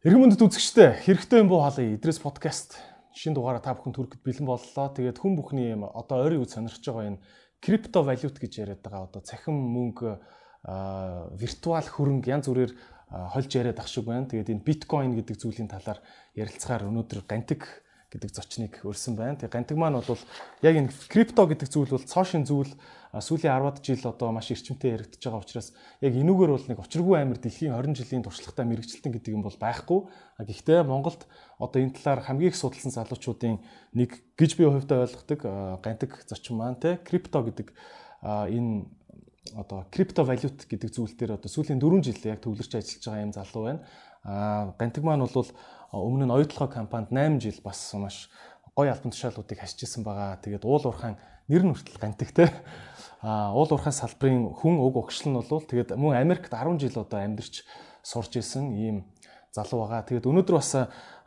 Эрхэм мөндөд үзэгчтэй хэрэгтэй юм буу хаалъя. Идрээс подкаст шин дугаараа та бүхэн түргэд бэлэн боллоо. Тэгээд хүн бүхний юм одоо ойрын үе сонирхож байгаа энэ крипто валют гэж яриад байгаа. Одоо цахим мөнгө виртуал хөрөнгө янз бүрээр хольж яриад ах шиг байна. Тэгээд энэ биткойн гэдэг зүйлийн талаар ярилцахаар өнөөдөр гантик гэдэг зочныг өрсөн байна. Тэгээ гантик маань бол яг энэ крипто гэдэг зүйл бол цоошин зүйл сүүлийн 10-ад жил одоо маш эрчимтэй яригдж байгаа учраас яг энүүгээр бол нэг очиргүй амир дэлхийн 20 жилийн туршлагатай мэрэгчлэлтэн гэдэг юм бол байхгүй. Гэхдээ Монголд одоо энэ талаар хамгийн их судалсан залуучуудын нэг гэж би хувьдаа ойлгодог гантик зочин маань те крипто гэдэг энэ одоо крипто валют гэдэг зүйл дээр одоо сүүлийн 4 жил яг төвлөрч ажиллаж байгаа юм залуу байна. А гантик маань бол өмнө нь оюутлогоо компанид 8 жил бас маш гоё албан тушаалуудыг хасчихсан байгаа. Тэгээд уул уурхаан нэр нь хүртэл гантик те а уул уурхай салбарын хүн уг огшил нь бол тэгээд мөн Америкт 10 жил одоо амьдарч сурч исэн ийм залуу байгаа. Тэгээд өнөөдөр бас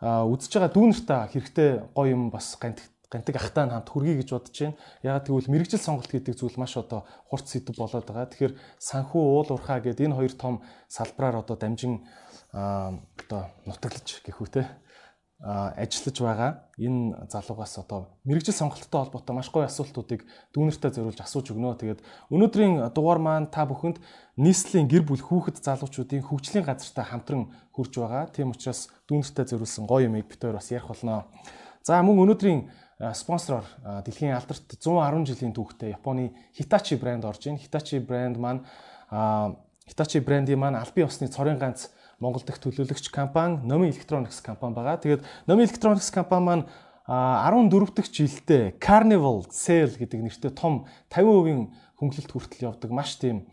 үзэж байгаа дүүнэртээ хэрэгтэй гоё юм бас гантик гантик ахтай хамт хүргэе гэж бодож байна. Ягаад гэвэл мэрэгжил сонголт гэдэг зүйл маш одоо хурц сэдв болоод байгаа. Тэгэхээр санхүү уул уурхай гэдэг энэ хоёр том салбараар одоо дамжин одоо нутаглаж гэх үү те ажиллаж байгаа энэ залуугаас одоо мэрэгжил сонголттой холбоотой маш гоё асуултуудыг дүүнэртээ зориулж асууж өгнө. Тэгээд өнөөдрийн дугаар маань та бүхэнд нийслэлийн гэр бүл хүүхэд залуучуудын хөгжлийн газартай хамтран хүрж байгаа. Тийм учраас дүүнэртээ зориулсан гоё юм бид хоёр бас ярих болно. За мөн өнөөдрийн спонсороор дэлхийн алдарт 110 жилийн түүхтэй Японы Hitachi брэнд орж ийн. Hitachi брэнд маань Hitachi брендийн маань албан ёсны цорын ганц Монгол дахь төлөөлөгч компани Nomi Electronics компани байгаа. Тэгээд Nomi Electronics компани маань 14 дахь жилдээ Carnival Sale гэдэг нэртэй том 50% хөнгөлөлт хүртэл явдаг маш тийм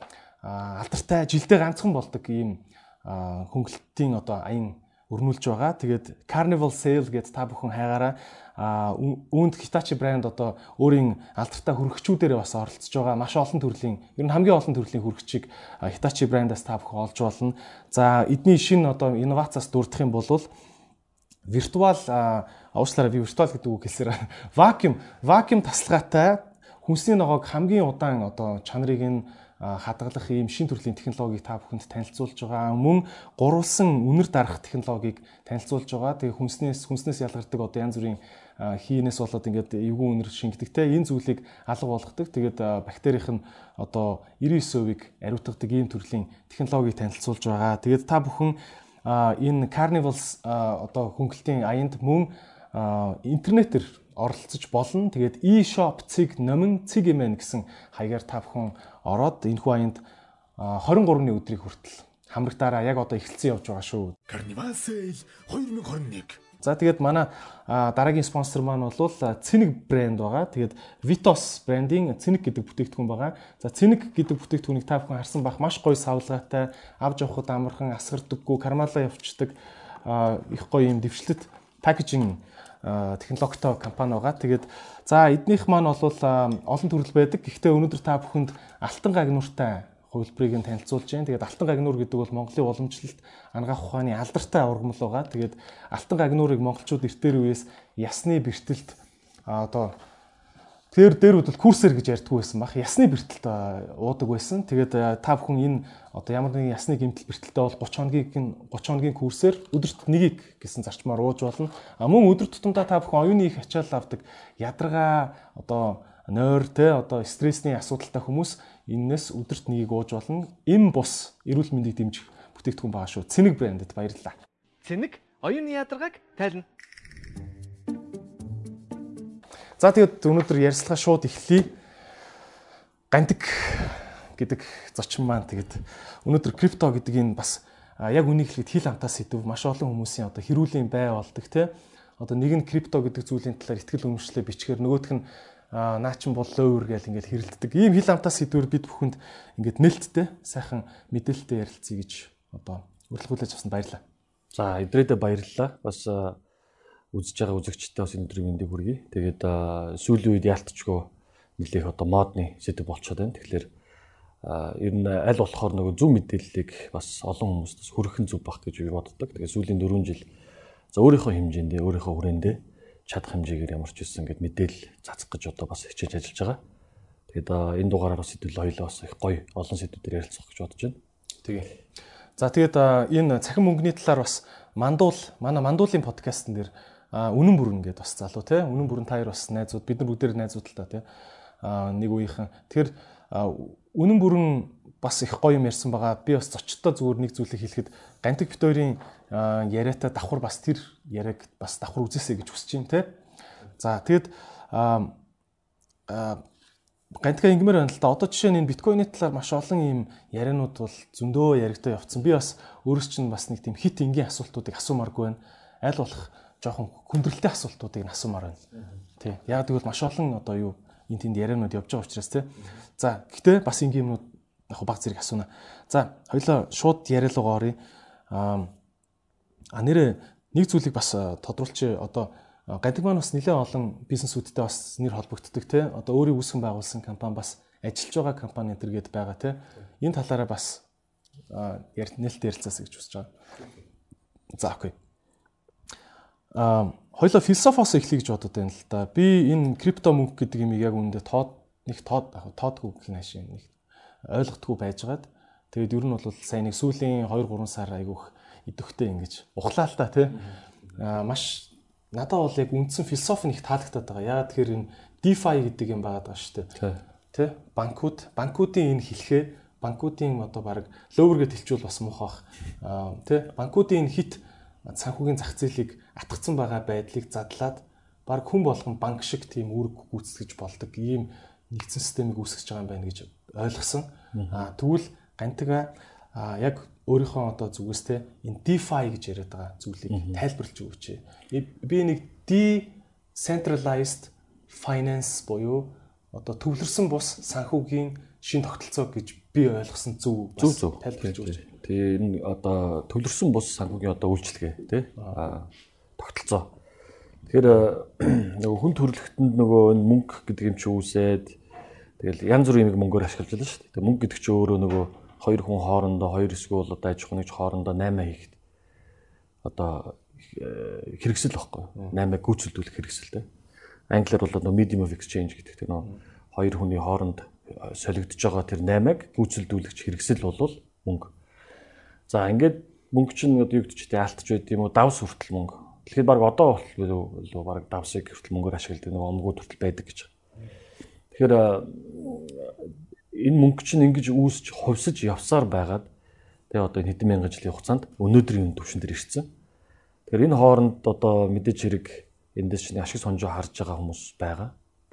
алдартай жилдээ ганцхан болдог ийм хөнгөлөлтийн одоо аян өрнүүлж байгаа. Тэгээд Carnival Sale гэдээ та бүхэн хайгаараа а үүнд Hitachi брэнд одоо өөрийн алдартай хөргөчүүдээр бас оролцож байгаа маш олон төрлийн ер нь хамгийн олон төрлийн хөргөчийг Hitachi брэндаас та бүхэн олж болно. За эдний шинэ одоо инновацаас дурдах юм бол виртуал уучлаарай би виртуал гэдэг үг хэлсээр вакуум вакуум тасалгаатай хүнсний ногоог хамгийн удаан одоо чанарыг нь хадгалах ийм шин төрлийн технологиг та бүхэнд танилцуулж байгаа. Мөн гурвалсан үнэр дарах технологиг танилцуулж байгаа. Тэгээ хүнснээс хүнснээс ялгардаг одоо янз бүрийн хийнээс болоод ингээд эвгүй үнэр шингэдэг те энэ зүйлийг алга болгодог. Тэгээд бактерийн нь одоо 99%-ийг ариутгадаг ийм төрлийн технологиг танилцуулж байгаа. Тэгээд та бүхэн энэ Carnivals одоо хөнгөлтийн аянд мөн интернетээр оролцож болно. Тэгээд e-shop цэг номин цэг имэн гэсэн хаягаар та бүхэн ороод энэхүү аянд 23-ны өдрийг хүртэл хамрагтаараа яг одоо эхэлсэн явж байгаа шүү. Carnival Sale 2021. За тэгээд манай дараагийн спонсор маань бол Цэник брэнд байгаа. Тэгээд Vitos брендийн Цэник гэдэг бүтээгдэхүүн байгаа. За Цэник гэдэг бүтээгдэхүүнийг та бүхэн харсан бах маш гоё савлгаатай, авч явахад амархан асгардаггүй, кармалаа явцдаг их гоё юм дэвшлэт пакэжинг технологитой компани байгаа. Тэгээд за эднийх маань бол олон төрөл байдаг. Гэхдээ өнөөдөр та бүхэнд алтан гагнууртай хувилбарыг нь танилцуулж байна. Тэгээд алтан гагнуур гэдэг бол Монголын уламжлалт ангаах ухааны алдартай ургамал байгаа. Тэгээд алтан гагнуурыг монголчууд эртээр үеэс ясны бэртэлд одоо Тэр дээрүүд бол курсэр гэж ярьдгүй байсан бах. Ясны бэртэлт уудаг байсан. Тэгээд та бүхэн энэ одоо ямар нэгэн ясны гэмтэл бэртэлтэй бол 30 хоногийн 30 хоногийн курсээр өдөрт нэгийг гэсэн зарчмаар ууж болно. А мөн өдөр тутамдаа та бүхэн оюуны их ачаал авдаг ядаргаа одоо нойр те одоо стрессний асуудалтай хүмүүс энээс өдөрт нэгийг ууж болно. Им бус эрүүл мэндийг дэмжих бүтээгдэхүүн байгаа шүү. Цэник брэндэд баярлалаа. Цэник оюуны ядаргааг тайлна. За тэгээд өнөөдөр ярьслага шууд эхлэе. Гантик гэдэг зочин маань тэгээд өнөөдөр крипто гэдэг энэ бас яг үнийг хэлэхэд хил амтаа сэдв маш олон хүмүүсийн одоо хэрүүлийн бай болдог те. Одоо нэг нь крипто гэдэг зүйлийн талаар ихтгэл өмчлөө бичгээр нөгөөх нь наачин боллоо өөр гэл ингээд хэрэлддэг. Ийм хил амтаа сэдвэр бид бүхэнд ингээд нээлттэй сайхан мэдээлэлтэй ярилцъя гэж одоо урилгуулж авсан баярлалаа. За эдрээдээ баярлалаа. Бас үзэж байгаа үзэгчдээ бас өнөөдрийн мэндийг хүргэе. Тэгээд сүүлийн үед яалтчгүй нэлээх одоо модны сэдв болчиход байна. Тэгэхээр ер нь аль болохоор нөгөө зөв мэдээллийг бас олон хүмүүст хүргэх зүг бах гэж би боддог. Тэгээд сүүлийн 4 жил за өөрийнхөө хэмжээндээ өөрийнхөө хүрээндээ чадах хэмжээгээр ямар ч үсэн гэд мэдээлэл цацах гэж одоо бас хичээж ажиллаж байгаа. Тэгээд энэ дугаараар бас хэдүүл хоёлоо бас их гоё олон сэдвүүдээр ярилцах гэж бодож байна. Тэгээ. За тэгээд энэ цахим мөнгөний талаар бас мандуул манай мандуулын подкастн дээр үнэн бүрэн гэдээ бас залуу те үнэн бүрэн та хоёр бас найзууд бид нар бүгдээр найзууд л та те нэг үеийнхэн тэгэхээр үнэн бүрэн бас их гоё юм ярьсан байгаа би бас зочдтой зүгээр нэг зүйлийг хэлэхэд гантик бит яриатай давхар бас тэр яриаг бас давхар үзээсэй гэж хүсэж байна те за тэгэд гантга ингэмээр байна л да. Одоо жишээ нь энэ биткойны талаар маш олон ийм яриануд бол зөндөө яригдаа явцсан. Би бас өөрөөс чинь бас нэг тийм хит энгийн асуултуудыг асуумааргүй байна. Аль болох жоохон хүндрэлтэй асуултуудыг асуумаар байна. Тий. Яг тэгвэл маш олон одоо юу энэ тэнд яриануд явж байгаа учраас тий. За гэхдээ бас энгийн юмнууд яг баг зэрэг асууна. За хоёлаа шууд яриа руу оръё. Аа нэрээ нэг зүйлийг бас тодруулчих одоо гадаг маань бас нэлээд олон бизнесүүдтэй бас нэр холбогддог тий. Одоо өөрийн үүсгэн байгуулсан компани бас ажиллаж байгаа компани энэ төргээд байгаа тий. Энэ талаараа бас нээлттэй ярилцаасаа гэж хүсэж байгаа. За окей а хоёлоо философоос эхлэе гэж бодод байна л да. Би энэ крипто мөнгө гэдэг юм яг үүндээ тоод нэг тоод яг тоодгүй гэх нааш юм нэг ойлгохгүй байжгаад тэгээд ер нь бол сайн нэг сүүлийн 2 3 сар айгүйх идэвхтэй ингэж ухлаа л та тий. маш надад бол яг үндсэн философи нэг таалагдаад байгаа. Яагаад тэгэхээр энэ DeFi гэдэг юм байгаа шүү дээ. Тий. Банкуд банкуудын энэ хэлхээ банкуудын одоо баг ловергээд хэлчихвэл бас муухай бах. Тий. Банкуудын энэ хит санхүүгийн зах зээлийг атгцсан байгаа байдлыг задлаад баг хүн болгон банк шиг тийм үүрэг гүйцэтгэж болдог ийм нэгдсэн системийг үүсгэж байгаа юм байна гэж ойлгосон. Аа тэгвэл гантга яг өөрийнхөө одоо зүгээс те энэ DeFi гэж яриад байгаа зүйлийг тайлбарлаж өгөөч. Би нэг decentralized finance буюу одоо төвлөрсөн бус санхүүгийн шин тогтолцоо гэж би ойлгосон зөв зөв тайлбарлаж өгөөч. Тэгээ энэ одоо төвлөрсөн бус санхүүгийн одоо үйлчлэгээ тий тогтолцоо. Тэгэхээр нөгөө хүн төрөлхтөнд нөгөө мөнгө гэдэг юм чи үүсээд тэгэл янз бүрийн юм мөнгөөр ашиглаж байна шүү дээ. Тэгээ мөнгө гэдэг чи өөрөө нөгөө хоёр хүн хоорондоо хоёр эсвэл одоо аж ахуйн нэгж хоорондоо 8 хийхэд одоо э, хэрэгсэл баггүй. 8 гүйцэлдүүлэх хэрэгсэлтэй. Англиар бол одоо medium of exchange гэдэг тэр нөө хоёр хүний хооронд э, солигдож байгаа тэр 8-ыг гүйцэлдүүлэгч хэрэгсэл бол мөнгө. За ингээд мөнгө чинь одоо юу гэдэгтэй алтж байд юм уу? Давс хүртэл мөнгө. Тэгэхээр баг одоо болтол баг давсыг хүртэл мөнгөөр ашигладаг нэг омгууд хүртэл байдаг гэж. Тэгэхээр э, энэ мөнгө чинь ингэж үүсч хувьсаж явсаар байгаад тэгээ одоо хэдэн мянган жилийн хугацаанд өнөөдрийн түвшин дээр ирсэн. Тэгэхээр энэ хооронд одоо мэдээж хэрэг эндээс чинь ашиг сонжоо харж байгаа хүмүүс байгаа.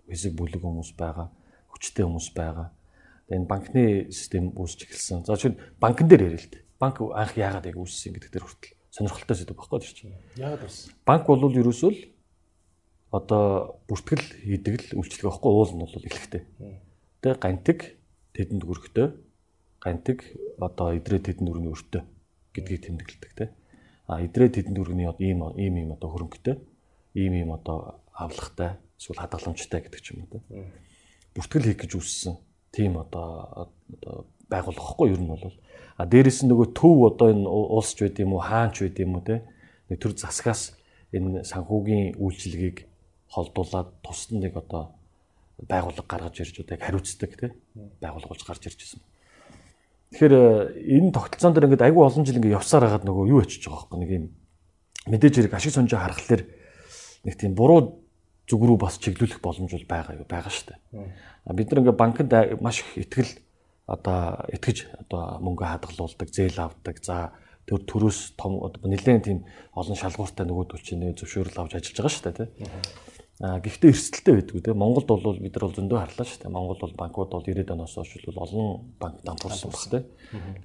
Хэсэг бүлэг хүмүүс байгаа. Хүчтэй хүмүүс байгаа. Тэгээ энэ банкны систем үүсч эхэлсэн. За чинь банкн дээр ярил л дээ банк анх яагаад яг үүссэн гэдэг дээр хүртэл сонирхолтой зүйл баггүй тийм. Яагаад үүссэн? Банк бол ерөөсөө л одоо бүртгэл хийдэг л үйлчлэг байхгүй уул нь бол эхлэхтэй. Тэ гантик тэдэнд өрхтөө гантик одоо идрээ тэдэнд өргөний өртөө гэдгийг тэмдэглэдэг тэ. А идрээ тэдэнд өргөний ийм ийм ийм одоо хөрөнгөтэй ийм ийм одоо авлагтай эсвэл хадгаламжтай гэдэг ч юм уу тэ. Бүртгэл хийх гэж үүссэн. Тийм одоо одоо байгууллагахгүй ер нь бол А дээрэс нь нөгөө төв одоо энэ улсч байд юм уу хаанч байд юм уу те нэг төр засгаас энэ санхүүгийн үйлчилгээг холдуулаад тусад нэг одоо байгууллага гаргаж ирж одоо яг хариуцдаг те байгууллага болж гарч ирж байсан. Тэгэхээр э, энэ тогтолцоон дээр ингээд айгүй олон жил ингээд явсаар хагаад нөгөө юу очиж байгаа байхгүй нэг юм мэдээж хэрэг ашиг сонжоо харахаар нэг тийм буруу зүг рүү бас чиглүүлэх боломж бол байгаа байгаа шүү дээ. Бид нар ингээд банкнд маш их ихтгэл одоо итгэж одоо мөнгө хадгалуулдаг, зээл авдаг. За төр төрөөс том нэлээд тийм олон шалгууртай нөгөөдөл чинь зөвшөөрөл авч ажиллаж байгаа шүү дээ тий. А гэхдээ эрсдэлтэй байдгүй тий. Монголд бол бид нар бол зөндөө харлаа шүү дээ. Монгол бол банкуд бол 90-ад оноос хойш бол олон банк дампуурсан баг тий.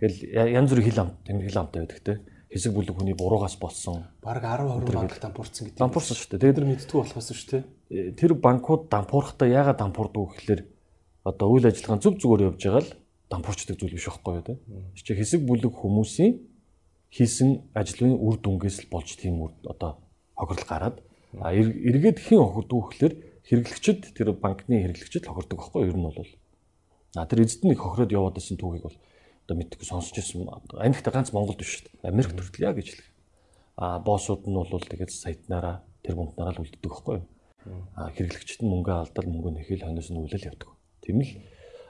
Тэгэл янз бүрийн хил ам тэмэр хил амтай байдаг тий. Хэсэг бүлэг хүний буруугаас болсон. Бараг 10 20 банк дампуурсан гэдэг. Дампуурсан шүү дээ. Тэгээд тэр мэдтгүү болохоос шүү дээ. Э, тэр банкуд дампуурхдаа яагаад дампуурдаг вэ гэхээр одоо үйл ажиллагаа зүг зүгээр явж байгаа л дампуурчдаг зүйл биш байхгүй юу те. Чи хэсэг бүлэг хүмүүсийн хийсэн ажлын үр дүнгээс л болж тийм үр одоо хохирол гараад а эргээд хэн хохирдог гэхээр хэрэглэгчд тэр банкны хэрэглэгчд хохирдог байхгүй юу ер нь бол. А тэр эзэд нэг хохироод яваад байсан түүхийг бол одоо мэдгүй сонсч ирсэн анихта ганц Монголд биш шүү дээ. Америк төрөл яа гэж хэлэх. А боссууд нь бол тэгээд сайтнаараа тэр бунтнаараа л үлддэг байхгүй юу? А хэрэглэгчд нь мөнгө алдаад мөнгө нэхэл хойноос нь үлээл явдаг. Тийм л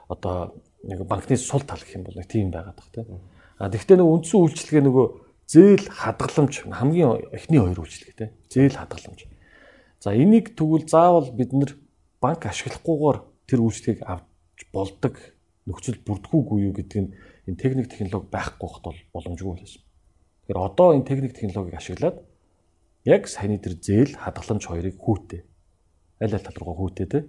одоо нэг банкны сул тал гэх юм бол нэг тийм байгаад баг тийм. А тэгвэл нэг үндсэн үйлчлэгээ нөгөө зээл хадгаламж хамгийн эхний хоёр үйлчлэгээ тийм. Зээл хадгаламж. За энийг тэгвэл заавал бид нэр банк ашиглахгүйгээр тэр үйлчлэгийг авч болдог нөхцөл бүрдгүүгүй юу гэдэг нь энэ техник технологи байхгүй хот бол боломжгүй байсан. Тэгэхээр одоо энэ техник технологиг ашиглаад яг саяны тэр зээл хадгаламж хоёрыг хүүтэй аль аль тал руугаа хүүтэй те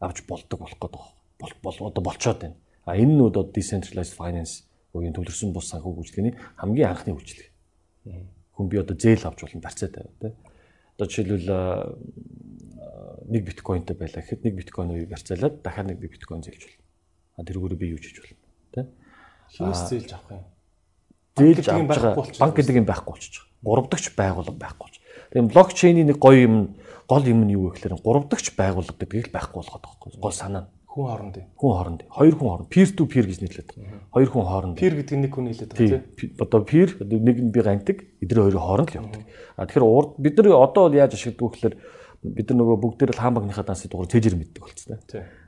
авч болдог болох гэдэг бол одоо болцоод байна. А энэ нь одоо decentralized finance буюу төвлөрсөн бус санхүү үйлчлэгээний хамгийн анхны үйлчлэг. Хүн би одоо зээл авч болно барьцаа тавиад те. Одоо жишээлбэл нэг биткойнтэй байлаа гэхэд нэг биткойныг барьцаалаад дахиад нэг биткойн зээлж болно. А тэргүүрээ би юу хийж болно те. Хинээс зээлж авах юм. Зээлж авах байгаа банк гэдэг юм байхгүй болчих. Гуравдагч байгууллага байхгүй болчих. Тэгээ блокчейний нэг гоё юм гол юм нь юу вэ гэхээр гуравдагч байгууллага гэдгийг л байхгүй болгоод байгаа байхгүй. Гол санаа нь хүн хоорондын. Хүн хоорондын. Хоёр хүн хооронд. Peer to peer гэж нэрлэдэг. Хоёр хүн хооронд. Peer гэдэг нь нэг хүн хэлээд байгаа тийм. Одоо peer нэг нь би гандаг. Эдгээр хоёрын хооронд л явдаг. А тэгэхээр урд бид нар одоо бол яаж ашигладаг вэ гэхээр бид нар нөгөө бүгд тэр хаан банкныхаа дансын дугаар цэжэр мэддэг болцсон.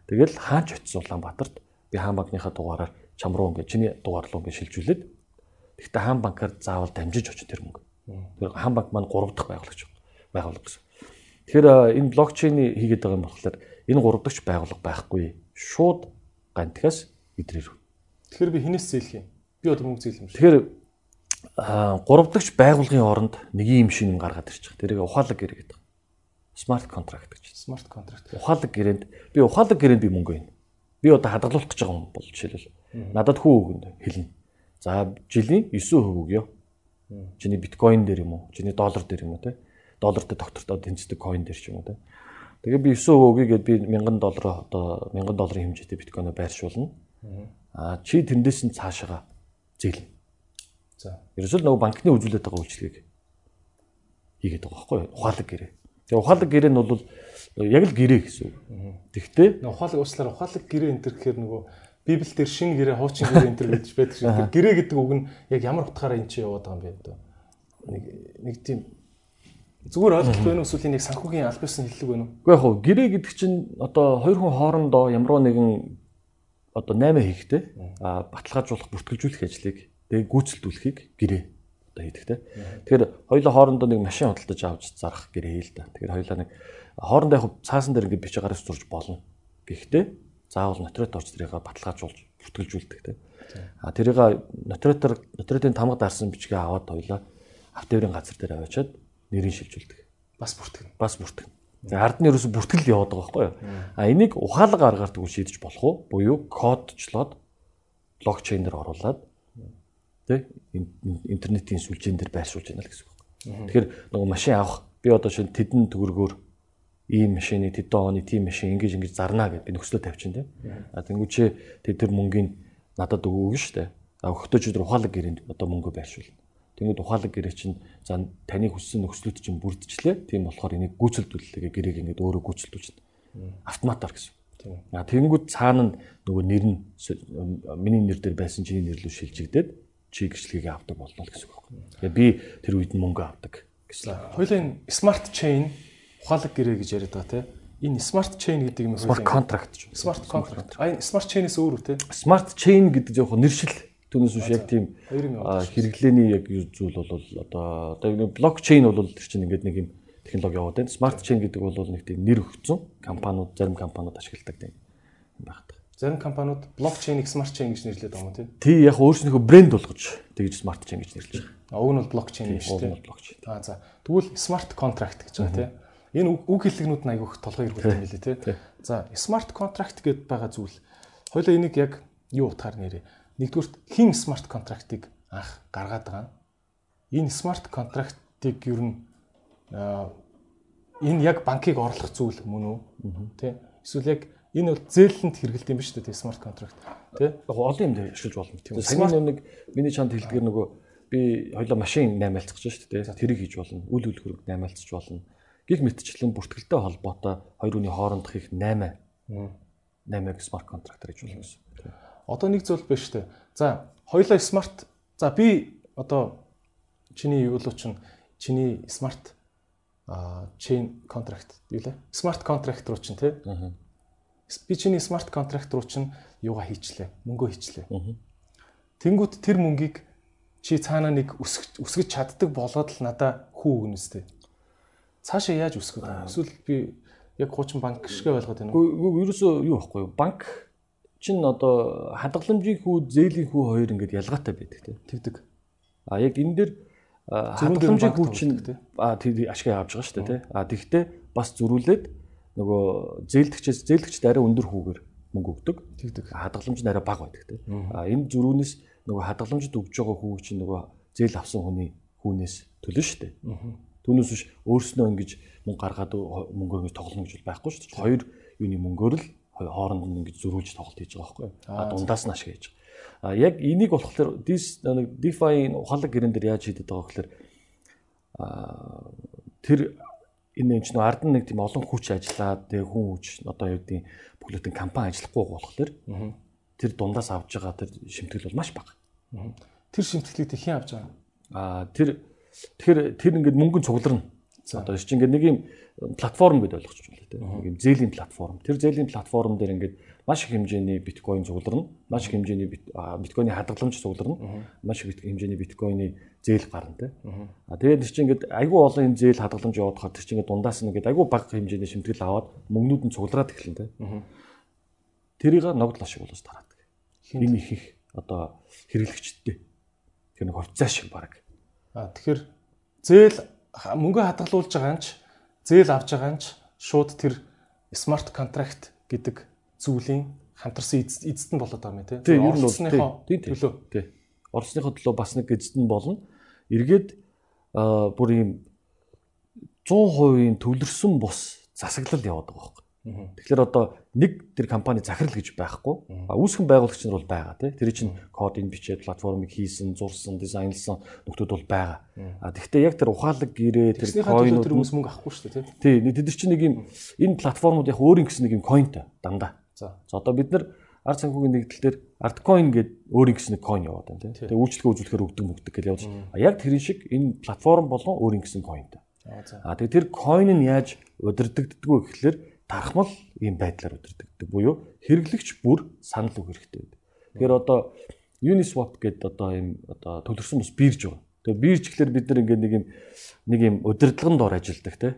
Тэгэл хаач очиж Улаанбаатарт би хаан банкныхаа дугаараар чам руу ингээд чиний дугаар руу ингээд шилжүүлээд тэгтээ хаан банкаар заавал дамжиж очиж тэр мөнгө. Тэр хаан банк маань 3 дахь байгуулагч байгууллага гэсэн. Тэгэхээр энэ блокчейний хийгээд байгаа юм болохоор энэ 3 дахь байгууллага байхгүй. Шууд гантгаас идрээр. Тэгэхээр би хинээс зээлх юм. Би одоо мөнгө зээлх юм шиг. Тэгэхээр а 3 дахь байгууллагын оронд нэг юм шин гаргаад ирчих. Тэрийг ухаалаг гэрээ гэдэг. Smart contract гэж. Smart contract. Ухаалаг гэрээнд би ухаалаг гэрээнд би мөнгө өгнө. Би одоо хадгалуулах гэж байгаа юм бол жишээлбэл надад хүү өгнө хэлнэ. За жилийн 9% өгье. Чиний биткойн дээр юм уу? Чиний доллар дээр юм уу те? Доллартай тогтвортой тэнцдэг койн дээр ч юм уу те? Тэгээ би 9% өгье гэд би 1000 доллараа одоо 1000 долларын хэмжээтэй биткойноо байршуулна. Аа чи тэндээс нь цаашаага зээлнэ. За. Ерөөсөл нөгөө банкны үзүүлээд байгаа үйлчлэгийг хийгээд байгаа байхгүй юу? Ухаалаг гэрээ. Тэгээ ухаалаг гэрээ нь бол яг л гэрээ гэсэн үг. Тэгтээ ухаалаг уучлаарай ухаалаг гэрээ энэ төр гэхээр нөгөө Библ дээр шинэ гэрээ хуучин гэрээ энэ төр гэж байдаг шиг. Гэрээ гэдэг үг нь яг ямар утгаараа энэ чи яваад байгаа юм бэ одоо? Нэг нэг тийм зүгээр ойлголт байна уу эсвэл нэг санхүүгийн албасын хэллэг байна уу? Үгүй яг хөө гэрээ гэдэг чинь одоо хоёр хүн хоорондоо ямар нэгэн одоо 8 хийхтэй а баталгаажуулах бүртгэлжүүлэх ажлыг тэгээ гүйцэлдүүлэхийг гэрээ одоо хийдэг те. Тэгэхээр хоёулаа хоорондоо нэг машин худалдаж авч зарах гэрээ л да. Тэгэхээр хоёулаа нэг хоорондоо яг цаасан дээр ингээд бичиг гараас зурж болно. Гэхдээ заавал нотрот орж тэрийг баталгаажуулж бүртгэлжүүлдэг те. А тэрийг нотротор нотротын тамга дарсан бичгээ аваад хоёулаа автоврын газар дээр аваачаад нэрийг шилжүүлдэг. Бас бүртгэн. Бас бүртгэн. Ард нь ерөөсө бүртгэл яваад байгаа байхгүй юу? А энийг ухаалаг аргаар тэгвэл шийдэж болох уу? Буюу кодчлоод блокчейн дээр оруулаад тий интернетийн сүлжээн дээр байршуулж байна л гэсэн үг. Тэгэхээр нөгөө машин авах би одоо шинэ тэдэн төгрөгөөр ийм машины тэдэн оны тийм машин ингэж ингэж зарна гэд би нөхцөлөө тавьчин тий. А тэнгуүчээ тэд тэр мөнгийг надад өгөөг шүү дээ. А өгтөж өдөр ухаалаг гэрээнд одоо мөнгө байршуулна. Тэнгүүд ухаалаг гэрээ чинь за таны хүссэн нөхцлөд чинь бүрдчихлээ. Тийм болохоор энийг гүйцэлдүүлэлгээ гэрээг ингээд өөрөө гүйцэлдүүлж байна. Автоматар гэсэн. Тийм. А тэнгүүд цаана нөгөө нэр нь миний нэр дээр байсан чиний нэр рүү шилжигдээд чи гэрчлэгийг авдаг болно гэсэн үг байна. Тэгээ би тэр үед мөнгө авдаг гэсэн. Хоёлаа энэ smart chain ухаалаг гэрээ гэж яриад байгаа тийм. Энэ smart chain гэдэг юм smart contract. Smart contract. А энэ smart chain-ээс өөр үү тийм. Smart chain гэдэг яг нэршил Түүнээс биш яг тийм хэрэглээний яг зүйл бол одоо одоо блокчейн бол тэр чинь ингээд нэг юм технологи яваад байна. Смарт чейн гэдэг бол нэг тийм нэр өгсөн компаниуд зарим компаниуд ашигладаг тийм байна. Зарим компаниуд блокчейнийг смарт чейн гэж нэрлэдэг юм тийм. Тий яг өөрснийхөө брэнд болгож тэгж смарт чейн гэж нэрлэж байгаа. Уг нь бол блокчейн биш тийм. Аа за. Тэгвэл смарт контракт гэж байгаа тийм. Энэ үг хэллэгнүүд нь айгүйх толгой эргүүлдэг юм лээ тийм. За смарт контракт гэдээ байгаа зүйл. Хоёлаа энийг яг юу утгаар нэрээ Нэгдүгürt хин смарт контрактыг анх гаргаад байгаа. Энэ смарт контрактыг ер нь энэ яг банкыг орлох зүйл мөн үү? Тэ? Эсвэл яг энэ бол зээлэнд хэрэгэлт юм ба шүү дээ смарт контракт. Тэ? Яг олон юм дээр ашиглаж болно. Тийм. Саяны нэг миний чанд хэлдгээр нөгөө би хоёлоо машин 8 альцах гэж шүү дээ. Тэрийг хийж болно. Үл үл хөрөг 8 альцах болно. Гэх мэтчлэн бүртгэлтэй холбоотой хоёр хүний хоорондох их 8 8 смарт контракт гэж болно гэсэн. Одоо нэг зүйл байна шүү дээ. За, хоёлаа смарт. За би одоо чиний юу л чинь чиний смарт а chain contract лээ? Smart contract руу чинь тий. би чиний смарт контракт руу чинь юугаа хийчлээ. Мөнгөө хийчлээ. Тэнгүүт тэр мөнгийг чи цаана нэг өсгөж чаддаг болоод л надаа хүү өгнө үстэй. Цаашаа яаж өсгөх вэ? Эсвэл би яг хуучин банк шигэ ойлгоод байна уу? Үгүй ерөөсөө юу байхгүй юу? Банк чинь одоо хадгаламжийн хүү, зээлийн хүү хоёр ингээд ялгаатай байдаг тийм. Тэгдэг. А яг энэ дээр хадгаламжийн хүү чинь а тэр ашиг авч байгаа шүү дээ тийм. А тэгвэл бас зөрүүлээд нөгөө зээлдэгчээс зээлдэгчд арай өндөр хүүгээр мөнгө өгдөг. Тэгдэг. Хадгаламж нь арай бага байдаг тийм. А энэ зөрүүнээс нөгөө хадгаламжид өгж байгаа хүүг чинь нөгөө зээл авсан хүний хүүнээс төлнө шүү дээ. Түүнээс биш өөрснөө ингэж мөнгө гаргаад мөнгөөр ингэж тоглоно гэж байхгүй шүү дээ. Хоёр юуны мөнгөөр л хооронд нь ингэж зөрүүлж тоглолт хийж байгаа байхгүй. А дундаас нь ашиг хийж байгаа. А яг энийг болохоор this нэг DeFi ухаалаг гэрэн дээр яаж хийдэд байгаа гэхээр а тэр энэ ч нөө ард нь нэг тийм олон хүч ажиллаад тэгээ хүн хүч одоо юу гэдгийг бүхлөтэн компани ажиллахгүй болохоор тэр дундаас авж байгаа тэр шимтгэл бол маш бага. Тэр шимтгэлийг хэн авч байгаа? А тэр тэгэхээр тэр ингээд мөнгөнд цугларна. Одоо чи ингээд нэг юм платформ гэдээ юм л тийм. Юм зээлийн платформ. Тэр зээлийн платформ дээр ингээд маш их хэмжээний биткойн цугларна. Маш их хэмжээний биткойны хадгаламж цугларна. Маш их хэмжээний биткойны зээл гарна тийм. А тэгээд чи ингээд айгүй олон энэ зээл хадгаламж явуудахаар тэр чи ингээд дундаас нь ингээд айгүй бага хэмжээний шимтгэл аваад мөнгнүүд нь цуглараад эхэлнэ тийм. Тэрийг ногдол ашиг болоос тараадаг. Энэ их их одоо хэрэглэгчдтэй. Тэр нэг хувьцаа шиг баг. А тэгэхээр зээл мөнгө хадгалуулж байгаа нь ч зээл авж байгаа нь ч шууд тэр смарт контракт гэдэг зүйлийн хамтарсан эзэд нь болоод байгаа юм тий. Тийм ер нь бол тий төлөө. Тий. Орсныхоо төлөө бас нэг эзэд нь болно. Эргээд бүр ийм 100% төвлөрсөн бус засаглал яваад байгаа. Тэгэхээр одоо нэг тэр компани захирал гэж байхгүй. Үүсгэн байгуулагч нар бол байгаа тий. Тэр чинь кодыг бичээд платформыг хийсэн, зурсан, дизайнлсан нөхдүүд бол байгаа. А тэгвэл яг тэр ухаалаг гэрээ тэр койнууд тэр хүмүүс мөнгө авахгүй шүү дээ тий. Тий. Тэд чинь нэг юм энэ платформуд яг өөрийн гэсэн нэг юм койнтой дандаа. За. За одоо бид нар ард санхүүгийн нэгдэл дээр Artcoin гэдэг өөрийн гэсэн нэг coin яваад байна тийм. Тэгээ үйлчлэгээ үзүүлэхээр өгдөг мөгдөг гэж байна. А яг тэрэн шиг энэ платформ болгон өөрийн гэсэн coinтэй. А тэгээ тэр coin нь яаж удирдагддггүй гэхэлэр тархмал ийм байдлаар удирдагддаг. Буюу хэрэглэгч бүр санал өгөх хэрэгтэй байдаг. Тэгэхээр одоо Uniswap гэдэг одоо ийм одоо төлөрсөн бас бирж байгаа. Тэгээ бирж гэхэлэр бид нар ингээд нэг юм нэг юм удирдлагын дор ажилладаг тийм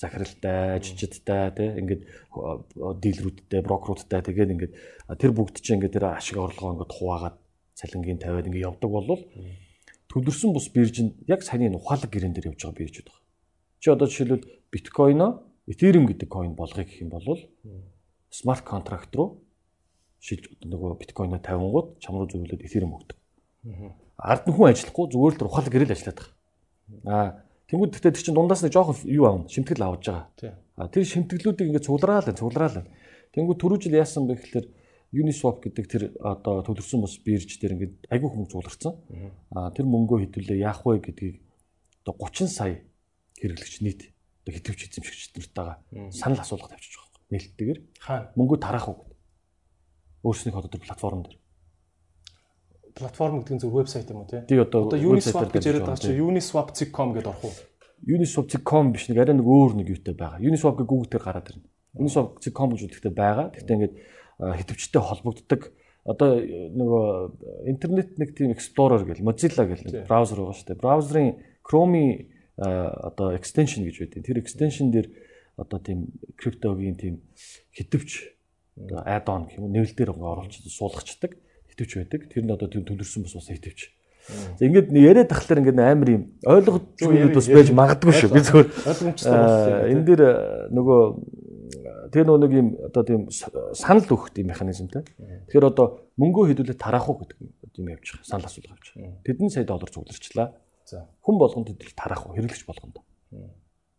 захиралтай, ажичдтай тий ингээд дийлрүүдтэй, брокеруудтай тэгээд ингээд тэр бүгд чинь ингээд тэр ашиг орлогоо ингээд хуваагаад цалингийн тавиад ингээд явдаг болвол төвлөрсөн бус биржинд яг саяны ухаалаг гэрэн дээр явж байгаа биржүүд байна. Чи одоо жишээлбэл биткойно Ethereum гэдэг coin болгоё гэх юм бол смарт контракт руу шилж нөгөө биткойно 50 чам руу зөвлөд Ethereum өгдөг. Ард нь хүн ажиллахгүй зүгээр л тэр ухаалаг гэрэл ажилладаг. Аа Тэнгүүд гэхдээ тэр чинь дундаас нэг жоохон юу аавна, шимтгэл авж байгаа. А тэр шимтгэлүүдийг ингээд цуглараал, цуглараал. Тэнгүүд түрүү жил яасан бэ гэхээр Uniswap гэдэг тэр одоо төлөрсөн бус бирж дээр ингээд айгүй хүмүүс цугларсан. А тэр мөнгөө хэдүүлээ яах вэ гэдгийг одоо 30 сая хэрэглэгч нийт одоо хитвч эзэмшигч нартайгаа санал асуулга тавьчих жоох. Нээлттэйгээр хаана мөнгөө тараах уу гэдэг. Өөрснийх одоо тэр платформ дээр платформ гэдэг нь зөв вебсайт юм уу тий? Тий одоо Uniswap гэж яриад байгаа чинь uniswap.com гэдээ орох уу? Uniswap.com биш нэг арай нэг өөр нэг юутай байгаа. Uniswap гэж Google дээр гараад ирнэ. Uniswap.com гэж үгтэй байгаа. Гэхдээ ингээд хитвчтэй холбогддог одоо нөгөө интернет нэг тийм explorer гэл Mozilla гэл браузер байгаа шүү дээ. Браузерын Chrome одоо extension гэж байдаг. Тэр extension дээр одоо тийм криптогийн тийм хитвч add-on гэх юм уу нэвлэл дээр оруулж суулгачдаг хитвч байдаг. Тэр нь одоо тийм төлөрсөн бас бас хитвч. За ингээд яриад тахлаар ингээд амар юм ойлгогдчихгүй бас байж магадгүй шүү. Би зөвхөн энэ дэр нөгөө тэр нөгөө нэг юм одоо тийм санал өгөх тийм механизмтэй. Тэгэхээр одоо мөнгөө хэдүүлээ тараах уу гэдэг юм явж байгаа. Санал асуулга авч. Тэдэн сая доллар цугларчлаа. За хүн болгонд хэдүүл тараах уу хэрэглэгч болгонд.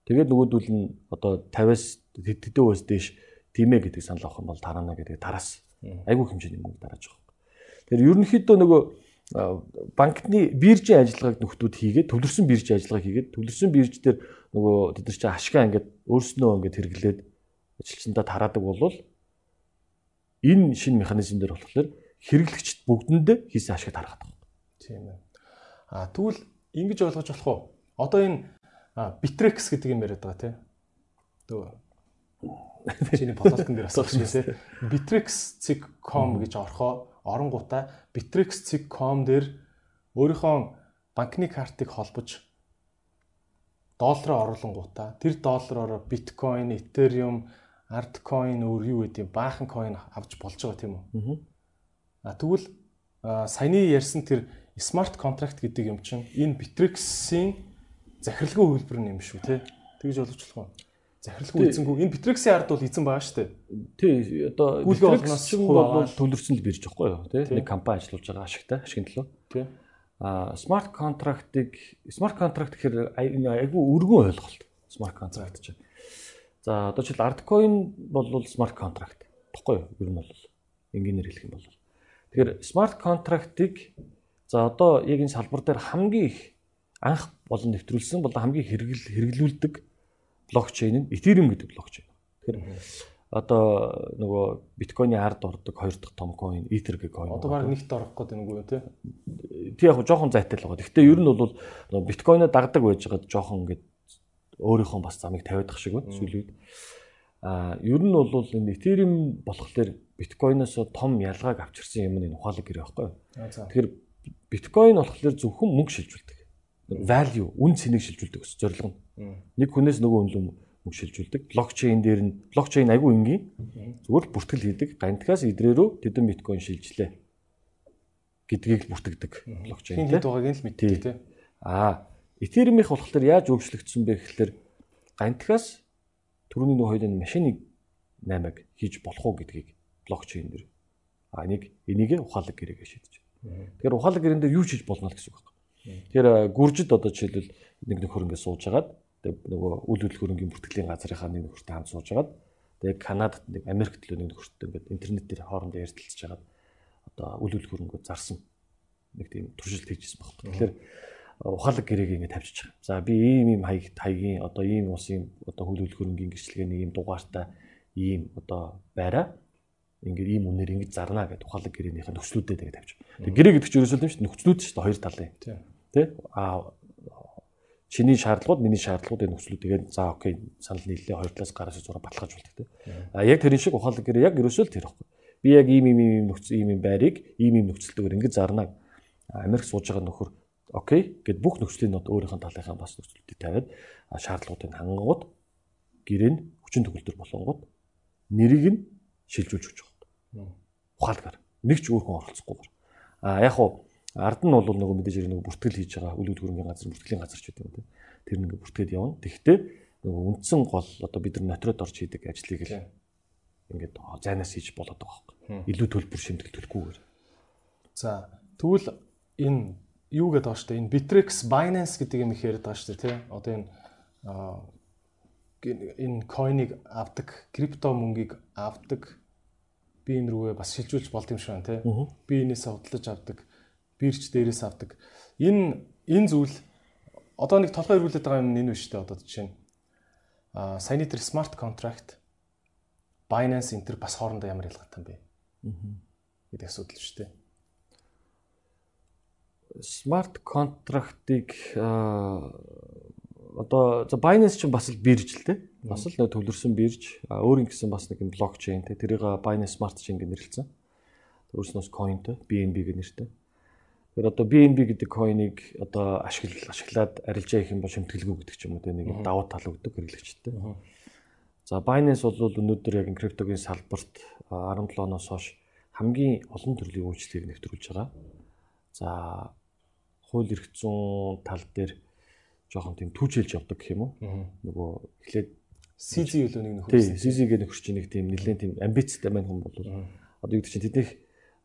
Тэгээд нөгөөдүүл нь одоо 50-аас тэддээ үс дээш тийм ээ гэдэг санал авах юм бол тараана гэдэг тараас айгүй хэмжээний мөнгө дарааж байгаа. Тэгэхээр ерөнхийдөө нөгөө банкны биржийн ажиллагааг нөхдүүд хийгээд төвлөрсөн биржийн ажиллагаа хийгээд төвлөрсөн бирж дээр нөгөө тэд нар чинь ашгаа ингээд өөрснөө ингээд хэрэглээд ажилчнаа тараадаг болвол энэ шинэ механизм дээр болохоор хэрэглэгчд бүгдэндээ хийсэн ашиг тарахад байна. Тийм ээ. А тэгвэл ингэж ойлгож болох уу? Одоо энэ Bittrex гэдэг юм яриад байгаа тийм. Төө Чиний подкастн дээр асуух шиг тий. bittrex.com гэж орохоо оронгуудаа bittrex.com дээр өөрийнхөө банкны картыг холбож доллараар оруулангуудаа тэр доллараар биткойн, этериум, арткойн өөр юу гэдэг баахан койн авч болж байгаа тийм үү? Аа тэгвэл саяны ярьсан тэр смарт контракт гэдэг юм чинь энэ Bittrex-ийн захиралгүй хөлбөр юм шүү те. Тэгж болгож болох уу? Захиралгүй эзэнгүй. Энэ Bittrex-ийн ард бол эзэн байгаа шүү дээ. Тий, одоо Bittrex чинь бол төлөвлөсөн л бирж байхгүй юу, тий? Нэг компани ажиллаж байгаа ашигтай, ашигын төлөө. Тий. А смарт контрактыг смарт контракт гэхээр айгүй өргөн ойлголт. Смарт контракт чинь. За одоо жишээл Artcoin бол смарт контракт. Баггүй юу? Ер нь бол энгийнээр хэлэх юм бол. Тэгэхээр смарт контрактыг За одоо яг энэ салбар дээр хамгийн их анх болон нэвтрүүлсэн бол хамгийн хэрэгэл хэрэглүүлдэг блокчейн нь Ethereum гэдэг блокчейн. Тэгэхээр одоо нөгөө биткойны ард ордог хоёр дахь том coin Ether гэх coin. Одоо баг нэгт орох гэдэг нэг үү те. Тий яг жоохон зайтай л байгаа. Гэхдээ ер нь бол нөгөө биткойноо дагдаг байж байгаа жоохон ингээд өөрийнхөө бас замыг тавиадах шиг байна сүүлийн үед. А ер нь бол энэ Ethereum болохоор биткойноос том ялгааг авчирсан юм энэ ухаалаг гэрээ байхгүй юу. Тэгэхээр биткойн болохоор зөвхөн мөнгө шилжүүлдэг. Value, үн цэнийг шилжүүлдэг ус зорилго нь. Нэг хүнээс нөгөө хүн рүү мөнгө шилжүүлдэг. Блокчейн дээр нь блокчейн айгүй энгийн. Зүгээр л бүртгэл хийдэг. Гантгаас идрээрөө тэдэн биткойн шилжлээ гэдгийг л бүртгэдэг блокчейн тийм. Хэд байгааг нь л мэддэг тийм. Аа, Ethereum-ийнх болохоор яаж өөрчлөгдсөн бэ гэхэлэр гантгаас түрүүний нөх хоёрын машиныг 8-аг хийж болох уу гэдгийг блокчейн дээр а энийг энийг ухаалаг гэрээгээ шийдэж Тэгэхээр ухаалаг гэрэн дээр юу хийж болно л гэсэн үг байна. Тэгэхээр гүржид одоо жишээлбэл нэг нөхөр ингэ сууж хагаад нөгөө үйл хөдлөл хөрөнгийн бүртгэлийн газрынхаа нэг нөхөртэй хамт сууж хагаад тэгээ Канадад нэг Америкт л нэг нөхөртэй ингээд интернет дээр хоорондоо ярилцж хагаад одоо үйл хөдлөл хөрөнгөө зарсан нэг тийм туршилт хийжсэн баг. Тэгэхээр ухаалаг гэрээг ингэ тавьчих. За би ийм ийм хаяг хаягийн одоо ийм улсын одоо үйл хөдлөл хөрөнгийн гэрчлэгээний ийм дугаартай ийм одоо байраа ингээд ийм үнээр ингэж зарна гэдэг ухаалаг гэрээнийхээ нөхцлүүдэд тэгээд тавьчих. Тэгээд гэрээ гэдэг чинь ерөөсөө юм шүү дээ нөхцлүүд шүү дээ хоёр талын. Тэ? Аа чиний шаардлагууд миний шаардлагууд энэ нөхцлүүд тэгээд за окей санал нийллээ хоёр талаас гараас зураг баталгааж болдог тэ. А яг тэрэн шиг ухаалаг гэрээ яг ерөөсөө л тэр ихгүй. Би яг ийм ийм ийм нөхцөл ийм ийм байрыг ийм ийм нөхцөлтэйгээр ингэж зарна. Америк сууж байгаа нөхөр окей гэд бүх нөхцөлийн нот өөрийнх нь талынхаа бас нөхцөлтийг тавиад шаардлагуудыг хангангууд гэрээ нь хүчин төгөлдөр болонгууд нэрийг нь шилжүүлж өгч ухаалгаар нэг ч өөр хүн оролцохгүйгээр. А яг хуу ард нь бол нөгөө мэдээж нөгөө бүртгэл хийж байгаа үйл хөдлөмжийн газар бүртгэлийн газар ч гэдэг юм тийм. Тэр нэг бүртгээд явна. Тэгэхдээ нөгөө үндсэн гол одоо бид нар нотроод орж хийдэг ажлыг л ингээд зайнаас хийж болоод байгаа байхгүй. Илүү төлбөр шимтгэл төлөхгүйгээр. За тэгвэл энэ юу гэдэг байгаа шүү дээ. Энэ Bittrex Binance гэдэг юм их яриад байгаа шүү дээ, тий. Одоо энэ энэ койныг авдаг, крипто мөнгийг авдаг би энэ рүүгээ бас шилжүүлж болд юм шиг байна тий. Би энэс худалдаж авдаг, бирч дээрээс авдаг. Энэ энэ зүйл одоо нэг толгой ирүүлээд байгаа юм энэ биш үү одоо жишээ нь. Аа саяны тэр смарт контракт Binance энэ төр бас хоорондоо ямар ялгаатай юм бэ? гэдэг асуудал шүү дээ. Смарт контрактыг одоо за Binance ч бас л бирж л те. Бас л нөө төвлөрсөн бирж. Өөр ингэсэн бас нэг блокчейн те. Тэрийг Binance Smart Chain гэж нэрлэлсэн. Өөрснөөс coinтэй BNB гэх нэртэй. Тэгэхээр одоо BNB гэдэг coin-ыг одоо ашиглал ашиглаад арилжаа их юм бол шимтгэлгүй гэдэг ч юм уу те. Нэг давуу тал өгдөг хэрэглэгчтэй. За Binance бол өнөөдөр яг криптогийн салбарт 17 оноос хойш хамгийн олон төрлийн үйлчлэгийг нэвтрүүлж байгаа. За хууль эрх зүйн тал дээр жоохон тийм түүчэлж явдаг гэх юм уу. Нөгөө эхлээд CZ үлөө нэг нөхөр. Тийм, CZ-гээ нөхөр чинь нэг тийм нэлээд тийм амбицтай маань хүн бол. Одоо юу гэдэг чинь тэднийх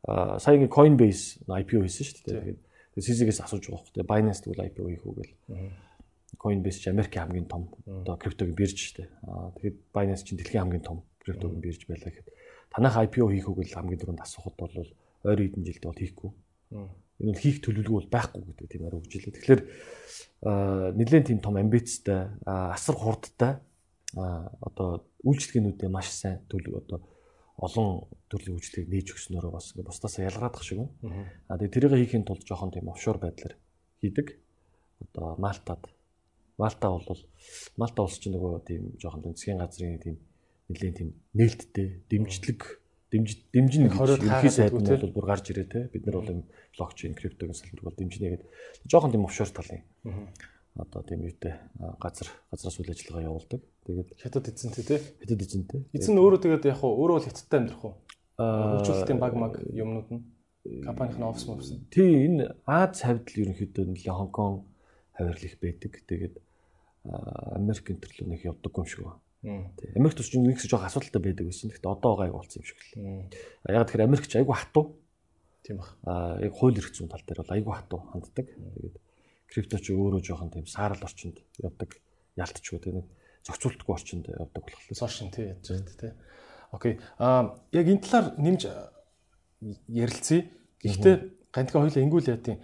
саягийн Coinbase IPO хийсэн шүү дээ. Тэгээд CZ-гээс асууж байгаа хөөхтэй Binance тэгвэл IPO хийх үү гэл. Coinbase ч Америкийн хамгийн том одоо криптогийн бирж шүү дээ. Тэгээд Binance чинь дэлхийн хамгийн том криптогийн бирж байлаа гэхэд. Танах IPO хийх үү гэл хамгийн түрүүнд асуухад бол ойр хэдэн жилдээ бол хийхгүй. Энэ нь хийх төлөвлөгөө бол байхгүй гэдэг тийм арга илээ. Тэгэхээр нэлээд тийм том амбицтай асар хурдтай одоо үйлчлэгээнүүдээ маш сайн төлөв одоо олон төрлийн үйлчлэгийг нээж өгснөөрөө бас ингээ бусдаас ялгаадах шиг байна. А тэгээ тэрийг хийхин тулд жоохон тийм офшор байдлаар хийдэг. Одоо Малтад Малта бол Малта улс чинь нөгөө тийм жоохон тэнцгийн газрын тийм нэлээд тийм нээлттэй дэмжлэг дэмж дэмжин ерөнхий сайд нь бол бүр гарч ирээ те бид нар бол юм блокчейн криптогийн салбарыг бол дэмжинэ гэдэг жоохон тийм офшор талын одоо тийм үедээ газар газраас үйл ажиллагаа явуулдаг. Тэгээд хятад эзэнтэй тий. Хятад эзэнтэй. Эзэн өөрөө тэгээд яг хуу өөрөө бол хятадтай амьдрах уу? Хөгжүүлэлтийн баг маг юмнууд нь компанийн офис мовс. Тий энэ Аз хавьд л ерөнхийдөө нэлээ Хонконг хавирлах байдаг. Тэгээд Америк энэ төрлөө нэг явдаг юм шиг байна. Тий. Америк төч нэг их жоох асуудалтай байдаг байсан. Гэхдээ одоо гайг болсон юм шиг л. Яг тэгэхээр Америкч айгүй хатуу. Тийм баг. Аа яг хууль эрх зүйн тал дээр бол айгүй хатуу ханддаг. Тэгээд крипто ч өөрөө жоохон тийм саарал орчинд явдаг. Ялтчгүй тийм нэг зохицуултгүй орчинд явдаг болохоор. Сошин тий яаж байна тий. Окей. Аа яг энэ талаар нэмж ярилцъя. Гэхдээ гантга хоёлаа ингүүл яа тийм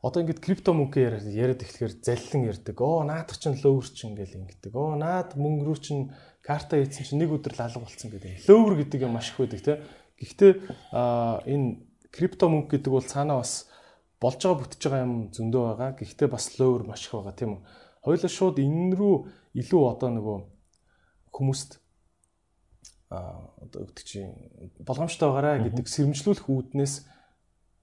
одоо ингээд крипто мөнгө яриад эхлэхээр заллин ярддаг. Оо наадах чинь лөөвөр чинь ингээл ингэдэг. Оо наад мөнгө рүү чинь карта хийсэн чинь нэг өдөр алга болцсон гэдэг. Лөөвөр гэдэг юм маш их байдаг те. Гэхдээ а энэ крипто мөнгө гэдэг бол цаанаа бас болж байгаа бүтэж байгаа юм зөндөө байгаа. Гэхдээ бас лөөвөр маш их байгаа тийм үү. Хоёлаа шууд энэ рүү илүү одоо нөгөө хүмүүст а одоо өгдөг чинь болгоомжтой байгаарай гэдэг сэрэмжлүүлэх үүднээс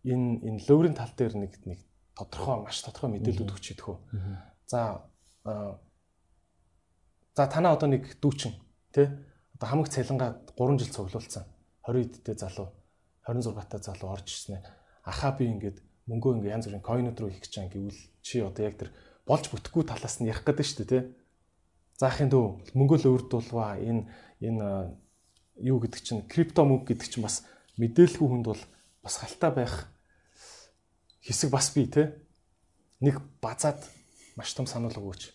энэ энэ лөөврийн тал дээр нэг нэг тодорхой маш тодорхой мэдээлэлүүд өгч идэх үү. За за танаа одоо нэг дүүчин тий одоо хамаг цалингаа 3 жил цуглуулсан 20 эдтэй залуу 26 та залуу орж ирсэн ээ. Ахаа би ингээд мөнгөө ингээд янз бүрийн койнод руу хийх гэж байгаа гэвэл чи одоо яг тэр болж бүтэхгүй талаас нь ярих гэдэг шүү дээ тий. Заахын дөө мөнгөө л өөрдүүлваа энэ энэ юу гэдэг чинь крипто мөнгө гэдэг чинь бас мэдээлгүй хүнд бол бас хальтаа байх хэсэг бас бий те. Нэг базаад маш том санал өгөөч.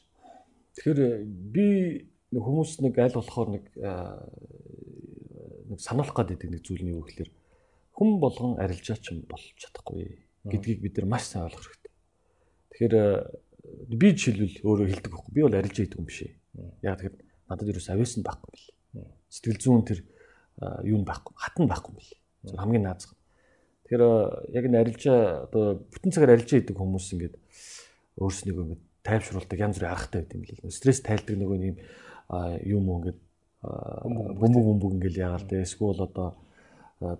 Тэгэхээр би хүмүүс нэг аль болохоор нэг нэг сануулах гэдэг нэг зүйл нь юу гэхээр хүн болгон арилжаач юм болж чадахгүй гэдгийг бид нар маш сайн ойлгох хэрэгтэй. Тэгэхээр би жишээлбэл өөрөө хэлдэг байхгүй. Би бол арилжаа идэг юм биш. Яг тэгэхээр надад юу ч авьяасан байхгүй юм бэл. Сэтгэл зүйн тэр юу нь байхгүй, хатан байхгүй бэл. Хамгийн наазах. Тэгэхээр яг энэ арилжаа одоо бүтэн цагаар арилжаа идэг хүмүүс ингээд өөрснийгөө ингээд тайвшруулдаг янз бүрийн аргатай байт юм лээ. Стресс тайлдаг нөгөө юм юм уу ингээд бөмбөг бөмбөг ингээд яагаад те эсвэл одоо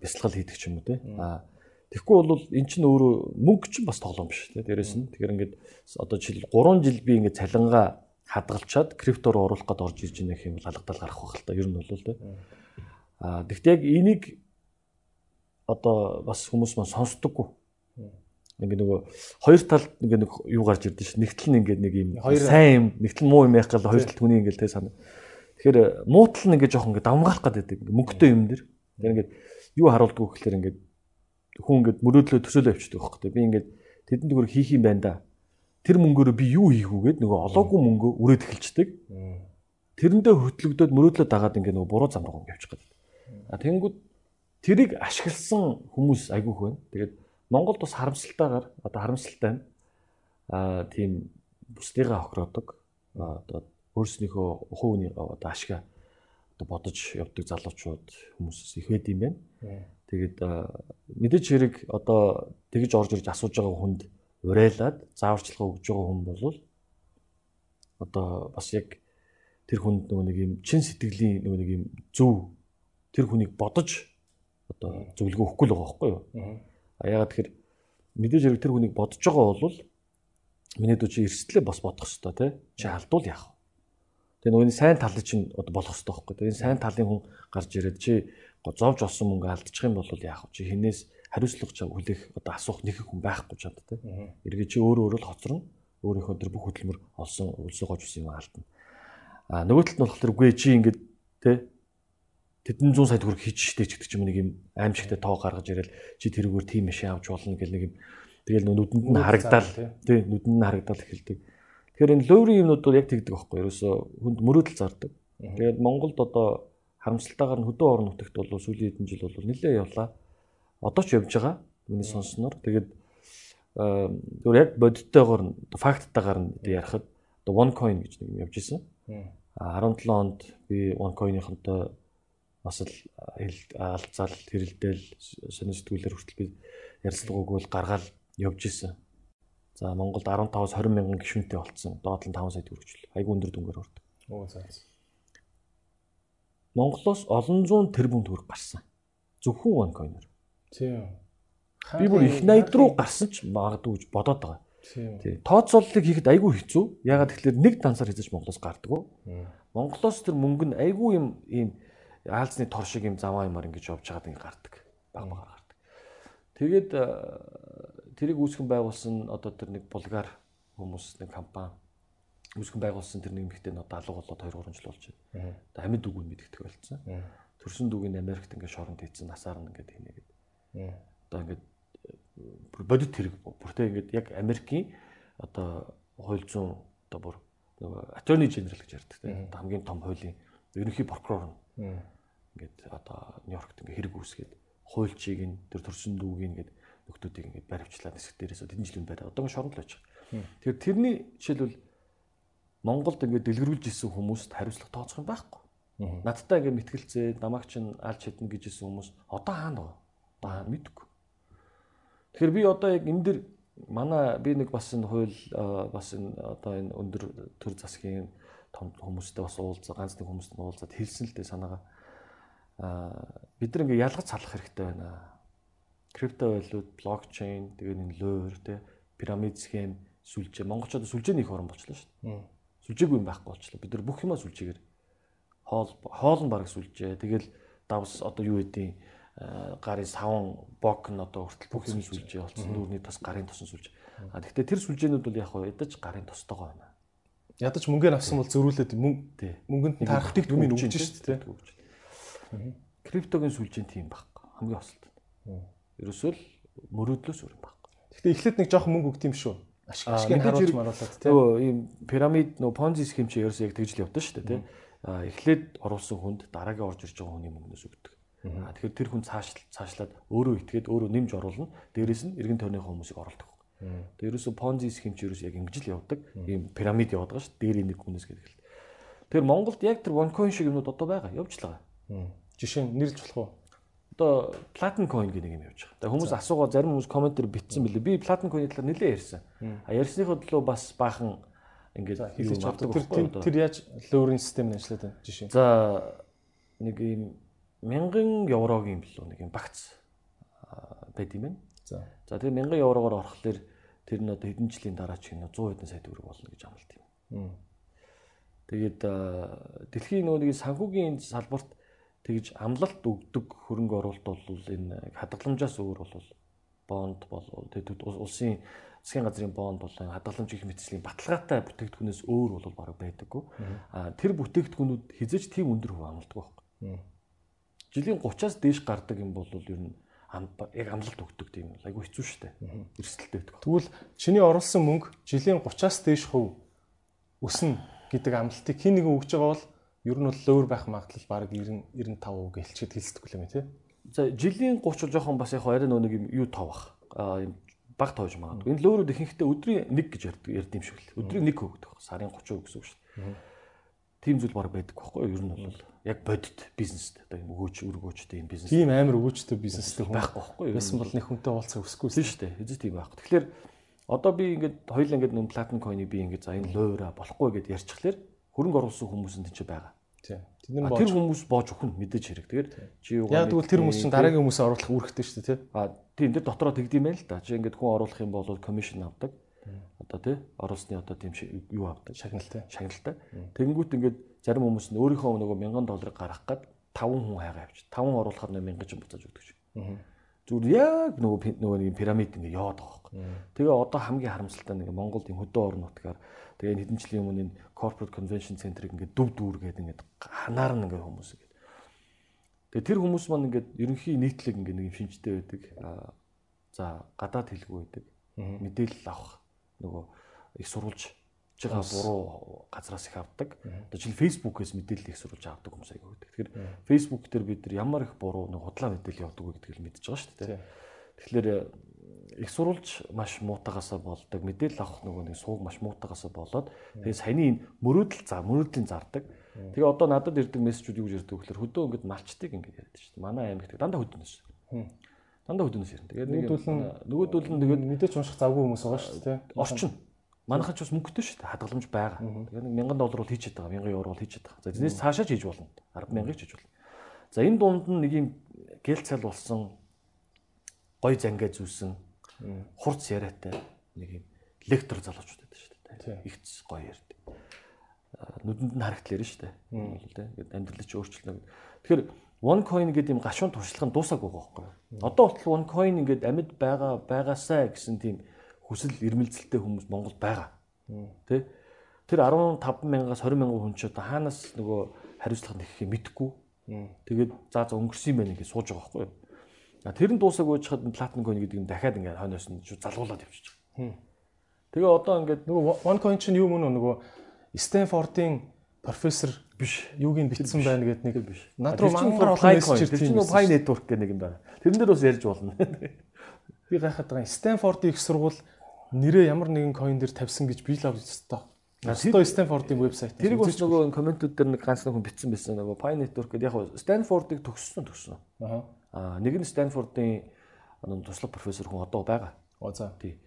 бясалгал хийдэг ч юм уу те. А Тэгэхгүй бол эн чинь өөрөө мөнгө чинь бас тоглоом биш те. Дээрэс нь тэгэхээр ингээд одоо жишээл 3 жил би ингээд цалингаа хадгалчаад криптор оруулах гээд орж ирж байгаа юм бол алгадал гарах байх л та. Ер нь бол те. А тэгвэл яг энийг одоо бас хүмүүс маань сонсдоггүй. Ингээ нөгөө хоёр талд ингээ нэг юу гарч ирдэ ш. Нэгтэл нь ингээ нэг юм сайн юм, нэгтэл муу юм яах гал хоёр талд хүний ингээ тэ санаа. Тэгэхээр муутал нь ингээ жоох ингээ давмгаалах гэдэг ингээ мөнгөтэй юм дэр. Тэр ингээ юу харуулдгүй гэхээр ингээ хүн ингээ мөрөөдлөө төсөөлөө авчдаг байхгүй. Би ингээ тэдэнд төгөр хийх юм байна да. Тэр мөнгөөрөө би юу хийх үгээд нөгөө олоогүй мөнгөө үрээд эхэлчихдэг. Тэрэндээ хөтлөгдөд мөрөөдлөө дагаад ингээ нөгөө буруу зам руу явчих гэдэг. А тэнгүүд тэрийг ашигласан хүмүүс айгүйх байна. Тэгээд Монголд бас харамсалтайгаар одоо харамсалтай. Аа тийм бусдыгаа хохироодог. Одоо өөрснийхөө хувийн одоо ашгаа одоо бодож явдаг залуучууд хүмүүсээс их байд юм байна. Тэгээд мэдээж хэрэг одоо тэгж орж ирж асууж байгаа хүнд урайлаад зааварчилгаа өгж байгаа хүн бол одоо бас яг тэр хүнд нөгөө нэг юм чин сэтгэлийн нөгөө нэг юм зөв тэр хүнийг бодож одоо зөвлөгөө өгөхгүй л байгаа байхгүй юу. А ягаад тэгэхээр мэдээж хэрэг тэр хүнийг бодож байгаа бол миний дүү чи эрсдлээ бас бодох хэрэгтэй те. Чи алдвал яах вэ? Тэгээ нөгөөний сайн талыг чинь одоо болох хэрэгтэй байхгүй. Тэгээ энэ сайн талын хүн гарч ирээд чи зовж олсон мөнгө алдчих юм бол яах вэ? Чи хинээс хариуцлага чав хүлээх одоо асуух нэг хүн байхгүй чад те. Эргээ чи өөрөө өөрөө л хоцорно. Өөрийнхөө тэр бүх хөдөлмөр олсон өлсөө гож үсэн юм алдна. А нөгөө талд нь болохоор үгүй чи ингээд те тэдэн 100 сая төгрөг хийж штэ ч гэдэг ч юм нэг юм аимшигтай тоо гаргаж ирэл чи тэрүүгээр тийм машин авч болно гэл нэг юм тэгэл нүдэнд нь харагдаал тий нүдэнд нь харагдаал эхэлдэг. Тэгэхээр энэ лөөврийн юмнууд бол яг тэгдэг байхгүй ерөөсөө хүнд мөрөөдөл зардаг. Тэгээд Монголд одоо харамсалтайгаар нь хөдөө орон нутагт бол сүүлийн хэдэн жил бол нэлээд явлаа. Одоо ч явж байгаа. Миний сонсноор. Тэгээд зөв яг бодиттойгоор факттайгаар нь ярихад одоо OneCoin гэж нэг юм явж исэн. 17 онд би OneCoin-ийнхэнтэй бас л алцаал хэрэлдээл сонир сэтгүүлээр хүртэл би ярилцлагыг бол гаргаал явж исэн. За Монголд 15-аас 20 мянган гишүүнтэй болцсон. Доод нь 5 сая төгрөгчл. Айгу өндөр дүнгээр ордог. Оо за. Монголоос олон зуун тэрбум төгрөг гарсан. Зөвхөн OneCoin-оор. Тийм. Би бүр их 80 руу гарсан ч магадгүй гэж бодоод байгаа. Тийм. Тий. Тооцооллыг хийхэд айгүй хэцүү. Ягаад тэгэхээр нэг дансаар хийж Монголоос гардаг. Монголоос тэр мөнгө нь айгүй юм ийм аалзны тор шиг юм заваа юмар ингэж явж байгаад ингэ гардаг. Баг багаар гардаг. Тэгээд тэрийг үүсгэн байгуулсан одоо тэр нэг булгар хүмүүс нэг компани үүсгэн байгуулсан тэр нэг эмэгтэй нь одоо алга болоод 2 3 жил болж байна. Одоо амьд үгүй мэддэг болсон. Төрсөн дүүг нь Америкт ингээд шоронд хийцэн насаар нь ингээд хийнэ гэдэг. Одоо ингээд бодит хэрэг бүртээ ингээд яг Америкийн одоо хууль зүйн одоо бүр нөгөө attorney general гэж ярьдаг тийм хамгийн том хуулийн ерөнхий прокурор нь. Ингээд одоо Нью-Йоркт ингээд хэрэг үүсгээд хуульчийг нь тэр төрсөн дүүг ингээд нөхдүүдийг ингээд баривчлаад нисэх дээрээс тэдэн жилийн байраа одоо ингээд шоронд л байгаа. Тэгэхээр тэрний жишээлбэл Монголд ингээд дэлгэрүүлж исэн хүмүүст хариуцлага тооцох юм байхгүй. Надтай ингээд мэтгэлцээ намайг чинь алж хэдэн гэж исэн хүмүүс одоо хаана Баа мэдгүй. Тэгэхээр би одоо яг энэ дэр манай би нэг бас энэ хууль бас энэ одоо энэ өндөр төр засгийн том хүмүүстэй бас уулзаа ганц нэг хүмүүстэй уулзаад хэлсэн л дээ санаагаа. Аа бид нар ингээ ялгаж салах хэрэгтэй байна. Криптовалют, блокчейн, тэгээ энэ луур тэ пирамид схем, сүлжээ. Монголчууд сүлжээний их орон болчихлоо шүү дээ. Сүлжээгүй юм байхгүй болчихлоо. Бид нар бүх юмаа сүлжээгээр хоол хоол нь баг сүлжээ. Тэгэл давс одоо юу гэдгийг гарын савн бок нь одоо хүртэл бүх юм сүлжээ болсон. Нүүрний тас гарын тосон сүлжээ. А тэгэхээр тэр сүлжээнүүд бол яг хоо ядаж гарын тостойгоо байна. Ядаж мөнгөөр авсан бол зөрүүлээд мөнгө мөнгөнд таарах юм өгч шүү дээ. Криптогийн сүлжээ тийм байхгүй. Хамгийн осолт. Ерөөсөө л мөрөөдлөөс өөр юм байхгүй. Гэхдээ эхлээд нэг жоохон мөнгө өгд юм шүү. Ашиг харуулж маруулаад тийм. Нөгөө ийм пирамид нөгөө понзи схем чи ерөөсөө яг тэгж л явдсан шүү дээ тийм. Эхлээд оруулсан хүнд дараагийн орж ирж байгаа хүний мөнгнөөс өгдөг. Тэгэхээр тэр хүн цааш цаашлаад өөрөө итгээд өөрөө нэмж оруулна. Дээрээс нь эргэн тойрныхоо хүмүүсийг оролдог. Дээрээс Ponzi scheme ч ерөөс яг ингэж л явдаг. Ийм пирамид явдаг ш. Дээрээ нэг хүнээс гэдэг. Тэгэхээр Монголд яг тэр OneCoin шиг юмнууд одоо байгаа. Явж л байгаа. Жишээ нь нэрлж болох уу? Одоо Platinum coin гэдэг юм явж байгаа. Тэгээ хүмүүс асуугаа зарим хүмүүс комент дээр битсэн билээ. Би Platinum coin-ийн талаар нэлээ ярьсан. А ярьсныхоо төлөө бас баахан ингээд хэлж чаддаг. Тэр тэр яаж лөөрийн систем нь ажилладаг жишээ. За нэг ийм 1000 еврогийн билүү нэг юм багц байд юм байна. За. За тэгээ 1000 еврогоор орохлоор тэр нь одоо хэдэн жилийн дараа ч гэнэ 100 хэдэн сая төгрөг болно гэж амлалт юм. Тэгээд дэлхийн нөгөө нэг санхүүгийн салбарт тэгж амлалт өгдөг хөрөнгө оруулалт бол энэ хадгаламжаас өөр бол бонд болов тэгээд улсын засгийн газрын бонд болон хадгаламж их мэтслийн баталгаатай бүтээгдэхүүнээс өөр бол бараг байдаггүй. Аа тэр бүтээгдэхүүнүүд хизэж тийм өндөр хувь амлалтгүй байхгүй. Жилийн 30-аас дээш гардаг юм бол ер нь яг амлалт өгдөг тийм айгүй хэцүү шттэ. Эрсдэлтэй байдаг. Тэгвэл чиний оруулсан мөнгө жилийн 30-аас дээш хувь өснө гэдэг амлалтыг хин нэгэн өгж байгаа бол ер нь бол өөр байх магадлал баг 90 95% гэлчихэд хэлцдэг юм тий. За жилийн 30 бол жоохон бас яг арай нэг юм юу тав бах. Аа юм баг тавж магадгүй. Энэ лөөрөд ихэнхдээ өдрийн 1 гэж ярьд юм шиг л. Өдрийн 1 өгдөг. Сарын 30 гэсэн үг шүү дээ. Тийм зүйл баг байдаг байхгүй юу? Ер нь бол яг бодит бизнест одоо юм өгөөч өргөөчтэй юм бизнес. Тийм амар өгөөчтэй бизнестэй хүн байхгүй байхгүй юу? Ясан бол нэг хүнтэй уулзах өсөхгүй шүү дээ. Хэзээ тийм байхгүй. Тэгэхээр одоо би ингээд хоёул ингээд нүн платин койны би ингээд за энэ лойра болохгүй гэдээ ярьчихлаэр хөрөнгө оруулсан хүмүүс нь тийч байгаа. Тийм. Тэр хүмүүс боож өгнө мэдээж хэрэг. Тэгээд чи юу Яг тэгвэл тэр хүмүүс чинь дараагийн хүмүүсээ оруулах үүрэгтэй шүү дээ тий. А тийм тэр дотроо тэгдэм байл л да. Чи ингээд хүн оруулах юм бол комисшн авдаг. Одоо тий оруулсны одоо тийм юу авдаг шагналтай. Шагналтай. Тэнгүүт ингээд зарим хүмүүс нь өөрийнхөө нөгөө 1000 долларыг гаргах гад 5 хүн хайгаа явчих. 5 оруулахаар 1000 ч буцааж өгдөг ч. Зүгээр яг нөгөө нөгөө нэг пирамид ингэ яваад байгаа байхгүй. Тэгээ одоо хамгийн харамсалтай нэг Монголд юм хөдөө орон нутгаар тэгээ хэдэн жилийн өмнө энэ corporate convention center-ыг ингэ дүв дүүргээд ингэ ханаар нь ингэ хүмүүс ингэ. Тэгээ тэр хүмүүс маань ингэ ерөнхий нийтлэг ингэ нэг юм шинжтэй байдаг. За гадаад хэлгүй байдаг. Мэдээлэл авах нөгөө их сурвалж байгаа буруу газраас их авдаг. Одоо жишээ нь Facebook-ээс мэдээлэл их сурвалж авдаг хүмүүс аяга байдаг. Тэгэхээр Facebook дээр бид нар ямар их буруу нэг худлаа мэдээлэл явдаг вэ гэдгийг л мэдчихэж байгаа шүү дээ. Тэгэхээр их сурвалж маш муутагаасаа болдог. Мэдээлэл авах нөгөө нэг сууг маш муутагаасаа болоод тэгээ саяны энэ мөрөөдөл за мөрөөдлийн зардаг. Тэгээ одоо надад ирдэг мессежүүд юу гэж ирдэг вэ гэхээр хөдөө ингээд малчтыг ингээд яриад шүү дээ. Манай аймагт дандаа хөдөнөөс. Дандаа хөдөнөөс ирнэ. Тэгээд нөгөөдөл нь нөгөөдөл нь тэгээд мэдээч унших завгүй хүмүүс байгаа шүү дээ. Орчин Манайхан ч бас мөнгөтэй шүү дээ. Хадгаламж байгаа. Тэгэхээр 1000 доллар бол хийчихэд байгаа, 1000 евро бол хийчихэд байгаа. За тэрнээс цаашаа ч хийж болно. 100000 ч хийж болно. За энэ дунд нь нэг юм гэл цал болсон гой зангаа зүүсэн хурц яриатай нэг юм лектор залуучууд байдаг шүү дээ. Ихц гоё ярьдаг. Нүдэнд нь харагдлаа шүү дээ. Ингээд амьдрал чи өөрчлөлөө. Тэгэхээр one coin гэдэг юм гашуун туршлага нь дуусаагүй байхгүй. Одоо болтол one coin ингээд амьд байгаа байгаасаа гэсэн тийм хүсэл эрмэлзэлтэй хүмүүс Монгол байгаа. Тэ? Тэр 15 мянгаас 20 мянган хүн ч одоо хаанаас нөгөө хариуцлага нэхээ мэдэхгүй. Тэгээд за за өнгөрсөн юм байна гэж сууж байгаа байхгүй юу? Тэр нь дуусаагүй чад платин coin гэдэг нь дахиад ингээд хойноос нь залгуулад байгаа. Тэгээ одоо ингээд нөгөө one coin чинь юу мөн нөгөө Стэнфордын профессор биш юуг нь бичсэн байна гэдэг нэг биш. Над руу мангар мессеж тэр чинь Pi network гэх нэг юм байна. Тэрэн дээр бас ярьж болно. Би гайхаад байгаа. Стэнфордын их сургууль нэрээ ямар нэгэн coin дээр тавьсан гэж би л авч өстой. Өстой Стэнфордын вебсайт. Тэрийг бас нөгөө комментүүд дээр нэг ганц нэг хүн бичсэн байсан нөгөө Pi network гэдэг яг Стэнфордыг төгссөн төгссөн. Аа. Нэг нь Стэнфордын туслах профессор хүн одоо байгаа. Оо за. Тий.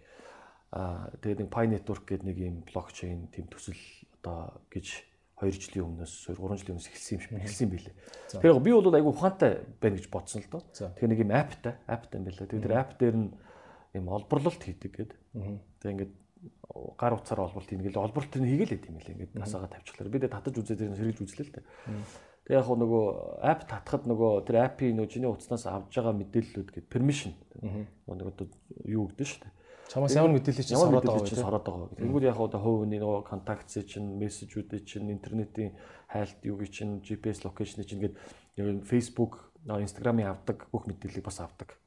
Аа тэгээд нэг Pi network гэдэг нэг юм блокчейн тэм төсөл одоо гэж 2 жилийн өмнөөс 3 жилийн өмнөөс эхэлсэн юм шиг эхэлсэн билээ. Тэгэхээр би бол айгүй ухаантай байна гэж бодсон л доо. Тэгэхээр нэг юм аптай, аптай юм байлаа. Тэгээд тэр ап дээр нь юм олборлолт хийдэг гэдэг. Тэгээ ингээд гар утсаар олборлт хийнэ гэл олборлт нь хийгээл байт юм лээ. Ингээд насаага тавьчихлаа. Би тэгээ татаж үзээд тэр хэрэгж үзлээ л дээ. Тэгээ яг нөгөө ап татхад нөгөө тэр апийн нөгөө чиний утаснаас авж байгаа мэдээллүүд гэдэг permission. Нөгөө юу гэдэг шүү дээ. Чамаас ямар мэдээлэл чинь сороод байгаа вэ? Сороод байгаа. Тэнгүүд яг одоо хувийн нөгөө контактс чинь, мессежүүд чинь, интернетийн хайлт юу гэж чинь, GPS локейшн чинь гээд Facebook, Instagram-ыг авдаг, бүх мэдээллийг бас авдаг.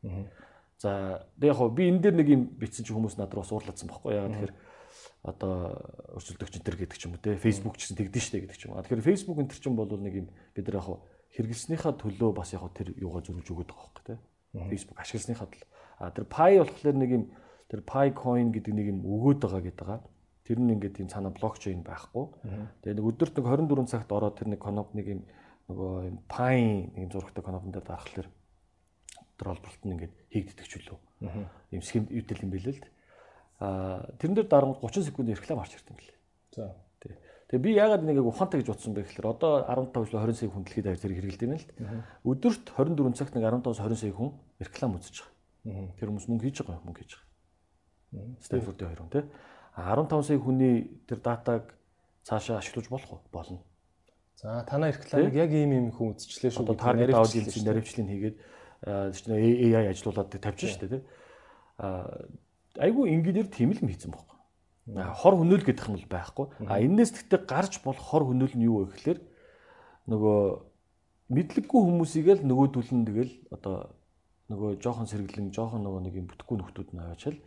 За яг хоо би энэ дээр нэг юм бичсэн чи хүмүүс над руу бас уурлаадсан байхгүй яа. Тэгэхээр одоо өрсөлдөгч энэ төр гэдэг ч юм уу те Facebook ч гэсэн тэгдэн штэ гэдэг ч юм. Тэгэхээр Facebook энэ төр чинь бол нэг юм бид нар яг хоо хэрэглэснийхаа төлөө бас яг хоо тэр юугаа зөрүүж өгöd байгаа байхгүй те. Facebook ашигласныхаа төлөө. А тэр пай болохоор нэг юм тэр Pi coin гэдэг нэг юм өгөөд байгаа гэдэг байгаа. Тэр нь ингээд тийм цаана блокчейн байхгүй. Тэгээ нэг өдөрт нэг 24 цагт ороод тэр нэг коноп нэг юм нөгөө юм Pi нэг зурагтай конопн дээр дарахлаар тэр олборлт нь ингээд хийгддэг ч үлээ. Ийм схем юутэл юм бэлээ л дээ. Аа тэрэн дээр дарамт 30 секунд реклам ирсэн юм билээ. За. Тий. Тэгээ би яагаад нэг ухаантай гэж бодсон бэ гэхээр одоо 15 20 сая хүн дэлхийд авч зэрэг хэрэгэлдэг юм л дээ. Өдөрт 24 цагт нэг 15-20 сая хүн реклам үзэж байгаа. Тэр хүмүүс мөнгө хийж байгаа мөнгө хийж байгаа. Стэнфордын хоёр хүн тий. 15 сая хүний тэр датаг цаашаа ашиглаж болох уу? Болно. За танаа рекламыг яг ийм ийм хүн үзчихлээ шүү. Одоо таргет аудиенсийн наривчлыг хийгээд AI ажилуулад тавьж штэ тий. А айгүй инженеэр тийм л хийцэн байхгүй. Хор хөнөөл гэдэг нь бол байхгүй. А энэс тэгтээ гарч болох хор хөнөөл нь юу вэ гэхээр нөгөө мэдлэггүй хүмүүсийг л нөгөөдүүлэн тэгэл одоо нөгөө жоохон сэргэлэн жоохон нөгөө нэг юм бүтэхгүй нөхдүүд нь аваачаал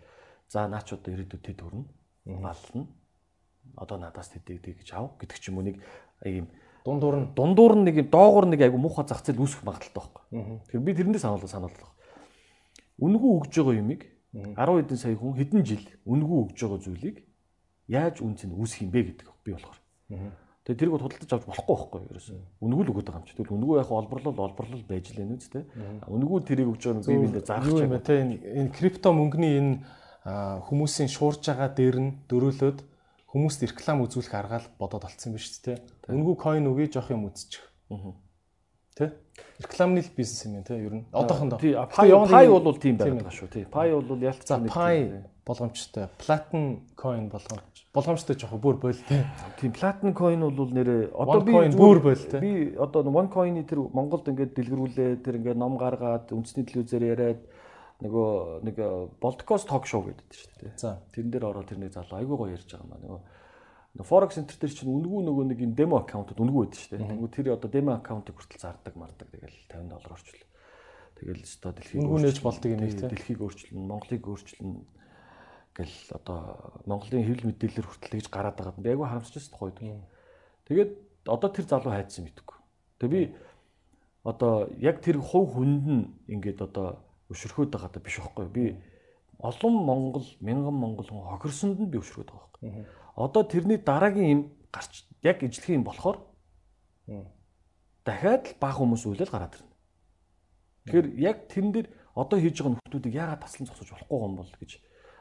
за наач одоо ирээдүйд тэд өрнө баллна одоо надаас тэдийг гэж ав гэдэг ч юм уу нэг ийм дундуур нь дундуур нь нэг доогуур нэг айгу муухай зах зээл үүсэх магадaltaй байхгүй. Тэгэхээр би тэрэндээ санаалал санаалал. Үнгүү өгж байгаа юмыг 10 хэдэн сая хүн хэдэн жил үнгүү өгж байгаа зүйлийг яаж үнц нь үүсэх юм бэ гэдэг би болохоор. Тэгээ тэрийг худалдаж авч болохгүй байхгүй ерөөсөө. Үнгүү л өгöd байгаа юм чи. Тэгвэл үнгүү яг олборлол олборлол байж л энэ үстэй. Үнгүү тэрийг өгж байгаа би биндээ заах юм те энэ крипто мөнгөний энэ хүмүүсийн шуурж байгаа дээр нь дөрөөлөд хүмүүст реклам үзүүлэх аргаал бодоод олцсон биз дээ. Үнгүү coin үгүй жоох юм үзчих. Тэ? Рекламны л бизнес юм те ер нь. Одоохондоо. Тий, Pi бол тийм байгаа шүү. Тий. Pi бол ялцсан нэг Pi болгоомжтой. Platin coin болгоомж. Болгоомжтой жоох бүр бойл те. Тийм, Platin coin бол нэрээ одоо би бүр бойл те. Би одоо one coin-ы тэр Монголд ингээд дэлгэрүүлээ тэр ингээд ном гаргаад үндэсний телевизээр яриад нөгөө нэг Болткос ток шоу гэдэг шүү дээ. За. Тэрэн дээр ороод тэрний залуу айгүй гоё ярьж байгаа маа. Нөгөө Forex Center дээр чинь үнгүү нөгөө нэг юм демо аккаунтууд үнгүү байдаг шүү дээ. Тэгвэл тэр одоо демо аккаунтыг хүртэл зардаг мардаг тэгэл 50 доллар орчвол. Тэгэл өстой дэлхийг үнгүү нээж болдог юм тийм. Дэлхийг өөрчилнө, Монголыг өөрчилнө гэл одоо Монголын хэвлэл мэдээлэлээр хүртэл гэж гараад байгаа. Би айгүй харамсаж байна тухайд. Тэгээд одоо тэр залуу хайдсан мэдгүй. Тэгээ би одоо яг тэр хувь хүнд нь ингээд одоо өшрөхөд байгаа даа биш байхгүй би олон монгол мянган монгол хүн хохирсонд нь би өшрөхөд байгаа байхгүй одоо тэрний дараагийн юм гарч яг ижлэх юм болохоор дахиад л баг хүмүүс үйлэл гараад ирнэ. Тэгэхээр яг тэрэн дээр одоо хийж байгаа нөхдүүдийг яагаад таслан зогсож болохгүй юм бол гэж.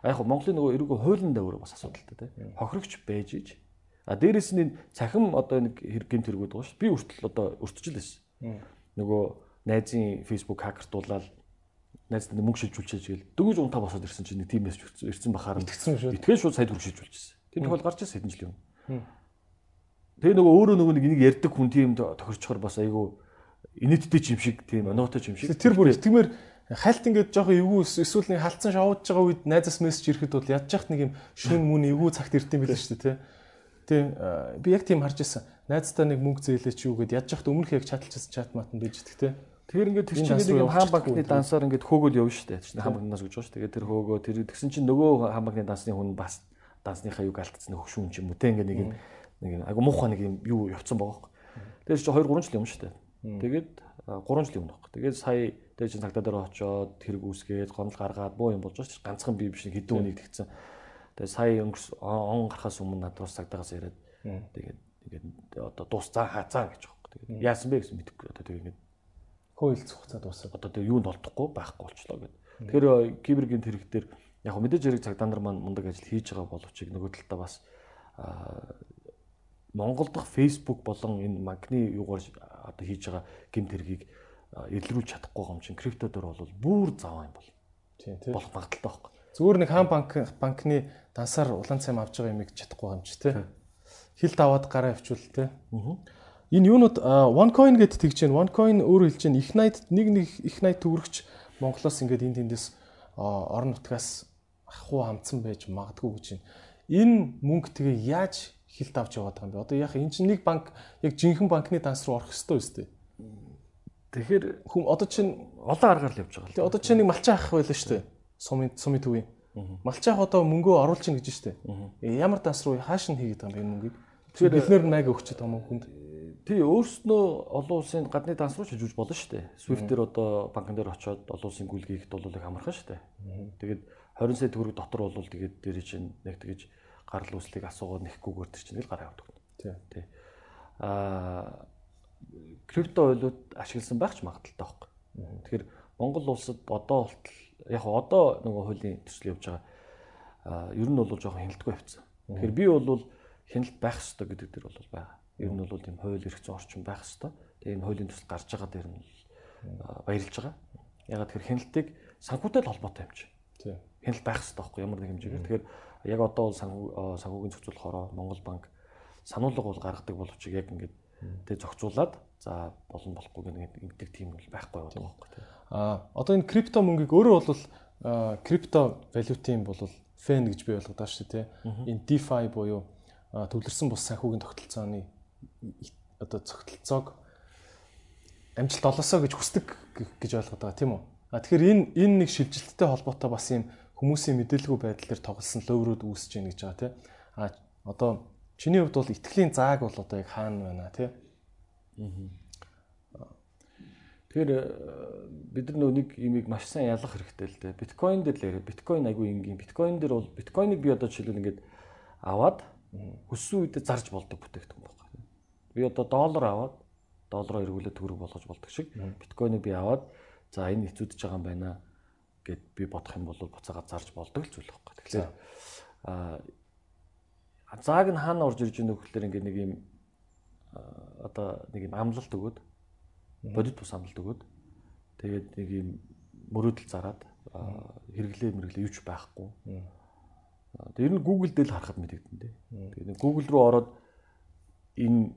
Яг хөө Монголын нөгөө эргүү хуулийн дэврэг бас асуудалтай тий. Хохирогч байж иж. А дээрэс нь цахим одоо нэг хэрэг гэмт хэрэгүүд байгаа шүү. Би үртэл одоо өртөжл байсан. Нөгөө найзын Facebook хакертуулаад найзтай мөнгө шилжүүлчихэж гээл дөгөж унтаа босоод ирсэн чинь нэг тийм мессеж ирсэн бахаар Итгэсэн шүү. итгэл шууд сая төгрөг шилжүүлчихсэн. Тэр тохиол гарч ирсэн хэдэн жилийн өмнө. Тэгээ нөгөө өөрөө нөгөө нэг энийг ярьдаг хүн тийм тохирчхоор бас айгүй инээдтэй юм шиг тийм оноотой юм шиг. Тэр бүр итгэмээр хальт ингээд жоохон эвгүй эсвэл нэг халтсан шоудж байгаа үед найзаас мессеж ирэхэд бол ядж яхад нэг юм шүн мөн эвгүй цагт ирд юм билээ шүү дээ тий. Тэг би яг тийм харж ирсэн. Найзтай нэг мөнгө зээлээч юу гэд ядж яхад өмнөх яг чаталчихсан чат мат нь бийж идэх тий. Тэгэхээр ингээд тэр чинь нэг юм хаан банкны дансаар ингээд хөөгөл явна шүү дээ. Тэр хаан банкны данс гэж байгаа шүү. Тэгээд тэр хөөгөө тэр тэгсэн чинь нөгөө хаан банкны дансны хүн бас дансныхаа юг алдсан хөгшүүн ч юм уу те ингээд нэг юм нэг юм айгу муухай нэг юм юу явцсан байгаа байхгүй. Тэгээд чи 2 3 жил юм шүү дээ. Тэгээд 3 жилийн өмнө байхгүй. Тэгээд сая тэгээд чинь цагдаа дээр очоод хэрэг үүсгээд гонол гаргаад боо юм болж байгаа шүү. Ганцхан бие биш хэдэн үнийг тэгсэн. Тэгээд сая өнгөрс он гарахаас өмнө надад бас цагдаагаас яриад тэгээд тэгээд одоо дуусцаа хаацаа гэж байгаа. Тэгээд яасан бэ гэсэн мэдэхгүй. Одоо тэгээд ингээд хөөөлц хугацаа дуусаад. одоо тэр юунд олдохгүй байхгүй болчлоо гэдэг. Тэгэхээр кибергийн тэрэг дээр яг мэдээж хэрэг цагдаа нар маань мундаг ажил хийж байгаа боловч нөгөө талдаа бас Монгол дахь Facebook болон энэ магны юугаар одоо хийж байгаа гим тэргийг илрүүлж чадахгүй юм чинь крипто дээр бол бүр заваа юм бол. Тийм тийм. болох магадaltaй байхгүй. Зүгээр нэг хаан банк банкны дансаар улаан цайм авч байгаа юмыг чадахгүй юм чи тий. Хилд аваад гараа авчвал тий. Энэ юунууд OneCoin гэдээ тэгж байна. OneCoin өөрөө хэлж байна. Их найд нэг нэг их найд төгрөгч Монголоос ингээд энд тэндээс орон нутгаас ахуу хамтсан байж магадгүй гэж байна. Энэ мөнгө тэгээ яаж хилд авч яваад байгаа юм бэ? Одоо яг энэ чинь нэг банк яг жинхэнэ банкны данс руу орох ёстой үстэй. Тэгэхээр Хүм одоо чинь олон аргаар л явж байгаа л. Тэгээ одоо чи нэг малчаа авах байлаа шүү дээ. Сумын сумын төвийн. Малчаа одоо мөнгөө оруулж ийн гэж шүү дээ. Ямар данс руу хааш нь хийгээд байгаа юм бэ энэ мөнгийг? Тэгэхээр бид нэр маяг өгч байгаа юм хүнд. Тий өөрснөө олон улсын гадны данс руу шилжүүлж болно шүү дээ. Swift дээр одоо банкн дээр очоод олон улсын гүйлгээхэд бол их амархан шүү дээ. Тэгээд 20 сая төгрөг дотор бол тэгээд дээр чинь нэг тэгэж гарал үүслийг асуугаад нэхгүйгээр тэр чинь л гараа явдаг. Тий. Тий. Аа крипто ойлууд ашигласан байх ч магадaltaй байхгүй. Тэгэхээр Монгол улсад одоо болтол яг одоо нөгөө хуулийн төсөл явж байгаа аа ер нь бол жоохон хяналтгүй авцсан. Тэгэхээр би бол хяналт байх ёстой гэдэг дээр бол байгаа. Ер нь бол тийм хууль эрх зүйн орчин байх ёстой. Тэгээ энэ хуулийн төсөл гарч байгаа дээр нь баярлж байгаа. Ягаад тэгэхээр хяналтыг санхүүтэй л холбоотой юм чи. Тий. Хяналт байх ёстой байхгүй ямар нэг хэмжээгээр. Тэгэхээр яг одоо бол санхүү санхүүгийн зохицуулахороо Монгол банк сануулга бол гаргадаг боловч яг ингээд тэг зохицуулаад за болон болохгүй гэх ингэдэг тийм бол байхгүй байгаа байхгүй тийм. А одоо энэ крипто мөнгийг өөрөө бол крипто валютын бол фэн гэж би ойлгоод байгаа шүү дээ. Энэ DeFi буюу төвлөрсөн бус санхүүгийн тогтолцооны одоо цогтолцоог амжилт олоосоо гэж хүсдэг гэж ойлгоод байгаа тийм үү? А тэгэхээр энэ энэ нэг шилжилттэй холбоотой бас юм хүмүүсийн мэдээлгүй байдлаар тоглосон лөврүүд үүсэж байна гэж байгаа тийм. А одоо чиний хувьд бол итгэлийн зааг бол одоо яг хаана байна тийм? Тэгэхээр бид нар нэг имийг маш сайн ялгах хэрэгтэй л дээ. Биткойн дээр л. Биткойн айгүй энгийн. Биткойн дээр бол биткойныг би одоо жишээлбэл ингээд аваад өссөн үедээ зарж болдог бүтээгдэхүүн байна. Би одоо доллар аваад доллараар эргүүлээд төгрөг болгож болдог шиг биткойныг би аваад за энэ хэцүүдэж байгаа юм байна гэд би бодох юм бол буцаага зарж болдог л зүйл байхгүй. Тэгэхээр а зааг нь хаана орж ирж байгаа нөхөрлөр ингээд нэг юм одоо нэг юм амлалт өгөөд бодит бус амлалт өгөөд тэгээд нэг юм мөрөөдөл зараад хэрэглээ мэрглээ юуч байхгүй. Ер нь Google дээр л харахад мэдэгдэн дээ. Тэгээд Google руу ороод энэ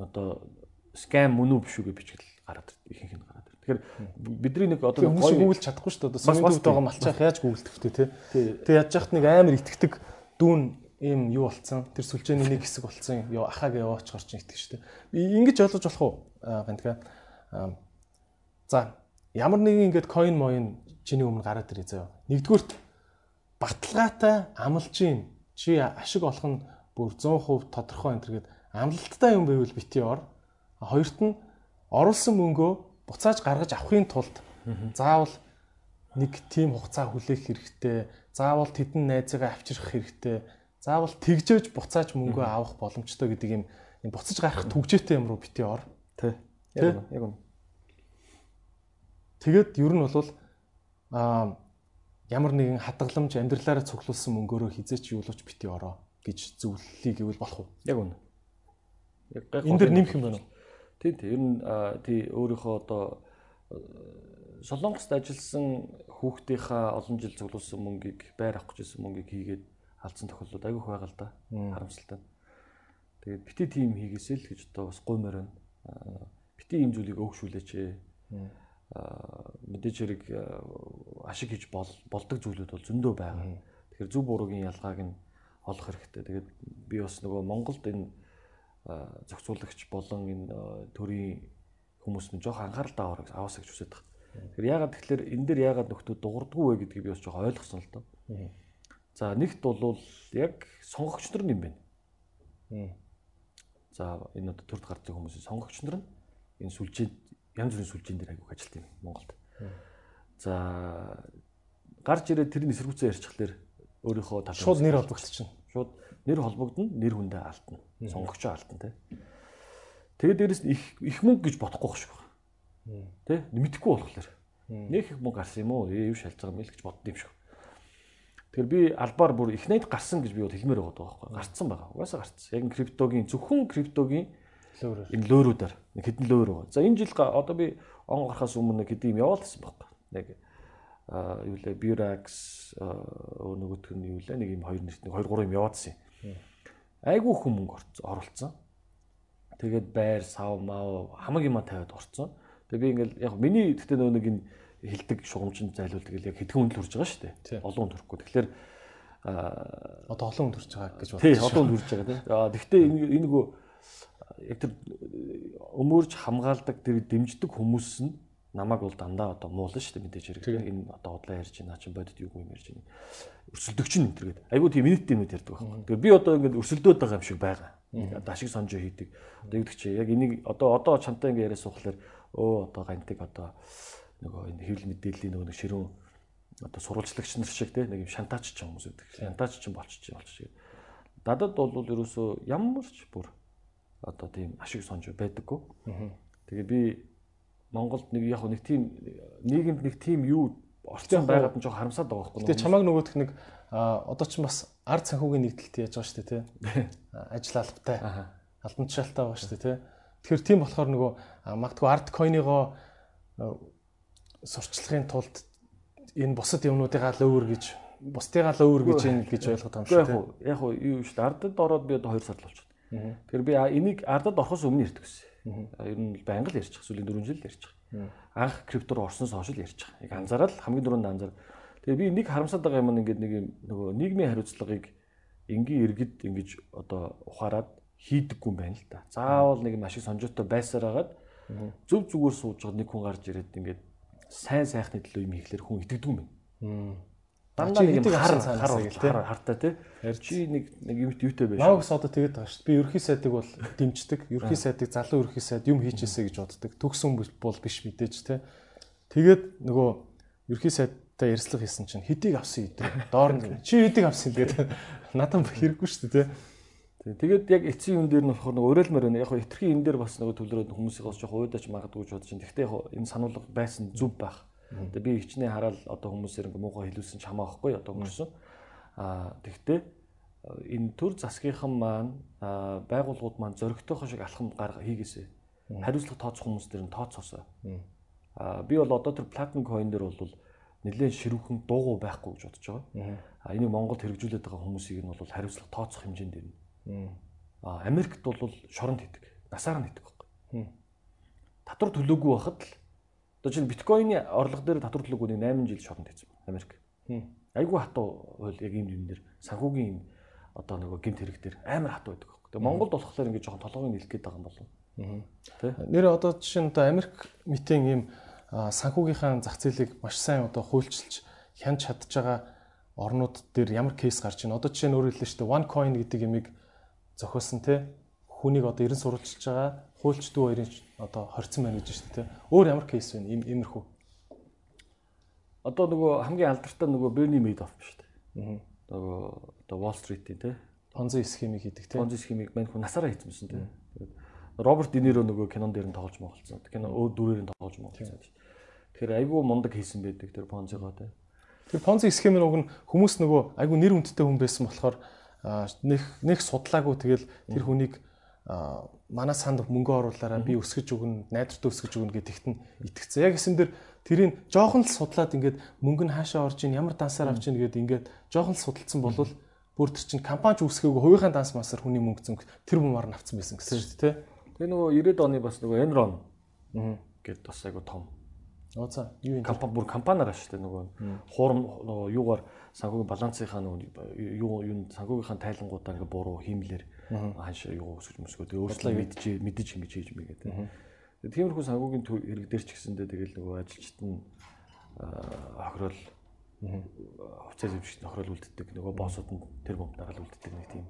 одоо скам мөн үү биш үү гэж бичгэл гараад ихэнх нь гараад. Тэгэхээр бидний нэг одоо хүмүүс Google чадахгүй шүү дээ. Сумын төвд байгаа малчаах яаж Google төвтэй те. Тэгээд яаж яхад нэг амар итгэдэг дүүн ийм юу болцсон. Тэр сүлжээний нэг хэсэг болцсон. Яа ахааг яваач гарч итгэж шүү дээ. Ингэж ойлгож болох уу? Гантга. За ямар нэгэн ингээд coin моин чиний өмнө гараад ирээ заяа. Нэгдүгürt баталгаатай амлжийн чи ашиг олох нь бүр 100% тодорхой энэ төргээд амлалттай юм байвал бити ор. Хоёрт нь оруулсан мөнгөө буцааж гаргаж авахын тулд заавал нэг тийм хугацаа хүлээх хэрэгтэй. Заавал тэдэн найзыгаа авчрах хэрэгтэй. Заавал тэгжээж буцааж мөнгөө авах боломжтой гэдэг юм энэ буцаж гарах түгжээтэй юм руу бити ор. Тэ. Яг үнэ. Яг үнэ. Тэгээд ер нь бол аа ямар нэгэн хадгаламж амьдралаараа цуглуулсан мөнгөөрөө хизээч юулууч бити ороо гэж зөвлөлий гэвэл болох уу? Яг үнэ. Энэ дэр нэмэх юм байна уу? Тийм тийм. Ер нь тий өөрийнхөө одоо э, Солонгост ажилласан хүүхдийнхаа олон жил цуглуулсан мөнгийг байр авах гэжсэн мөнгийг хийгээд алдсан тохиолдлууд айгүйх байгаа л да. Харамсалтай. Тэгээд бити тим хийгээсэй л гэж одоо бас гуймаар байна. Бити ийм зүйлийг өөгшүүлээч. Аа мэдээж хэрэг ашиг хийж бол болдог зүйлүүд бол зөндөө байгаа. Тэгэхээр зөв буруугийн ялгааг нь олох хэрэгтэй. Тэгээд би бас нөгөө Монголд энэ зохицуулагч болон энэ төрийн хүмүүс нь жоох анхаарал таваар аваасаа гэж хүсэж байгаа. Тэгэхээр яагаад тэгэхээр энэ дээр яагаад нөхдөө дуурдгүй вэ гэдгийг би бас жоох ойлгосон л доо. За нэгт бол яг сонгогч нар юм байна. За энэ одоо төрд гардаг хүмүүсийн сонгогч нар нь энэ сүлжээ янз бүрийн сүлжээн дээр аягүй ажилт юм Монголд. За гарч ирээд тэрний эсэргүүцээ ярьчихлаар өөрийнхөө тал шууд нэр холбогдчихно. Шууд нэр холбогдно, нэр хүндээ алдна. Сонгогчоо алдна тий. Тэгээд дээрэс их их мөнгө гэж бодохгүй байх шүү. Тэ мэдхгүй болохоор. Нэг их мөнгө гарсан юм уу? Ээ юу шалж байгаа юм л гэж бодд юм шүү. Тэгэхээр би албаар бүр их найд гарсан гэж би бол хэлмээр байгаа байхгүй. Гарцсан байгаа. Угаасаа гарцсан. Яг криптогийн зөвхөн криптогийн лөөрөөр. Энэ лөөрүүдээр нэг хэдэн лөөр байгаа. За энэ жил одоо би он гарахаас өмнө нэг хэдэн юм яваалсан байхгүй. Нэг аа юу лээ Birax нөгөөх нь юу лээ нэг юм хоёр нэг 2 3 юм яваадсан юм. Айгүй хүм мөнгө оруулсан. Тэгээд байр сав мав хамаг юма тавиад орцсон. Тэгээ би ингээл яг миний гэхдээ нөгөө нэг энэ хилдэг шугамчин зайлуулдаг яг хэдхэн хүндэл хүрж байгаа шүү дээ. Олон хүн төрөхгүй. Тэгэхээр аа одоо олон хүн төрж байгаа гэж бодлоо. Тий, олон хүн төрж байгаа тий. Аа тэгвэл энэ нөгөө яг тэр өмөрж хамгаалдаг тэр дэмждэг хүмүүс нь намайг бол дандаа одоо муулна шүү дээ мэдээж хэрэг. Энэ одоо удлаа ярьж байна чи бодит юу юм ярьж байна. Өрсөлдөгч нь тэргээд айгүй тийм минут минут ярьдаг байхгүй. Тэгэхээр би одоо ингээд өрсөлдөөд байгаа юм шиг байгаа. Одоо ашиг сонжоо хийдэг. Одоо юу гэдэг чи яг энийг одоо одоо чамтай ингээд яриа суухлаар өө одоо гантик одоо нөгөө энэ хэвлэл мэдээллийн нөгөө ширүүн одоо сурвалжлагч нар шиг те нэг юм шантаач ч хүмүүс үүдэг. Шантаач ч болчих болчих. Дадад бол ерөөсөө ямар ч бүр одоо тийм ашиг сонж байдаггүй. Тэгээ би Монголд нэг яг нэг тийм нийгэмд нэг тийм юу орцсон байгаад нь жоо харамсаад байгаа байхгүй. Тэгээ чамааг нөгөөх нэг одоо ч бас ард санхүүгийн нэгдэлт яаж байгаа шүү дээ тий. Ажил албатай. Албан тушаалтай байгаа шүү дээ тий. Тэгэхээр тийм болохоор нөгөө магадгүй арт койныгоо сурчлагын тулд энэ бусад юмнуудыгаа л өөр гэж бусдыгаа л өөр гэж юм гэж ойлгох юм шүү дээ. Яг яг юу шүү дээ. Ардад ороод би одоо 2 сар л болчихсон. Тэгэхээр би энийг ардад орохоос өмнө ярьдаг гэсэн. Ер нь байнга л ярьчих. Сүүлийн 4 жил ярьчих. Анх крипто руу орсноос хойш л ярьчих. Яг анзаараад хамгийн дөрөнд анзаар. Тэгээ би нэг харамсаад байгаа юм ингээд нэг нөгөө нийгмийн хариуцлагыг энгийн иргэд ингэж одоо ухаарад хийдэггүй юм байна л да. Заавал нэг машин сонжоотой байсаар хагаад зөв зүгээр сууж байгаа нэг хүн гарч ирээд ингээд сайн сайхны төлөө юм хийхлээр хүн итгэдэг юм байна. Дандаа нэг юм хар хар хартай тий. Чи нэг нэг юмт юутэй байж. Наа гэсэн одоо тэгээд байгаа шүү. Би ерхий сайдыг бол дэмждэг. Ерхий сайдыг залуу ерхий сайд юм хийчихээсэ гэж боддог. Төгсөн бол биш мэдээж тий. Тэгээд нөгөө ерхий сайдтай ярьслах хийсэн чинь хэдийг авсан идэв. Доор нь чи хэдийг авсан гэдэг надад хэрэггүй шүү тий. Тэгээд яг эцсийн юм дээр нь болохоор нөгөө өрөөлмөр байна. Яг хитрхийн юм дээр бас нөгөө төлрөөд хүмүүсийг бас жоох уйдаач магадгүй гэж бодож байна. Гэхдээ яг энэ сануулга байсан зүв байх Тэгээ би хичнээн хараад одоо хүмүүсээр ингээ муухай хэлүүлсэн ч хамаахгүй одоо өнгөрсөн. Аа тэгвэл энэ төр засгийнхан маань байгууллагууд маань зөрөгтэйхөө шиг алхам гарга хийгээсэй. Хариуцлага тооцох хүмүүс дээр нь тооцоосоо. Аа би бол одоо тэр Platinum coin дээр бол нэлээд ширүүхэн дуугу байхгүй гэж бодож байгаа. Аа энийг Монголд хэрэгжүүлээд байгаа хүмүүсийг нь бол хариуцлага тооцох хэмжээнд ирнэ. Аа Америкт бол шоронд хийдэг. Насаар нь хийдэг байхгүй. Татвар төлөөгүй байхад л Одоо чинь биткойны орлого дээр татвар төлөөгүй 8 жил шоронд хийсэн Америк. Айгүй хатуу хууль яг юм юм дээр санхүүгийн одоо нөгөө гинт хэрэг дээр амар хатуу байдаг байхгүй. Тэгээ Монголд болохоор ингээд жоохон толгойг нэлэх гээд байгаа юм болов. Тэ. Нэр одоо жишээ нь одоо Америк митийн ийм санхүүгийнхаа зах зээлийг маш сайн одоо хуульчилж хянж чадж байгаа орнууд дээр ямар кейс гарч байна. Одоо жишээ нь өөрөөр шүү дээ OneCoin гэдэг ямиг зохиосон те хүнийг одоо 90 сурвалжилж байгаа хуульч дүү хоёрын одоо хорцсон байна гэж шүү дээ. Өөр ямар кейс вэ? Им имерхүү. Одоо нөгөө хамгийн алдартай нөгөө Bernie Madoff шүү дээ. Аа. Нөгөө одоо Wall Street-ийн тий. Понзи схемийг хийдэг тий. Понзи схемийг мань хүн насаараа хийсэн тий. Тэгээд Роберт Де Ниро нөгөө кинон дээр нь тоглож моголцсон. Кино өөр дүрээр нь тоглож моголцсон. Тэгэхээр айгүй мундаг хийсэн байдаг тэр Понзигоо тий. Тэр Ponzi схемийн уг нь хүмүүс нөгөө айгүй нэр хүндтэй хүн байсан болохоор нэг нэг судлаагүй тэгэл тэр хүнийг манай санд мөнгө оруулаараа би өсгөж өгнө, найдвартай өсгөж өгнө гэдэгт нь итгэцээ. Яг эсэм дээр тэрийг жоохон л судлаад ингээд мөнгө нь хаашаа орж ийн, ямар дансаар авч ийн гэдэг ингээд жоохон л судалсан болвол бүр тэр чинь компани үүсгээгүй хувийнхаа данс масаар хүний мөнгө зөнгө тэр бумаар навцсан байсан гэсэн шүү дээ, тэ? Тэгээ нөгөө 90-ад оны бас нөгөө Enron гэд бас айгу том за юу юм? компани бүр компаниар шүү дээ нөгөө хуурм нөгөө юугаар санхүүгийн балансынхаа нөгөө юу юу санхүүгийнхаа тайлангуудаа ингээ буруу хиймлэр хаашаа юу өсгөж мөсгөө тэгээ өөрчлөө мэдж мэдж ингэж хийж мэйгээ тэгээ. Тиймэрхүү санхүүгийн хэрэг дээр ч гэсэндээ тэгэл нөгөө ажилчид нь охирол хуцаа зэвчт охирол үлддэг нөгөө боссууд нь тэр бомб дагаад үлддэг нэг тийм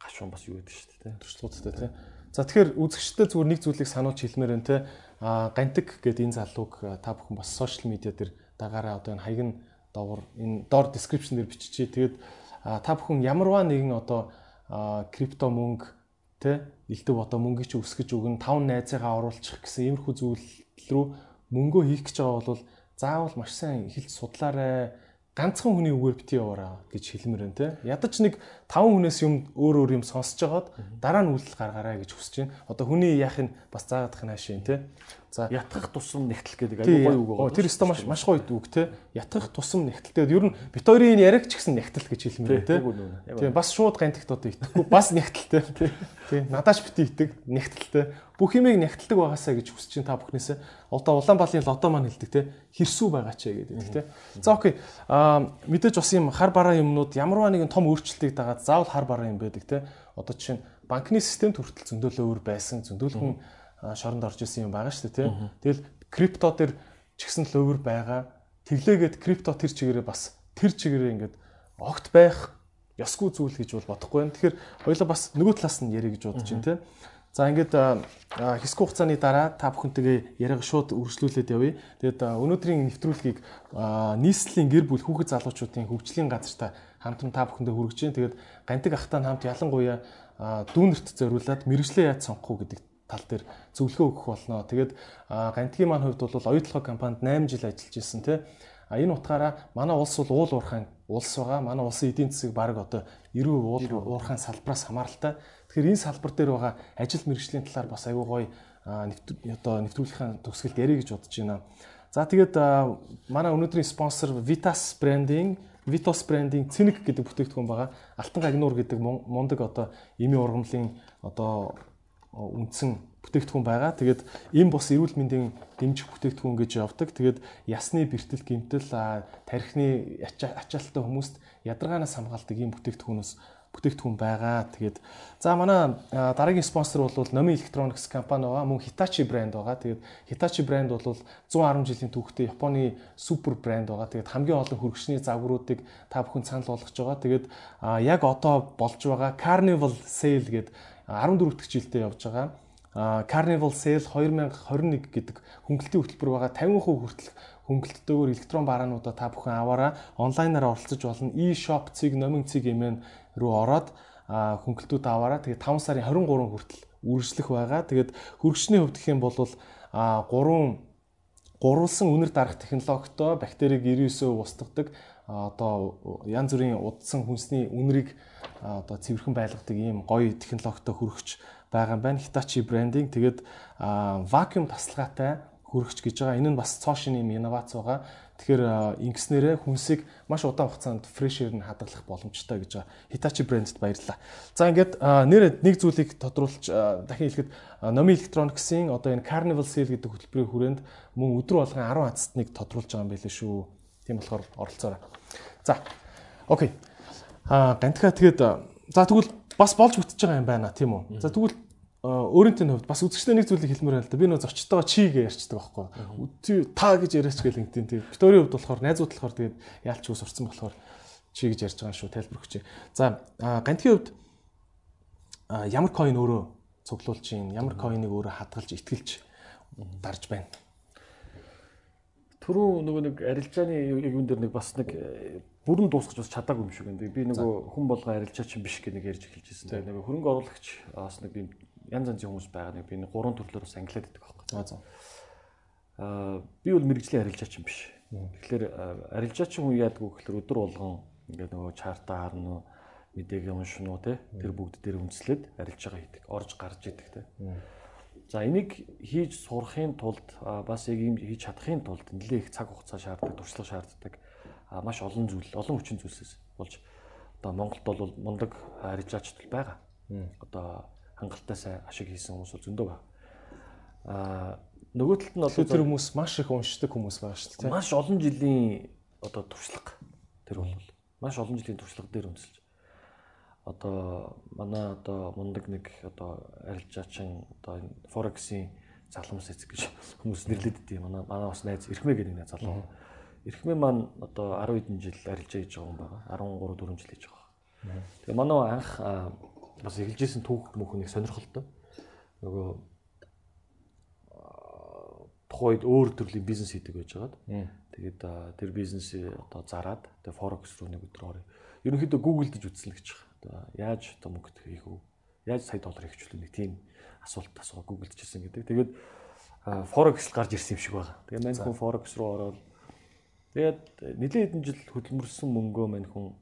гашуун бас юу гэдэг шүү дээ. Туршлагуудтай тий. За тэгэхээр үзэгчтэй зүгээр нэг зүйлийг сануулж хэлмээр байна те. А гантик гэдэг энэ залууг та бүхэн бас сошиал медиа дээр дагаараа одоо энэ хаяг нь доогор энэ доор description дээр биччихье. Тэгээд та бүхэн ямарваа нэгэн одоо крипто мөнгө те элдв одоо мөнгөийг чи өсгөж өгнө, тав найзыгаа оруулчих гэсэн иймэрхүү зүйл рүү мөнгөө хийх гэж байгаа бол заавал маш сайн эхэлж судлаарай ганцхан хүний үгээр бити яваараа гэж хэлмээр байна те. Ядаж нэг 5 хүнээс юм өөр өөр юм сонсож байгаад дараа нь үйлдэл гаргаарай гэж хүсэж байна. Одоо хүний яах нь бас заагаадах нь хаашийн те. За ятгах тусам нэгтэл гэдэг аюу гоё үг байгаа. Тэр өстө маш маш гоё үг те. Ятгах тусам нэгтэл. Тэгээд ер нь бит хоёрын яриаг ч гэсэн нэгтэл гэж хэлмээр те. Тийм бас шууд гантигт одоо итгэхгүй бас нэгтэлтэй. Тийм надааш бити итэг нэгтэлтэй. Бүх юмыг нэгтэлдэг байгаасаа гэж хүсэж чинь та бүхнээсээ одоо Улаанбаалын лото маань хэлдэг те. Хэрсүү байгаа ч гэдэг те. За окей. Аа мэдээж бас юм хар бараа юмнууд ямарваа нэгэн том өөрчлөлтийг дагаад заавал хар бараа юм байдаг те. Одоо жишээ нь банкны системд хүртэл зөндөөлөө өөр байсан. Зөндөөлхөн шоронд орж исэн юм байгаа шүү дээ тий. Тэгэл крипто төр ч гэсэн л өвөр байгаа. Тэглээгээд крипто тэр чигээрээ бас тэр чигээрээ ингээд огт байх ёсгүй зүйл гэж бол бодохгүй байна. Тэгэхээр хоёулаа бас нөгөө талаас нь ярих гэж бодож байна тий. За ингээд хэсэг хугацааны дараа та бүхэнтэйгээ яриаг шууд үргэлжлүүлээд явъя. Тэгээд өнөөдрийн нэвтрүүлгийг нийслэлийн гэр бүл хүүхэд залуучуудын хөгжлийн газартаа хамтран та бүхэндээ хүргэж байна. Тэгээд гантик ахтаа хамт ялангуяа дүүнерт зориулаад мэрэгчлээ яаж сонгох уу гэдэг тал дээр зөвлөгөө өгөх болно. Тэгээд гантгийн маань хувьд бол оюутлогоо компанид 8 жил ажиллаж исэн тий. А энэ утгаараа манай улс бол уул уурхайн улс байгаа. Манай улсын эдийн засаг баг одоо 90% уул уурхайн салбараас хамааралтай. Тэгэхээр энэ салбар дээр байгаа ажил мэргэжлийн талаар бас аягүй гоё одоо нэвтрүүлгийн төгсгөлд ярих гэж бодож байна. За тэгээд манай өнөөдрийн спонсор Vitas Branding Vitos Branding Цэник гэдэг бүтээгдэхүүн байгаа. Алтан гагнуур гэдэг мундаг одоо эмийн ургамлын одоо үндсэн бүтээгдэхүүн байгаа. Тэгээд энэ бос эрүүл мэндийн дэмжих бүтээгдэхүүн гэж явдаг. Тэгээд ясны бэртэл гэмтэл тархины ачаалттай хүмүүст ядаргаанаас хамгаалдаг ийм бүтээгдэхүүнөөс бүтээгдэхүүн байгаа. Тэгээд за манай дараагийн спонсор бол Nomi Electronics компани байгаа. Мөн Hitachi брэнд байгаа. Тэгээд Hitachi брэнд бол 110 жилийн түүхтэй Японы супер брэнд байгаа. Тэгээд хамгийн олон хөргөчний загваруудыг та бүхэн санал болгож байгаа. Тэгээд яг одоо болж байгаа Carnival Sale гэдэг 14 дахь жилдээ явж байгаа. Carnival Sale 2021 гэдэг хөнгөлтийн хөтөлбөр байгаа 50% хүртэл хөнгөлттэйгээр электрон бараануудаа та бүхэн аваараа онлайнаар оролцож болно. E-shop цэг, номин цэг эмэн рүү ороод хөнгөлтүүд аваараа тэгээ 5 сарын 23 хүртэл үргэлжлэх байгаа. Тэгээд хөргөчний хувьд гэх юм бол 3 гурвалсан үнэр дарах технологитой бактерийг 99% устгадаг одоо янз бүрийн удсан хүнсний үнэрийг одоо цэвэрхэн байлгадаг ийм гоё технологитой хөргөч байгаа юм байна. Hitachi брендинг тэгээд вакуум тасалгаатай хөргөч гэж байгаа. Энэ нь бас цоошин юм инновац байгаа. Тэгэхээр ингэснээрээ хүнсийг маш удаан хугацаанд фрешэр нь хадгалах боломжтой гэж байгаа. Hitachi брендэд баярлалаа. За ингээд нэр нэг зүйлийг тодруулж дахин хэлэхэд Nomi Electronics-ийн одоо энэ Carnival Sale гэдэг хөтөлбөрийн хүрээнд мөн өдрө болгон 10 азтныг тодруулж байгаа юм байлээ шүү. Тийм болохоор оролцоорой. За. Окей. Аа гантха тэгээд за тэгвэл бас болж бүтэж байгаа юм байна тийм үү. За тэгвэл өөрөнтөө хувьд бас үзэгчтэй нэг зүйлийг хэлмээр байна л да. Би нөө зочтойгоо чи гэж ярьцдаг байхгүй. Та гэж яриач гэл ингэдэг тийм. Викторийн хувьд болохоор найзууд болохоор тэгээд яалч ус урцсан болохоор чи гэж ярьж байгаа шүү тайлбар өгч. За гантхийн хувьд ямар coin өөрөө цуглуулж юм ямар coin-ыг өөрөө хадгалж итгэлж дарж байна. Түрүү нөгөө нэг арилжааны юун дээр нэг бас нэг бүрэн дуусгаж бас чадаагүй юм шиг байна. Би нөгөө хүн болгоо арилжаач юм биш гэх нэг ярьж эхэлж байсан. Тэгээ нөгөө хөрөнгө оруулагч бас нэг юм янз янзын хүмүүс байгаа. Нэг би нэг гурван төрлөөр бас англиад байдаг байхгүй. Аа би бол мэрэгжлийн арилжаач юм биш. Тэгэхээр арилжаачин хүн яадаг вэ гэхээр өдөр болгон ингээд нөгөө чартаа харна уу мэдээг уншина уу те тэр бүгд дээр үндэслээд арилж байгаа хийдэг. Орж гарч идэг те. За энийг хийж сурахын тулд бас яг юм хийж чадахын тулд нэлээд их цаг хугацаа шаарддаг, туршлага шаарддаг. Маш олон зүйл, олон хүчин зүйлсээс болж одоо Монголд бол мундаг арилжаачдал байгаа. Одоо хангалттай сайн ашиг хийсэн хүмүүс бол зөндөө байна. А нөгөө талд нь одоо Тэр хүмүүс маш их уншдаг хүмүүс байгаа шүү дээ. маш олон жилийн одоо туршлага тэр бол маш олон жилийн туршлага дээр үндэслэж одоо манай одоо мундаг нэг одоо арилжаачин одоо форексийн залхамс эцэг гэж хүмүүс нэрлэдэг тийм манай манай бас найз Ирхмэ гэдэг нэг залуу. Ирхмэ маань одоо 10 хэдэн жил арилжаа хийж байгаа юм байна. 13 4 жил хийж байгаа. Тэгээ манай анх бас эхэлжсэн түүх мөх нэг сонирхолтой. Нөгөө тухайд өөр төрлийн бизнес хийдэг байж байгаад. Тэгээд тэр бизнесээ одоо зараад тэгээ форекс руу нэг өдөр орё. Ерөнхийдөө Google дэж үзсэн л гэж байгаа. Одоо яаж одоо мөнгө хийх үү? Яаж сая доллар хийхчлээ нэг тийм асуулт асуугаа Google дэж ирсэн гэдэг. Тэгээд форекс л гарч ирсэн юм шиг байгаа. Тэгээд мань хүн форекс руу ороод тэгээд нэлээд хэдэн жил хөдөлмөрсөн мөнгөө мань хүн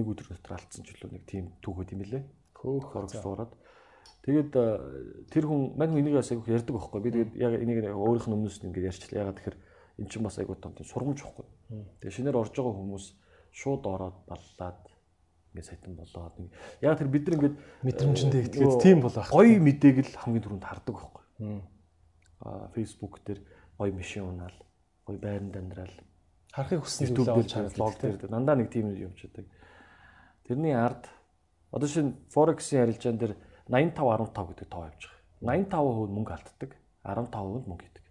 нэг өдөр дотор алдсан ч үлээ нэг тийм түүхүүд юм лээ. Хөөх форекс руу ороод Тэгээд тэр хүн мань хүн энийг бас айгүйх ярьдаг байхгүй. Би тэгээд яг энийг өөрийнх нь өмнөөс ингээд ярьчлаа. Ягаад тэгэхээр эн чинь бас айгүй том тийм сургамж байхгүй. Тэгээд шинээр орж байгаа хүмүүс шууд ороод баллаад ингээд сайтан болоод нэг яг тэр бид нар ингээд мэдрэмжэндээ итгээд тийм бол ах. гоё мэдээг л хамгийн түрүүнд хардаг байхгүй. Аа Facebook дээр гоё машин унаал, гоё байранд амьдрал, Харахыг хүссэн зүйлээ олж хараад блог дээр дандаа нэг тийм юм явчихдаг. Тэрний ард одоо шинэ Forex-ийн арилжаан дээр 85 15 гэдэг тоо явж байгаа. 85% мөнгө алддаг, 15% мөнгө хийдэг.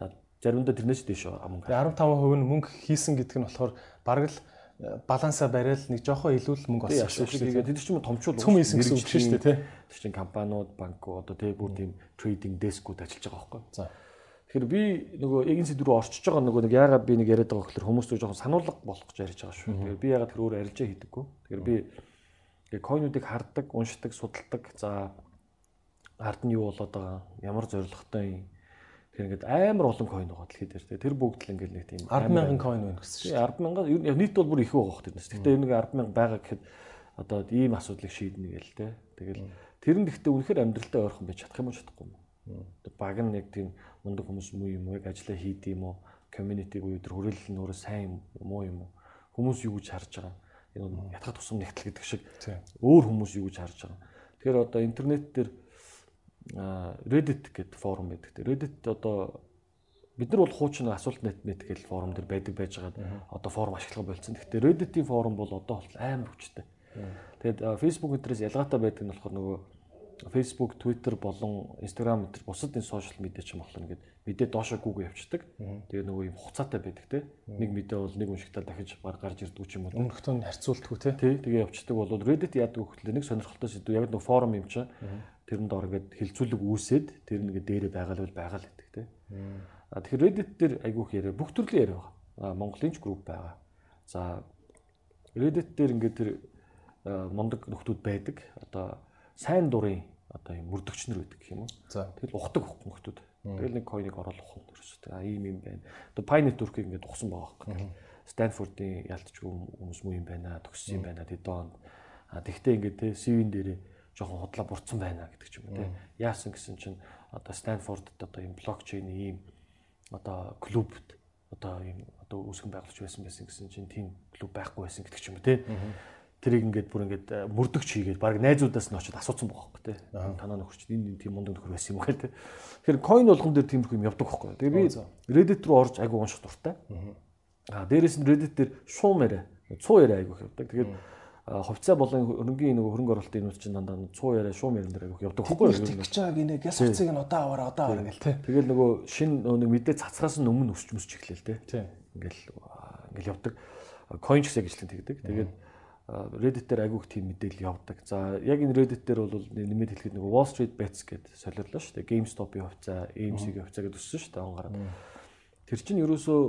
За заримдаа тэрнээс дэш мөнгө. Тэгээ 15% нь мөнгө хийсэн гэдэг нь болохоор бараг л э, балансаа барайл нэг жоохон илүү л мөнгө олсон шүү дээ. тэгээд тэр чинь томчул Цөм хийсэн гэсэн үг шүү дээ тий. Тэр чинь компаниуд, банкуд одоо тэг бүр тийм трейдинг дескүүд ажиллаж байгаа байхгүй. За. Тэгэхээр би нөгөө сэдв рүү орчиж байгаа нөгөө нэг яагаад би нэг яриад байгаа гэхээр хүмүүс зөв жоохон сануулга болох гэж ярьж байгаа шүү. Тэгэхээр би яагаад тэр өөр арилжаа хийдэггүй. Тэгэхээр би тэгээ койнуудыг хардаг, уншдаг, судалдаг. За ард нь юу болоод байгаа, ямар зорилготой юм. Тэгэхээр ингээд амар олон койн байгаа дэлхийд. Тэгээ Тэр бүгд л ингээд нэг тийм 100000 coin байна гэсэн шүү. Тийм 100000 ер нь нийт бол бүр их байгаа хөх тэрнээс. Гэхдээ нэг 10000 байгаа гэхэд одоо ийм асуудлыг шийднэ гээл те. Тэгэл тэр нь гэхдээ үнэхээр амьдралдаа ойрхон байж чадах юм уу чадахгүй юм. Баг нь яг тийм мундаг хүмүүс муу юм уу яг ажиллаа хийд юм уу community буюу тэр хүрээлэл нь өөрөө сайн юм уу юм уу хүмүүс юу гэж харж байгаа энэ ятгах тусам нэгтэл гэдэг шиг өөр хүмүүс юу гэж харж байгаа. Тэгэхээр одоо интернет дээр Reddit гэдэг форум байдаг. Reddit одоо бид нар бол хуучин асуулт net net гэл форум дээр байдаг байж байгаа. Одоо форум ашиглах болсон. Гэхдээ Reddit-ийн форум бол одоо бол амар хүчтэй. Тэгээд Facebook интерес ялгаатай байдаг нь болохоор нөгөө Facebook, Twitter болон Instagram энэ бусад энэ сошиал медиа ч юм болохоор ингээд мэдээ доошоо гүг явцдаг. Тэгээ нөгөө юм хугацаатай байдаг те. Нэг мэдээ бол нэг уншигтаа дахиж баг гарч ирдэг ч юм уу. Өмнөхтөө нь харьцуултгүй тий. Тэгээ явцдаг бол Reddit яадаг гэхэл нэг сонирхолтой сэдв яг нэг форум юм чинь тэрэнд ор ингээд хилцүүлэг үүсээд тэр нэгэ дээрээ байгаа л байгаа л гэдэг те. А тэгэхээр Reddit дээр айгүйх яриа бүх төрлийн яриа байгаа. А Монголын ч групп байгаа. За Reddit дээр ингээд тэр мундаг нөхдүүд байдаг. Одоо сайн дурын одоо юм мөрдөгчнөр гэх юм уу. За. Тэгэл ухдаг нөхдүүд. Тэгэл нэг койныг оруулах ухна ерөөсөө. А ийм юм байна. Одоо Pi network-ийг ингээд ухсан байгаа байхгүй. Stanford-ийн ялтч хүмүүс муу юм байна, төгссөн юм байна тэд онд. А тэгтээ ингээд те CV-н дээрээ жоохон худлаа бурцсан байна гэдэг ч юм уу те. Яасан гэсэн чинь одоо Stanford-д одоо юм блокчейн ийм одоо клубт одоо ийм одоо үүсгэн байгуулж байсан байсан гэсэн чинь тийм клуб байхгүй байсан гэдэг ч юм уу те. Тэрийг ингээд бүр ингээд мөрдөгч хийгээд баг найзуудаас нь очиод асуусан байгаа байхгүй те. Танаа нөхөрч энэ тийм мундаг нөхөр байсан юм гэл те. Тэгэхээр coin болгон дээр тиймэрхүү юм явдаг байхгүй. Тэгээ би Reddit руу орж айгу унших дуртай. А дээрэс нь Reddit дээр шуум яриа, цуу яриа айгу явдаг. Тэгээд хувьцаа болон хөрөнгөний нөгөө хөрөнгө оруулалтын юмуд чинь дандаа цуу яриа, шуум яриа дээр айгу явдаг байхгүй. Тэгж байгааг нэ гяс хувцыг нь одоо аваараа одоо аваараа гэл тий. Тэгэл нөгөө шин нэг мэдээ цацраас нь өмнө өсч мөсч эхлэв. Тий. Ингээл ингээл явдаг. Coin ч гэсэн ажлын тэгдэг. Тэгээд Reddit дээр агиух тийм мэдээлэл явдаг. За яг энэ Reddit дээр бол нэмээд хэлэхэд нэг Wall Street Bets гэдэг солиорлоо шүү дээ. GameStop-ийн хувьцаа, AMC-ийн хувьцаа гэдэг өссөн шүү дээ онгараад. Тэр чинь ерөөсөө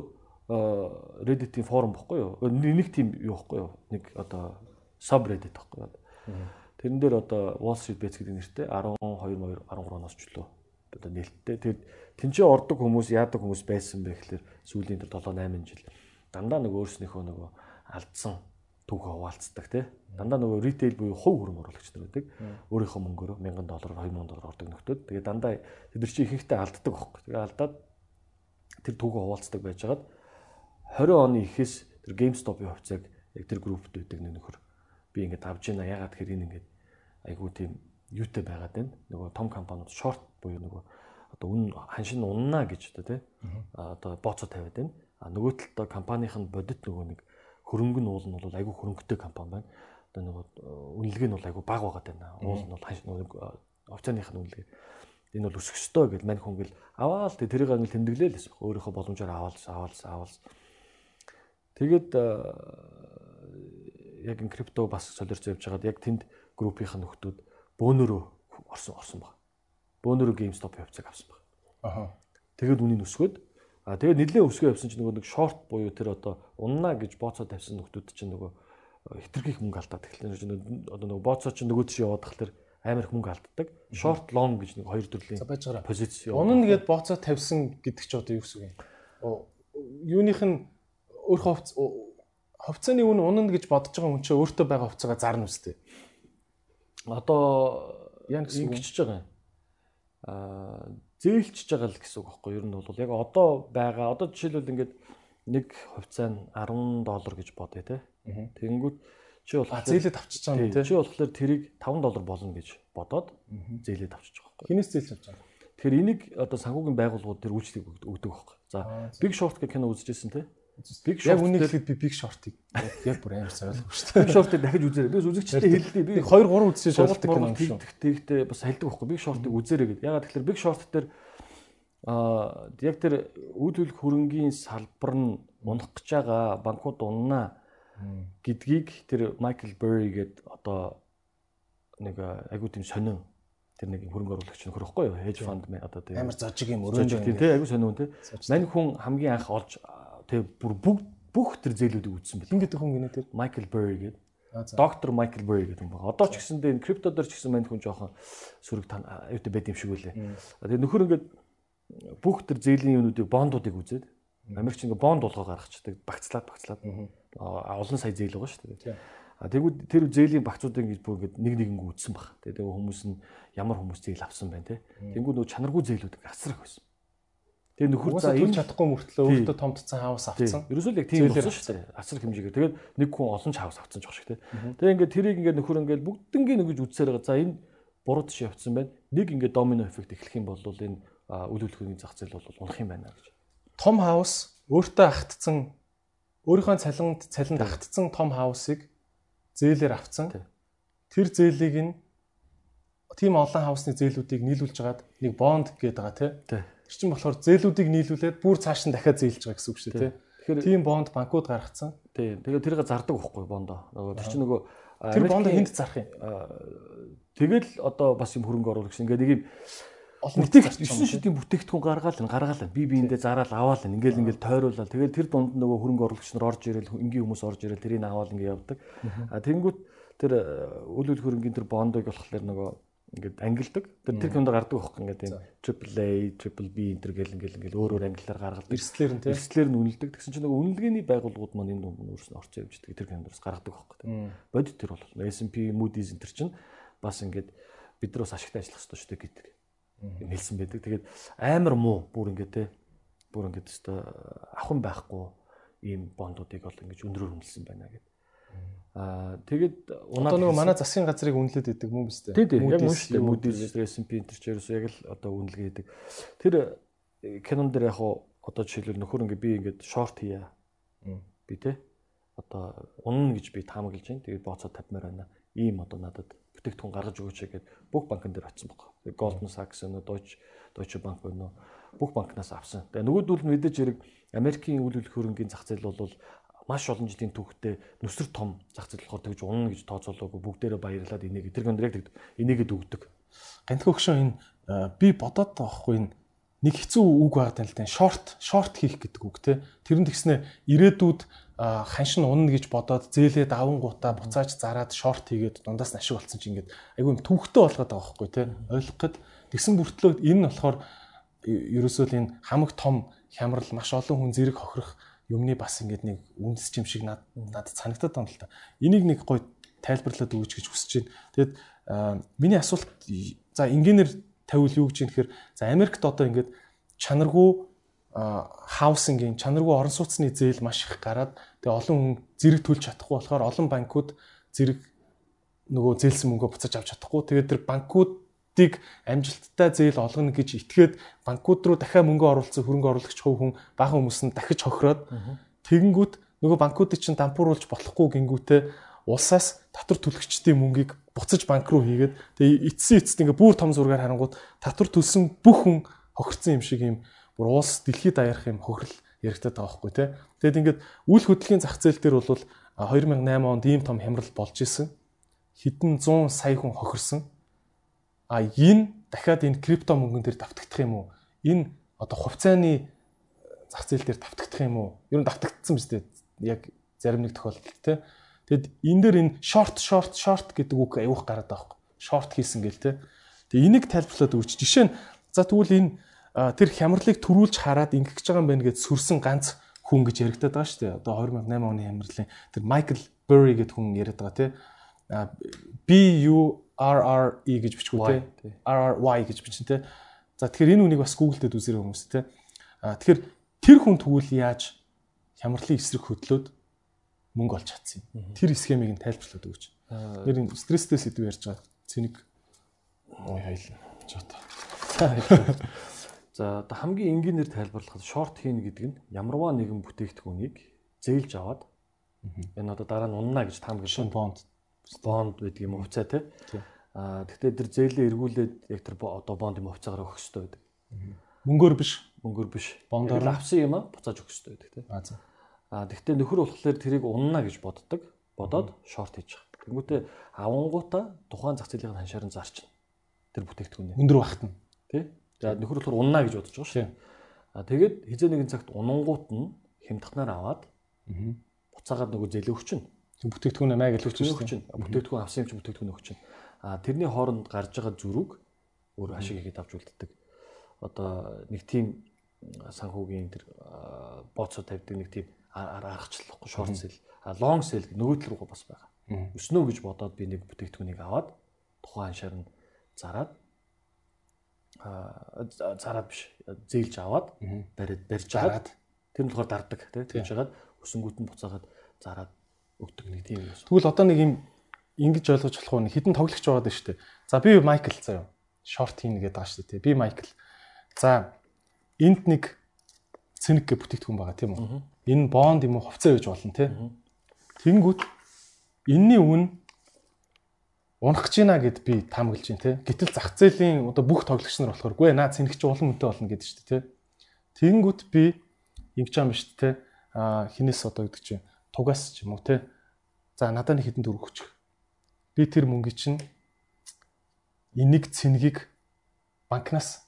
Reddit-ийн форум бохгүй юу? Нэг тийм юу бохгүй юу? Нэг одоо subreddit бохгүй юу? Тэрэн дээр одоо Wall Street Bets гэдэг нэртэй 12 13 оноос ч лөө одоо нээлттэй. Тэгээд тэнцээ ордог хүмүүс яадаг хүмүүс байсан бэ гэхэлэр сүүлийн 7 8 жил дандаа нөгөө өөрснийхөө нөгөө алдсан түүхээ хуваалцдаг тий. Дандаа нөгөө ритейл буюу хувь хөрөнгө оруулагч нар байдаг. Өөрийнхөө мөнгөөр 1000 доллар 2000 доллар ордог нөхдөд. Тэгээ дандаа тэд нар чи ихэнхдээ алддаг байхгүй. Тэгээ алдаад тэр түүхээ хуваалцдаг байжгаад 20 оны ихээс тэр GameStop-ийн хувьцааг яг тэр группт нэг нөхөр би ингээд авж ийна ягаад гэхээр энэ ингээд айгуу тийм юутай байгаад байна. Нөгөө том компаниуд шорт буюу нөгөө одоо үн ханшин уннаа гэж одоо тий одоо бооцоо тавиад байна. А нөгөө талдаа компанийх нь бодит нөгөө нэг хөрөнгө нь уул нь бол айгүй хөрөнгөтэй компани байна. Одоо нөгөө үнэлгээ нь бол айгүй бага байгаад байна. Уул нь бол ханшин нөгөө овцооных нь үнэлгээ. Энэ бол өсөх ёстой гэж мань хүн гэл аваал тэрийг англ тэмдэглээл гэсэн. Өөрийнхөө боломжоор аваал аваал аваал. Тэгээд яг ин крипто бас солирч явж байгаад яг тэнд группийн нөхдүүд бөөнөрөө орсон орсон баг. Бөөнөрөө GameStop явцаг авсан баг. Аха. Тэгээд үнийг өсгөөд а тэгээд нэлээд өсгөө явсан чинь нөгөө нэг шорт буюу тэр одоо унна гэж бооцоо тавьсан нөхдүүд чинь нөгөө хитрхийх мөнгө алдаад тэгэхээр одоо нөгөө бооцоо чинь нөгөө тийш яваад тахлаар амар их мөнгө алддаг. Short long гэж нэг хоёр төрлийн позиц яваа. Унна нэгэд бооцоо тавьсан гэдэг чи одоо юу гэсэн үг юм? Юуных нь өөрөө хувьцааны үн унана гэж бодож байгаа хүн чинь өөртөө байгаа хувьцаагаа зарна үстэй одоо яг ингэчихэж байгаа юм. Аа зээлчж байгаа л гэсэн үг байхгүй юу? Ер нь бол яг одоо байгаа одоо жишээлбэл ингээд нэг хувьцаа нь 10 доллар гэж бодъё те. Тэгэнгүүт чи болохоор зээлээд авчиж байгаа юм те. Чи болохоор тэрийг 5 доллар болно гэж бодоод зээлээд авчиж байгаа байхгүй. Хинээс зээлж авч байгаа. Тэгэхээр энийг одоо санхүүгийн байгууллагууд тэр үйлчлэг өгдөг байхгүй. За Big Short гэх кино үзчихсэн те. Big Short яг үнийг хэлэхэд би Big Short-ыг яг бүр амар ойлгохгүй шүү дээ. Big Short-ыг дахиж үзээрэй. Би үзэгчтэй хэллээ. Би 2 3 үзсэн шалгалт кино юм шүү. Тэгтээ бас хэлдэг байхгүй. Big Short-ыг үзээрэй гэдэг. Ягаад тэгэхээр Big Short дээр аа яг тэр үйл хөлөх хөрөнгийн салбар нь унах гэж байгаа банкуд уннаа гэдгийг тэр Michael Burry гээд одоо нэг айгуу тийм сонин тэр нэг хөрөнгө оруулагч нөхөр ихгүй юу? Hedge fund мэ одоо тийм амар зожиг юм өрөөнд тийм тийм айгуу сонин тийм. Мань хүн хамгийн анх олж тэг бүр бүгд бүх тэр зээлүүдийг үзсэн бэл. Хин гэдэг хүн гинэ тэр Майкл Берри гэдэг. Доктор Майкл Берри гэдэг хүн байна. Одоо ч гэсэндээ энэ крипто дээр ч гэсэн манд хүн жоохон сөрөг тань аюутай байд юм шиг үлээ. Тэгээ нөхөр ингээд бүх тэр зээлийн юмнуудыг бондуудыг үзээд Америкч ингээд бонд болгоо гаргацдаг багцлаад багцлаад олон сая зээл байгаа шүү дээ. Тэгвэл тэр зээлийн багцуудыг ингэж бүр ингээд нэг нэгэнгүү үтсэн баг. Тэгээ хүмүүс нь ямар хүмүүс зээл авсан байна те. Тэнгүү нөө чанаргүй зээлүүд асрах байсан. Тэгээ нөхөр за энэ чадахгүй мөртлөө өөртөө томтцсан хаус авцсан. Ерөөсөө л яг тийм болсон шүү дээ. Асар хэмжээгээр. Тэгээд нэг хүн олон ч хаус авцсан ч шиг тий. Тэгээ ингээд тэрийг ингээд нөхөр ингээд бүгднгийн нэгж үдсээр байгаа. За энэ буруу тийш явцсан байна. Нэг ингээд домино эффект эхлэх юм бол энэ үйл хөдлөлийн зах зээл бол унах юм байна гэж. Том хаус өөртөө ахтцсан өөрийнхөө цалинд цалинд ахтцсан том хаусыг зээлээр авцсан. Тэр зээлийг нь тийм олон хаусны зээлүүдийг нийлүүлж хагаад нэг бонд гэдэг байгаа тий. Тэр чинь болохоор зээлүүдийг нийлүүлээд бүр цааш нь дахиад зээлж байгаа гэсэн үг шүү дээ. Тэгэхээр тийм бонд банкуд гаргацсан. Тийм. Тэгээ тэрийг зардаг байхгүй бондоо. Нөгөө тэр чинь нөгөө тэр бондоо хүнд зарах юм. Тэгэл одоо бас юм хөрөнгө оруулагч ингээд нэг юм бүтээгт 9 шидийн бүтээгдэхүүн гаргаал нь гаргаал нь би биэндээ зараал аваал нь ингээл ингээл тойруулаад тэгэл тэр дунд нөгөө хөрөнгө оруулагч нар орж ирэл энгийн хүмүүс орж ирэл тэрийг аваал ингээ явдаг. А тэнгүүт тэр үйл хөрөнгөний тэр бондыг болохоор нөгөө ингээд ангилдаг. Тэр тэр хүнд гардаг байхгүй ингээд тийм AAA, Triple B энэ төр гэл ингээл ингээл өөр өөр ангиллаар гаргадаг. Эрслэр нь тийм. Эрслэр нь үнэлдэг. Тэгсэн чинь нөгөө үнэлгээний байгууллагууд маань энэ дунд өөрснөө орцоо явж байгаа. Тэр хүндээс гаргадаг байхгүй тийм. Бодит тэр бол S&P, Moody's энэ төр чинь бас ингээд бид нар бас ашигтай ажиллах хэрэгтэй шүү дээ гэдэг юм хэлсэн байдаг. Тэгээд амар муу бүр ингээд те бүр ингээд өстой ахын байхгүй ийм бондуудыг бол ингэж өндрөөр үнэлсэн байна гэдэг Аа тэгэд унаад нөгөө манай засгийн газрыг үнэлээд идэг мөн биз дээ. Тий, тий. Яг мөн шүү дээ. Moody's, S&P энэ ч ерөөсөө яг л одоо үнэлгээ идэг. Тэр кинон дээр яг одоо жишээлбэл нөхөр ингээ би ингээд шорт хийя. Би тий. Одоо унана гэж би таамаглаж байна. Тэгээд бооцоо тавьмаар байна. Ийм одоо надад бүтээгдэхүүн гаргаж өгөөч гэгээд бүх банкн дээр очсон баг. Goldman Sachs нөө Deutsche Deutsche Bank нөө бүх банкнаас авсан. Тэгээ нөгөөдөл нь мэдээж хэрэг Америкийн үйл хөрөнгөний зах зээл бол маш олон жилийн түүхтэй нүсэр том зах зээл болохоор тэгж унана гэж тооцоолоогүй. Бүгдээрээ баярлаад энийг тэр гондрыг тэгд энийгэд өгдөг. Гантх өгшөө энэ би бодоод байхгүй энэ нэг хэцүү үг байгаа тань шорт шорт хийх гэдэг үг те. Тэр нь тэгснэ ирээдүйд ханшин унна гэж бодоод зээлээ давангуудаа буцааж зараад шорт хийгээд дундаас нь ашиг болсон чинь ингээд айгүй юм түүхтэй болгоод байгаа байхгүй те. Ойлгох гэд Тэгсэн бүртлөө энэ нь болохоор ерөөсөө л энэ хамаг том хямрал маш олон хүн зэрэг хохирох юмны бас ингээд нэг үндэс юм шиг надад надад санагдаад байна л та. Энийг нэг гоё тайлбарлаад өгөөч гэж хүсэж байна. Тэгэд миний асуулт за инженеэр тавил юу гэж юм гэхээр за Америкт одоо ингээд чанаргүй хаусингийн чанаргүй орон сууцны зээл маш их гараад тэгээ олон хүн зэрэг төлж чадахгүй болохоор олон банкуд зэрэг нөгөө зээлсэн мөнгөө буцаж авч чадахгүй тэгээд тэр банкуудыг амжилттай зээл олгоно гэж итгээд банкуд руу дахиад мөнгө оруулсан хөрөнгө оруулагч хувь хүн бага хүмүүс нь дахиж хохироод тэгэнгүүт нөгөө банкуудыг чинь дампууруулж болохгүй гингүүтээ улсаас татвар төлөгчдийн мөнгийг буцаж банк руу хийгээд тэгээ эцсийн эцэст ингээ бүр том зургаар харангууд татвар төлсөн бүх хүн хохирцсон юм шиг юм бүр уус дэлхийд даярах юм хохирол яригдаад байгаа байхгүй тий. Тэгэд ингээд үйл хөдлөлийн зах зээл дээр бол 2008 онд ийм том хямрал болж исэн. Хэдэн 100 сая хүн хохирсон. А энэ дахиад энэ крипто мөнгөн дээр давтагдах юм уу? Энэ одоо хувьцааны зах зээл дээр давтагдах юм уу? Ер нь давтагдсан биз дээ. Яг зарим нэг тохиолдолд тий. Тэгэд энэ дээр энэ short short short гэдэг үг аюух гараад байгаа байхгүй. Short хийсэн гэл тий. Тэгээ энийг тайлбарлаад өгч. Жишээ нь за тэгвэл энэ тэр хямралыг төрүүлж хараад ингэх гэж байгаа юм байна гэж сүрсэн ганц хүн гэж яригадаад байгаа шүү дээ. Одоо 2008 оны хямралын тэр Michael Burry гэдэг хүн яриад байгаа тий. B U R R E гэж бичгүү тий. R R Y гэж бичин тий. За тэгэхээр энэ үнийг бас Google дээр үзэрэй хүмүүс тий. А тэгэхээр тэр хүн тэгвэл яаж хямралын эсрэг хөдлөөд мөнгө олж чадсан юм. Тэр схемийг нь тайлбарлаад өгч. Тэр энэ стресстэй сэдв ярьж байгаа. Цэник ой хоёлаа. Жоо. За одоо хамгийн энгийнээр тайлбарлахад шорт хийнэ гэдэг нь ямарваа нэгэн бүтээгдэхүүнийг зээлж аваад энэ одоо дараа нь унна гэж таам гэж бонд бонд гэдэг юм хувьцаа тий. Аа тэгтээ тэр зээлээ эргүүлээд яг тэр одоо бонд юм хувьцаагаар өгөх хэрэгтэй байдаг. Мөнгөөр биш, мөнгөөр биш. Бондоор авсан юм а буцааж өгөх хэрэгтэй байдаг тий. Аа за. Аа тэгтээ нөхөр болохоор тэрийг унна гэж боддог. Бодоод шорт хийж байгаа. Тэнгүүтээ авангуудаа тухайн зах зээлийн ханшаар нь зарчна. Тэр бүтээгдэхүүнээ. Өндөр багтана. Тий? За нөхөр болохоор унна гэж бодож байгаа шүү. А тэгээд хизээ нэгэн цагт унангууд нь хямдхнаар аваад буцаагаад нөгөө зэлээ өгчнө. Тэг бүтээгдэхүүнээ маяг л өгчнө. Бүтээгдэхүүн авсан юм чи бүтээгдэхүүн өгчнө. А тэрний хооронд гарч байгаа зүрэг өөр ашиг хийгээд авч үлддэг. Одоо нэг тийм санхүүгийн тэр бооцоо тавьдаг нэг тийм аргачлахгүй шорт сэл, лонг сэл нөгөө тал руугаа бас байгаа. Өснөө гэж бодоод би нэг бүтээгдэхүүнийг аваад тухайн аншаар нь зараад зараад биш зээлж аваад бариад барьж аваад тэр нь болохоор дарддаг тий тэгж хагаад өсөнгүүт нь буцаагаад зараад өгдөг нэг тийм юм. Тэгвэл одоо нэг юм ингэж ойлгож болох уу хідэн тоглогч байгаад байна шүү дээ. За би Майкл заяа. Шорт хийнэ гэдэг байгаа шүү дээ. Би Майкл. За энд нэг цэник гэ бүтээгдэхүүн байгаа тийм үү? Энэ бонд юм уу хувцас байж болно тий. Тэнгүүт энэний үн унах гэж байна гэд би таамаглаж байна те. Гэтэл зах зээлийн одоо бүх тоглогч нар болохоор гүй наа цэнэгч улам үнэтэй болно гэдэг чинь те. Тэгэнгүүт би ингэж юм шүү те. А хинээс одоо гэдэг чинь тугаас ч юм уу те. За надад нэг хитэн төгрөг өгч. Би тэр мөнгө чинь энийг цэнгийг банкнаас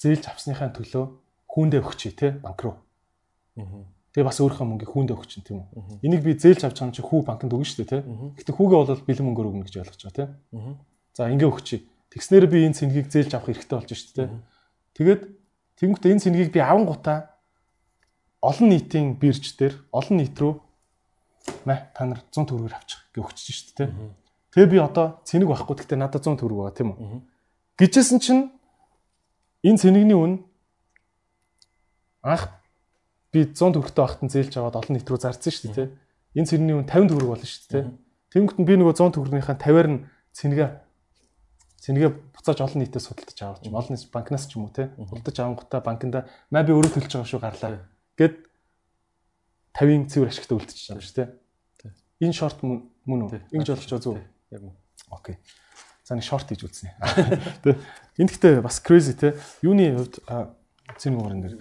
зээлж авсныхаа төлөө хүүндээ өгчий те банк руу. Аа Тэгээ бас өөрийнхөө мөнгийг хүүндээ өгч чинь тийм үү. Энийг би зээлж авч байгаа юм чи хүү банкнд өгнө шүү дээ тий. Гэтэ хүүгээ бол бэлэн мөнгөөр өгнө гэж ойлгож байгаа тий. За ингээ өгчий. Тэгснээр би энэ цэнгийг зээлж авах хэрэгтэй болж шүү дээ. Тэгээд тэгэнгүүт энэ цэнгийг би аван гутаа олон нийтийн бирж дээр олон нийт рүү мэ та нар 100 төгрөгөөр авчих гэж өгч шүү дээ. Тэгээ би одоо цэник байхгүй гэхдээ надад 100 төгрөг байгаа тийм үү. Гэжсэн чинь энэ цэнэгний үн анх би 100 төгрөгтэй байхад зээлж аваад олон нийт рүү зарцсан шүү дээ тий. Энэ цэрний үн 50 төгрөг болно шүү дээ тий. Тэнгүүт нь би нөгөө 100 төгрөгийнхаа 50-аар нь цэнгээ цэнгээ буцааж олон нийтэд судалдаж аваад ч олон нийт банкнаас ч юм уу тий. Худалдаж авангуудаа банкнда маа би өөрөө төлж байгаа шүү гарлаа. Гэт 50-ын цэвэр ашигтай үлдчихэж байгаа шүү тий. Энэ шорт мөн үү? Ингэж болгоч зүг. Яг мөн. Окей. За нэг шорт хийж үзсэн. Тэ. Энд гэхдээ бас crazy те. Юуны хувьд цэник уурын дээр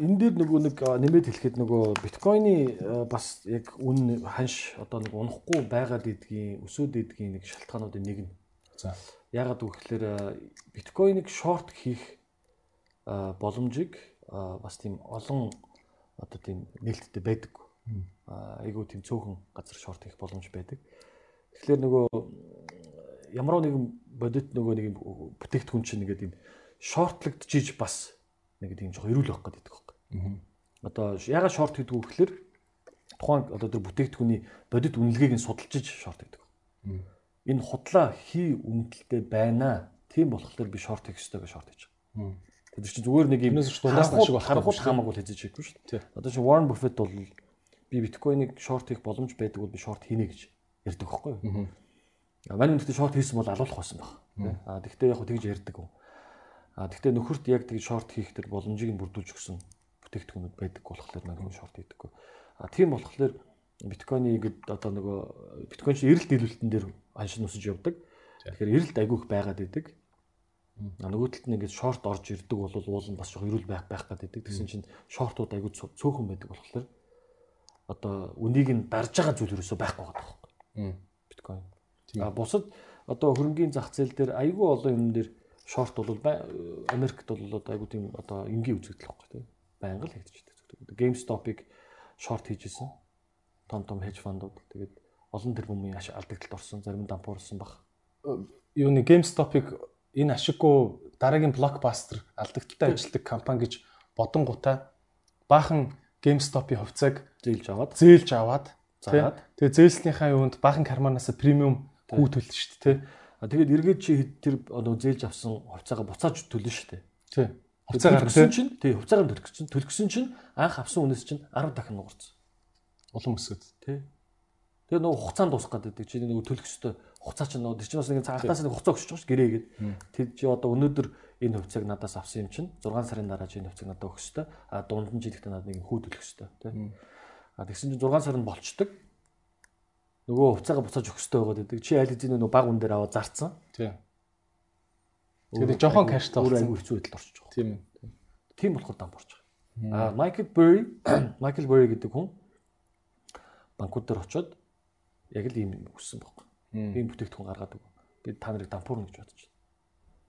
энэ дээр нөгөө нэг нэмээд хэлэхэд нөгөө биткойны бас яг үн ханш одоо нэг унахгүй байгаад идгийн өсөөд идгийн нэг шалтгаануудын нэг нь. За. Ягаад гэвэл биткойныг шорт хийх боломжийг бас тийм олон одоо тийм нээлттэй байдаг. Айгуу тийм цөөхөн газар шорт хийх боломж байдаг. Тэгэхээр нөгөө ямар нэгэн бодит нөгөө нэг бүтээгдэхүүн чинь ингээд юм шортлогдчихиж бас нэг тийм жоо эрүүл байх гэдэг байхгүй. Одоо ягаад шорт гэдэг үг гэхээр тухайн одоо тэр бүтээгдэхүүний бодит үнэлгээг нь судалжиж шорт гэдэг. Энэ худлаа хий үнэлтэд байна. Тийм болохоор би шорт хийх ёстой гэж шорт хийж байгаа. Тэр чинь зүгээр нэг юм дундаас шиг болох харахуул хамаагүй л хийж хийхгүй шүү дээ. Одоо чи Warren Buffett бол би биткойныг шорт хийх боломж байдаг бол би шорт хийнэ гэж ярьдаг байхгүй юу? Манай үнэтэй шорт хийсэн бол алуулах байсан баг. А тэгвэл яг тэгж ярьдаг. А тэгвэл нөхөрт яг тэгж шорт хийх тэр боломжийг нь бүрдүүлж өгсөн бүтээгдэхүүнүүд байдаг болохоор манай хүн шорт хийдэггүй. А тийм болохоор биткойны ингээд одоо нөгөө биткойн чинь эрэлт нийлүүлэлтэн дээр аншин нусаж явдаг. Тэгэхээр эрэлт айгүйх байгаад идэг. А нөгөө талд нь ингээд шорт орж ирдэг бол уул нь бас жоох эрүүл байх байх гэдэг. Тэгсэн чинь шортууд айгүй цөөхөн байдаг болохоор одоо үнийг нь дарж байгаа зүйл ерөөсөө байхгүй байгаа байхгүй. Биткойн. А бусад одоо хөрөнгөний зах зээл дээр айгүй олон юм дээр шорт бол Америкт бол одоо айгүй тийм одоо энгийн үзэгдэл байхгүй тийм. Байнга л хийгдэж байдаг. GameStop-ыг шорт хийжсэн. Том том хедж фондууд тэгээд олон тэрбумын алдагдлалд орсон, зарим дампуурсан баг. Юуны GameStop-ыг энэ ашиггүй дараагийн блокбастер алдагдлалтай ажилладаг компани гэж бодонгуудаа баахан GameStop-ийн хувьцааг зээлж аваад зээлж аваад заагаад тэгээ зээлснийхаа юунд баахан карманаас премиум хүү төлнө шүү дээ. А тэгээд эргээд чи тэр одоо зээлж авсан хувьцаагаа буцааж төлнө шүү дээ. Тий. Хувьцаагаар төлсөн чинь тий хувьцаагаар төлөх чинь төлгсөн чинь анх авсан үнээс чинь 10 дахин нугарсан. Улам өсөд тий. Тэгээ нөгөө хугацаанд дуусах гэдэг чи нөгөө төлөх ёстой хугацаа чинь нөгөө чинь бас нэг цагаатаас нэг хугацаа өгч байгаа ш гэрээгээд. Тэр чи одоо өнөөдөр энэ хувьцааг надаас авсан юм чинь 6 сарын дараа чи энэ хувьцааг надад өгөх ёстой. А дунд нь жилдээ надад нэг хүү төлөх ёстой тий. А тэгсэн чинь 6 сар нь болчдөг. Нөгөө хувьцаагаа буцааж өгөх ёстой байгаа гэдэг. Чи аль хэдийн нөгөө баг үн дээр аваад зарцсан. Тий. Тэгээд жоохон кэштэй өөр болсон. аягүй хэцүү байдалд орчих. Тийм ээ. Тийм болохоор дан борч байгаа. А Майкл Берри Майкл Берри гэдэг хүн банкуд дээр очиод яг л ийм өссөн байхгүй. Ийм бүтээгдэхүүн гаргаад өгөө. Би та нарыг дампуурна гэж бодож байна.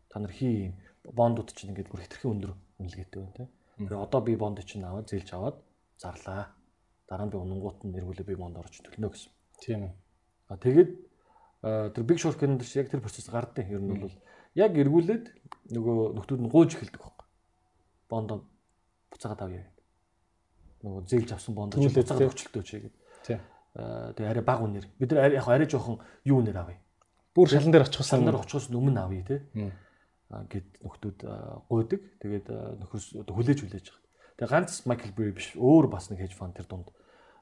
Та нар хий бондууд чинь ингээд бүр хэтэрхий өндөр үнэлгээтэй байна те. Тэгэхээр одоо би бонд чинь аваад зээлж аваад зарлаа. Дараа нь би унангуут нь нэргүүлээ би бонд орж төлнө гэсэн. Тийм ээ. А тэгээд тэр Big Short-ын дээр яг тэр процесс гардыг ер нь бол яг эргүүлээд нөгөө нөхдүүд нь гууж эхэлдэг байхгүй. Бондоо буцаагаад авъя. Нөгөө зээлж авсан бондоо буцаагаад тий. өгчлөлтөө чи гэдэг. Тийм. Аа тэгээ арай баг үнээр. Бид нар арай- яг арай жоохон юу үнээр авъя. Бүр шалан дээр очихсан. Сандар очихоос өмнө авъя те. Гэд нөхдүүд гуйдаг. Тэгээд нөхөрс хүлээж хүлээж байгаа. Тэгээ ганц Michael Berry биш өөр бас нэг hedge fund тэр дунд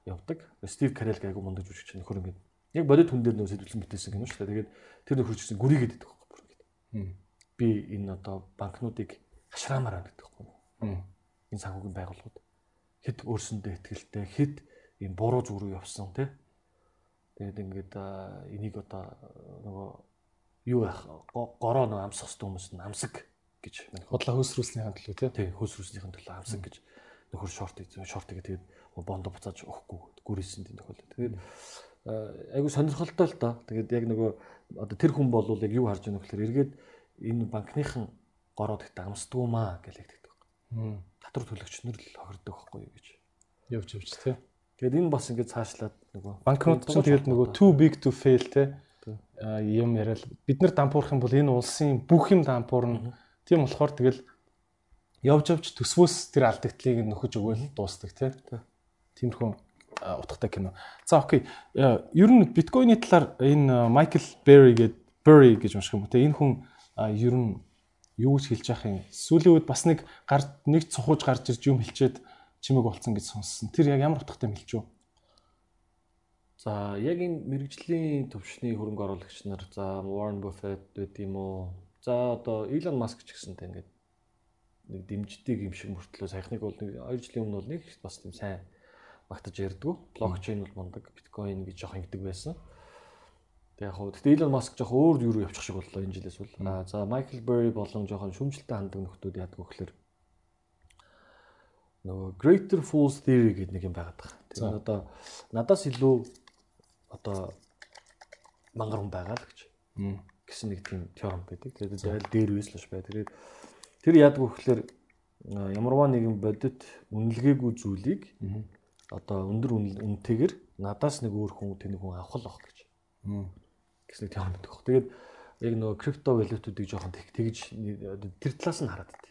явдаг. Стив Карел гайгүй мундаг жүжигч нөхөр ингээд яг бодит хүн дээр нөө сэдвэлэн бүтээсэн юм шүү дээ. Тэгээд тэр нөхөр ч гэсэн гүрийгээд идэх байхгүй бүр ингээд. Би энэ одоо банкнуудыг хашраамаар байна гэдэг байхгүй. Мм. Энэ санхүүгийн байгууллагууд хэд өөрсөндөө ихтгэлтэй хэд ийм буруу зүг рүү явсан тий. Тэгээд ингээд энийг одоо нөгөө юу яах го- гороо нөгөө амсах хэвээр хүмүүс нь амсаг гэж Худлаа хөөсрүүлснийхаа төлөө тий. тий хөөсрүүлснийхэн төлөө амсаг гэж нөхөр шорт шорт гэдэг тэгээд бондо буцааж өгөхгүй гүрийсэн тийм тохиолдол. Тэгээд айгу сонирхолтой л доо. Тэгээд яг нөгөө одоо тэр хүн бол яг юу харж байгаа нөхөр эргээд энэ банкныхан гороод ихтэй амсдгүй маа гэж хэлдэг. Татвар төлөгчнөр л хохирдог байхгүй юу гэж. Явж явж тий. Тэгээд энэ бас ингээд цаашлаад нөгөө Банкнууд ч тэгээд нөгөө too big to fail те юм яриад бид нар дампуурах юм бол энэ улсын бүх юм дампуурна. Тийм болохоор тэгэл явж явж төсвөөс тэр алдагдлыг нөхөж өгөөл дуустдаг те. Тиймэрхүү утгатай кино. За окей. Ер нь биткойны талаар энэ Майкл Берри гээд Berry гэж унших юм те. Энэ хүн ер нь юу гэж хэлж яах юм. Сүүлийн үед бас нэг гар нэг цухууж гарч ирж юм хэлчихэд чимэг болцсон гэж сонссон. Тэр яг ямар утгатай мэлч юу? За яг энэ мэрэгжлийн төвшний хөрөнгө оруулагч нар за Warren Buffett гэдэг юм уу. За одоо Elon Musk ч гэсэнтэй ингээд нэг дэмждэг юм шиг мөртлөө саяхныг бол нэг 2 жилийн өмнө бол нэг бас тийм сайн багтаж ярьдгүү. Блокчейн бол мундаг, биткойн гэж жоох ингэдэг байсан. Тэг яг хөө гэхдээ Elon Musk жоох өөр юу руу явчих шиг боллоо энэ жилээс бол. За Michael Burry болон жоохон шүмжлэлтэй хандаг нөхдүүд яадаг вэ гэхээр нөгөө Greater Fools Theory гэдэг нэг юм байгаад байгаа. Тэр нь одоо надаас илүү одоо мангар хүн байгаа л гэж гэсэн нэг тийм теорем байдаг. Тэгээд зайл дээр үес л бай. Тэгээд тэр яадаг вэ гэхээр ямарваа нэгэн бодит үнэлгээгүй зүйлийг одоо өндөр үнэтэйгэр надаас нэг өөр хүн тэнэг хүн авах л баг гэж гэсэн нэг теорем байдаг. Тэгээд яг нөгөө крипто валютуудыг жоохон тэг- тэгж тэр талаас нь хараад байт.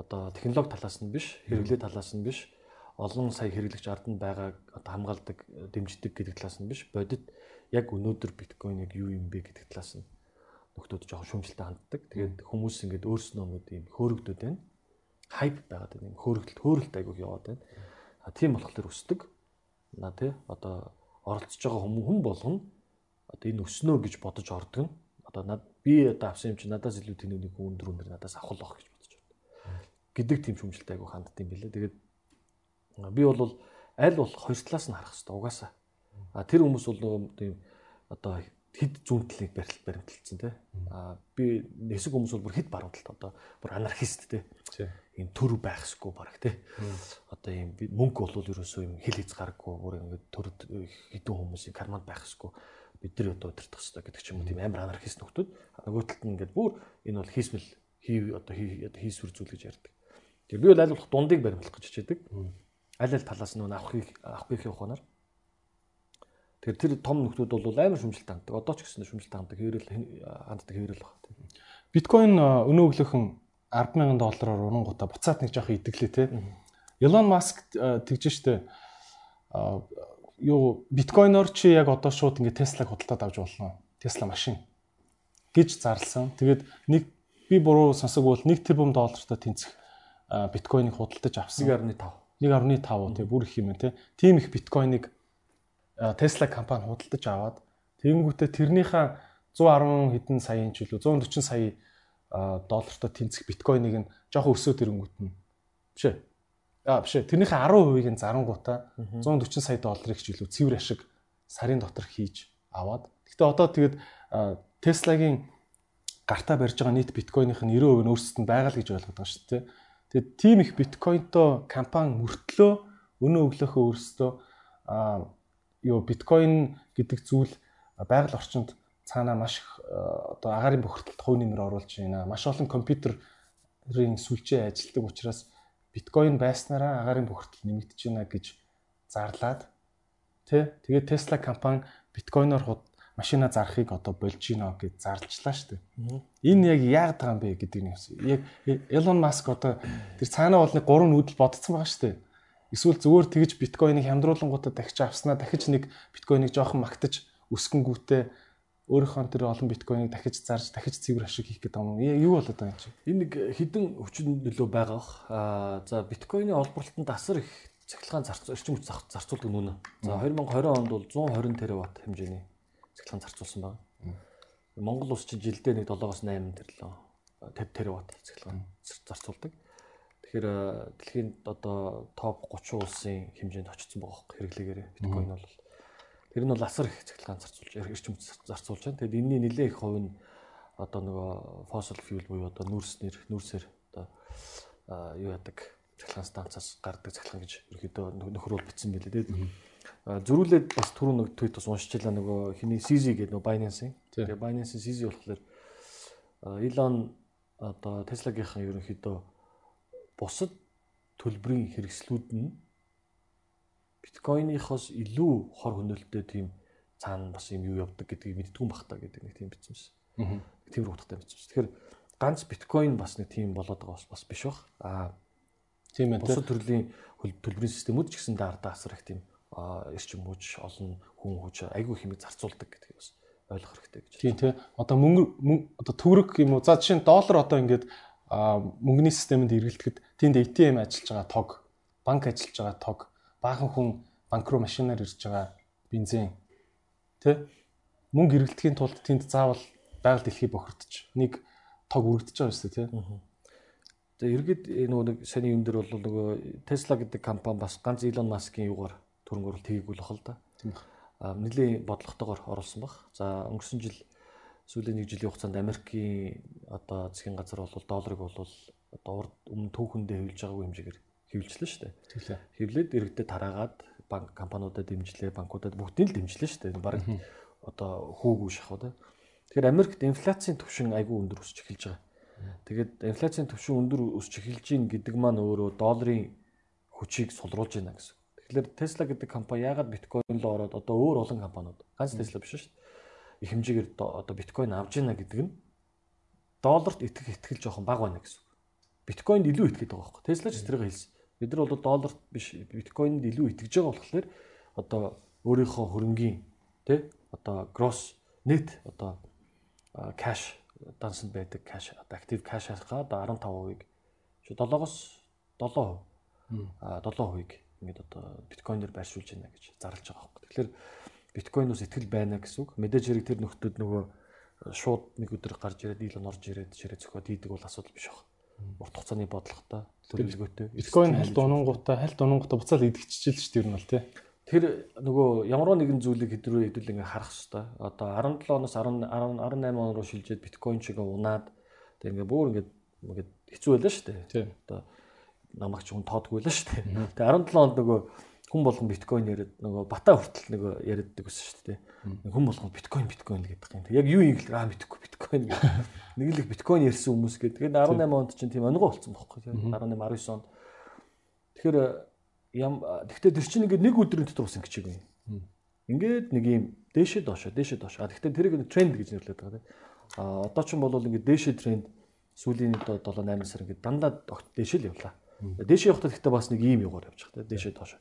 Одоо технологи талаас нь биш, хэрэглээ талаас нь биш, олон сая хэрэглэгч ард нь байгаа одоо хамгаалдаг, дэмждэг гэдэг талаас нь биш, бодит яг өнөөдөр биткойн яг юу юм бэ гэдэг талаас нь нөхдүүд жоохон шүүмжлэлтэй ханддаг. Тэгээд хүмүүс ингээд өөрснөө нэг юм хөөрөгдөд байна. Хайп байгаад байна. хөөрөгдөлт хөөрөлт айгуух яваад байна. А тийм болохоор өсдөг. На тий одоо оролцож байгаа хүмүүс хүн болгоно одоо энэ өснөө гэж бодож ордог нь одоо над би одоо авсан юм чи надаас илүү тэнэг нэг хүн өндөр өндөр надаас авах л байх гэж. Гэдэг тийм шүмжэлтэй айгу хандд юм билээ. Тэгээд би бол аль болох хоёр талаас нь харах хэрэгтэй угаасаа. А тэр хүмүүс бол нөгөө тийм одоо хэд зүүнтлийг барил баримталцсан тий. А би нэсэг хүмүүс бол бүр хэд баруунталт одоо бүр анархист тий. Ийм төр байхсгүй бараг тий. Одоо ийм мөнгө бол ерөөсөө юм хил хязгааргүй бүр ингээд төр хідэн хүмүүсийн карманд байхсгүй бид нар одоо удирдах хэрэгтэй гэдэг ч юм уу тийм амар анархист нөхдүүд нөгөө талд нь ингээд бүр энэ бол хийсмэл хий одоо хийсвэр зүйл гэж ярьдаг. Тэгээ би бол аль болох дундыг баримтлах гэж хичээдэг. Аль аль талаас нь авахыг авахгүйх явахаар. Тэгэхээр тэр том нөхдүүд бол амар шүмжэлтэй ханддаг. Одоо ч гэсэн шүмжэлтэй ханддаг. Хэврэл ханддаг хэврэл баг. Биткойн өнөө өглөөхөн 100000 доллараар урангуудаа буцаад нэг жоох идэглээ те. Elon Musk тэгж штэ юу биткойноор чи яг одоо шууд ингээ Tesla-г худалдаад авч болно. Tesla машин гэж зарласан. Тэгээд нэг би буруу сонсог бол 1 тэрбум доллартай тэнцэх биткойныг худалдаж авсан. 1.5. 1.5 тий бүр их юм тий. Тим их биткойныг Tesla компани худалдаж аваад тэгэнгүүтээ тэрнийхээ 110 хэдэн саяын ч үлээ 140 сая доллартай тэнцэх биткойныг нь жоохон өсөөд ирэнгүүт нь биш ээ. А биш ээ. Тэрнийхээ 10%-ийг нь зарангуудаа 140 сая долларыг ч илүү цэвэр ашиг сарын дотор хийж аваад. Гэтэ одоо тэгээд а, Tesla-гийн гартаа барьж байгаа нийт биткойных нь 90% нь өөрсдөд нь байгаа л гэж ойлгоод байгаа шүү дээ. Тэгээд тийм их биткойнтой компани мөртлөө өнөө өглөөхөө өөрсдөө юу биткойн гэдэг зүйл байгаль орчинд цаанаа маш их одоо агаарын бохирдолд хувь нэмэр оруулж байна. Маш олон компьютерийн сүлжээ ажилтдаг учраас биткойн байснараа агаарын бохирдол нэмэгдэж байна гэж зарлаад тий тэгээд Tesla компани биткойноор машина зарахыг одоо болж гинэ гэж зарлжлаа шүү дээ. Энэ яг яагаад байгаа юм бэ гэдэг нь яг Elon Musk одоо тэр цаанаа бол нэг гурван нүүдэл бодсон байгаа шүү дээ. Эсвэл зүгээр тэгж биткойныг хямдруулангуудаа дахиж авснаа дахиж нэг биткойныг жоохон магтаж өсгөнгүүтээ өөрийнхөө тэр олон биткойныг дахиж зарж дахиж цэвэр ашиг хийх гэдэг юм. Юу болоод байгаа юм чи? Энэ нэг хідэн хүчин нөлөө байгаа. Аа за биткойны олборлолтод асар их цахилгаан зарц эрчим хүч зарцуулдаг нүнэ. За 2020 онд бол 120 тераватт хэмжээний цахилгаан зарцуулсан байна. Монгол улс чинь жилдээ нэг 7-8 тэрлөө 50 тераватт зар- зарцуулдаг. Тэгэхээр аа, дэлхийн одоо топ 30 улсын хэмжээнд очсон байгаа хөх хэрэглээгээр биткойн бол тэр нь бол асар их цахилгаан зарцуулж эрчим зарцуулж байна. Тэгэд энэний нэлээд их хувь нь одоо нөгөө fossil fuel буюу одоо нүүрснэр нүүрсээр одоо аа, юу яадаг цахилгаан станцаас гардаг цахилгаан гэж ерөөдөө нөхрөөл бичсэн байлээ. Тэгээд аа, зөрүүлээд бас түрүү нэг tweet бас уншчихлаа нөгөө хиний CZ гэдэг нөгөө Binance-ийн. Тийм. Тэгээд Binance-ийн CZ болохоор Elon одоо Tesla-гийнхан ерөнхийдөө бусад төлбөрийн хэрэгслүүд нь биткойныхоос илүү хор хөнөөлттэй тийм цаана бас юм юу явдаг гэдгийг мэддгүн бах та гэдэг нэг тийм бичсэн шээ. Тийм утгатай бичсэн. Тэгэхээр ганц биткойн бас нэг тийм болоод байгаа бас биш бах. Аа Тийм ээ. бусад төрлийн төлбөрийн системүүд ч гэсэн даардаа асар их тийм эрчим хүч, олон хүн хүч айгүй хэмиг зарцуулдаг гэдгийг бас ойлгох хэрэгтэй гэж. Тийм тий. Одоо мөнгө мөн- одоо төгрөг юм уу? За жишээ нь доллар одоо ингээд мөнгөний системэнд эргэлдэхэд тэнд ATM ажиллаж байгаа тог, банк ажиллаж байгаа тог, баахан хүн банк руу машинаар ирж байгаа бензин тий. Мөнгө эргэлдэхийн тулд тэнд заавал байгаль дэлхий бохирдож нэг тог үргэлдэж байгаа шүү дээ тий. Тэгээ эргээд э, нөгөө нэг саний юм дээр бол нөгөө Tesla гэдэг компани бас ганц Elon Musk-ийн юугаар төрөнгө оруулалт хийгээгүй л та. Тийм баг. Аа нэлийн бодлоготойгоор оруулсан баг. За өнгөрсөн жил сүүлийн нэг жилийн хугацаанд Америкийн одоо засгийн газар бол долларыг бол одоо урд өмнө түүхэндээ хэвлэж байгаагүй хэмжээгээр хэвлжлээ шүү дээ. Тэглээ. Хэвлээд иргэдэд тараагаад банк компаниудад дэмжлээ, банкудад бүгдийг л дэмжлээ шүү дээ. Бараг одоо хүүгүй шахав да. Тэгэхээр Америкт инфляцийн түвшин айгүй өндөр өсч эхэлж байгаа. Тэгээд инфляцийн түвшин өндөр өсч эхэлж гин гэдэг маань өөрөө долларын хүчийг сулруулж байна гэсэн. Тэгэхээр Tesla гэдэг компани яагаад биткойн руу ороод одоо өөр олон компаниуд ганц Tesla биш шүү дээ. их хэмжээгээр одоо биткойн авж яана гэдэг нь долларт итгэх итгэл жоохон бага байна гэсэн үг. Биткойнд илүү итгэдэг байгаа байхгүй. Tesla ч тэрийг хэлсэн. Бид нар бол долларт биш биткойнд илүү итгэж байгаа болохоор одоо өөрийнхөө хөрөнгийн тий одоо gross net одоо cash дансанд байдаг cash одоо active cash-ийнхаа одоо 15%-ийг 7-оос 7%. А 7%-ийг ингээд одоо биткойнээр байршуулж байна гэж зарлж байгаа байхгүй. Тэгэхээр биткойноос итгэл байна гэсэн үг. Мэдээж хэрэг тэр нөхдөд нөгөө шууд нэг өдөр гарч ирээд ил орж ирээд ширээ зөхөд хийдэг бол асуудал биш баг. Урт хугацааны бодлоготой төлөвлөгөөтэй. Биткойн хальт унангуудаа хальт унангуудаа буцаал идэгчижэл шүү дээ ер нь бол тий. Тэр нөгөө ямар нэгэн зүйлийг хэдрүү хэдүүл ингээ харах хэрэгтэй. Одоо 17 оноос 10 18 он руу шилжээд биткойн чигээ унаад тэг ингээ бүр ингээ ингээд хэцүү байлаа шүү дээ. Одоо намайг ч хүн тоодгүй байлаа шүү дээ. Тэгээ 17 онд нөгөө хүн болгон биткойн яриад нөгөө бата хүртэл нөгөө яриаддаг гэсэн шүү дээ. Хүн болгон биткойн биткойн гэдэг юм. Яг юу юм гэлээ аа мэдхгүй биткойн гэдэг. Нэг л их биткойн ярьсан хүмүүс гэдэг. Тэгээд 18 онд чинь тийм онгоо болсон байхгүй. 18 19 онд. Тэгэхээр ям тэгтээ тэр чинь ингээд нэг өдрийн дотор бас ингэчээг юм. Ингээд нэг юм дээшээ доошоо дээшээ доошоо. Тэгтээ тэрийг тренд гэж нэрлэдэг байгаа тийм. А одоо ч юм бол ингээд дээшээ тренд сүүлийн 7 8 сар ингээд дандаа дээшээ л явлаа. Дээшээ явахдаа гэхдээ бас нэг ийм югаар явж байгаа. Дээшээ доошоо.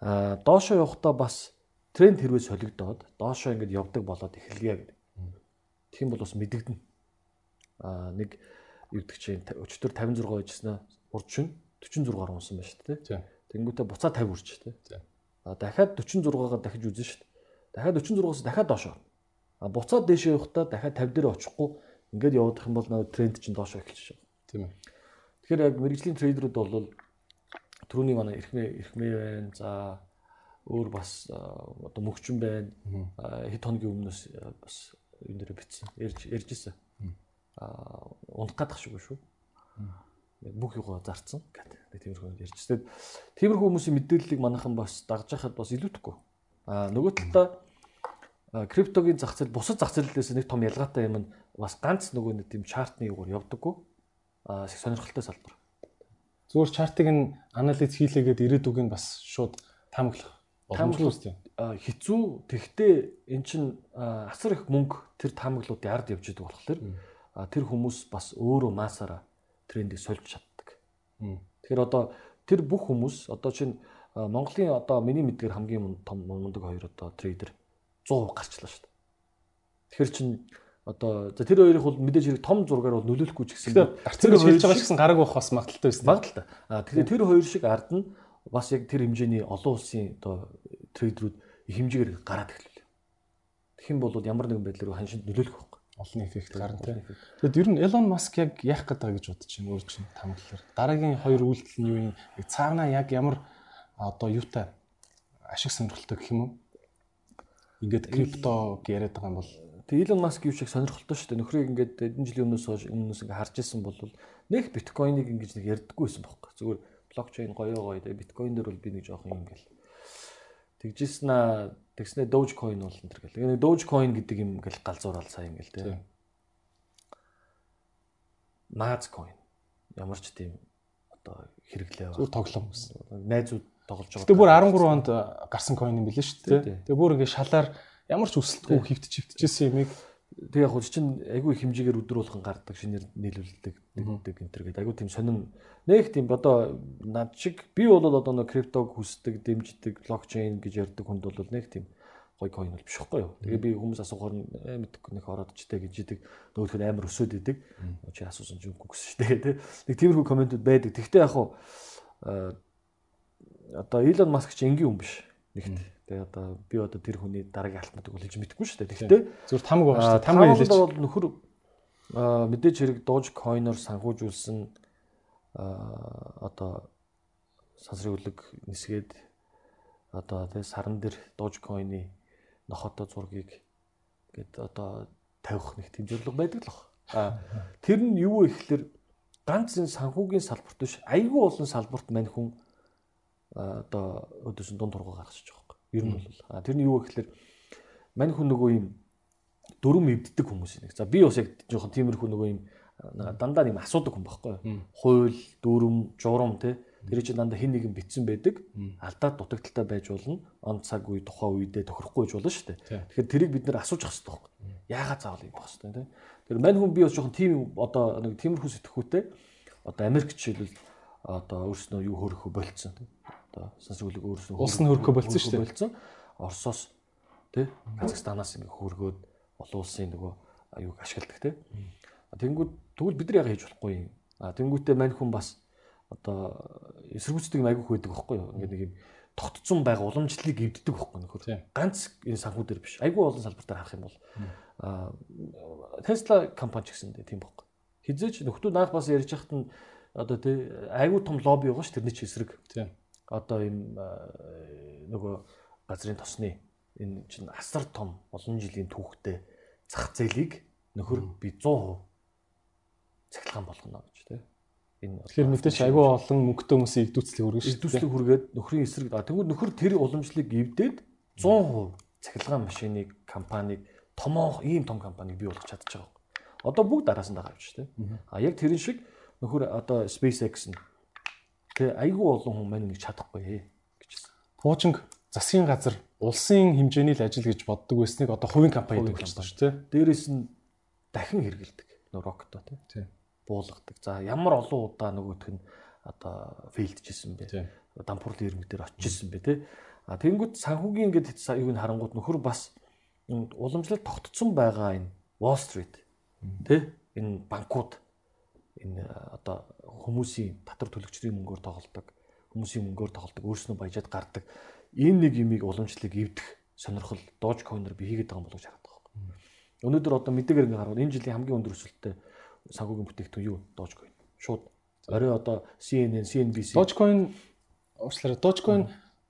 Аа доошоо явахдаа бас тренд хэрвээ солигдоод доошоо ингээд явдаг болоод эхэлгээ гэдэг. Юм бол бас мэдэгдэн. Аа нэг югдөг чинь өчтөр 56 байжснаа урд шин 46 гаруй унсан байна шүү дээ. Тэнгүүтээ буцаа 50 үрж тий. А дахиад 46-аар дахиж үзэн шүү дээ. Дахиад 46-аас дахиад доошоо. А буцаад дээшээ явахдаа дахиад 50 дээр очихгүй Ингээд явах юм бол нөө тренд чинь доошоо эхэлж байгаа. Тийм ээ. Тэгэхээр яг мэрэгжлийн трейдерүүд бол түрүүний манай эрхмээ эрхмээ байна. За өөр бас одоо мөгчөн байна. Хэд хоногийн өмнөөс бас энэ дээрээ битсэн. Ярьж ярьжсэн. Аа унах гадах шүү шүү. Бүх юугаа зарцсан гэдэг. Тиймэрхүү ярьжсэн. Тиймэрхүү хүмүүсийн мэдээллийг манайхан бас дагж яхад бас илүүдэхгүй. Аа нөгөө талдаа криптогийн зах зээл бусад зах зээлээс нэг том ялгаатай юм нь бас ганц нөгөө нэг тийм чартны юугаар явдаггүй. Аа сонирхолтой салбар. Зүгээр чартыг нь анализ хийлээгээд ирээдүг нь бас шууд таамаглах боломжтой тийм. Хэцүү тэгтээ эн чин асар их мөнгө тэр таамаглуудын ард явж идэг болохоор тэр хүмүүс бас өөрөө масаараа трендийг сольж чаддаг. Тэгэхээр одоо тэр бүх хүмүүс одоо чинь Монголын одоо миний мэдгээр хамгийн том мундаг хоёр одоо трейдер 100% гарчлаа шүү дээ. Тэгэхээр чин одоо за тэр хоёрыг бол мэдээж хэрэг том зургаар бол нөлөөлөхгүй ч гэсэн тэр хийж байгаа ч гэсэн гараг байх бас магадaltaй байсан. Магадaltaй. А тэгэхээр тэр хоёр шиг ард нь бас яг тэр хэмжээний олон улсын одоо трейдерүүд их хэмжээгээр гараад эхэллээ. Тэгэх юм бол ямар нэгэн байдлаар ханшинд нөлөөлөх байхгүй. Олон эффект гарна тийм. Тэгэд ер нь Elon Musk яг яах гэдэг гэж бодож байна өөр чинь тамглалаар. Дараагийн хоёр үйлдэл нь юу юм? Цаанаа яг ямар одоо юутай ашиг сонирхолтой гэх юм уу? Ингээд криптог яриад байгаа юм бол Тэг Elon Musk юу шиг сонирхолтой шүү дээ. Нөхрийг ингээд эдэн жилийн өмнөөс хойш өмнөөс ингээд харж исэн бол нэг биткойныг ингэж нэг ярьдаггүй байсан байхгүй. Зүгээр блокчейн гоё гоё тэгээ биткойн дээр бол би нэг жоох юм ингээл тэгжсэн аа тэгснэ Dogecoin бол энэ төр гэл. Тэгээ Dogecoin гэдэг юм ингээл галзуурал сайн ингээл тий. Maazcoin ямар ч тийм одоо хэрэглээ. Зүгээр тоглоом гэсэн. Найзууд тоглож байгаа. Тэгээ бүр 13 онд гарсан coin юм билээ шүү дээ. Тэгээ бүр ингээд шалаар ямар ч өсөлтгүй хөвтөж хөвтөжсэн юмыг тэг яг хөө чинь айгүй хэмжээгээр өдөр болгон гардаг шинээр нийлүүлдэг нэгдэг энэ төр гэдэг айгүй тийм сонин нэг тийм одоо над шиг би бол одоо нэг криптог хүсдэг дэмждэг блокчейн гэж ярьдаг хүнд бол нэг тийм гой койн бол биш байхгүй юу. Тэгээ би хүмүүс асуухаар «Э, мэдхгүй нэг ороод ч тэ гэж идэг нөгөөх нь амар өсөд идэг. Чи асуусан ч үгүй гэсэн шүү дээ. Нэг тиймэрхүү комментүүд байдаг. Тэгтээ яг хуу одоо Илон Маск чи энгийн хүн биш. Нэгт Тэгээ одоо би одоо тэр хүний дараагийн алтнуудыг бол хийж мэдэхгүй шүү дээ. Тэгэхдээ зүгээр тамга байна шүү дээ. Тамга хэлээч. бол нөхөр мэдээж хэрэг Dogecoin-оор санхүүжүүлсэн одоо сансрын үлэг нисгээд одоо тэгээ саран дээр Dogecoin-ы нохотой зургийг гээд одоо тавих нэг зорилго байдаг л баг. Тэр нь юу вэ гэхэлэр ганц энэ санхүүгийн салбарт биш айгүй олон салбарт мань хүн одоо өдөөсөн дунд тургаа гаргаж байгаа Ер нь бол а тэр нь юу гэхээр мань хүн нөгөө юм дөрөм эвддэг хүмүүс нэг. За би бас яг жоохон тиймэрхүү нөгөө юм дандаа юм асуудаг хүн байхгүй юу? Хууль, дүрм, журам тий Тэр чинь дандаа хин нэгэн битсэн байдаг. Алдаад дутагдaltaй байж болно. Он цаг үе тухайн үедээ тохирохгүй байж болно шүү дээ. Тэгэхээр тэрийг бид нэр асууж ах хэрэгтэй байхгүй. Яагаад заавал юм байх хэрэгтэй тийм. Тэр мань хүн би бас жоохон тийм одоо нэг тиймэрхүү сэтгхүүтэй одоо Америк жишээлбэл одоо өөрснөө юу хөрөхө болцсон тийм. Одоо сансгүлэг өөрснөө Улс нь хөрөхө болцсон шүү дээ. болцсон. Оросоос тий Казахстанаас ингээ хөргөөд олон улсын нөгөө аюуг ашигладаг тий. Тэнгүүд тэгвэл бид нар яга хийж болохгүй юм. А тэнгүүтээ мань хүн бас одоо эсэргүүцдэг юм айгүйх байдаг байхгүй юу? Ингээ нэг юм тогтцсон байгаа уламжлалыг эвддэг байхгүй нөхөр. Ганц энэ санхүү дээр биш. Айгүй олон салбартаар харах юм бол а Tesla компани ч гэсэн тийм байхгүй. Хизээч нөхдүүд наах бас ярьж хахад нь одоо тий айгүй том лобби байгаа ш тэрний ч эсрэг. Тийм. Одоо юм нөгөө газрын тосны энэ чинь асар том олон жилийн түүхтэй зах зээлийг нөхөр би 100% цахилгаан болгоно гэж тий энэ тэгэхээр мэдээж айгүй олон мөнгөтэй хүмүүсийн идүүцлийг хүргэж шүү. Идүүцлийг хүргээд нөхрийн эсрэг тэгвэл нөхөр тэр уламжлалыг эвдээд 100% цахилгаан машиныг компаниг томоо ийм том компаниг бий болгох чадчих байгаа. Одоо бүгд араас нь шүү дээ. А яг тэрэн шиг нөхөр одоо SpaceX нь тэг айгүй олон хүн мань нэг чадахгүй гэжсэн. Пуучинг засгийн газар улсын хэмжээний л ажил гэж боддог байсныг одоо хувийн компани гэдэг болчихсон шүү дээ. Дээрээс нь дахин хэрэгэлдэг. Нөө рокто тий буулгадаг. За ямар олон удаа нөгөөх нь одоо фейлдчихсэн бэ. Дампуурлын ирмэг дээр очижсэн бэ тий. А тэгэнгүүт санхүүгийн ингээд юуг нь харангууд нөхөр бас уламжлал тогтцсон байгаа энэ Wall Street тий энэ банкуд энэ одоо хүмүүсийн татвар төлөгчдийн мөнгөөр тоглодог хүмүүсийн мөнгөөр тоглодог өөрснөө баяжаад гардаг энэ нэг юмыг уламжлалыг эвдэх сонирхол Dogecoin-оор би хийгээд байгаа юм болов хараад байгаа. Өнөөдөр одоо мэдээгээр ингээ харахад энэ жилийн хамгийн өндөр өсөлттэй санхүүгийн бүтээгдэхүүн юу? Dogecoin. Шууд орой одоо CNN, CNBC. Dogecoin уучлаарай. Dogecoin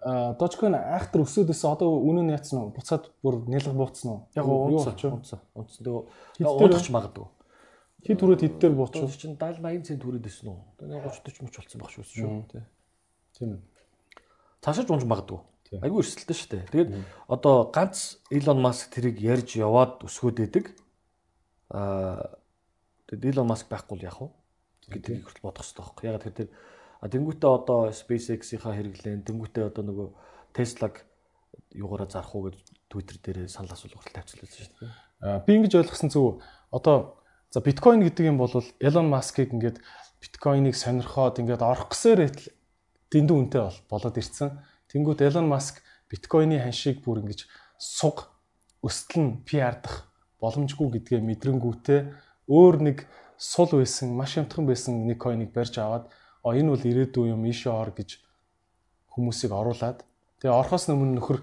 Dogecoin айхтар өсөөд өсөө одоо үнэн нь яцсан уу? Буцаад бүр нэлэг бууцсан уу? Яг унцсан. Унцсан. Унцсан. Тэгээ унах магадгүй. Хэд түрээд хэд дээр буучих вэ? Чинь 70 80 цент түрээд өснө үү? Тэгээ 30 40 мөч болсон байх шүү шүү. Тийм. Цаашаа унж магадгүй. Айгүй өрсөлдсөн шүү дээ. Тэгээд одоо ганц Elon Musk тэрийг ярьж яваад өсгөөд идэг. Аа Тэгээд Elon Musk байхгүй л яах вэ? гэдгийг хүртэл бодох хэрэгтэй байхгүй. Яг тэр тэнгуүтээ одоо SpaceX-ийнхаа хэрэглэн тэнгуүтээ одоо нөгөө Tesla-г юугаараа зарах уу гэж Twitter дээр санал асуулга хүртэл тавьчихлаа шүү дээ. Би ингэж ойлгосон зүг одоо за биткойн гэдэг юм бол Elon Musk-ыг ингээд биткойныг сонирхоод ингээд орох гэсээр дэндүү үнэтэй болоод ирсэн. Тэнгүүт Elon Musk биткойны ханшийг бүр ингэж суг өсөлн PR-дах боломжгүй гэдгээ мэдрэнгүүтээ өөр нэг сул байсан, маш хямдхан байсан нэг койныг барьж аваад а энэ бол ирээдүй юм ийшээ ор гэж хүмүүсийг оруулаад тэгээ орхоос өмнө нөхөр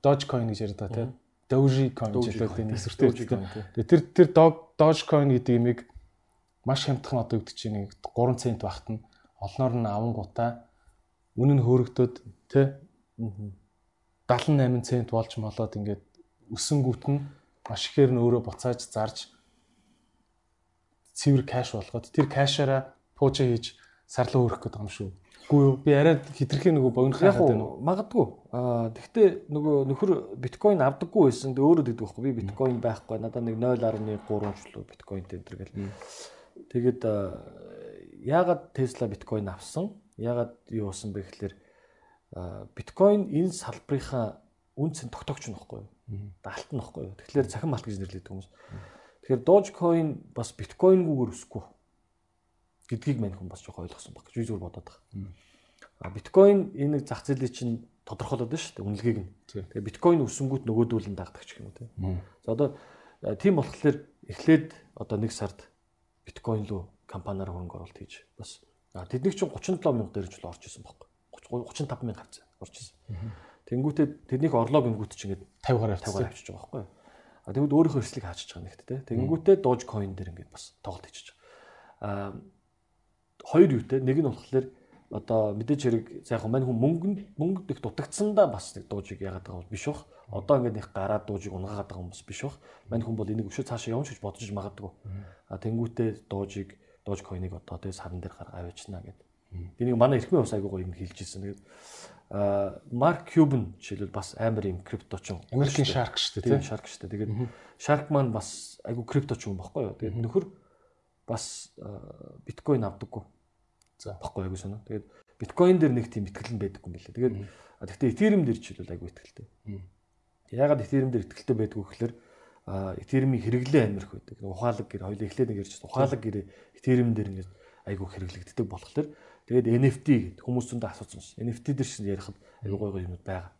Dogecoin гэж байгаа тийм Dogecoin хэлээд нэг эсвэртэй тэгээ тэр тэр Dogecoin гэдэг имийг маш хямдхан одоо өгдөг чинь 3 цент багт нь олноор нь авангуудаа үнэн хөөрөгдөд тий. 78 цент болж молоод ингээд өсөнгүүт нь маш ихээр нь өөрөө буцааж зарж цэвэр кэш болгоод тэр кэшаараа пуужа хийж сарлуу өрөх гэдэг юм шүү. Үгүй юу? Би арай хитрхи нөгөө богино хаагаад байна уу? Магадгүй. Аа тэгвэл нөгөө нөхөр биткойн авдаггүй байсан. Өөрөө гэдэг байхгүй. Би биткойн байхгүй. Надад нэг 0.3 ч лөө биткойнтэй энэ төр гэл. Тэгээд яагаад Tesla биткойн авсан? Яагаад юу болсон бэ гэхэлэр биткойн энэ салбарынхаа үнцэн тогтоогч нөхгүй юу? Алт нөхгүй юу? Тэгэхээр цахим алт гэж нэрлэдэг хүмүүс. Тэгэхээр Dogecoin бас биткойнгүйгээр өсөхгүй гэдгийг мань хүн бас жоох ойлгосон баг гэж зүгээр бодоод байгаа. А биткойн энэ нэг зах зээлийн чинь тодорхойлоод байна шүү дээ үнэлгээг нь. Тэгээ биткойн өсөнгүүт нөгөөдүүл нь дагдаг ч юм уу тийм. За одоо тийм болохоор эхлээд одоо нэг сард биткойн руу компаниар хөрөнгө оруулалт хийж бас тэднийг чинь 37 мянга дээр ч л орж исэн байхгүй. 35 мянга хавцаа орж исэн. Тэнгүүтээ тэднийх орлоо гингүүт чинь ингээд 50 гараар 50 гараар авчиж байгаа байхгүй. А тэгвэл өөрийнхөө эрсдлийг хаачиж байгаа нэгт те. Тэгэнгүүтээ Dogecoin дээр ингээд бас тоглолт хийчих. А хоёр юутэй нэг нь болохоор одоо мэдээж хэрэг сайхан мань хүн мөнгөнд мөнгөд их дутагдсандаа бас нэг дуужийг яагаад байгаа бол биш бах. Одоо ингээд их гараад дуужийг унгаагаад байгаа хүмүүс биш бах. Мань хүн бол энийг өшөө цаашаа явж гэж бодож магадгүй. А тэнгүүтээ дуужийг Dogecoin-ыг одоо тэгээ саран дээр гаргаа авчна гэдэг. Би нэг манай эрхмийн ус айгуугаа юм хэлж ирсэн. Тэгээд Марк Кьюбн жишээлбэл бас амар юм крипточин. Америкийн Shark шүү дээ тийм Shark шүү дээ. Тэгээд Shark маань бас айгу крипточин юм баггүй юу. Тэгээд нөхөр бас биткойн авдаггүй. За. Баггүй айгу сонио. Тэгээд биткойн дээр нэг тийм ихтгэл нь байдаггүй юм билээ. Тэгээд гэхдээ этериум дээр ч хэлвэл айгу ихтгэлтэй. Ягаад этериум дээр ихтгэлтэй байдгүй гэхээр этериумын хэрэглээ амирх байдаг. Ухаалаг гэр хоёул эхлээд нэг ярьж ухаалаг гэр этериум дээр ингээд айгу хэрэглэгддэг болохоор тэгээд NFT гэдэг хүмүүс зөндөө асуусан ш. NFT дээр чинь ярихад айгу гой гой юмуд байгаа.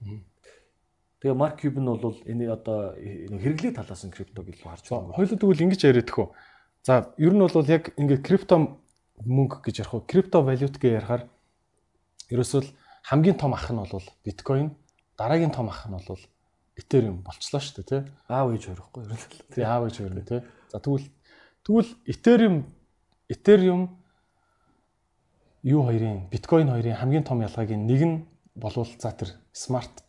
Тэгээ Марк Кьюб нь бол энэ одоо хэрэглээ талаас нь криптог илүү харж байгаа. Хоёул тэгвэл ингэж яриад төхөө. За ер нь бол яг ингээд крипто мөнгө гэж ярих уу? Крипто валют гэж ярихаар ерөөсөө хамгийн том ах нь бол биткойн, дараагийн том ах нь бол Ethereum болчлоо шүү дээ, тий. Аав ээж хоёрохгүй ер нь. Тий, аав ээж хоёр нь тий. За тэгвэл тэгвэл Ethereum Ethereum юу хоёрын биткойн хоёрын хамгийн том ялгаагийн нэг нь болвол за тэр smart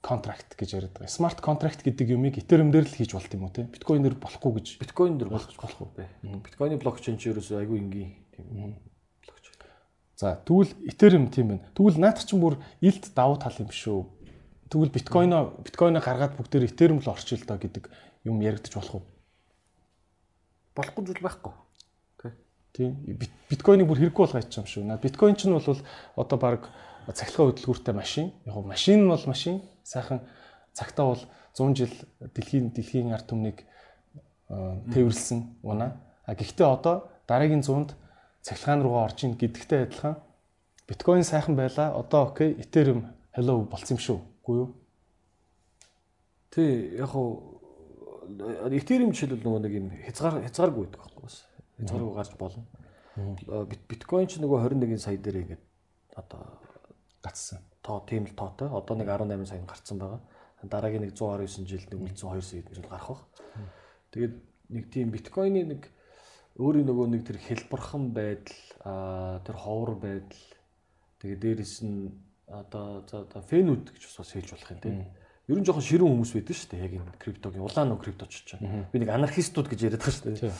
contract гэж яриад байгаа. Smart contract гэдэг юмыг Ethereum дээр л хийж болт юм уу те? Биткойн дээр болохгүй гэж. Биткойн дээр болох болох уу бэ? Биткойны блокчейн ч ерөөсөө айгүй энгийн тийм блокчейн. За тэгвэл Ethereum тийм байна. Тэгвэл наадах чинь бүр илт давуу тал юм шүү. Тэгвэл биткойноо биткойноо гаргаад бүгдээр Ethereum л орчих л доо гэдэг юм яригдчих болох уу? Болохгүй зүйл байхгүй. Тийм. Биткойныг бүр хэрэггүй болгоо ячсан юм шүү. Наа биткойн ч нь бол одоо баг цахилгаан хөдөлгүүртэй машин. Яг машин нь бол машин. Сайхан цагтаа бол 100 жил дэлхийн дэлхийн ард түмнийг тээвэрлсэн унаа. А гэхдээ одоо дараагийн 100-д цахилгаан руугаа орж ийн гэдэгтэй адилхан биткойн сайхан байла. Одоо окей, Ethereum hello болсон юм шүү. Үгүй юу? Тий, яг хуу Ethereum жишээлбэл нөгөө нэг юм хязгаар хязгааргүй байдаг байхгүй бас. Хязгааргүй гарч болно. Биткойн ч нөгөө 21 сая дээр ингээд одоо гацсан. Тоо тийм л тоотой. Одоо нэг 18 сая гарцсан байгаа. Дараагийн нэг 119 жилд нэг үлдсэн 2 сая гэж гарах баг. Тэгээд нэг тийм биткойны нэг өөрийн нөгөө нэг тэр хэлбархан байдал, тэр ховор байдал. Тэгээд дээрэс нь одоо за одоо фэнүүд гэж бас хэлж болох юм тийм. Ер нь жоохон ширүүн хүмүүс байдаг шүү дээ. Яг энэ криптогийн улаан нөө крипточ ч. Би нэг анархистууд гэж яриад байгаа шүү дээ.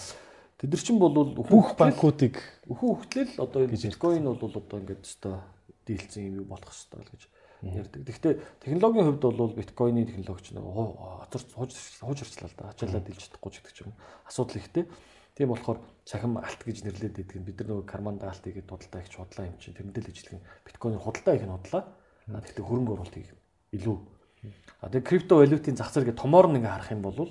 Тэд нар чинь бол бүх банкуудыг өхөн хөхтлэл одоо биткойн бол одоо ингээд өстой дийлцэн юм болох хэрэгтэй л гэж ярьдаг. Гэхдээ технологийн хувьд бол биткойны технологич нэг хоцор хуучирчлаа л да. Ачаалаад дийлж чадахгүй ч гэдэг юм. Асуудал ихтэй. Тийм болохоор цахим алт гэж нэрлээд байдаг нь бид нар нөгөө карманда алт игээд худалдаа их худлаа юм чинь тэрнтэй л ижилхэн биткойноор худалдаа их нь худлаа. Гэхдээ хөрөнгө оруулалтыг илүү А тэгээ крипто валютын зах зээл гэ томоор нь ингээ харах юм бол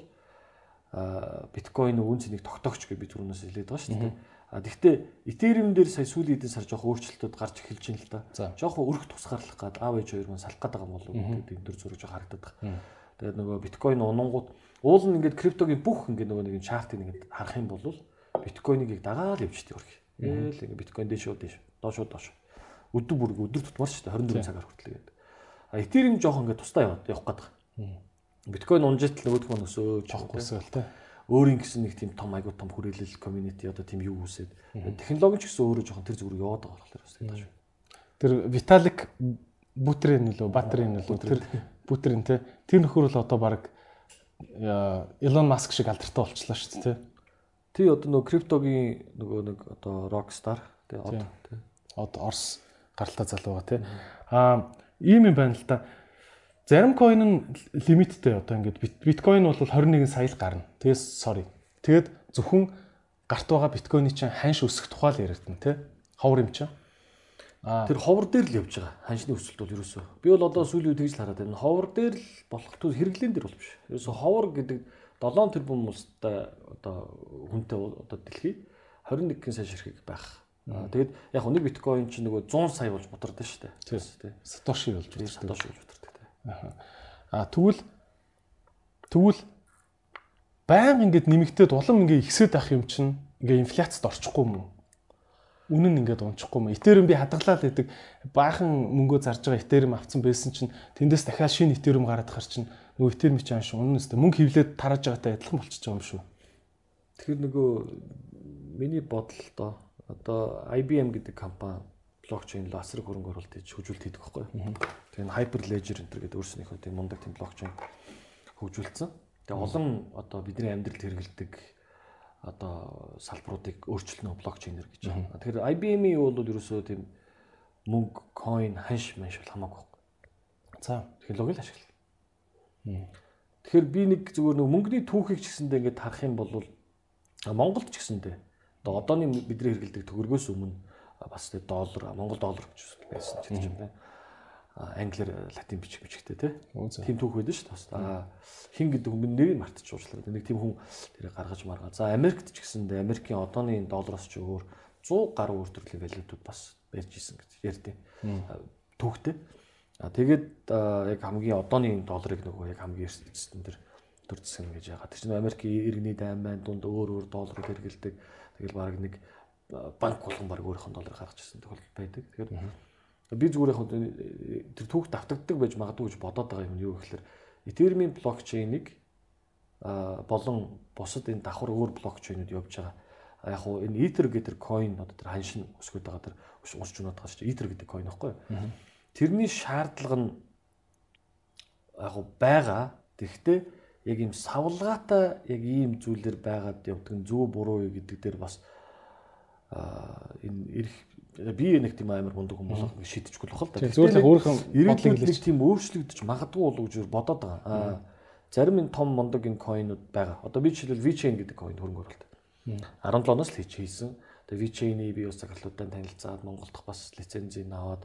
а биткойн үн цэнийг тогтоогч гэж би түрүүнээс хэлээд байгаа шүү дээ. А тэгвэл Ethereum дээр сая сүүлийн хэдэн сар жоох өөрчлөлтүүд гарч эхэлж байна л да. Жоох өрх тусгаарлах гад аав ээж хоёр мань салах гэдэг юм болов уу гэдэг энэ төр зураг жоох харагдаад байгаа. Тэгээд нөгөө биткойн унангууд уул нь ингээд криптогийн бүх ингээд нөгөө нэг чартыг ингээд харах юм бол биткойныг дагаад явчихдаг өрх. Ээл ингээд биткойн дэш үү дэш доош доош. Өдөр бүр өдөр тутмаар шүү дээ 24 цагаар хүртэл гэдэг. А Ethereum жоох ингээд тусдаа яваад явах гээд байгаа. Биткойн унжитал нөгөөх маань өсөө жоохгүй өсөөл тэ. Өөрийн гэсэн нэг тийм том айгуу том хүрээлэл community одоо тийм юу үсээд технологи ч гэсэн өөрөө жоохон тэр зүгээр яваад байгаа болохоор өсөж байгаа шүү. Тэр Vitalik Buterin нөлөө Батрын нөлөө тэр Buterin тэ тэр нөхөр бол одоо баг Elon Musk шиг алдартай болчихлоо шүү дээ тэ. Тий одоо нөгөө криптогийн нөгөө нэг одоо Rockstar тий одоо тий. Одоо Орс гаралтай залуу байгаа тий. Аа ийм юм байна л да. Зарим coin нь лимиттэй одоо ингээд биткойн бол 21 сая л гарна. Тэгээс sorry. Тэгэд зөвхөн гарт байгаа биткойны чинь ханш өсөх тухай л яригдана тий. Ховор юм чинь. Аа тэр ховор дээр л явж байгаа. Ханшны өсөлт бол ерөөсөө. Би бол одоо сүүлийн үед тэгж л хараад байна. Ховор дээр л болох тус хэрэглэн дээр бол биш. Ерөөсөө ховор гэдэг 7 тэрбум улстай одоо хүнтэй одоо дэлхий 21 сая ширхэг байх. Тэгээд яг нэг биткойн чинь нөгөө 100 сая болж бутардаг шүү дээ. Тийм. Сатоши болж бутардаг. Сатоши болж. Аа тэгвэл тэгвэл баян ингээд нэмэгдээд улам ингээд ихсээд ах юм чинь ингээд инфляцид орчихгүй юм? Үнэн нь ингээд унчихгүй юм. Ethereum би хадгалаад байдаг баахан мөнгөө зарж байгаа Ethereum авцсан байсан чинь тэндээс дахиад шинэ Ethereum гараад хар чинь нөгөө Ethereum чинь ааш үнэнээс мөнгө хевлээд тарааж байгаатай адилхан болчихж байгаа юм шүү. Тэгэхээр нөгөө миний бодлолдоо одоо IBM гэдэг компани блокчейн асар хөрөнгө оруулалт хийж хөгжүүлэлт хийдэг байхгүй. Тэгээ энэ Hyperledger энэ гэдэг өөрснийхөө тийм мундаг тийм блокчейн хөгжүүлсэн. Тэгээ олон одоо бидний амьдралд хэрэгэлдэг одоо салбаруудыг өөрчилнө блокчейнер гэж. Тэгэхээр IBM-ийн бол ерөөсөө тийм мөнгө, coin, ханш манш бол хамаагүй байхгүй. За, технологи л ашиглана. Тэгэхээр би нэг зүгээр нэг мөнгөний түүхийг ч гэсэндээ ингээд харах юм бол Монголд ч гэсэндээ одоо одооний бидний хэрэгэлдэг төгрөгөөс өмнө бас тэ доллар Монгол доллар гэж байсан ч юм байна. Англиар латин бичиг бичгтэй тий. Тийм түүх байдаг шүү дээ. хин гэдэг хүн нэрийг мартчих уучлаа. Нэг тийм хүн тэрийг гаргаж маргаа. За Америкт ч гэсэндээ Америкийн одооны доллароос ч өөр 100 гаруй өөр төрлийн валютууд бас барьж исэн гэж ярьдیں۔ Түүхтэй. А тэгээд яг хамгийн одооны долларыг нөгөө яг хамгийн эрсдэлсэн тэр төр засаг гэж яагаад. Тэр чинь Америкийн иргэний дайм байна. Дунд өөр өөр долларыг хэрэгэлдэг. Тэгэл баг нэг банк болгон баг өөрийнхөө долларыг гаргаж ирсэн тохиолдол байдаг. Тэгэхээр би зүгээр яг тэр түүх давтагддаг байж магадгүй гэж бодоод байгаа юм юу гэхээр Ethereum-ийн блокчейнийг болон бусад энэ давхар өөр блокчейнүүд явж байгаа. Яг уу энэ Ether гэдэг coin одоо тэр ханшин өсгöd байгаа тэр уншиж унаад байгаа шүү дээ. Ether гэдэг coin байхгүй юу? Тэрний шаардлага нь яг уу байгаа. Тэгэхдээ яг ийм савлгаатай яг ийм зүйлэр байгаад явдаг нь зөв буруу юу гэдэг дээр бас энэ эрх би нэг тийм амар мундаг хүн болох шийдэжгүй л бахал да. Зүгээр л бодлыг нэг тийм өөрчлөгдөж магадгүй болов гэж бодоод байгаа. Аа зарим энэ том мундаг энэ койнууд байгаа. Одоо би жишээлбэл VChain гэдэг койн хөрөнгө оруулалт. 17 оноос л хийж хийсэн. Тэгээ VChain-ий би ус захирлуудтай танилцаад Монголд бас лицензийг аваад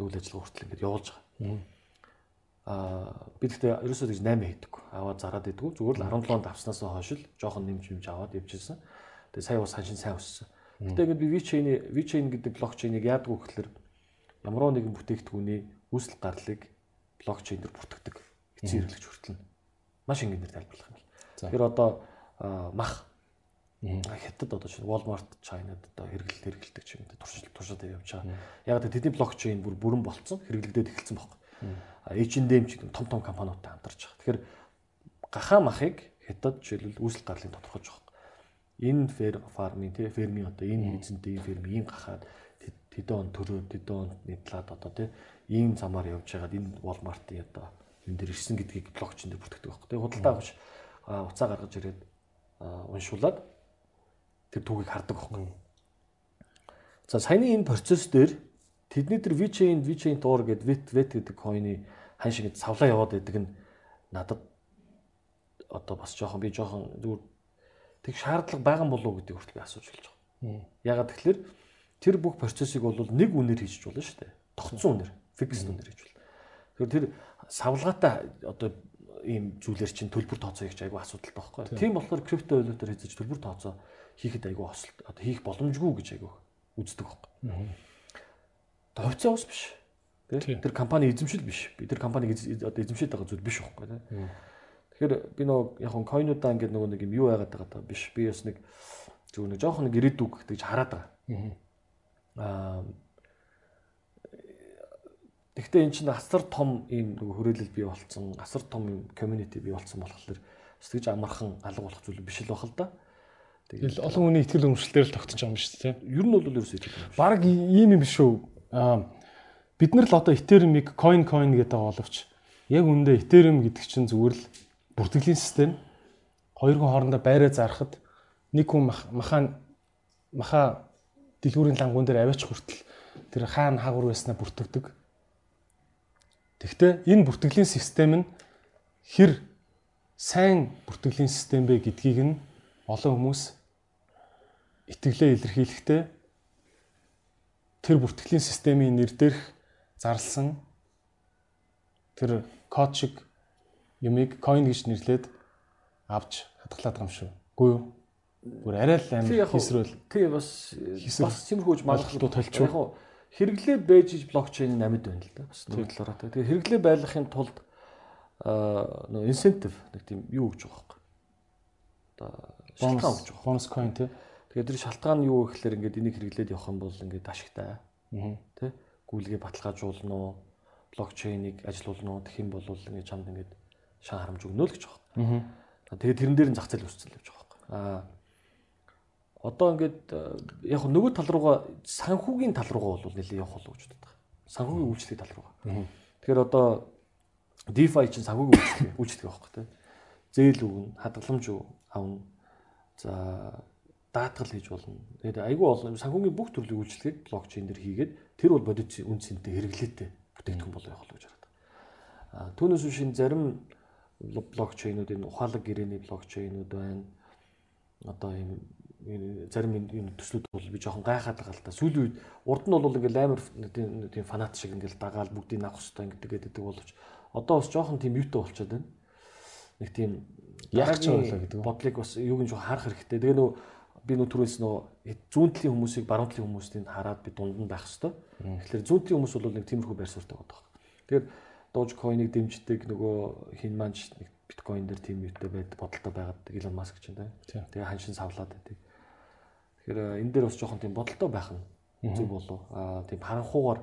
үйл ажиллагаа хүртэл ингэж явуулж байгаа. Аа би гэхдээ ерөөсөө гэж 8 хийдэггүй. Аваад зараад идэггүй. Зүгээр л 17 онд авснаас хойш л жоохон нэмж нэмж аваад явжсэн. Тэгээ сая бас ханшин сайн өссөн. Гэтэ ингээд би VeChain VeChain гэдэг блокчейнийг яадаг вэ гэхээр ямар нэгэн бүтээгдэхүүний үүсэл гарлыг блокчейн дээр бүртгэдэг. Эцсийн хэрэглэгч хүртэл маш ингээнээр тайлбарлах юм. Тэгэхээр одоо мах хятад одоо чинь Walmart China-д одоо хэрэглэл хэрэгэлдэг ч юм уу туршил туршаад явж байгаа. Яг тэдний блокчейн бүр бүрэн болцсон хэрэглэгдээд эхэлсэн байхгүй. H&M ч том том компаниудтай хамтарч байгаа. Тэгэхээр гахаа махыг хятад жишээлбэл үүсэл гарлыг тодорхойж байгаа энэ фер фармын тий фермийн одоо энэ эзэнтэй ферми ийм гахаад тэдэн он төрөө тэдэн он нэтлээд одоо тий ийм замаар явж байгаад энэ Walmart-ийн одоо энэ дэр ирсэн гэдгийг блокчейн дээр бүртгэдэг байхгүй. Тэгээ худалдаа авч уцаа гаргаж ирээд уншуулад тэр түүхийг хардаг байхгүй. За саяны энэ процесс дээр тэдний тэр VeChain VeChain Tor гэдэг Vet Vet гэдэг койны хань шиг савлаа яваад байдаг нь надад одоо бас жоохон би жоохон зүгээр тэг шаардлага байгаа болов уу гэдэг хүртэл би асууж эхэлж байгаа. Ягаад тэгэхээр тэр бүх процессыг бол нэг үнээр хийж болно шүү дээ. Тогтсон үнээр, фикс үнээр хийж болно. Тэгэхээр тэр савлгаатай одоо ийм зүйлэр чинь төлбөр тооцоо хийх айгүй асуудалтай байхгүй. Тийм болохоор крипто валютаар хийж төлбөр тооцоо хийхэд айгүй осол одоо хийх боломжгүй гэж айгүй үздэг байхгүй. Товцоо ус биш. Тэр компани эзэмшил биш. Би тэр компаниг одоо эзэмшээд байгаа зүйл биш байхгүй. Тэгэхээр би нөгөө яг н койнуудаа ингээд нөгөө нэг юм юу яагаад байгаа даа биш. Би бас нэг зөв нэг жоох нэг ирээдүг гэж хараад байгаа. Аа Гэхдээ эн чинь асар том ийм нөгөө хүрээлэл бий болцсон, асар том юм community бий болцсон болохоор сэтгэж амархан алга болох зүйл биш л бахал да. Тэгэл олон хүний ихтгэл өмчлөлтөөр л байгаа юм шүү дээ. Ер нь бол ерөөсөө ихтгэл. Бараг ийм юм биш үү? Аа бид нар л одоо Ethereum-ыг coin coin гэдэг боловч яг үндэ Ethereum гэдэг чинь зүгээр л бүртгэлийн систем хоёр хүн хоорондоо байраа зарахад нэг хүн маха маха дэлгүүрийн лангуун дээр аваач хүртэл тэр хаана хаагур байснаа бүртгэдэг. Тэгвэл энэ бүртгэлийн систем нь хэр сайн бүртгэлийн систем бэ гэдгийг нь олон хүмүүс итгэлээ илэрхийлэхдээ тэр бүртгэлийн системийн нэр дээрх зарлсан тэр код шиг юмыг coin гэж нэрлээд авч хадгалаад байгаа юм шүү. Үгүй юу? Бүр арай л амар хийсрүүл. Тий бас бас тиймэрхүүж магадлалтай толчуу. Яг хэрэглээ байж блокчейн амьд байна л да. Бас нэг талаараа. Тэгээ хэрэглээ байлгахын тулд аа нөө инсентив нэг тийм юу гэж байгаа юм. Одоо шалтгаан гэж байгаа. Бонус coin тий. Тэгээд тэр шалтгаан нь юу гэхээр ингээд энийг хэрэглээд явах юм бол ингээд ашигтай. Аа. Тэ? Гүйлгээ баталгаажуулна уу? Блокчейнийг ажилуулна уу? Тэгэх юм бол ингээд чамд ингээд шан харамж өгнө л гэж байна. Аа. Тэгээд тэрэн дээр нь зах зээл өсцөл явж байгаа байхгүй. Аа. Одоо ингээд э, яг нөгөө тал руугаа санхүүгийн тал руугаа бол нэлээд явах болов гэж боддог. Санхүүгийн үйлчлэгийн тал руугаа. Тэгэхээр одоо DeFi чинь санхүүгийн үйлчлэг үйлчлэг байхгүй тийм. Зээл өгнө, хадгаламж авна. За даатгал хийж болно. Тэгээд айгүй олон санхүүгийн бүх төрлийн үйлчлэгийг блокчейн дээр хийгээд тэр бол бодит үн цэнтэй хэрэглээтэй бүтээгдэхүүн болоо явах гэж хараад. А түүнээс биш зарим блокчейнүүд энэ ухаалаг гэрээний блокчейнүүд байна. Одоо ийм энэ зарим юм төслүүд бол би жоохон гайхаад байгаа л да. Сүүлийн үед урд нь бол ингээл амар тийм фанат шиг ингээл дагаал бүгдийг авах хэрэгтэй ингээд гэдэг боловч одоо бас жоохон тийм юутай болчиход байна. Нэг тийм яг ч байлаа гэдэг. Бодлыг бас юуг нь жоохон харах хэрэгтэй. Тэгээ нөгөө би нөө түрүүс нөө зүүн талын хүмүүсийг баруун талын хүмүүсийг хараад би дунд нь байх хэрэгтэй. Тэгэхээр зүүн талын хүмүүс бол нэг тиймэрхүү байр суурьтай байдаг. Тэгэхээр Dogecoin-ыг дэмждэг нөгөө хин манч нэг биткойн дээр тийм юутай байд бодолтой байгаад Elon Musk ч юм да. Тэгээ ханшин савлаад байдаг. Тэгэхээр энэ дээр бас жоохон тийм бодолтой байх нь зүг болов. Аа тийм харанхуугаар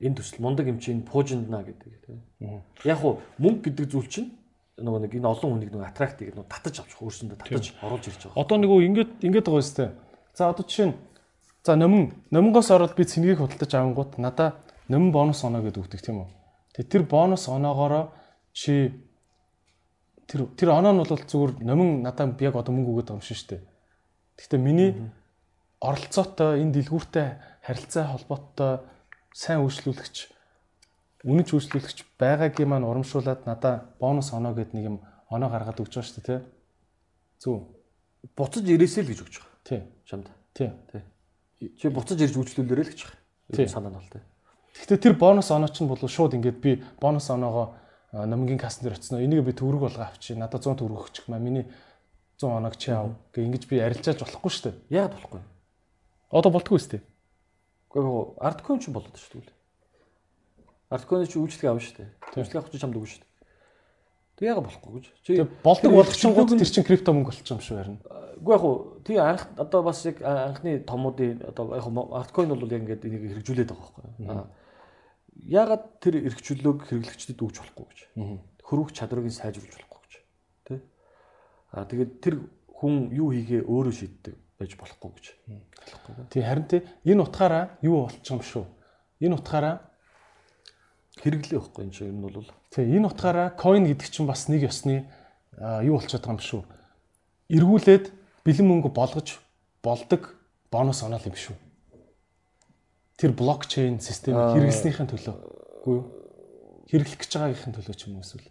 энэ төсөл мундаг эмчийн пуужиндна гэдэг тийм. Яг уу мөнгө гэдэг зүйл чинь нөгөө нэг энэ олон хүнийг нөгөө аттрактыг нөгөө татаж авчих өөрсөндөө татаж оруулж ирж байгаа. Одоо нөгөө ингээд ингээд байгаа юм сте. За одоо жишээ нь за номон номонгоос ороод би цэнгийг худалдаж авангууд надаа номон бонус оноо гэдэг үгдэг тийм үү. Тэгээ тэр бонус оноогоороо чи тэр тэр оноо нь бол зүгээр номин надад яг одоо мөнгө өгöd байгаа юм шүү дээ. Гэхдээ миний оролцоотой энэ дэлгүүртэй харилцаа холбоотой сайн үйлчлүүлэгч үнэж үйлчлүүлэгч байгаагийн маань урамшуулад надаа бонус оноо гэд нэг юм оноо гаргаад өгч байгаа шүү дээ, тий. Зөв. Буцаж ирээсэй л гэж өгч байгаа. Тий. Чамд. Тий. Тий. Чи буцаж ирж үйлчлүүлээрэй л гэж байгаа. Санаа нь бол тий. Гэхдээ тэр бонус оноо чинь бол шууд ингээд би бонус оноогоо номгийн касн дээр очсноо энийг би төгрөг болгоо авчи. Надад 100 төгрөг өгчих маа. Миний 100 оноог чи ав. Гэ ингэж би арилжааж болохгүй шүү дээ. Яагаад болохгүй? Одоо болтгүй шүү дээ. Гэхдээ арткоин ч болоод шүү дээ. Арткоин чи үйлчлэг авна шүү дээ. Үйлчлэг авах чи чамд өгнө шүү дээ. Тэг яагаад болохгүй гэж. Чи болдог болгочингууд тэр чин крипто мөнгө болчих юм шүү харин. Үгүй яг уу тий анх одоо бас яг анхны томуудын одоо яг арткоин бол яг ингээд энийг хэрэгжүүлээд байгаа байхгүй яагаад тэр эрхчлөлөөг хэрэглэгчдэд өгч болохгүй гэж. Хөрвөх чадварыг сайжруулж болохгүй гэж. Тэ? Аа тэгээд тэр хүн юу хийгээ өөрөө шийддэг байж болохгүй гэж. Тий харин тэ энэ утгаараа юу болчих юм шүү. Энэ утгаараа хэрэглээ байхгүй энэ чинь энэ бол. Тий энэ утгаараа coin гэдэг чинь бас нэг ёсны юу болчиход байгаа юм шүү. Эргүүлээд бэлэн мөнгө болгож болдог бонус оноо юм шүү тэр блокчейн системийг хэрэглэснийхэн төлөө үгүй юу? Хэрэглэх гэж байгаагийнхын төлөө ч юм уу эсвэл.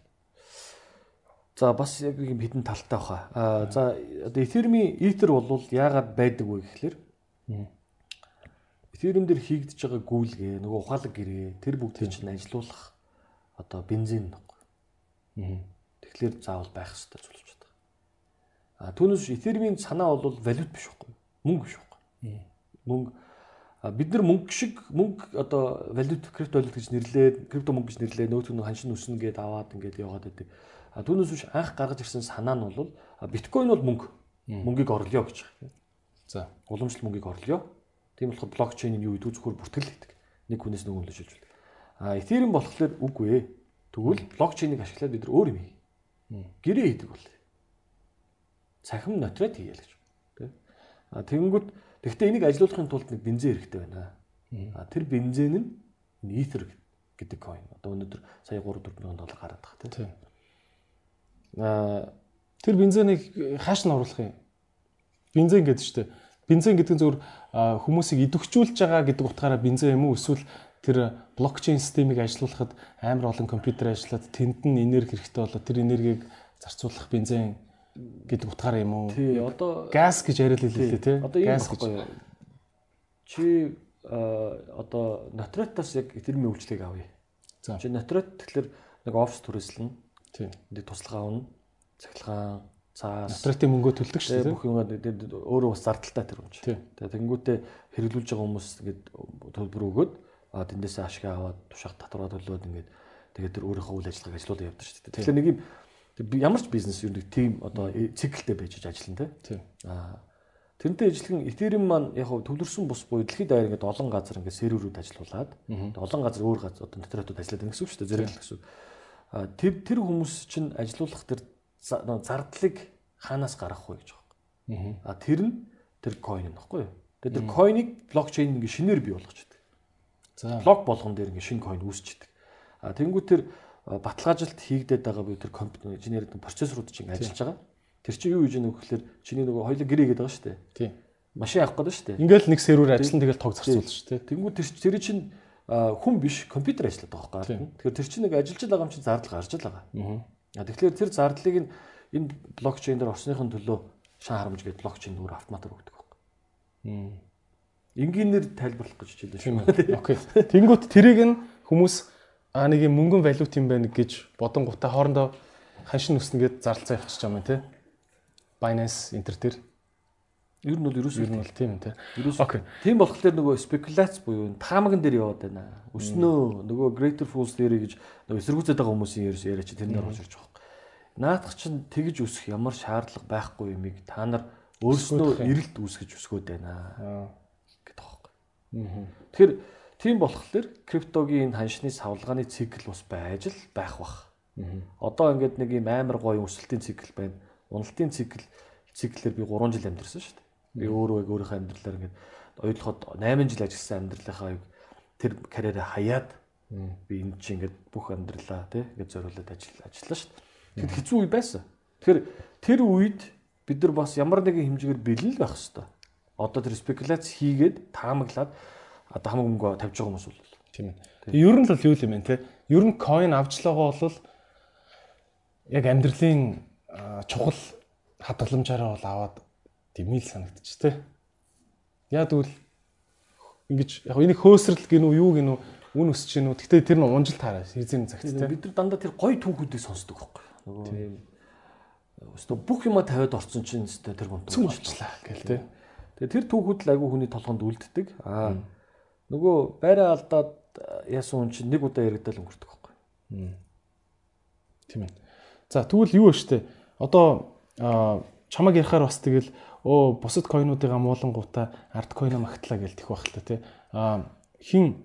За бас яг юм хідэн талтай баха. Аа за одоо Ethereum-ийн Ether бол яагаад байдаг вэ гэхэлэр Ethereum дээр хийгдэж байгаа гүйлгээ, нөгөө ухаалаг гэрээ, тэр бүгдийг чинь ажилуулах одоо бензин нөхгүй. Тэгэхээр заавал байх хэрэгтэй зүйл болж байна. А түүнээс Ethereum-ийн санаа бол валют биш байхгүй. Мөнгө биш байхгүй. Мөнгө бид нар мөнгө шиг мөнгө одоо валют крипто валют гэж нэрлээд крипто мөнгө гэж нэрлээд нөөцөө нэг ханшин өснө гэдээ аваад ингээд яваад байдаг. Түүнээс биш анх гаргаж ирсэн санаа нь бол биткойн бол мөнгө. Мөнгийг орлоо гэж байна. За, уламжлал мөнгийг орлоо. Тийм болохоор блокчейн нь юу гэдэг зөвхөр бүртгэл хийдэг. Нэг хүнээс нөгөөлөж шилжүүлдэг. А эфирэн болохоор үгүй ээ. Тэгвэл блокчейнийг ашиглаад бид нар өөр юм хий. Гэрээ хийдэг бол. Цахим нотрат хийя л гэж. Тэ. А тэгэнгүүт Гэхдээ энийг ажилуулахын тулд нэг бензин хэрэгтэй байна. А тэр бензин нь Ether гэдэг coin. Одоо өнөөдөр сая 3 4 мянган доллар гараад байгаа тийм. А тэр бензинийг хааш нь оруулах юм? Бензин гэдэг чинь бензин гэдэг нь зөвхөн хүмүүсийг идэвхжүүлж байгаа гэдэг утгаараа бензин юм уу эсвэл тэр блокчейн системийг ажилуулахад амар олон компьютер ажиллаад тэнд нь энерги хэрэгтэй болоод тэр энергийг зарцуулах бензин гэдэг утгаараа юм уу? Тий, одоо газ гэж яриад л хэлээ тий. Одоо газ гэж. Чи одоо нотротоос яг тэрмийн үйлчлэгийг авъя. За. Чи нотрот тэгэхээр нэг офс түрээслэн. Тий. Нэг туслага авна. Цахилгаан, цаас. Нотротын мөнгөө төлдөг шүү дээ. Бүх юм өөрөө бас зардалтай тэр юм чи. Тэгээ тэгэнгүүтээ хэрэглүүлж байгаа хүмүүс ингээд төлбөр өгөөд а тэндээс ашиг аваад тушаах татвараа төлөөд ингээд тэгээд тэр өөрийнхөө үйл ажиллагааг ажиллуулаад явдаг шүү дээ. Тэгэхээр нэг юм ямар ч бизнес юу нэг тим одоо э, циклтэй байж ажиллана тий. Аа тэрнтэй ижилхэн Ethereum маань яг төвлөрсөн бус буюу дэлхийд даяар ингээд олон газар ингээд серверүүд ажиллуулад олон газар өөр газар одоо интернетүүд ажиллаад байна гэсэн үг шүү дээ зэрэг л гэсэн. Аа тэр тэр хүмүүс чинь ажиллуулах тэр зардлыг хаанаас гаргах вэ гэж байгаа. Аа тэр нь тэр coin нөхгүй юу? Тэгээд тэр coin-ыг блокчейн ингээд шинээр бий болгож байдаг. За блок болгон дээр ингээд шинэ coin үүсчихдэг. Аа тэнгуү тэр баталгаажилт хийгдээд байгаа буюу тэр компьютер инженерийн процессорууд чинь ажиллаж байгаа. Тэр чинь юу гэж нэг вөхлөөр чиний нөгөө хоёлоо гэрээ гэдэг байгаа шүү дээ. Тийм. Машин авах гэдэг шүү дээ. Ингээл нэг сервер ажиллана тэгэл тог зарцуулна шүү дээ. Тэнгүү тэр тэр чинь хүн биш компьютер ажилладаг байгаа байхгүй. Тэгэхээр тэр чинь нэг ажиллаж байгаа юм чинь зардал гарч л байгаа. Аа тэгэхээр тэр зардлыг нь энэ блокчейн дээр орсныхын төлөө шан харамж гэдэг блокчейн өөр автоматар өгдөг байхгүй. Энгийнээр тайлбарлах гэж хичээлээ шүү. Окей. Тэнгүүт тэрийг нь хүмүүс аа нэг юм мөнгөн валют юм байна гэж бодонгуудаа хоорондоо ханшин нүснэ гэд зарлцаа байгаа юм тий. Binance Inter дээр Ер нь бол ерөөсөө ер нь бол тийм тий. Ерөөсөө Окей. тийм болохоор нөгөө спекуляц буюу таамагн дээр яваад байна. Өснөө нөгөө greater fools theory гэж нөгөө эсэргүүцээд байгаа хүмүүсийн ерөөсөө яриач тэрнээр орж ирж байгаа. Наадах чинь тэгж үсэх ямар шаардлага байхгүй юмыг та нар өөрснөө эрэлт үүсгэж өсгөөд байна Аа. гэдэг юм. Тэгэхээр тийм болохоор криптогийн ханшны савлгааны цикл бас байж л байх бах. Одоо ингээд нэг юм амар гоё өсөлтийн цикл байна. Уналтын цикл циклээр би 3 жил амьдэрсэн шүү дээ. Би өөрөө яг өөрийнхөө амьдралаар ингээд ойлгоход 8 жил ажилласан амьдралынхаа яг тэр карьераа хаяад би энэ чинь ингээд бүх амьдралаа тий ингээд зориулаад ажил ажиллаа шүү дээ. Тэгэхээр хэцүү үе байсан. Тэгэхээр тэр үед бид нар бас ямар нэгэн хэмжээгээр бэлэн л байх хэрэгтэй. Одоо тэр спекуляц хийгээд таамаглаад одоо хамаг мөнгө тавьж байгаа хүмүүс бол Тийм ээ. Тэгээ ер нь л юу юм бэ те? Ер нь coin авчлаагаа бол яг амьдралын чухал хадгаламжаараа бол аваад димил санагдчих те. Яг тэгвэл ингэж яг энийг хөөсрөл гинүү юу гинүү үн өсч гинүү. Гэтэ тэр нь унжил таараа хийзэн цагт те. бид нар дандаа тэр гоё түүхүүдийг сонсдог байхгүй. Нөгөө юм өстө бүх юма тавиад орсон чинь өстө тэр гонт Цүм болчлаа гэл те. Тэгээ тэр түүхүүд л айгүй хүний толгонд үлддэг. Аа нөгөө байраа алдаад яасан хүн чинь нэг удаа яригдал өнгөрдөг байхгүй. Тийм ээ. За тэгвэл юу вэ штэ? Одоо чамаг ярихаар бас тэгэл оо бусад койнуудыг амуулангуудаа арт койно магтлаа гэл тэх байх л та тий. Аа хин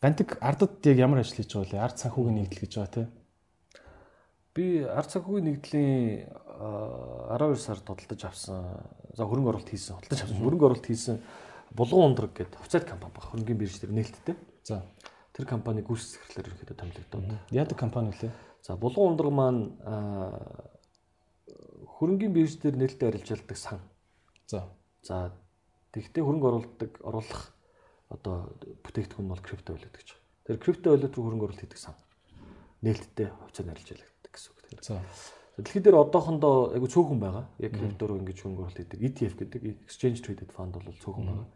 гантик ардад яг ямар ажил хийж байгаа вэ? Арт санхүүгийн нэгдэл гэж байгаа тий. Би ард санхүүгийн нэгдлийн аа, 12 сар тодтолдож авсан. За хөрөнгө оруулалт хийсэн. Тодтолдож авсан. Хөрөнгө оруулалт хийсэн Булган ундраг гэдэг официал компани баг. Хөрөнгөний бирж дээр нээлттэй. За Тэр компани гүйцэтгэх сэхлэр ерөнхийдөө томилогдоод. яадаг компани үлээ? За булган ундраг маань аа, хөрөнгөний бирж дээр нээлттэй арилжаалдаг сан. За За тэгтээ хөрөнгө оруулдаг оруулах одоо бүтээгдэхүүн бол крипто валют гэж. Тэр крипто валют руу хөрөнгө оруулалт хийдэг сан. Нээлттэй хувьцаанд арилжаалагддаг гэсэн үг. За дэлхий дээр одоохондоо айгу цөөхөн байгаа. Яг крипто руу ингэж хөрөнгө оруулалт хийдэг ETF гэдэг exchange traded fund бол цөөхөн байгаа.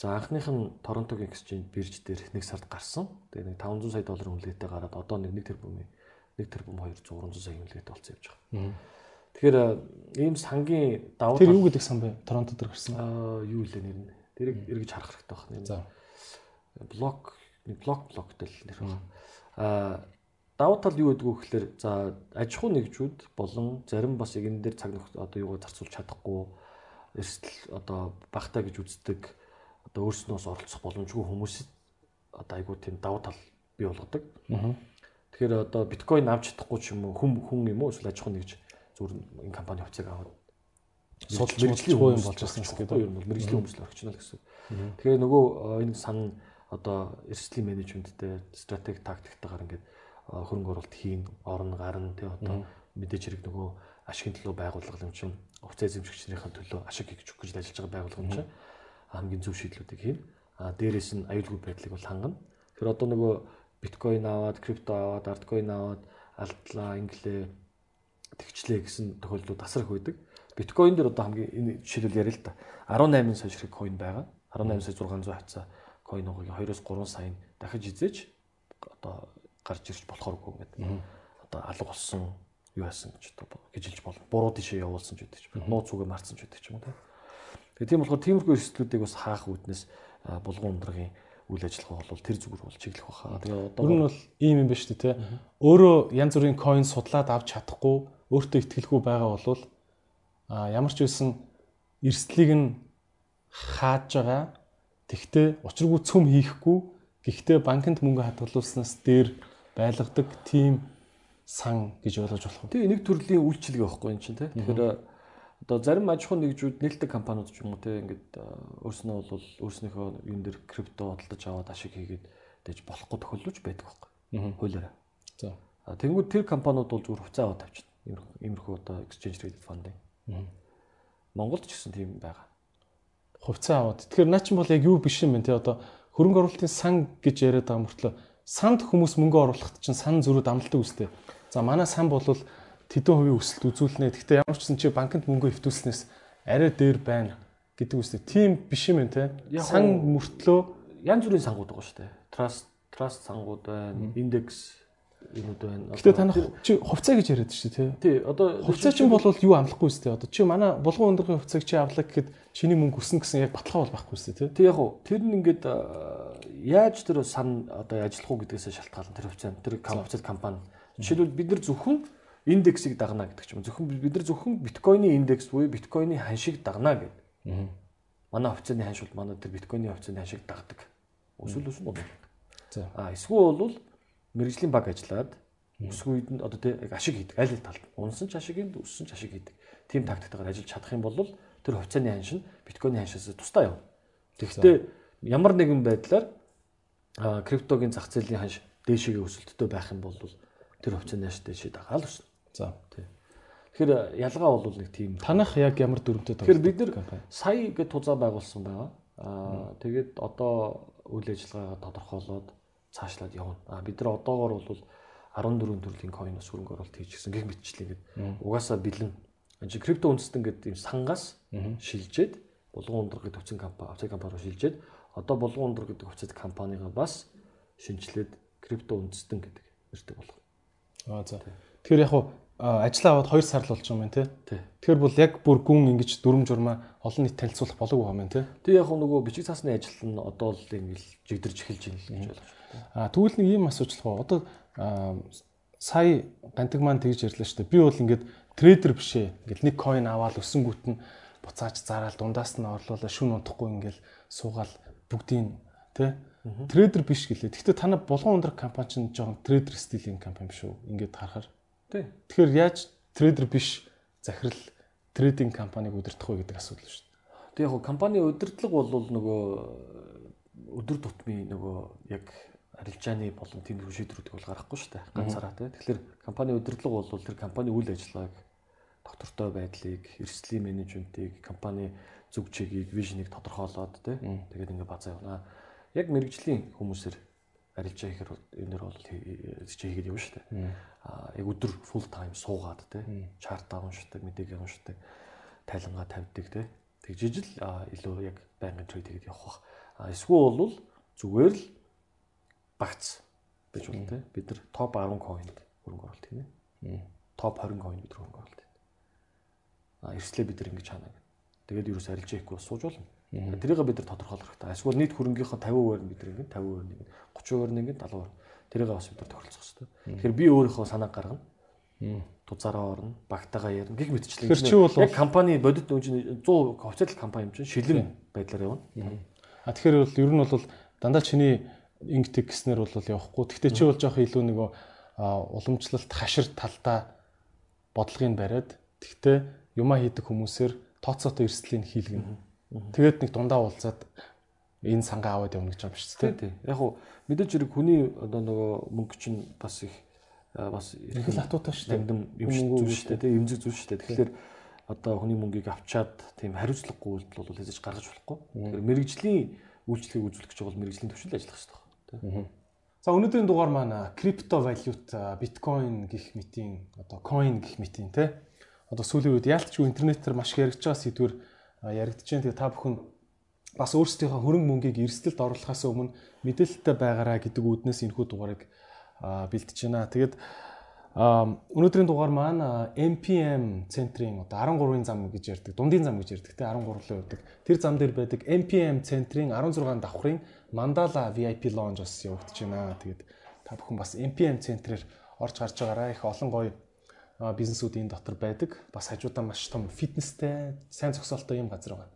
За анхных нь Торонтогийн exchange бирж дээр нэг сард гарсан. Тэгээ нэг 500 сая долларын үнэлгээтэй гараад одоо нэг 1 тэрбумын 1 тэрбум 200 300 сая үнэлгээтэй болсон явж байгаа. Тэгэхээр ийм сангийн давуу тэр юу гэдэг сан бэ? Торонто дээр гарсан. Аа юу лээ нэр нь. Тэрийг эргэж харах хэрэгтэй байна. За блок блок блоктэй л нэр байна. Аа давуу тал юу гэдэг вэ гэхээр за аж ахуй нэгжүүд болон зарим бас яг энэ дээр цаг нөх одоо юугаар зарцуулж чадахгүй эрсдэл одоо багтаа гэж үздэг одоо өөрснөөс оролцох боломжгүй хүмүүсэд одоо айгуу тийм давуу тал бий болгодог. Тэгэхээр одоо биткойн авч чадахгүй ч юм уу хүн хүн юм уу эсвэл аж ахуй нэгж зүгээр энэ компани хувьцааг аваад судалж мэрэгжлийн юм хүмүүс болж байсан орчих гэдэг. байхгүй юу? Мэрэгжлийн хүмүүс л орчихно л гэсэн. Тэгэхээр нөгөө энэ сан одоо эрсдлийн менежменттэй стратеги тактиктайгаар ингээд хөрөнгө оруулалт хийн, орон гарна тий одоо мэдээж хэрэг нөгөө ашигын төлөө байгууллага юм чинь хувьцаа эзэмшигчнийхэн төлөө ашиг хийж гэж ажиллаж байгаа байгууллага юм чинь хамгийн зөв шийдлүүдийг хийн. А дээрээс нь аюулгүй байдлыг бол хангана. Тэгэхээр одоо нөгөө биткойн аваад, крипто аваад, арткойн аваад алдлаа, инглээ тэгчлээ гэсэн тохиолдлууд асар их байдаг. Биткойн дээр одоо хамгийн энэ жишээлбэл яриа л да. 18 сая ширхэг койн байгаа. 18 сая 600 хавцаа койн угааг 2-оос 3 сая дахиж эзэж одоо гарч ирж болохооргүй гэдэг. Одоо алга болсон юу яасан гэж одоо гэж хэлж болно. Буруу тишээ явуулсан ч гэдэг ч юм. Нууц үгээ марцсан ч гэдэг ч юм уу. Тэгээ тийм болохоор тиймэрхүү эрсдлүүдийг бас хаах үүднээс булган ундрагийн үйл ажиллагаа бол тэр зүгээр бол чиглэх баха. Тэгээ одоо Ер нь бол ийм юм ба шүү дээ, тэ. Өөрөө янз бүрийн coin судлаад авч чадахгүй, өөртөө ихтгэлгүй байгаа бол а ямар ч байсан эрсдлийг нь хааж байгаа. Тэгтээ учиргүй цөм хийхгүй, гэхдээ банкнд мөнгө хадгалуулснаас дээр байлгадаг тийм сан гэж ойлгож болох уу? Тэгээ нэг төрлийн үйлчилгээ байхгүй юм чинь тий. Тэгэхээр одоо зарим аж ахуй нэгжүүд нээлттэй компаниуд ч юм уу тий ингээд а, өөрснөө бол өөрснийхөө юм дээр крипто бодлож аваад ашиг хийгээд дэж болохгүй тохиолдож байдаг байхгүй. Хуулиараа. За. А тэнгууд тэр компаниуд бол зүгээр хувьцаа аваад тавьчихна. Иймэрхүү одоо exchange traded fund. Монголд ч гэсэн тийм байгаа. хувьцаа аваад. Тэгэхээр наа чинь бол яг юу биш юм бэ те одоо хөрөнгө оруулалтын сан гэж яриад байгаа мөртлөө санд хүмүүс мөнгө оруулахад чинь сан зөрүүд амлалтыг үстэй. За манай сан бол тэдэн хувийн өсөлт үзүүлнэ. Гэхдээ ямар ч гэсэн чи банкнд мөнгө хөвтүүлснээс арай дээр байна гэдэг үстэй. Тийм биш юм те. Сан мөртлөө янз бүрийн сангууд байгаа шүү дээ. Trust trust сангууд байна, индекс юмуд байна. Одоо танах чи хувьцаа гэж яриад шүү те. тий одоо Хувьцаа чинь бол юу амлахгүй үстэй. Одоо чи манай булган өндөргийн хувьцааг чи авлаа гэхэд чиний мөнгө өснө гэсэн яг баталгаа бол байхгүй үстэй те. Тэг яг уу тэр нь ингээд яаж тэр сан одоо ажиллах уу гэдгээс шалтгаална тэр хувьцаа тэр компани компани. Жишээлбэл бид нар зөвхөн индексийг дагна гэдэг ч юм. Зөвхөн бид нар зөвхөн биткойны индекс буюу биткойны ханшиг дагна гэдэг. Манай хувьцааны ханш бол манай тэр биткойны хувьцааны ханшиг дагдаг. Өсвөл өснө уу. За. А эсвэл бол мэрэгжлийн баг ажиллаад өсвөө үед нь одоо тэг ашиг хийдэг аль аль талд. Унсан ч ашиг хийдэг, өссөн ч ашиг хийдэг. Тим тактикаар ажиллаж чадах юм бол тэр хувьцааны ханш нь биткойны ханшаас тусдаа явна. Тэгэхдээ ямар нэгэн байдлаар криптогийн зах зээлийн ханш дээшээгээ өсөлттэй байх юм бол тэр хувьцааны ханш дээшээ дагаал өснө. За. Тэгэхээр ялгаа бол нэг тийм Танах яг ямар дүрмтэй Тэгэхээр бид компани? сая гэд тузаа байгуулсан байгаа. Аа тэгээд одоо үйл ажиллагаагаа тодорхойлоод цаашлаад явна. Аа бид нар одоогоор бол 14 төрлийн coin ус хөрөнгө оруулалт хийж гисэн гэх мэтчлээ ингээд угаасаа бэлэн. Энд чинь крипто үндэстэн гэдэг юм сангаас шилжээд булган ундраг гэдэг хүчин компани, хувьцаа компани руу шилжээд одоо булган ундраг гэдэг хувьцаа компанийгаа бас шинжилээд крипто үндэстэн гэдэг нэртэй болгох. Аа за. Тэгэхээр яг хуу ажиллаа аваад 2 сар л болж байгаа юм. Тий. Тэгэхээр бол яг бүр гүн ингэж дүрм журмаа олон нийт танилцуулах болоогүй юм байна те. Тэг яг нөгөө бичиг цаасны ажил нь одоо л ингээл жигдэрж эхэлж байна гэж ойлгож байна. А тэгвэл нэг ийм асууж болох уу? Одоо аа, сая гантиг маань тэгж ярьлаа шүү дээ. Би бол ингээд трейдер биш ээ. Ингээд нэг coin аваад өсөнгүүт нь буцааж зараад дундаас нь орлуулаа шүн унтахгүй ингээд суугаал бүгдийн тэ трейдер биш гэлээ. Гэхдээ та нар булган ундрах компани чинь жоохон трейдер стилийн компани биш үү? Ингээд харахаар. Тий. Тэгэхээр яаж трейдер биш захирал трейдинг компаниг удирдах вэ гэдэг асуудал шүү дээ. Тэг яг хуу компани удирдлага бол нөгөө өдөр тутмын нөгөө яг арилжааны болон тэмдэг шийдвэрүүдийг бол гаргахгүй шүү дээ. Ганцаараа тий. Тэгэхээр компани удирдлага бол тэр компани үйл ажиллагааг доктортой байдлыг, эрсдлийн менежментийг, компани зүг чигийг, вижнийг тодорхойлоод тий. Тэгээд ингээ базаа явна. Яг мэрэгжлийн хүмүүсээр арилжаа хийхээр энээр бол хийгээд явна шүү дээ. Аа яг өдөр full time суугаад тий. Чарт уншдаг, мэдээг уншдаг, тайлангаа тавьдаг тий. Тэгж ижил аа, илүү яг байнгын трейд хийгээд явах бах. А эсвэл бол зүгээр л багц байж болно тий. Бид нар топ 10 coin-д хөрөнгө оруулалт хийнэ. Топ 20 coin бид хөрөнгө оруулалт хийнэ. А эрслээ бид нар ингэж хаана гэх. Тэгээд юу ч арилж ихгүй бас сууж болно. Тэрийг бид нар тодорхойлох хэрэгтэй. Эсвэл нийт хөрөнгөийнхөө 50% нь бид нар ингэ 50% нь ингэ 30% нь ингэ 70%. Тэрийг бас бид нар тохиролцох хэрэгтэй. Тэгэхээр би өөрийнхөө санааг гаргана. Тузаараа орно, багтаагаа ярина. Гэх мэтчлэн. Яг компани бодит үнэ 100 хувьцаат компани юм чинь шилэн байдлаар явна. А тэгэхээр бол ер нь бол дандаа чиний инктик гэснээр бол явахгүй. Гэхдээ чи бол жоох илүү нөгөө уламжлалт хашир талдаа бодлогыг бариад тэгтээ юмаа хийдэг хүмүүсээр тооцоотой эрсдлийг хийлгэнэ. Тэгээд нэг дундаа уулзаад энэ сангаа аваад явна гэж байгаа юм шүү дээ. Яг хуу мэдээж хэрэг хүний одоо нөгөө мөнгө чинь бас их бас Их л атуутай шүү дээ. Нандам юм Хүн шүү дээ, эмзэг зүйл шүү дээ. Тэгэхээр одоо хүний мөнгийг авчаад тийм хариуцлагагүй үйлдэл бол хэзээ ч гаргаж болохгүй. Тэгэхээр мэрэгжлийн үйлчлэгийг үзүүлэх гэж бол мэрэгжлийн төвшөнд ажиллах хэрэгтэй байна. За өнөөдрийн дугаар маань крипто валют, биткойн гих мэтийн одоо coin гих мэтийн те. Одоо сүүлийн үед яалтчгүй интернетээр маш их яригдж байгаа сэдвэр яригдж байна. Тэгээ та бүхэн бас өөрсдийнхөө хөрөнгө мөнгийг эрсдэлд оруулахаас өмнө мэдээлэлтэй байгаараа гэдэг үүднээс энэхүү дугаарыг бэлтэж байна. Тэгээд өнөөдрийн дугаар маань MPM центрийн одоо 13-ын зам гэж ярьдаг, дундын зам гэж ярьдаг те 13-ын явдаг. Тэр зам дээр байдаг MPM центрийн 16 давхрын Mandala VIP lounge бас явагдаж байна. Тэгээд та бүхэн бас MPM центрээр орж гарч байгаараа их олон гоё а, бизнесүүд энэ дотор байдаг. Бас хажуудаа маш том фитнестэй, сайн зогсоолтой юм газар байна.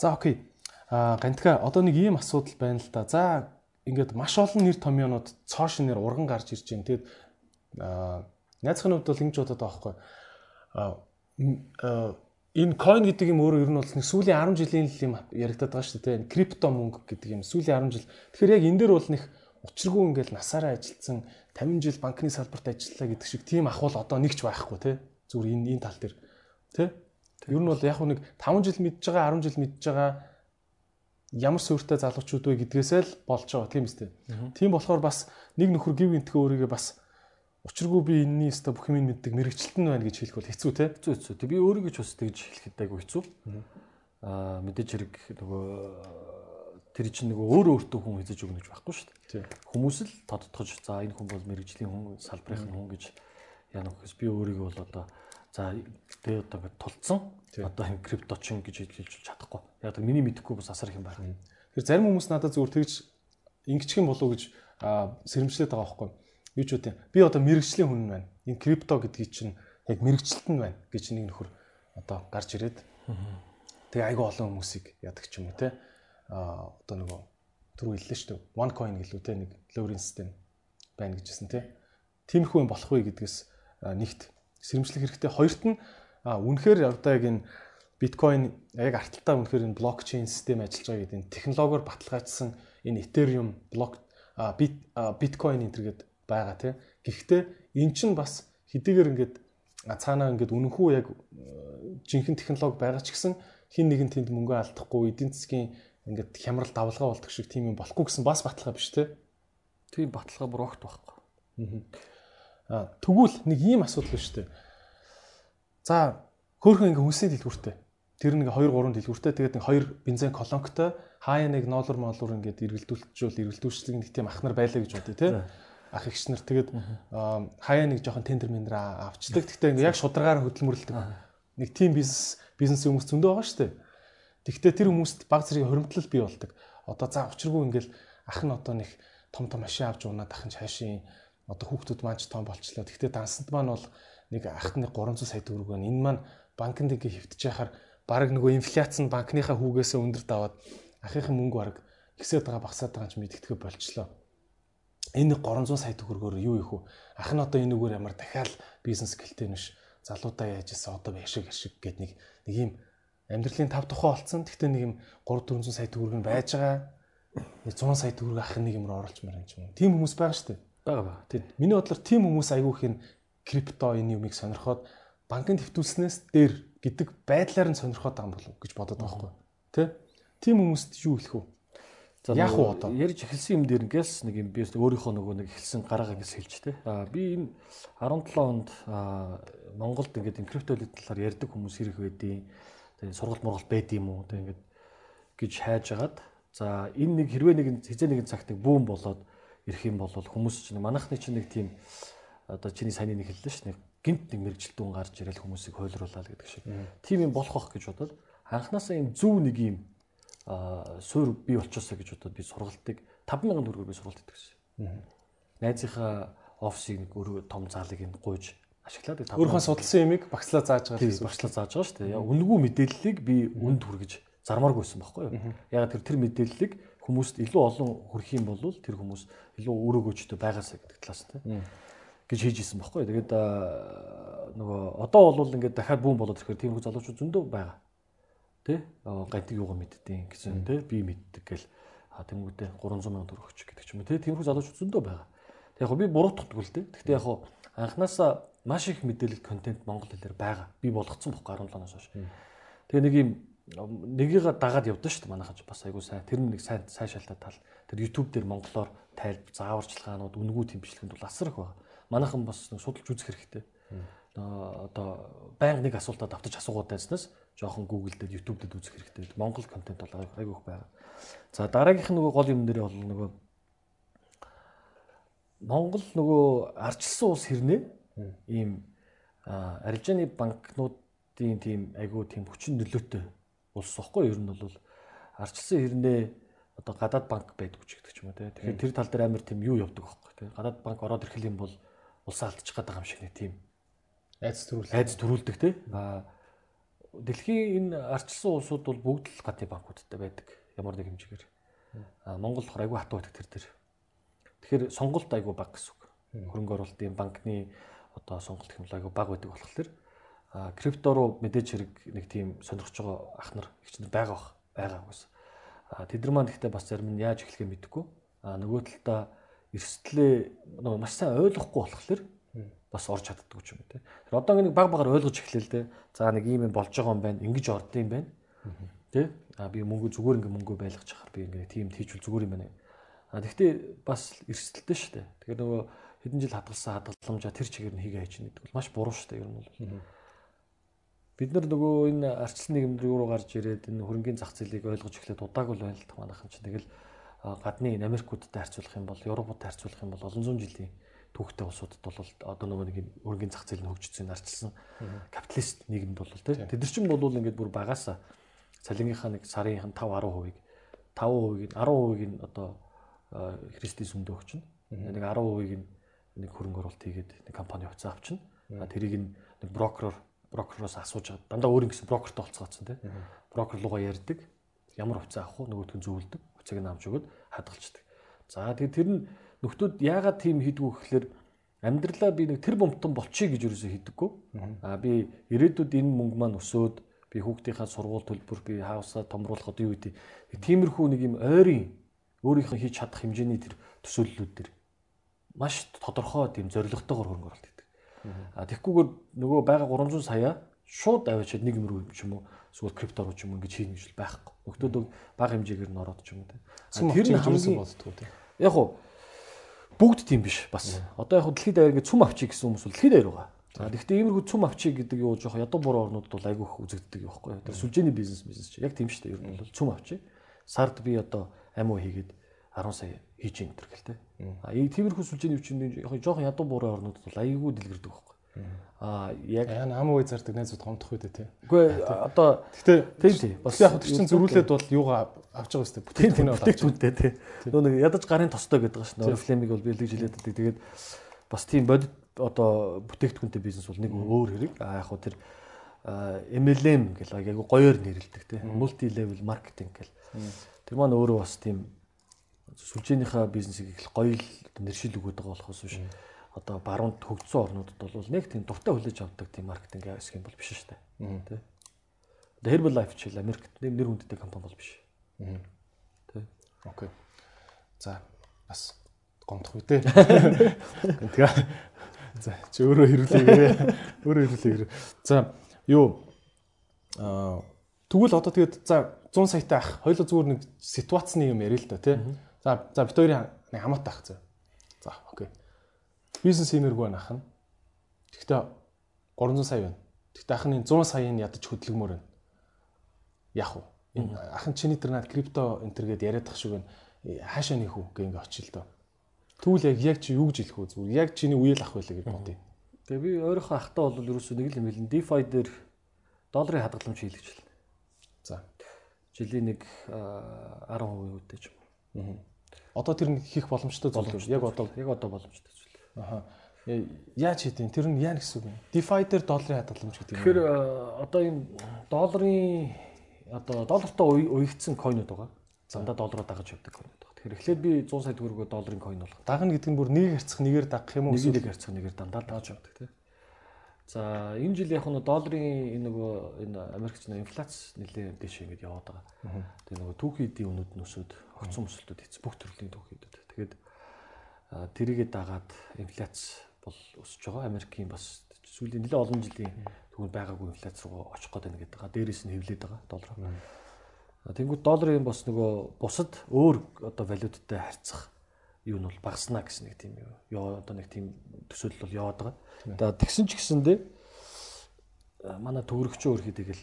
За окей. А гантга одоо нэг ийм асуудал байна л да. За ингээд маш олон нэр томьёонууд цоошин нэр урган гарч ирж байна. Тэгээд а найзхын хувьд бол ингэж бодоод байгаа байхгүй. Энэ coin гэдэг юм өөрөө ер нь бол нэг сүүлийн 10 жилийн юм яригадаад байгаа шүү дээ. Крипто мөнгө гэдэг юм сүүлийн 10 жил. Тэгэхээр яг энэ дээр бол нэг учиргүй ингээд насаараа ажилдсан 50 жил банкны салбарт ажиллаа гэдэг шиг тийм ахвал одоо нэгч байхгүй те. Зүгээр энэ энэ тал дээр те. Ер нь бол яг нэг 5 жил мэдж байгаа 10 жил мэдж байгаа ямар суурьтай залуучууд вэ гэдгээсээ л болж байгаа тийм үстэй. Тийм болохоор бас нэг нөхөр гів гинтгэ өөрийгөө бас Учиргүй би энэний өстө бүх юм мэддэг мэрэгчлэлтэн байна гэж хэлэх бол хэцүү те. Хэцүү хэцүү. Тэг би өөрийгөө ч бас тэгж хэлэхэд айгүй хэцүү. Аа мэдээж хэрэг нөгөө тэр чинь нөгөө өөрөө өөртөө хүн хийж өгнө гэж байхгүй шүү дээ. Хүмүүс л тодтогч за энэ хүн бол мэрэгжлийн хүн салбарын хүн гэж яана гэхээс би өөрийгөө бол одоо за тэ одоо ингэ тулцсан одоо энэ крипточин гэж хэлж чадахгүй. Яг тэр миний мэдэхгүй бас асар их юм байна. Тэр зарим хүмүүс надад зүгээр тэгж ингэчих юм болов уу гэж сэрэмжлээд байгаа байхгүй. Юу ч үгүй. Би одоо мэрэгжлийн хүн байна. Энэ крипто гэдгийг чинь яг мэрэгчлэлт нь байна гэж нэг нөхөр одоо гарч ирээд. Тэгээ айгүй олон хүмүүсийг яадаг ч юм уу те. А одоо нөгөө түрүү хэллээ шүү дээ. One coin гэлүү те нэг лоурин систем байна гэжсэн те. Тиймэрхүү юм болох вэ гэдгээс нэгт сэрэмжлэх хэрэгтэй. Хоёрт нь үнэхээр одоо яг энэ биткойн яг арталтай үнэхээр энэ блокчейн систем ажиллаж байгаа гэдэг энэ технологиор баталгаажсан энэ Ethereum блок биткойн энэ төргээд байгаа тий. Гэхдээ эн чинь бас хэдийгээр ингээд цаанаа ингээд үнэнхүү яг жинхэнэ технологи байгаа ч гэсэн хин нэгэн тэнд мөнгө алдахгүй эдийн засгийн ингээд хямрал давлгаа болдог шиг тийм юм болохгүй гэсэн бас баталгаа биш тий. Тийм баталгаа бүр огт байхгүй. Аа тэгвэл нэг ийм асуудал байна шүү дээ. За хөөхөн ингээ хүнсний дэлгүүртэй. Тэр нэг 2 3 дэлгүүртэй тэгээд нэг 2 бензин колонктой хаяа нэг ноолор моолор ингээд эргэлдүүлчихвэл эргэлдүүлчлэг нэг тийм ахнар байлаа гэж бодъё тий ах эгч нар тэгээд хаяа нэг жоохон тендер мендер авчдаг. Гэхдээ яг шударгаар хөдөлмөрлөдөг. Нэг тим бизнес бизнес хүмүүс зөндөө байгаа шүү дээ. Тэгвэл тэр хүмүүст баг зэрэг хоримтлал бий болдог. Одоо за учиргүй ингээл ах нь одоо нэг том том машин авч унаад ах нь цаашийн одоо хүүхдүүд маань ч том болчлоо. Тэгвэл дансанд маань бол нэг ахт нэг 300 сая төгрөг байна. Энэ маань банкнд ингээ хөвтөж яхаар баг нөгөө инфляц нь банкныхаа хүүгээсээ өндөр даваад ахынхын мөнгө баг ихсээд байгаа багсаад байгаа ч мэдгэтгэв болчлоо энэ 300 сая төгрөгөөр юу их вэ? Ах нь одоо энэ үгээр ямар дахиад бизнес гэлтэй нэш залуудаа яаж исэн одоо яшиг яшиг гэд нэг нэг юм амьдралын тав тухай олцсон. Тэгтээ нэг юм 3 400 сая төгрөг нь байж байгаа. 100 сая төгрөг ах нэг юмроо оруулчмаар юм ч юм. Тим хүмүүс байгаа шүү дээ. Бага бага. Тийм. Миний бодлоор тим хүмүүс айгүйх нь крипто энэ юмыг сонирхоод банкнд хэвтүүлснээс дээр гэдэг байдлаар нь сонирхоод байгаа юм болов гэж бодоод байгаа байхгүй. Тэ? Тим хүмүүст юу хэлэх вэ? За яг уу одоо ярьж эхэлсэн юм дээр ингээс нэг юм би өөрийнхөө нөгөө нэг эхэлсэн гараагаа ингээс хэлж тэ. Аа би энэ 17 онд Монголд ингээд энэ криптовалют талаар ярьдаг хүмүүс ирэх байдیں۔ Тэгээ сургалт мургалт байд юм уу? Тэг ингээд гэж хайж агаад за энэ нэг хэрвээ нэг хизээ нэгэн цагт нэг бүүн болоод ирэх юм бол хүмүүс чинь манайхны чинь нэг тийм одоо чиний сайн нэг хэллээ ш нь гинт нэг мэрэгчлэлтүүн гарч ирэл хүмүүсийг хойлруулаад гэдэг шиг. Тийм юм болох байх гэж бодоод анханасаа юм зөв нэг юм суур бий болчихсоо гэж бодоод би сургалтыг 5000 төгрөгөөр би сургалт идэвсэн. Найзынхаа офисыг нэг өөрөө том залыг энд гуйж ашиглаад өөрийнхөө судалсан ямиг багслаа зааж байгаа гэсэн. Багслаа зааж байгаа шүү дээ. Яг үнгүй мэдээллийг би үнд хүргэж зармааргүйсэн байхгүй юу? Яг тэр тэр мэдээллийг хүмүүст илүү олон хүрэх юм бол тэр хүмүүс илүү өөрөөгөөчтэй байгаасаа гэдэг талаас нь гэж хийж исэн байхгүй юу? Тэгээд нөгөө одоо бол ингээд дахиад бүүн болоод ирэхээр тийм их залуучууд зөндөө байгаа тий гантиг юугаа мэддэг гэсэн тий би мэддэг гэл тэнгүүдээ 300 сая төгрөг өч гэдэг ч юм уу тий тиймэрхүү залуучууд зөндөө байгаа. Тэг яг би буруутгахгүй л тий. Гэхдээ яг анханасаа маш их мэдээлэл контент монгол хэлээр байгаа. Би болгоцсон бохгүй 17-оос хойш. Тэгээ нэг юм нэгийгээ дагаад явдсан шүү дээ манайхаж бас айгуу сайн. Тэр нэг сайн сайн шалтгаан тал. Тэр YouTube дээр монголоор тайлбар зааварчилгаанууд үнгүү бичлэгэнд бол асар их байна. Манайхан бас нэг судалж үзэх хэрэгтэй. Одоо байнга нэг асуултад автаж асуугаад байснаас жоохон Google дээр YouTube дээр үзэх хэрэгтэй. Монгол контент бол айгүй их байгаа. За дараагийнх нөгөө гол юм дээр бол нөгөө Монгол нөгөө арчилсан улс хэрнээ ийм арилжааны банкнуудын тийм айгүй тийм хүчин нөлөөтэй улс واخгүй ер нь бол арчилсан хэрнээ одоо гадаад банк байдгүй ч гэдэг ч юм уу те. Тэгэхээр тэр тал дээр амар тийм юу явдаг байхгүй те. Гадаад банк ороод ирэх юм бол улсаа алдчих гээд байгаа юм шиг нэг тийм айц төрүүл айц төрүүлдэг те. А дэлхийн энэ арчилсан улсууд бол бүгд л гадны банкудтай байдаг ямар нэг хэмжээгээр. А Монгол болохоор айгүй хатуу байдаг тэр дээр. Тэгэхээр сонголт айгүй баг гэсэн үг. Хөрөнгө оруулалтын банкны одоо сонголт айгүй баг байдаг болохоор крипто руу мэдээж хэрэг нэг тийм сонирхож байгаа ах нар их ч байгаа бах байгаа гэсэн. Тэд нар маань гэхдээ бас зарим нь яаж эхлэхээ мэдэхгүй. А нөгөө талдаа эрсдлээ нөгөө маш сайн ойлгохгүй болохоор бас орж чаддгүй ч юм те. Тэр одоо нэг баг багаар ойлгож эхлэв л те. За нэг ийм юм болж байгаа юм байна. Ингиж ордсон юм байна. Тэ? А би мөнгө зүгээр ингээ мөнгө байлгаж чахаар би ингээ тийм тийчүүл зүгээр юм байна. А тэгвэл бас эрсдэлтэй шүү дээ. Тэгэхээр нөгөө хэдэн жил хадгалсан хадгаламжаа тэр чигээр нь хийгээ хийж гэдэг бол маш буруу шүү дээ ер нь бол. Бид нар нөгөө энэ арчлан нийгэмд рүү гарч ирээд энэ хөрөнгөний зах зээлийг ойлгож эхлээд удаагүй л байна л манайхан чинь тэгэл гадны Америкуудтай харьцуулах юм бол Европтой харьцуулах юм бол олон зуун жилийн түүхтэй улсуудад бол одоо нөгөө нэг хөрөнгөний зах зээл нь хөгжсөн арчилсан капиталист нийгэмд бол тий. Тэд нар ч бол ингээд бүр багасаа цалингийнхаа нэг сарын 5 10%-ийг 5%-ийг 10%-ийг нь одоо Христийн сүмд өгч чинь нэг 10%-ийг нэг хөрөнгө оруулалт хийгээд нэг компани хувьцаа авчна. Тэрийг нэг брокероор брокероос асууж байгаа. Дандаа өөр ингэсэн брокертой болцгооцсон тий. Брокер руугаа ярьдаг. Ямар хувьцаа авах вэ? Нөгөөдх нь зөвлөдөг. Хувьцааг нь авч өгöd хадгалцдаг. За тэгээд тэр нь нөхдүүд яагаад тийм хийдгүү гэхэлэр амьдралаа би нэг тэр бомтон болчихъя гэж юусоо хийдэггүй. Аа би ирээдүйд энэ мөнгө маань өсөөд би хүүхдийнхаа сургууль төлбөр би хаусаа томруулах одоо юу гэдэг. Тиймэрхүү нэг юм ойрын өөрийнхөө хийж чадах хэмжээний тэр төсөөллүүд төр маш тодорхой тийм зоригтойгоор хөрөнгө оруулалт А тэгхгүйгээр нөгөө байгаа 300 сая шууд аваачаад нэг юм рүү юм ч юм уу эсвэл крипто руу ч юм ингэж хийнэ гэж байхгүй. Нөхдөөд бага хэмжээгээр нь ороод ч юм уу тийм. Тэр нь хамгийн болдгоо тийм. Яг уу бүгд тийм биш бас. Одоо яг дэлхийд даяар ингэ цүм авчиг гэсэн хүмүүс бол дэлхийд даяар байгаа. За гэхдээ иймэрхүү цүм авчиг гэдэг юу жоох ядуу буруу орнуудад бол айгүйх үзэгддэг юм байхгүй. Тэр сүлжээний бизнес бизнес чи яг тийм шүү дээ. Ер нь бол цүм авчиг. Сард би одоо амиу хийгээд 10 сая хийж ин төр гэлтэй. А ийм тиймэрхүү сүлжээний хүчин яг жоохон ядуу буурай орнуудад бол аяйгүй дэлгэрдэг байхгүй. А яг ам уу зардаг найзууд хомдох үү те. Үгүй одоо гэхдээ тийм тийм бас яг тэр чин зөрүүлээд бол юугаа авч байгаа өстэй бүтээгдэхүүн авч бүтээгдэхүүнтэй те. Нөө нэг ядаж гарын тостой гэдэг байгаа шнэ. Орифлемиг бол бэлдэж жилээд байдаг. Тэгээд бас тийм бодит одоо бүтээгдэхүүнтэй бизнес бол нэг өөр хэрэг. А яг тэр MLM гэл айгу гоёор нэрлдэг те. Multi level marketing гэл. Тэр маань өөрөө бас тийм сүлжээнийхээ бизнесийг их гоё нэршил өгöd байгаа болохоос биш одоо баруунд хөгжсөн орнуудад бол нэг тийм дуртай хүлээж авдаг тийм маркетинг юм бол биш шүү дээ. Тэ. Одоо Herbalife ч л Америкт нэр хүндтэй компани бол биш. Тэ. Окей. За бас гомдох үү те. Тэгээ. За чи өөрөө хэрүүлээ. Өөрөө хэрүүлээ. За юу аа тэгвэл одоо тэгээд за 100 саятай ах хоёул зүгээр нэг ситуацны юм ярил л да тий. За за бит хоёрын нэг хамаатай ах зөө. За окей. Бизнес иймэргүй байна ах нь. Гэхдээ 300 сая байна. Гэхдээ ахны 100 саяын ядаж хөдөлгөмөр байна. Яах вэ? Энэ ах нь чиний тэр над крипто энтергээд яриад тах шиг байна. Хаашаа нэх үү гэ ингээ очил доо. Тэгвэл яг яг чи юу гэж хэлэх вэ? Зүгээр яг чиний үеэл ах байлаа гэж бодъё. Тэгээ би өөрийнхөө ахтаа бол ерөөсөө нэг л юм хэлэн DeFi дээр долларын хадгаламж хийлгэж байна. За. Жилийн нэг 10% үедээ ч юм Одоо тэр нь хийх боломжтой зүйл? Яг одоо яг одоо боломжтой зүйл. Аха. Э, яаж хийдیں۔ Тэр нь яа гэсэн үг юм? DeFi дээр долларын хадгаламж гэдэг юм. Тэгэхээр одоо энэ долларын одоо доллартай уягдсан койнууд байгаа. Зандаа доллараар дагаж явдаг койнууд байгаа. Тэгэхээр эхлээд би 100 сая төгрөгөөр долларын койн болгох. Дагна гэдэг нь бүр нэг харьцах нэгээр дагах юм уу? Нэгийг харьцах нэгээр дандаа дагаж явдаг тийм. За энэ жил яг нь долларын энэ нөгөө энэ Америкч инфляц нэлээд дэше ингэж яваад байгаа. Тэгээ нөгөө түүхий эдийн үнүүд нь өсөд огцон өсөлтөд хийц бүх төрлийн түүхийдүүд. Тэгээд тэрийгэ дагаад инфляц бол өсөж байгаа. Америкийн бас сүүлийн нэлээд олон жилийн түүнд байгаагүй инфляц руу очих гээд байна гэдэг. Дээрээс нь хэвлээд байгаа доллар. Тэнгүүд долларын бас нөгөө бусад өөр одоо валюттай харьцах юу нь бол багаснаа гэсэн нэг тийм юу одоо нэг тийм төсөөлөл бол яваад байгаа. За тэгсэн ч гэсэндээ манай төгрөгчөө өрхий тэгэл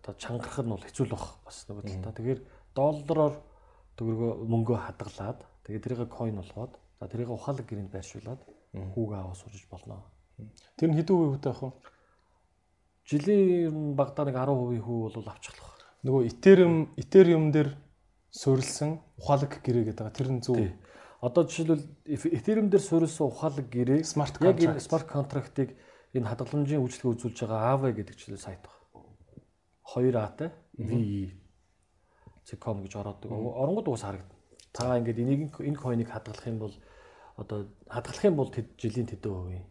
одоо чангарах нь бол хэцүү л бах бас нөгөө талаа. Тэгэхээр доллараар төгрөгөө мөнгөө хадгалаад тэгээд тэрийг койн болгоод за тэрийг ухаалаг гэрээнд байршуулад хүүгээ аваа сууж болно. Тэр нь хэдэн үе хөтэй ах вэ? Жилийн багадаа нэг 10% хүү бол авчихлах. Нөгөө Ethereum Ethereum дээр суурилсан ухаалаг гэрээ гэдэг байгаа. Тэр нь зөв. Одоо жишээлбэл Ethereum дээр суурилсан ухаалаг гэрээ смарт яг энэ смарт контрактыг энэ хадгаламжийн үйлчлэгээ үзүүлж байгаа Aave гэдэг чиглэл сайт байна. 2A-тай VE Cecom гэж ороод оронгод уус харагдана. Та ингээд энийг энэ койныг хадгалах юм бол одоо хадгалах юм бол жилийн тэдэн хувийн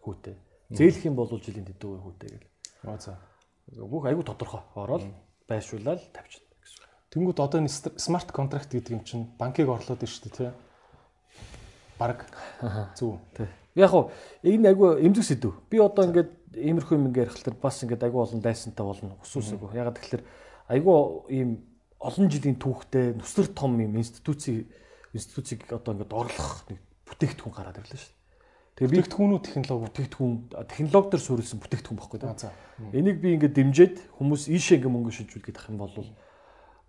хүүтэй. Зээлэх юм бол жилийн тэдэн хувийн хүүтэй гэл. Аа за. Бүх айгүй тодорхой ороод байршуулаад тавьчихна. Тэнгүүд одоо энэ смарт контракт гэдэг юм чинь банкыг орлоод шүү дээ тий. Бараг зөв. Тий. Яг уу энэ айгүй эмзэг сэдв. Би одоо ингээд иймэрхүү юм ингээд ярихлаар бас ингээд айгүй олон дайсантай болно. Усуусаагүй. Ягаад тэгэхээр айгүй ийм олон жилийн түүхтэй нүсэр том юм институцийн институцийг одоо ингээд орлох нэг бүтээгдэхүүн гараад ирлээ шүү. Тэгээ Бүтээгдэхүүнүү технологи бүтээгдэхүүн технологи дээр суурилсан бүтээгдэхүүн баггүй А, дээ. за. Энийг би ингээд дэмжиж хүмүүс ийшээ ингээд мөнгө шилжүүлгээд ах юм бол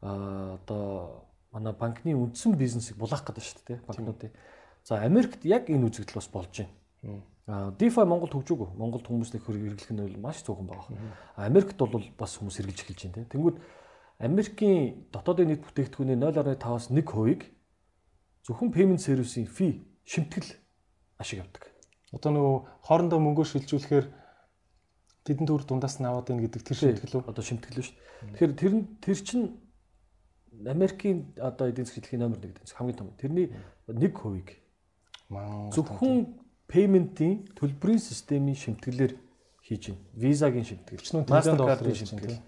одоо манай банкны үндсэн бизнесийг булаах гэдэг шүү дээ банкнуудыг. За Америкт яг энэ үзэгдэл бас болж байна. Аа DeFi Монголд хөгжөөгүй. Монголд хүмүүс нэг хөрөг хэрэглэх нь маш цөөхөн байгаа. Америкт бол бас хүмүүс хэрэглэж эхэлж байна. Тэнгүүд Америкийн дотоодын нийт бүтээгдэхүүний 0.5-аас 1%-ийг зөвхөн payment service-ийн fee шимтгэл ашиг явдаг. Одоо нөгөө хоорондоо мөнгөө шилжүүлэхээр тэдэн төгрөг дундаас нь аваад ийн гэдэг тэр шийтгэл үү? Одоо шимтгэл шүү дээ. Тэгэхээр тэр тэр чинь Америкийн одоо эдийн засгийн хэлхийн номер 1 эдийн засаг хамгийн том. Тэрний 1%-ийг Ман зөвхөн payment-ийн төлбөрийн системийн шимтгэлээр хийж байна. Visa-гийн шимтгэл, байна, шимтгэл,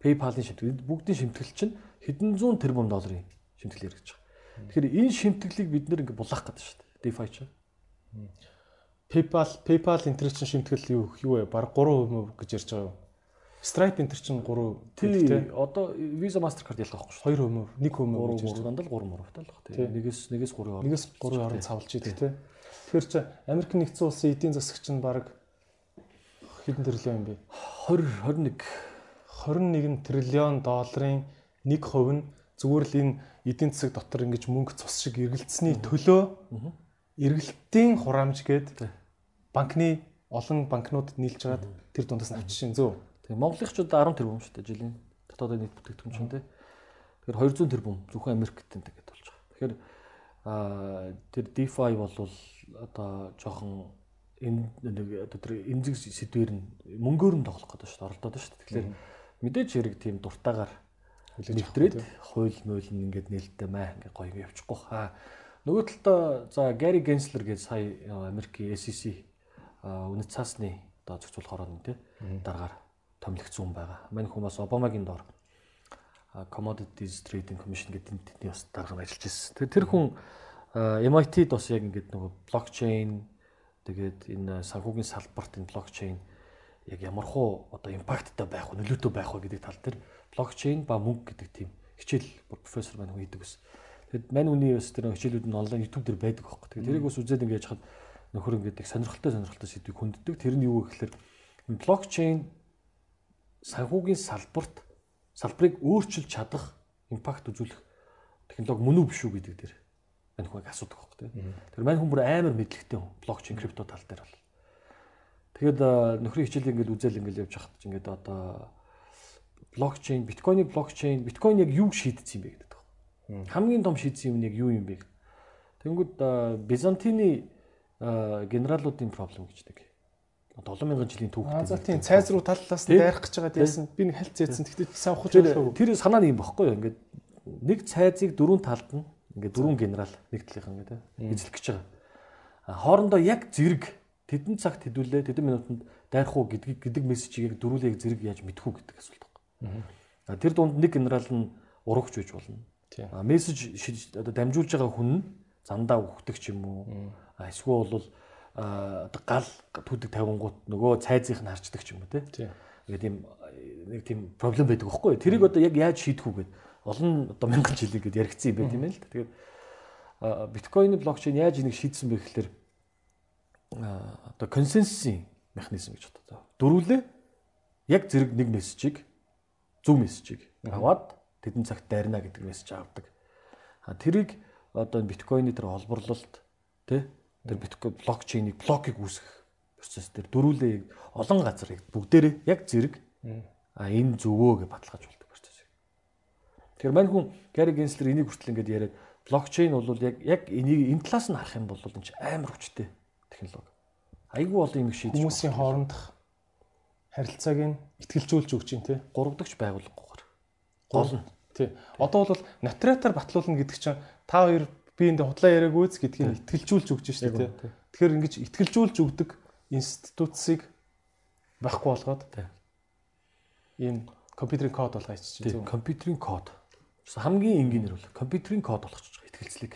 PayPal-ийн шимтгэл, бүгдийн шимтгэл чинь хэдэн зуун тэрбум долларын шимтгэл хэрэгж байгаа. Тэгэхээр энэ шимтгэлийг бид нэр ингээ булаах гэдэг шүү дээ. DeFi чинь. PayPal PayPal интернет шимтгэл юу юу вэ? Бараг 3% гэж ярьж байгаа юу? Stripe интер чинь 3 Тий, одоо Visa Mastercard ялгаах шүү 2%, 1% гэж 3 ярьж 3 дандаа л 3 мөрөвтэй л баг. Тий. Нэгээс нэгээс 3 орно. Нэгээс 3 орон цавлж идэг тий. Тэгэхээр чи Америк нэгдсэн улсын эдийн засаг чинь бараг хэдэн тэрлэн юм бэ? 20 21 21 триллион долларын 1% нь зүгээр л энэ эдийн засаг дотор ингэж мөнгө цус шиг эргэлцсэний төлөө эргэлтийн хураамж гээд банкны олон банкнуудад нийлж хагаад тэр дундаас авчиж зөө. Тэгээ монголынхчууд 10 тэрбум шүү дээ жилийн дотоодын нийт бүтээгдэхүүн чинь тий. Тэгэхээр 200 тэрбум зөвхөн Америкт ингээд болж байгаа. Тэгэхээр аа тэр DeFi бол одоо жоохон энэ нэг одоо тэр эмзэг сэдвэр нь мөнгөөр нь тоглох гэдэг шүү дээ оролдоод шүү дээ. Тэгэхээр мэдээж хэрэг тийм дуртаагаар нэвтрээд хууль мууль нь ингээд нээлттэй маа ингээд гоё ингээд явчихгүй. Аа нөгөө талдаа за Gary Gensler гэж сая Америкийн SEC үнэт цаасны одоо зохицуулах орон тий дараагаар томилогдсон хүн байгаа. Мань хүн бас Обамагийн доор Commodities Trading Commission гэдэг тэдний бас дарга ажиллаж байсан. Тэр тэр хүн MIT-д бас яг ингээд нөгөө блокчейн тэгээд энэ санхүүгийн салбарт энэ блокчейн яг ямархуу одоо импакттай байх вэ, нөлөөтэй байх вэ гэдэг тал дээр блокчейн ба мөнгө гэдэг тийм хичээл профессор маань хүн хийдэг ус. Тэгэд мань үний бас тэр хичээлүүд нь онлайн YouTube дээр байдаг аахгүй. Тэгээд тэрийг бас үзээд ингээд яж хад нөхөр ингээд их сонирхолтой сонирхолтой сэдвийг хүнддэг. Тэр нь юу вэ гэхээр блокчейн санхүүгийн салбарт салбарыг өөрчилж чадах импакт үзүүлэх технологи мөн үү биш үү гэдэг дээр мань хүн асуудаг байхгүй тийм. Тэр мань хүн бүр амар мэдлэгтэй хүн блокчейн крипто тал дээр бол. Тэгэхэд нөхрийн хичээл ингээд үзэл ингээд явж хахад ч ингээд одоо блокчейн, биткойны блокчейн, биткойн яг юу шийдсэн юм бэ гэдэг. Хамгийн том шийдсэн юм нь яг юу юм бэ? Тэнгүүд Бизантины генералуудын проблем гэж нэг 7000 жилийн Аа за түүхтэй. тийм цайз руу таллаас нь дайрах гэж байгаа яасан. Би нэг хальт зээсэн. Тэгтээ сайн ухаж Тэр санаа нь юм багхгүй юу? Ингээд нэг цайзыг дөрөв талд нь ингээд дөрвөн генерал нэг талынх нь ингээд эзлэх гэж байгаа. А хоорондоо яг зэрэг тэдэн цагт хэдүүлээ тэдэн минутанд дайрах уу гэдгийг гэдэг мессежийг дөрүүлээ зэрэг яаж мэдэх үү гэдэг асуулт байна. А тэр дунд нэг генерал нь урагч байж болно. А мессеж одоо дамжуулж байгаа хүн нь зандаа өгдөг ч юм уу. Эсвэл бол одоо гал түүдэг тавингууд нөгөө цайзынх нь харчдаг ч юм уу тий. Тийм. Ингээд тийм нэг тийм проблем байдаг байхгүй юу? Тэрийг одоо яг яаж шийдэх үү гэд олон одоо мянган жилийн гээд яригдсан юм байт юм л да. Тэгээд биткойны блокчейн яаж энийг шийдсэн бэ гэхээр одоо консенсусын механизм гэж боддог. Дөрвөлээ яг зэрэг нэг мессежийг зөв мессежийг аваад тэдэн цагт дайрна гэдэг мессеж авдаг. А тэрийг одоо биткойны тэр холборлолт тий тэр биткойн блокчейнийг блокийг үүсгэх процесс дээр дөрвөлээ яг олон газар яг бүгдээрээ яг зэрэг а энэ зөвөө гэж баталгааж болдог процесс. Тэгэхээр мань хүн Gary Gensler энийг хүртэл ингээд яриад блокчейн бол яг яг энийг энэ талаас нь харах юм бол энэ ч амар хүчтэй технологи. Айгүй олон юм шийдэж Хүмүүсийн хоорондох харилцааг нь ихтгэлжүүлж өгч юм те. гуравдагч байгууллагагүйгээр гол нь Тий. Одоо бол нотариатаар батлуулна гэдэг чинь та хоёр биендээ худлаа яриаг үүс гэдгийг ихтгэлжүүлж өгч шүү дээ. Тэгэхээр ингэж ихтгэлжүүлж өгдөг институцийг байхгүй болгоод ийм компьютерийн код ичиж Тийм, зөв. компьютерийн код. Хамгийн энгийнээр бол компьютерийн код болгочих байгаа ихтгэлцлийг.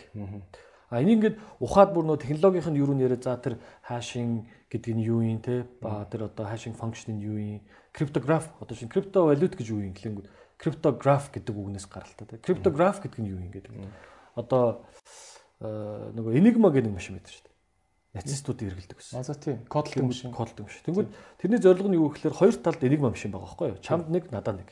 А энийг ингээд ухаад бүр нөө технологийн нь юу нь яриад за тэр хашинг гэдэг нь юу юм те ба тэр одоо хашинг функшн нь юу юм криптограф одоо шинэ крипто валют гэж юу юм гэлэнгүүд криптограф гэдэг үгнээс гаралтай те криптограф гэдэг нь юу юм гэдэг. Одоо аа, нөгөө Enigma гэдэг машин байдаг шүү дээ. Нацистуудыг хэрэгэлдэг гэсэн. А за тийм. Кодлын машин. Кодлдог машин. Тэнгүүд тэрний зорилго нь юу гэхээр хоёр талд Enigma машин байгаа байхгүй юу? Чамд нэг, надад нэг.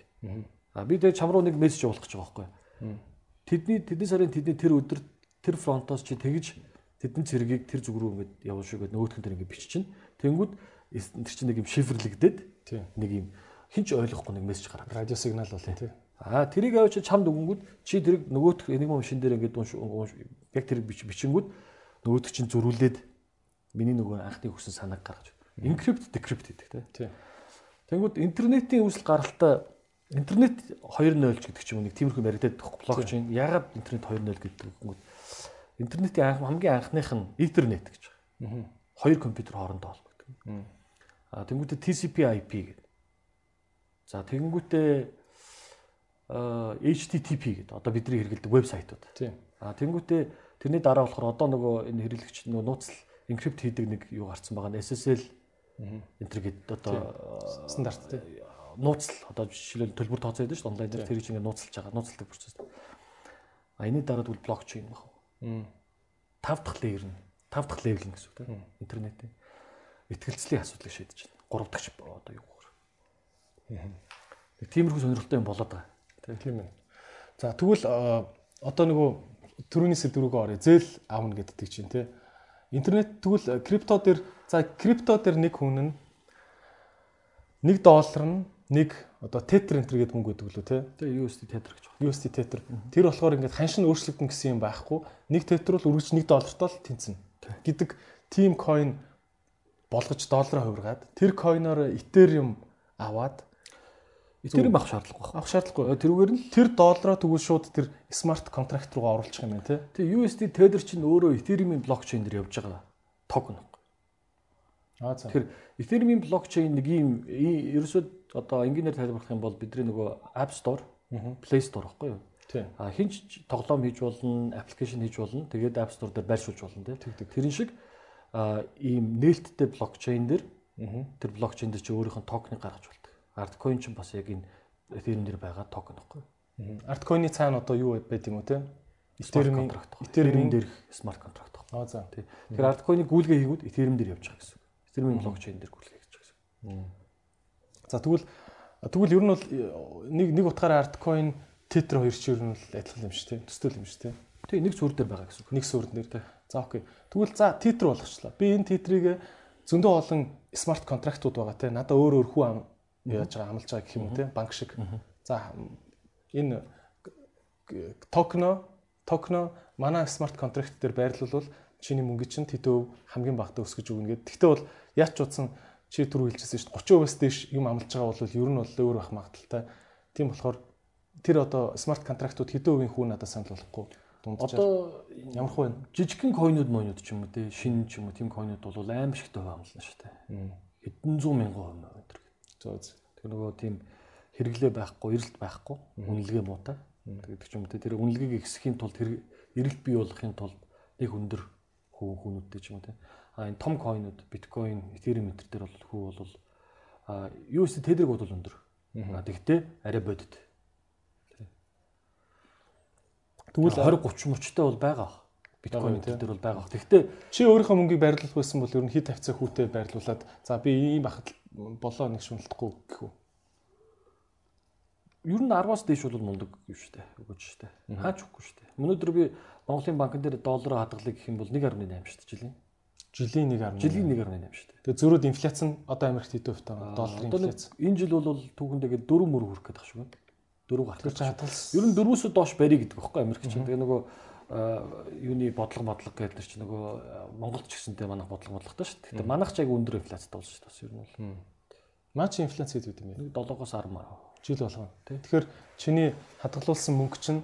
А би тэгээ чам руу нэг мессеж явуулах гэж байгаа байхгүй юу? Тэдний тэдний сарын тэдний тэр өдөр тэр фронтоос чи тэгж тэдний цэргийг тэр зүг рүү ингэж явуул шүү гэдэг нөгөөх нь тэр ингэ биччихнэ. Тэнгүүд тэр чинь нэг юм шифрлэгдээд нэг юм хинч ойлгохгүй нэг мессеж гараад. Радио сигнал бол тий. Аа тэрийг авч чамд өгөнгүүд чи тэрийг нөгөөх Enigma машин дээр ингэ унш яг тэр бич бичингүүд нөгөөх чинь зөрүүлээд миний нөгөө анхны өгсөн санааг гаргаж. Encrypt decrypt гэдэг тий. Тий. Тэнгүүд интернетийн үүсэл гаралтай интернет 2.0 ч гэдэг ч юм уу нэг тиймэрхүү баригдаад блокчейн ягаад интернет 2.0 гэдэг юм интернетийн анх хамгийн анхных нь интернет гэж байгаа. Хоёр компьютер хоорондоо холбогддог. А тэнгүүтээ TCP/IP гэдэг. За тэгэнгүүтээ а HTTP гэдэг одоо бидний хэрэглэдэг вебсайтууд. Тийм. А тэнгүүтээ тэрний дараа болохоор одоо нөгөө энэ хэрэглэгч нөгөө нууцл encrypt хийдэг нэг юу гарсан байгаа нь SSL энтер гэдэг одоо Стандарт тий. нууцл одоо жишээлбэл төлбөр тооцоо байдаг шүү дээ онлайн дээр тэр чинь нууцлж байгаа нууцлдаг процесс. А энэ дараа тэгвэл блокчейн баг. Тав дахь левел нь тав дахь левел гэсэн үг тийм интернетийн итгэлцлийн асуудлыг шийдэж байна. Гурав дахь одоо юу Нэг тиймэрхүү сонирхолтой юм болоод байгаа. Тийм ээ. За тэгвэл одоо нөгөө төрөний сэдврүүгөө орё. Зээл аавна гэдэг чинь тий. Интернет тэгвэл крипто дээр за крипто дээр нэг хүн нь 1 доллар нь нэг одоо тетер энтер гэдэг мөнгө гэдэг лөө тий. Тэгээ USD тетер гэж байна. USD тетер. Тэр болохоор ингээд ханшин өөрчлөгдөн гэсэн юм байхгүй. Нэг тетер бол үргэлж 1 доллартай л тэнцэнэ. гэдэг team coin болгож доллараар хувиргаад тэр coin-оор Ethereum аваад Эthereum авах шаардлага байна. авах шаардлагагүй. Тэрүүгээр нь Тэр доллараа тэгвэл шууд тэр смарт контракт руугаа оруулчих юм байна тий. тэгээ USD тетер чинь өөрөө Ethereum-ийн блокчейн дээр явж байгаа токен. Аа за. Тэгэхээр Ethereum-ийн блокчейн нэг юм ерөөсөө одоо энгийнээр тайлбарлах юм бол бидний нөгөө App Store, Play Store байхгүй юу? Тий. А хинч тоглоом хийж болно, аппликейшн хийж болно. Тэгээд App Store дээр байршуулж болно тийм. Тэрэн шиг ийм нээлттэй блокчейн дээр тэр блокчейн дээр чи өөрийнх нь токеныг гаргаж болдог. Altcoin ч бас яг энэ Ethereum дээр байгаа токен юу? Арткойны цаана одоо юу байд юм уу те? Ethereum. Ethereum Ethereum дээр смарт контракт байхгүй. Аа за. Тэгэхээр Altcoin-ыг гүйлгээ хийгүүд Ethereum дээр явж байгаа гэсэн. үг. Ethereum блокчейн дээр гүйлгээ хийж байгаа гэсэн. За тэгвэл тэгвэл ер нь бол нэг нэг утгаараа арткойн тетер хоёр ч ер нь л адилхан юм шүү те. Төстэй юм шүү те. Тий, нэг зүр дээр байгаа гэсэн. үг. Нэг сүрд нэр те. За окей. Тэгвэл за тетер болгочлаа. Би энэ тетрийг зөндөө олон смарт контрактууд байгаа те. Надаа өөр өөр хүү яаж байгаа амлаж байгаа гэх юм те. Банк шиг. За энэ токно токно манай смарт контракт дээр байрлуулвал чиний мөнгө чинь тэдөө хамгийн багтаа өсгөж өгнө гэдэг. Тэгтээ бол яач удсан чи түрүү хэлчихсэн шүү дээ 30%-аас дээш юм амлаж байгаа бол ер нь бол өөр байх магадaltaй. Тийм болохоор тэр одоо смарт контрактууд хэдэн хувийн хүү надад санал болохгүй дунджаар Одоо ямар хөө вэ? жижигхэн койнууд моонууд ч юм уу те шинэ ч юм уу тийм койнууд бол аим шигтэй хувь амлана шүү дээ. Хэдэн зуун мянган хувь өдр. Зөө зөө. Тэр нөгөө тийм хэрэглээ байхгүй, эрэлт байхгүй, үнэлгээ муутай. гэдэг ч юм те тэр үнэлгээг ихсэхийн тулд эрэлт бий болгохын тулд нэг өндөр хүү хүнүүдтэй ч юм те. А энэ том койнууд, биткойн, этериум метр дээр бол хүү бол а юу өсө тэдрэг бол өндөр. А тэгтээ арай бодит. Тэгвэл 20 30 мөчтэй бол байгаа. Биткойн дээр бол байгаа. Тэгтээ чи өөрийнхөө мөнгийг байрлуулах байсан бол ер нь хит тавцаа хүүтэй байрлуулад за би ийм бахад болоо нэг шуналдахгүй гэх үү. Ер нь 10-аас дээш бол мундаг юм шүү дээ. Үгүй шүү дээ. Хаач үгүй шүү дээ. Өнөөдөр би Монголын банкн дээр долларын хадгалыг гэх юм бол 1.8 шүү дээ жилийн. Жилийн 1.1. Жилийн 1.8 шүү дээ. Тэгээ зөрүүд инфляц нь одоо Америкт хэдэн хувьтай байна? Долларын Одоо нэг инфляц. энэ жил бол түүхэндээ 4 мөр хүрэх гэдэг шүү дээ. 4 гарах. Тэр чи хадгалсан. Ер нь 4-өөс доош барь гэдэг байхгүй Америк чинь. Тэгээ нөгөө юуны бодлого бодлого гэдэг нар чи нөгөө Монголд ч гэсэнтэй манайх бодлого бодлоготой шүү дээ. Тэгээ манайх ч яг өндөр инфляцтай болж шүү дээ. Бас Ер нь бол Маа чи инфляц хэд үт юм бэ? нэг 7-оос 10 маар. Жил болгоно. Тэгэхээр чиний хадгалуулсан мөнгө чинь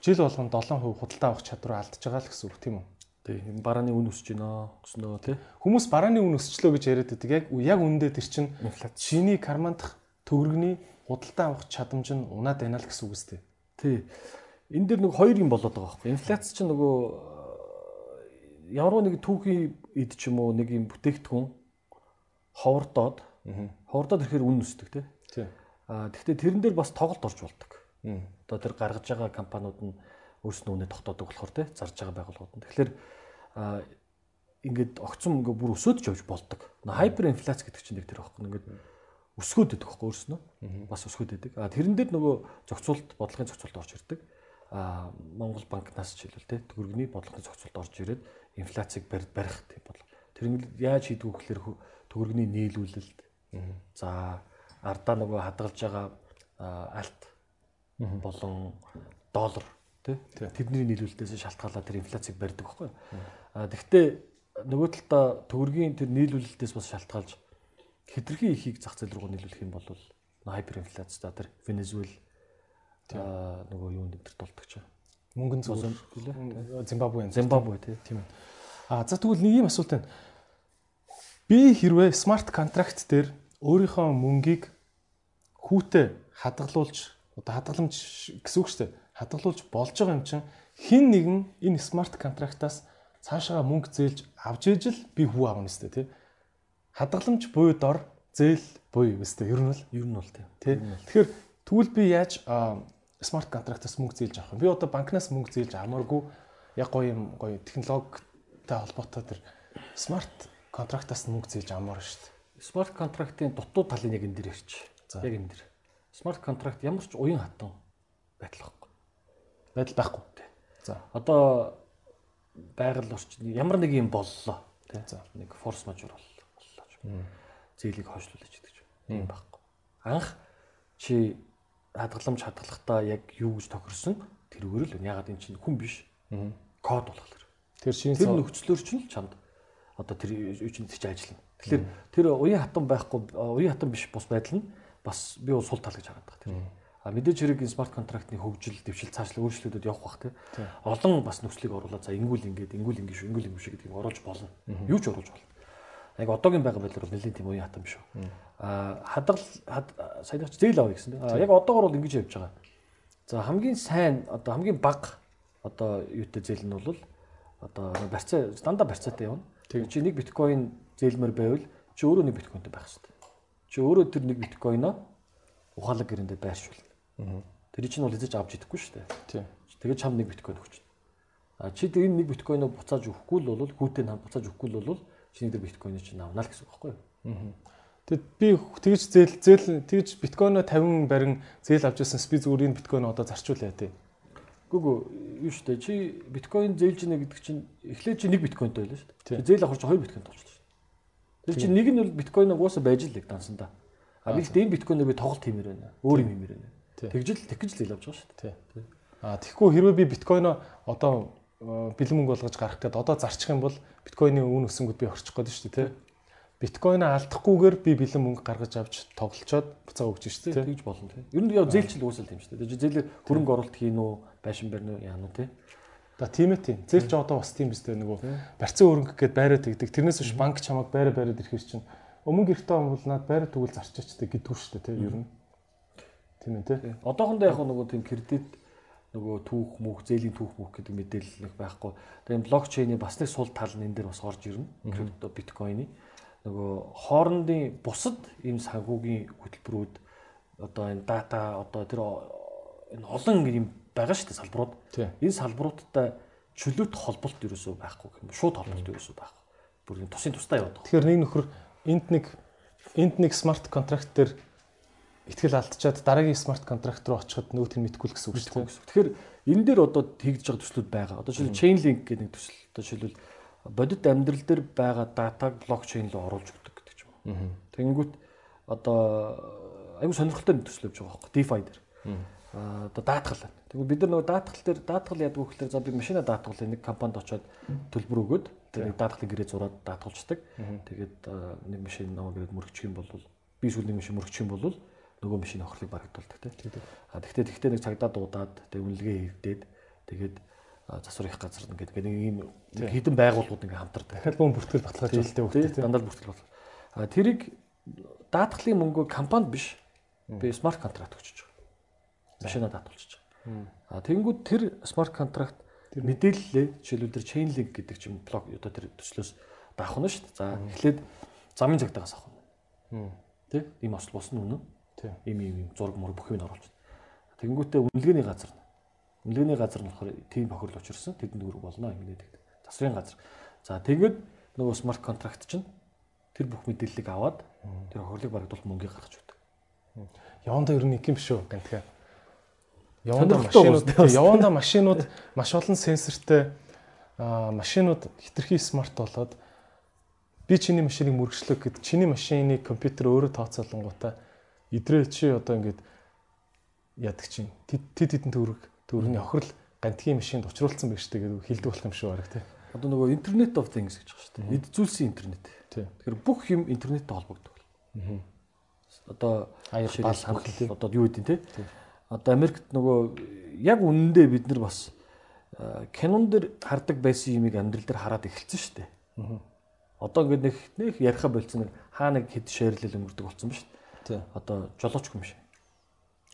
жил болгоно 7% худалдаа авах чадвар алдаж байгаа л гэсэн үг тийм үү? Тэгээ барааны үн өсөж байна гэсэн нөгөө тий. Хүмүүс барааны үн өсчлөө гэж яриад байдаг. Яг яг үндэ тэр чинь чиний кармандах төгрөгний худалдаа авах чадамж нь унаад байна л гэсэн үг үстэй. Тий. Энэ дэр нэг хоёр юм болоод байгаа байхгүй. Инфляц чинь нөгөө э, ямар нэг түүхийн эд ч юм уу нэг юм бүтээгдэхүүн ховордоод ховордоод ирэхээр үн өсдөг тий. Аа тэгвэл тэрэн дээр бас тоглолт орж болдог. Одоо тэр гаргаж байгаа компаниуд нь өөрснөө үнэ тогтоодог болохоор те зарж байгаа байгууллагууд нь. Тэгэхээр а ингээд огцом ингээ бүр өсөөд ч явж болдог. Хайпер инфляц гэдэг чинь нэг тэр байхгүй. Ингээд өсгөөд идэх байхгүй өөрснөө. Бас өсгөөд идэг. А тэрэн дээр нөгөө зохицуулт бодлогын зохицуулт орж ирдэг. А Монгол банкнаас ч хэлвэл те төгрөгийн бодлогын зохицуулт орж ирээд инфляцийг барих тийм бодлого. Тэр нь яаж хийдэг вэ гэхээр төгрөгийн нийлүүлэлт. За ардаа нөгөө хадгалж байгаа алт болон доллар тий тэдний нийлүүлэлтээс шалтгаалаад тэр инфляцийг барьдаг байхгүй. Тэгвэл нөгөө талдаа төгрөгийн тэр нийлүүлэлтээс бас шалтгаалж хэтэрхий ихийг зах зээл рүү нийлүүлэх юм бол хайперинфляц за тэр Венезуэл нөгөө юунд энэ төр тулдаг ч мөнгөн зүгээр Зимбабве Зимбабве тийм ээ. А за тэгвэл нэг юм асуулт байна. Би хэрвээ смарт контракт дээр өөрийнхөө мөнгийг хүүтэй хадгалуулж одоо хадгаламж гэсэн үг шүү дээ. Хадгалуулж болж байгаа юм чинь хин нэгэн энэ смарт контрактаас цаашаа мөнгө зээлж авч ижил би хүү авна өстэй тий. Хадгаламж буй дор зээл буй өстэй. Ер нь бол ер нь бол тий. Тэгэхээр тэгвэл би яаж смарт контрактаас мөнгө зээлж авах юм? Би одоо банкнаас мөнгө зээлж авмааргүй яг гоё юм гоё технологитой холбоотой тэр смарт контрактаас мөнгө зээлж авмаар шүү дээ. Смарт контрактын дутуу талын нэг энэ дэр ирч. Яг энэ дэр. Смарт контракт ямар ч уян хатан байдал байхгүй. Байдал байхгүй. За. Одоо байгаль орчин ямар нэг юм боллоо. Тэ. За. Нэг форс мажор боллоо. Зээлийг хойшлуулж гэдэг ч юм байхгүй. Анх чи хадгаламж хадгалахдаа яг юу гэж тохирсон тэрүүгээр л ягаад эн чинь хүн биш. Код болохоор. Тэр шинэ тэр нөхцлөөр чинь чамд одоо тэр үчинд чи ажиллана. Тэгэхээр тэр уян хатан байхгүй уян хатан биш бус байдал нь бас би бол сул тал гэж хараад байна тэр. А мэдээж хэрэг энэ смарт контрактны хөгжил, дэвшил, цаашлах өөрчлөлтүүд явах бах тий. Олон бас нөхцөлийг оруулаад за ингүүл ингээд ингүүл ингэ шүү, ингүүл ингэ шүү гэдгийг оруулж болно. Юу ч оруулж болно. Яг одоогийн байгаа байдлаар нэлээд тийм уян хатан биш үү. А хадгал саяхан зээл авъя гэсэн яг одоогор бол ингэж явж байгаа. За хамгийн сайн одоо хамгийн бага одоо юутай зээл нь бол одоо барьцаа дандаа барьцаатай явна. Чи нэг биткойн зээлмэр байвал чи өөрөө нэг биткойнтэй байх хэрэгтэй. Чи өөрөө тэр нэг биткойноо ухаалаг гэрэндээ байршуулна. Тэр чинь бол эзэж авч идэхгүй шүү дээ. Тэгээд чам нэг биткойн өгч. А чи тэр нэг биткойноо буцааж өгөхгүй л бол хүүтэй нам буцааж өгөхгүй л бол чиний тэр биткойныг чинь авна л гэсэн үг байхгүй юу? Тэгэд би тэгж зээл зээл тэгж биткойноо 50 барин зээл авч ирсэн би зүгээр энэ биткойн одоо зарчуулъя тий. Гүгүү юу штэ чи биткойн зээлж ийнэ гэдэг чинь эхлээд чи нэг биткойнтой байлаа шүү дээ. Зээл авах чинь хоёр биткойн тулж шүү дээ. Тэр чинь нэг нь бол биткойн угаасаа байж л лэг дансандаа. А би л энэ биткойноо би тоглолт хиймээр байна. Өөр юм хиймээр байна. Тэгжэл тэгж л зээл авч байгаа шүү дээ. А тэгэхгүй хэрвээ би биткойноо одоо бэлэн мөнгө болгож гарах гэдэг одоо зарчих юм бол биткойны үн өсөнгөд би орчих гээд шүү дээ тий. Биткойноо алдахгүйгээр би бэлэн мөнгө гаргаж авч тоглолцоод буцаа өгч шүү дээ. Тэгж болно тий. Ер нь яа зээлчил уусал тийм шүү дээ. Зээлэр хөрөнгө оруулалт хийн үү, байшин барьна уу яа нү тий. Да тийм ээ тийм. Зээлч одоо бас тийм биз дээ нөгөө барьцаа өрөнгө гээд байраад тэгдэг. Тэрнээс биш банк чамайг байраа байраад ирэхэр чинь өмнө гэртээ бол над байраа тэгвэл зарчаачтай гэдгүү шүү дээ тий. Ер нь. Тийм ээ тий. Одоохондоо яг нөгөө тийм кредит нөгөө түүх мөх зээлийн түүх мөх гэдэг мэдээлэл байхгүй. Тэгээд блокчейний бас нэг сул тал нь энэ дээр бас орж ирнэ. Крипто биткойны нөгөө хоорондын бусад ийм санхүүгийн хөтөлбөрүүд одоо энэ дата одоо тэр энэ олон юм байгаа шүү дээ салбарууд. Энэ салбаруудтай чөлөөт холболт ерөөсөө байхгүй юм. Шууд холболт ерөөсөө байхгүй. Бүр энэ тусын тусдаа яваад. Тэгэхээр нэг нөхөр энд нэг энд нэг смарт контракт дээр ихтгэл алдчихад дараагийн смарт контракт руу очиход нь мэдгүй л гэсэн үг шүү дээ. Тэгэхээр энэ дээр одоо тэгж байгаа төслүүд байгаа. Одоо жишээл chainlink гэдэг нэг төсөл. Одоо жишээлбэл бодит амьдрал дээр байгаа датаг блокчейн руу оруулж өгдөг гэдэг ч юм уу. Тэнгүүт одоо аюу сонирхолтой төсөл явж байгаа байхгүй DeFi дээр. Аа одоо даатгал. Тэгвэл бид нар нөгөө даатгал дээр даатгал яадаг вэ гэхээр за би машина даатгалын нэг компанид очиод төлбөр өгөөд тэр даатгалын гэрээ зураад даатгуулцдаг. Тэгээд нэг машин намаа гэрээд мөрөгчих юм бол би сүүл нэг машин мөрөгчих юм бол нөгөө машин охрлыг барагдуулдаг тийм. А тэгтээ тэгтээ нэг цагдаа дуудаад тэг үнэлгээ хийгдээд тэгээд засвар их газар ингээд нэг ийм хідэн байгууллагууд ингээ хамтардаг. Хэлбэн бүртгэл баталгааж болтой хөлтэй тийм. Дандаа бүртгэл баталгаа. А тэрийг даатгалын мөнгө компанид биш би смарт контракт өгчөж байгаа. Машина даатгуулчих. А тэгэнгүүт тэр смарт контракт мэдээлэлээ жишээлбэл тэр chainlink гэдэг чинь блок одоо тэр төслөөс даах нь шүү дээ. За эхлээд замын цагдаагаас авах. Тэ? Ийм осол болсон үнэ. Ийм ийм зураг мөр бүх юм оруулж. Тэгэнгүүтээ үнэлгээний газар Үнэлгээний газар нь болохоор тийм бохирол учирсан тэдэнд өрг болно ингэдэг. Засварын газар. За тэгээд нөгөө смарт контракт чинь тэр бүх мэдээллийг аваад тэр бохирлыг барагдуулах мөнгийг гаргаж өгдөг. Яванда ер нь нэг юм шүү гэнтгэ. Яванда машинууд яванда машинууд маш олон сенсортэй машинууд хитрхи смарт болоод би чиний машиныг мөргөчлөө гэд чиний машиныг компьютер өөрөө тооцоолонгуудаа идрээ чи одоо ингээд яадаг чинь тэд тэдэн төгрөг төгрөгийн охирол гантгийн машинд учруулсан байх штэ гэдэг хэлдэг болох юм шүү бараг тий. Одоо нөгөө интернет of things гэж байгаа дээ. Эд зүйлсийн интернет. Тэгэхээр бүх юм интернеттэй холбогддог. Аа. Одоо аяр бал хандлал одоо юу гэдэг те. Одоо Америкт нөгөө яг үнэндээ бид нар бас кинон дэр хардаг байсан юмыг амьдрал дээр хараад эхэлсэн шүү дээ. Аа Одоо ингээд нэг нэг яриха болцсон нэг хаа нэг хэд шеэрлэл өнгөрдөг болсон ба шүү дээ. Тий. Одоо жолооч юм шиг.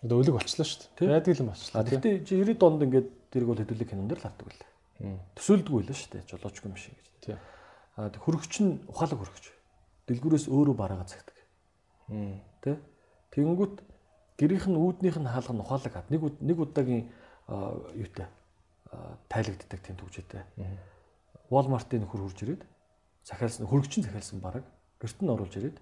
Одоо өлөг болчлоо шүү дээ. Байдаг юм болчлоо. Гэхдээ 90 донд ингээд тэрийг бол хэдүүлэг кинон дээр л хардаг байлаа. Төсөөлдөг байлаа шүү дээ. Жолооч юм шиг гэж. Тий. Аа хөрөгч нь ухаалаг хөрөгч. Дэлгүүрээс өөрөө бараага цагдаг. Тэ? Тэгэнгүүт гэрийнх нь үүднийх нь хаалга нь ухаалаг хад. Нэг нэг удаагийн юутай тайлагддаг тийм төгжөөтэй. Walmart-ийн нөхөр хурж ирээд захиалсан хөргөчин захиалсан баг гэрт нь оруулж ирээд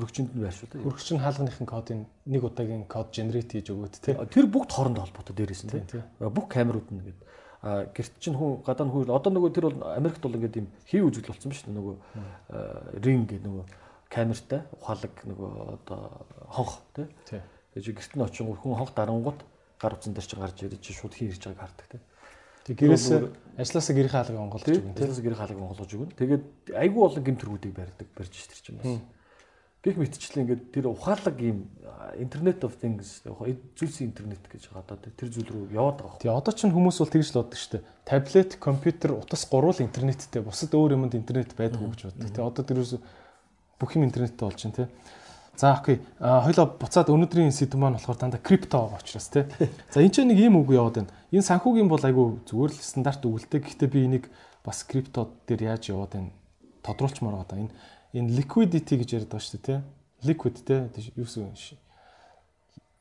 хөргөчөнд нь байршуулдаг. Хөргөч нь хаалганыхын кодыг нэг удаагийн код генерейт хийж өгөөд тий. Тэр бүгд хоорондоо холбоотой дээрээс нь тий. Бүх камерууд нь ингээд а гэрт чинь хүн гадаа нь хүн одоо нөгөө тэр бол Америкт бол ингээд юм хий үзэл болсон шүү дээ нөгөө ринг гэдэг нөгөө камертай ухаалаг нөгөө одоо хонх тий. Тэгэж гэрт нь очин хүн хонх дарангууд гар утсан дээр чинь гарч чи шууд хий ирж байгааг хардаг тий. Тэг гэрээс ажилласаа гэрийн хаалгыг онголж өгнө. Ажилласаа гэрийн хаалгыг онголж өгнө. Тэгээд айгүй олон гэмт төргүүдийг барьдаг, барьж ш тэр чинь бас. Гэх мэтчлээ ингээд тэр ухаалаг юм интернет of things зүйлсийн интернет гэж одоо тэр зүйл рүү яваад байгаа. Тий одоо ч хүмүүс бол тэгж л боддог шүү дээ. Таблет, компьютер, утас гурвал интернеттэй. Бусад өөр юмд интернет байдаг гэж боддог. Тий одоо тэрөөс бүх юм интернеттэй болж байна тий. За окей. Хоёлоо буцаад өнөөдрийн сэдв маань болохоор дандаа крипто байгаа учраас тий. За энэ ч нэг ийм үг яваад байна. Энэ санхүүгийн бол айгүй зүгээр л стандарт өгүүлдэг. Гэхдээ би энийг бас крипто дээр яаж яваад байна тодруулчмаар байгаа. Энэ энэ liquidity гэж яриад байгаа шүү дээ тий. Liquid тий. Юу гэсэн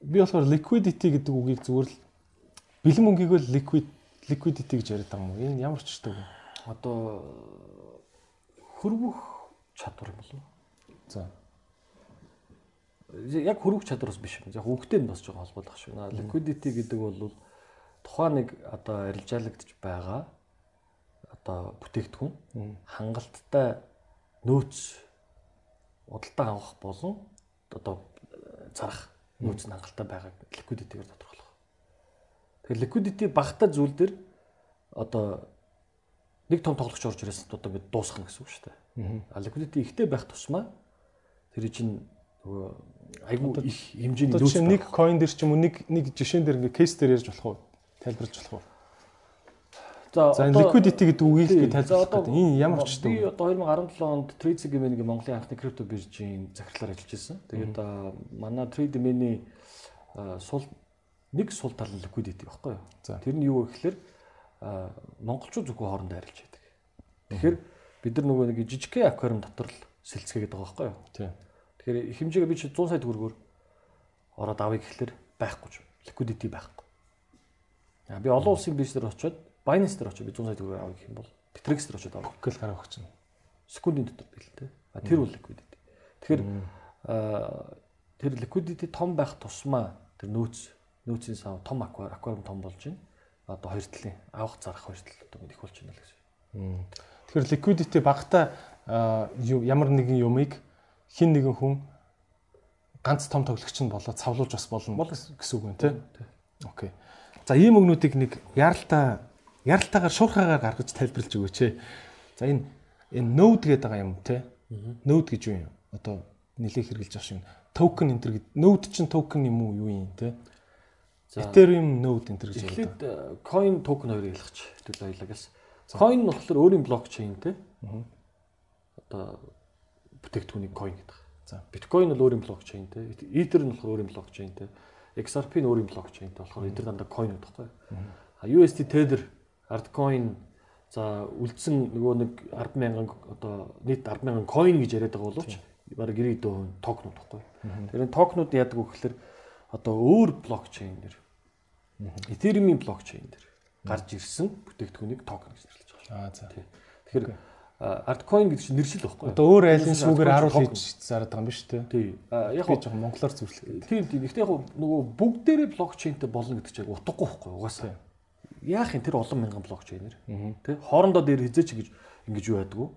би болохоор liquidity гэдэг үгийг зүгээр л бэлэн мөнгийг л liquid liquidity гэж яриад байгаа юм уу? Энэ ямар ч ч үг. Одоо хөрвөх чадвар юм болов. За яг хөрвөх чадвараас биш юм. Яг үгтэй нь бас жоохон холбоолох шүү. Liquidity гэдэг бол тухайн нэг одоо арилжаалагдж байгаа одоо бүтээгдэхүүн хангалттай нөөц удалтай авах болон одоо зарах нөөц нь хангалттай байгааг liquidity-гээр тодорхойлох. Тэгэхээр liquidity багтаа зүйл дээр одоо нэг том тоглогч орж ирээс одоо ингэ дуусгах гэсэн үг шүү дээ. А liquidity ихтэй байх тусмаа тэр чинь нөгөө айгүй их хэмжээний нөөц байна. Нэг coin дээр ч юм уу нэг нэг жишээн дээр ингээ кейс дээр ярьж болох уу? Тайлбарлаж болох уу? За liquidity гэдэг үгийг би тайлбарлах гэдэг. Энэ ямар ч би одоо 2017 онд TradeSegment нэг Монголын анхны крипто биржийн захирлаар ажиллаж байсан. Тэгээд манай TradeMe-ний сул нэг сул тал liquidity баггүй юу? Тэр нь юу вэ гэхээр монголчууд зөвхөн хоорондоо арилж байдаг. Тэгэхээр бид нар нөгөө нэг жижигхэн аквариум дотор л сэлцгээгээд байгаа байхгүй юу? Тийм. Тэгэхээр хэмжээгээ би чи 100 сая төгрөгөөр ороод авъя гэхэлэр байхгүй ч liquidity байхгүй. Би олон улсын бирж дээр очиод Binance дээр очиод би 100 сая төгрөгөөр авъя гэх юм бол Bittrex дээр очиод авах гэл гараа өгч чинь. Секундын дотор бил тэ. А тэр бол liquidity. Тэгэхээр тэр liquidity том байх тусмаа тэр нөөц нөөцийн сав том аквариум том болж байна. Одоо хоёр талын авах зарах хоёр тал одоо их болж байна л гэсэн. Тэгэхээр liquidity багтаа ямар нэгэн юмыг хин нэгэн хүн ганц том тоглогч нь болоод цавлуулж бас болно гэсэн үг байна тий. Окей. За ийм өгнүүдийг нэг яралтай яралтайгаар шуурхаагаар гаргаж тайлбарлаж өгөөч ээ. За энэ энэ node гэдэг байгаа юм тий. Node гэж юу юм? Одоо нэлээд хэрэгжилж байгаа шиг токен энтер гэдэг. Node чинь токен юм уу юу юм тий? Ethereum node энтер гэж байна. Тэгэхэд coin token хоёрыг ялгач баялаа гэсэн. Coin нь болохоор өөрийн блокчейн тий. Одоо бүтээгдэхүүнийг coin гэдэг. За биткойн бол өөрийн блокчейнтэй, Ether нь болохоор өөрийн блокчейнтэй, XRP нь өөрийн блокчейнтэй болохоор энэ дандаа coin байхгүй. А USD Tether, Altcoin за үлдсэн нөгөө нэг 100000 одоо нийт 100000 coin гэж яриад байгаа боловч бараг 90% токенууд байхгүй. Тэгэхээр энэ токенууд яадаг вэ гэхээр одоо өөр блокчейнээр Ethereum-ийн блокчейн дээр гарч ирсэн бүтээгдэхүүнийг токен гэж нэрлэж байгаа. Аа за. Тэгэхээр альткоин гэдэг чинь нэршил байхгүй? Одоо өөр айлын сүүгээр харуул хийж зараад байгаа юм биш үү? Тий. Яг гоо жоохон монголоор зөвлөх. тийм тийм. Гэхдээ яг нөгөө бүгдээрээ блокчейнтэй болно гэдэг чинь утгагүй байхгүй? Угаасаа. Яах юм тэр олон мянган блокчейнэр. Тий. Хоорондоо дээр хизээч гэж ингэж юу байдгүй.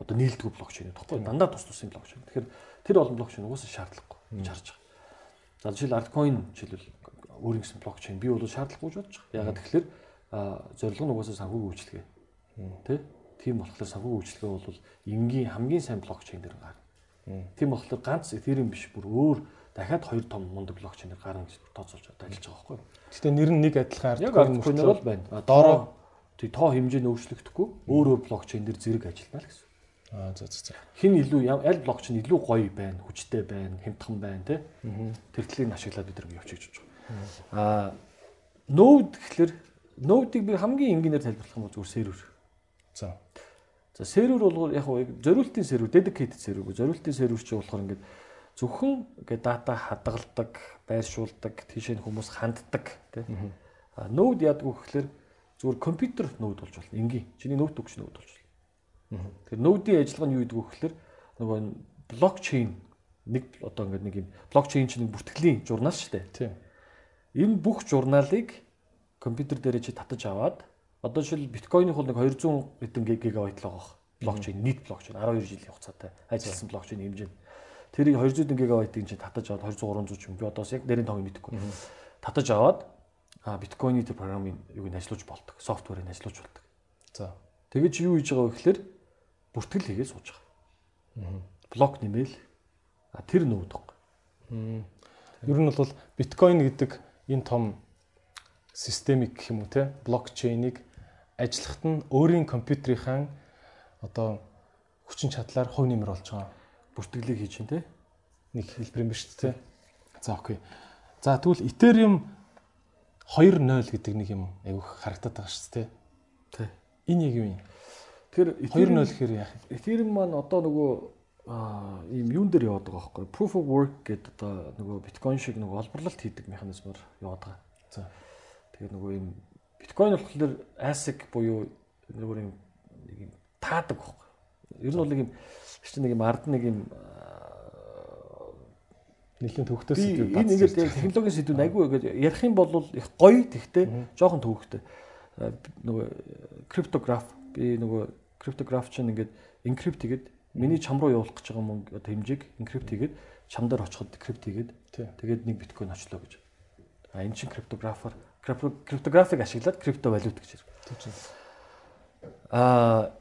Одоо нийлдэггүй блокчейн юу? Дандаа тус тусын блокчейн. Тэгэхээр тэр олон блокчейн угаасаа шаардлагагүй гэж харж байгаа. За жишээл альткоин жишээлбэл өөрийн гэсэн блокчейн би бол шаардлагагүй бодож байгаа. Ягаад тэгэхээр зорилго нь угаасаа санхүүгийн үйлчлэгээ. Тэ? Тийм болохоор санхүүгийн үйлчлэгээ бол энгийн хамгийн сайн блокчейн дээр гарна. Тийм болохоор ганц Ethereum биш бүр өөр дахиад хоёр том мундаг блокчейнээр гарна гэж тооцоолж ажиллаж байгаа байхгүй юу? Гэтэ нэр нь нэг адилхан альткоин альткоинер бол байна. А, Доороо тий тоо хэмжээ нь өөрчлөгдөхгүй өөр өөр блокчейн дээр зэрэг ажиллана л гэсэн. Аа за за за. Хин илүү аль блокчейн илүү гоё байна, хүчтэй байна, хямдхан байна те. Тэр талыг ашиглаад бид нар явж хийж байгаа. Аа нode гэхэлэр нодыг би хамгийн энгийнээр тайлбарлах юм бол зүгээр сервер. За. За сервер бол яг хөө зориултын сервер, dedicated сервер. Зориултын сервер чи болохоор ингээд зөвхөн ингээд дата хадгалдаг, байршуулдаг, тийшээ хүмүүс ханддаг тий. А нode яадаг вэ гэхэлэр зүгээр компьютер нode болж болно. Энгийн. Чиний ноутбук ч нode болж болно. Тэр нодийн ажиллагаа нь юу гэдэг вэ гэхэлэр нөгөө блокчейн нэг одоо ингээд нэг юм блокчейн чинь нэг бүртгэлийн журнал шүү дээ. Тийм. Энэ бүх журналыг компьютер дээрээ чи татаж аваад одоо жишээл биткойны хул нэг 200 хэдэн гигабайт л байгаа. Блокчейн нийт блокчейн 12 жилийн хугацаатай ажилласан блокчейн хэмжээ. Тэрийг 200 хэдэн гигабайтыг чи татаж аваад 200 300 ч юм би одоос яг нэрийн тоог мэдэхгүй. Татаж аваад а биткойны тэр програмын юуг нь ажиллуулж болдог. Софтверыг нь ажиллуулж болдог. За. Тэгэж юу хийж байгаа вэ гэхээр бүртгэл хийгээд сууж байгаа. Блок нэмэл тэр нүүд. Ер нь бол биткойн гэдэг энэ том системик гэх юм уу те блокчейнийг ажиллахад нь өөрийн компьютерийнхаа одоо хүчин чадлаар хувь нэмэр болж байгаа Бүртгэлийг хийж чинь те. нэг хэлбэр юм ба шүү дээ. За окей. За тэгвэл Ethereum 2.0 гэдэг нэг юм айгүйх харагдаад байгаа шүү дээ. Тий. Энэ яг юу юм? Тэр 2.0 гэхээр яах юм? Ethereum маань одоо нөгөө аа ийм юун дээр яваад байгаа байхгүй proof of work гэдэг одоо нөгөө биткойн шиг нөгөө олборлолт хийдэг механизмаар яваад байгаа. За. Тэгээ нөгөө ийм биткойн болохоор ASIC буюу нөгөө юм нэг юм таадаг байхгүй. Ер нь бол нэг юм чинь нэг юм ард нэг юм Нэлийн төвхтөөс би энэ ингээд яг технологийн сэдвүүд айгүй ингээд ярих юм бол их гоё тэгтэй жоохон төвхтэй. Аа, нөгөө криптограф би нөгөө криптограф чинь ингээд encrypt хийгээд миний чам руу явуулах гэж байгаа мөнгө хэмжээг encrypt хийгээд чам дээр очиход decrypt хийгээд тэгээд нэг биткойн очлоо гэж. А энэ чинь криптографаар криптографыг ашиглаад крипто валют гэж. Аа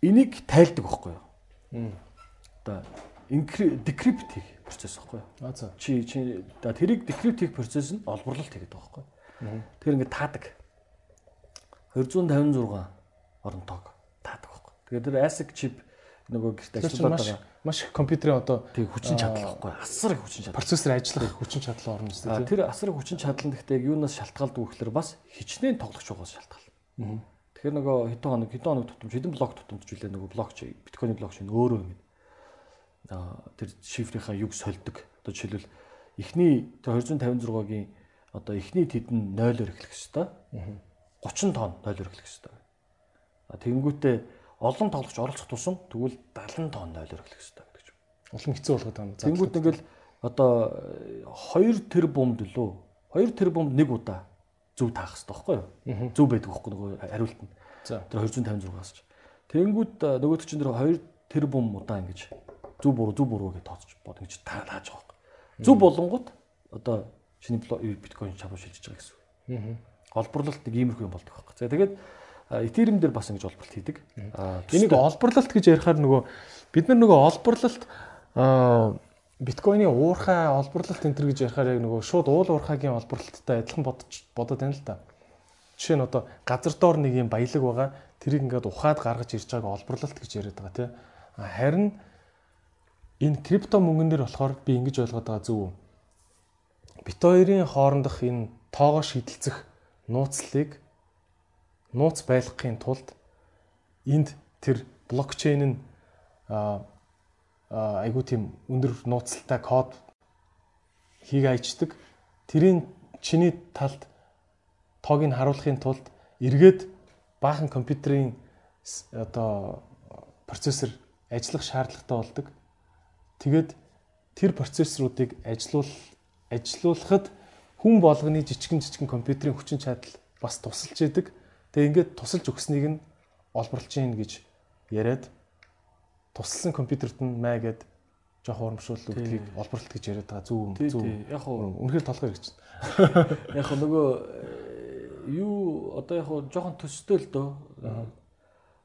энийг тайлдаг байхгүй юу? Одоо decrypt хийх процесс байхгүй юу? А за. Чи чи да тэрийг decrypt хийх процесс нь олборлолт хийгээд байгаа байхгүй юу? Тэр ингээд таадаг. 256 орон тоог таадаг байхгүй. Тэгээд тэр ASIC chip нөгөө гэрт маш байгаа. маш их компьютерийн одоо Тэг хүчин чадал байхгүй. Асар их хүчин чадал. процессор ажиллах хүчин чадал орно дээ. тэр асар их хүчин чадал нь гэхдээ юунаас шалтгаалдаг вэ гэхээр бас хичнээн тоглогч байгаас шалтгаал. Тэгэхээр нөгөө хэдэн хоног хэдэн хоног тутамж хэдэн блок тутамжлээ нөгөө блокчейн биткойны блокчейн өөрөө ингэ. А тэр шифрийнхаа юг сольдог. Одоо жишээлбэл эхний тэр 256-гийн одоо эхний тэд нь 0-оор эхлэх хэвээр. 30 тонн 0-оор эхлэх хэвээр. А тэгэнгүүтээ олон тоглогч оролцох тусам тэгвэл 70 тонн 0-оор эхлэх хэвээр гэдэг юм. Улам хэцүү болгоод байгаа юм. Тэнгүүд ингээл одоо 2 тэрбумд лөө 2 тэрбумд нэг удаа зөв таах хэрэгтэй байхгүй юу? Зөв байдаг байхгүй нөгөө хариулт нь. За. Тэр 256-аас ч. Тэнгүүд нөгөөд чинь тэр 2 тэрбум удаа ингэж зөв буруу зөв буруу гэж тооцож бод ингэж та тааж байгаа байхгүй. Зөв болонгууд одоо чиний биткойн чамруу шилжиж байгаа гэсэн үг. Олборлолт нэг иймэрхүү юм болдог байхгүй. За тэгээд Ethereum дээр бас ингэж олборлолт хийдэг. Аа Энийг олборлолт гэж ярихаар нөгөө бид нар нөгөө олборлолт аа биткойны уурхай олборлолт энэ төр гэж ярихаар яг нөгөө шууд уул уурхайгийн олборлолттой адилхан бодож бодоод байна л да. Жишээ нь одоо газар доор нэг юм баялаг байгаа тэрийг ингээд ухаад гаргаж ирж байгааг олборлолт гэж яриад байгаа тий. А, Харин энэ крипто мөнгөндөр болохоор би ингэж ойлгоод байгаа зөв үү? Бит хоёрын хоорондох энэ тоогоо шидэлцэх нууцлалыг нууц байлгахын тулд энд тэр блокчейн нь а а, айгуу тийм өндөр нууцтай код хийг аячдаг. Тэрийн чиний талд тоог нь харуулахын тулд эргээд баахан компьютерийн одоо процессор ажиллах шаардлагатай болдог. Тэгээд тэр процессоруудыг ажилуул ажилуулахад хүн болгоны жижигэн жижигэн компьютерийн хүчин чадал бас тусалж идэг. Тэгээ ингээд тусалж өгснийг нь олборлож гин гэж яриад тусалсан компьютерт нь маа гэд жоох урамшуул өгдгийг олборлолт гэж яриад байгаа зөв Тий, зөв. Яг уу Үнэхээр толгой хэрэгч. яг хөө нөгөө э, юу одоо яг хөө жоохон төстэй л дөө.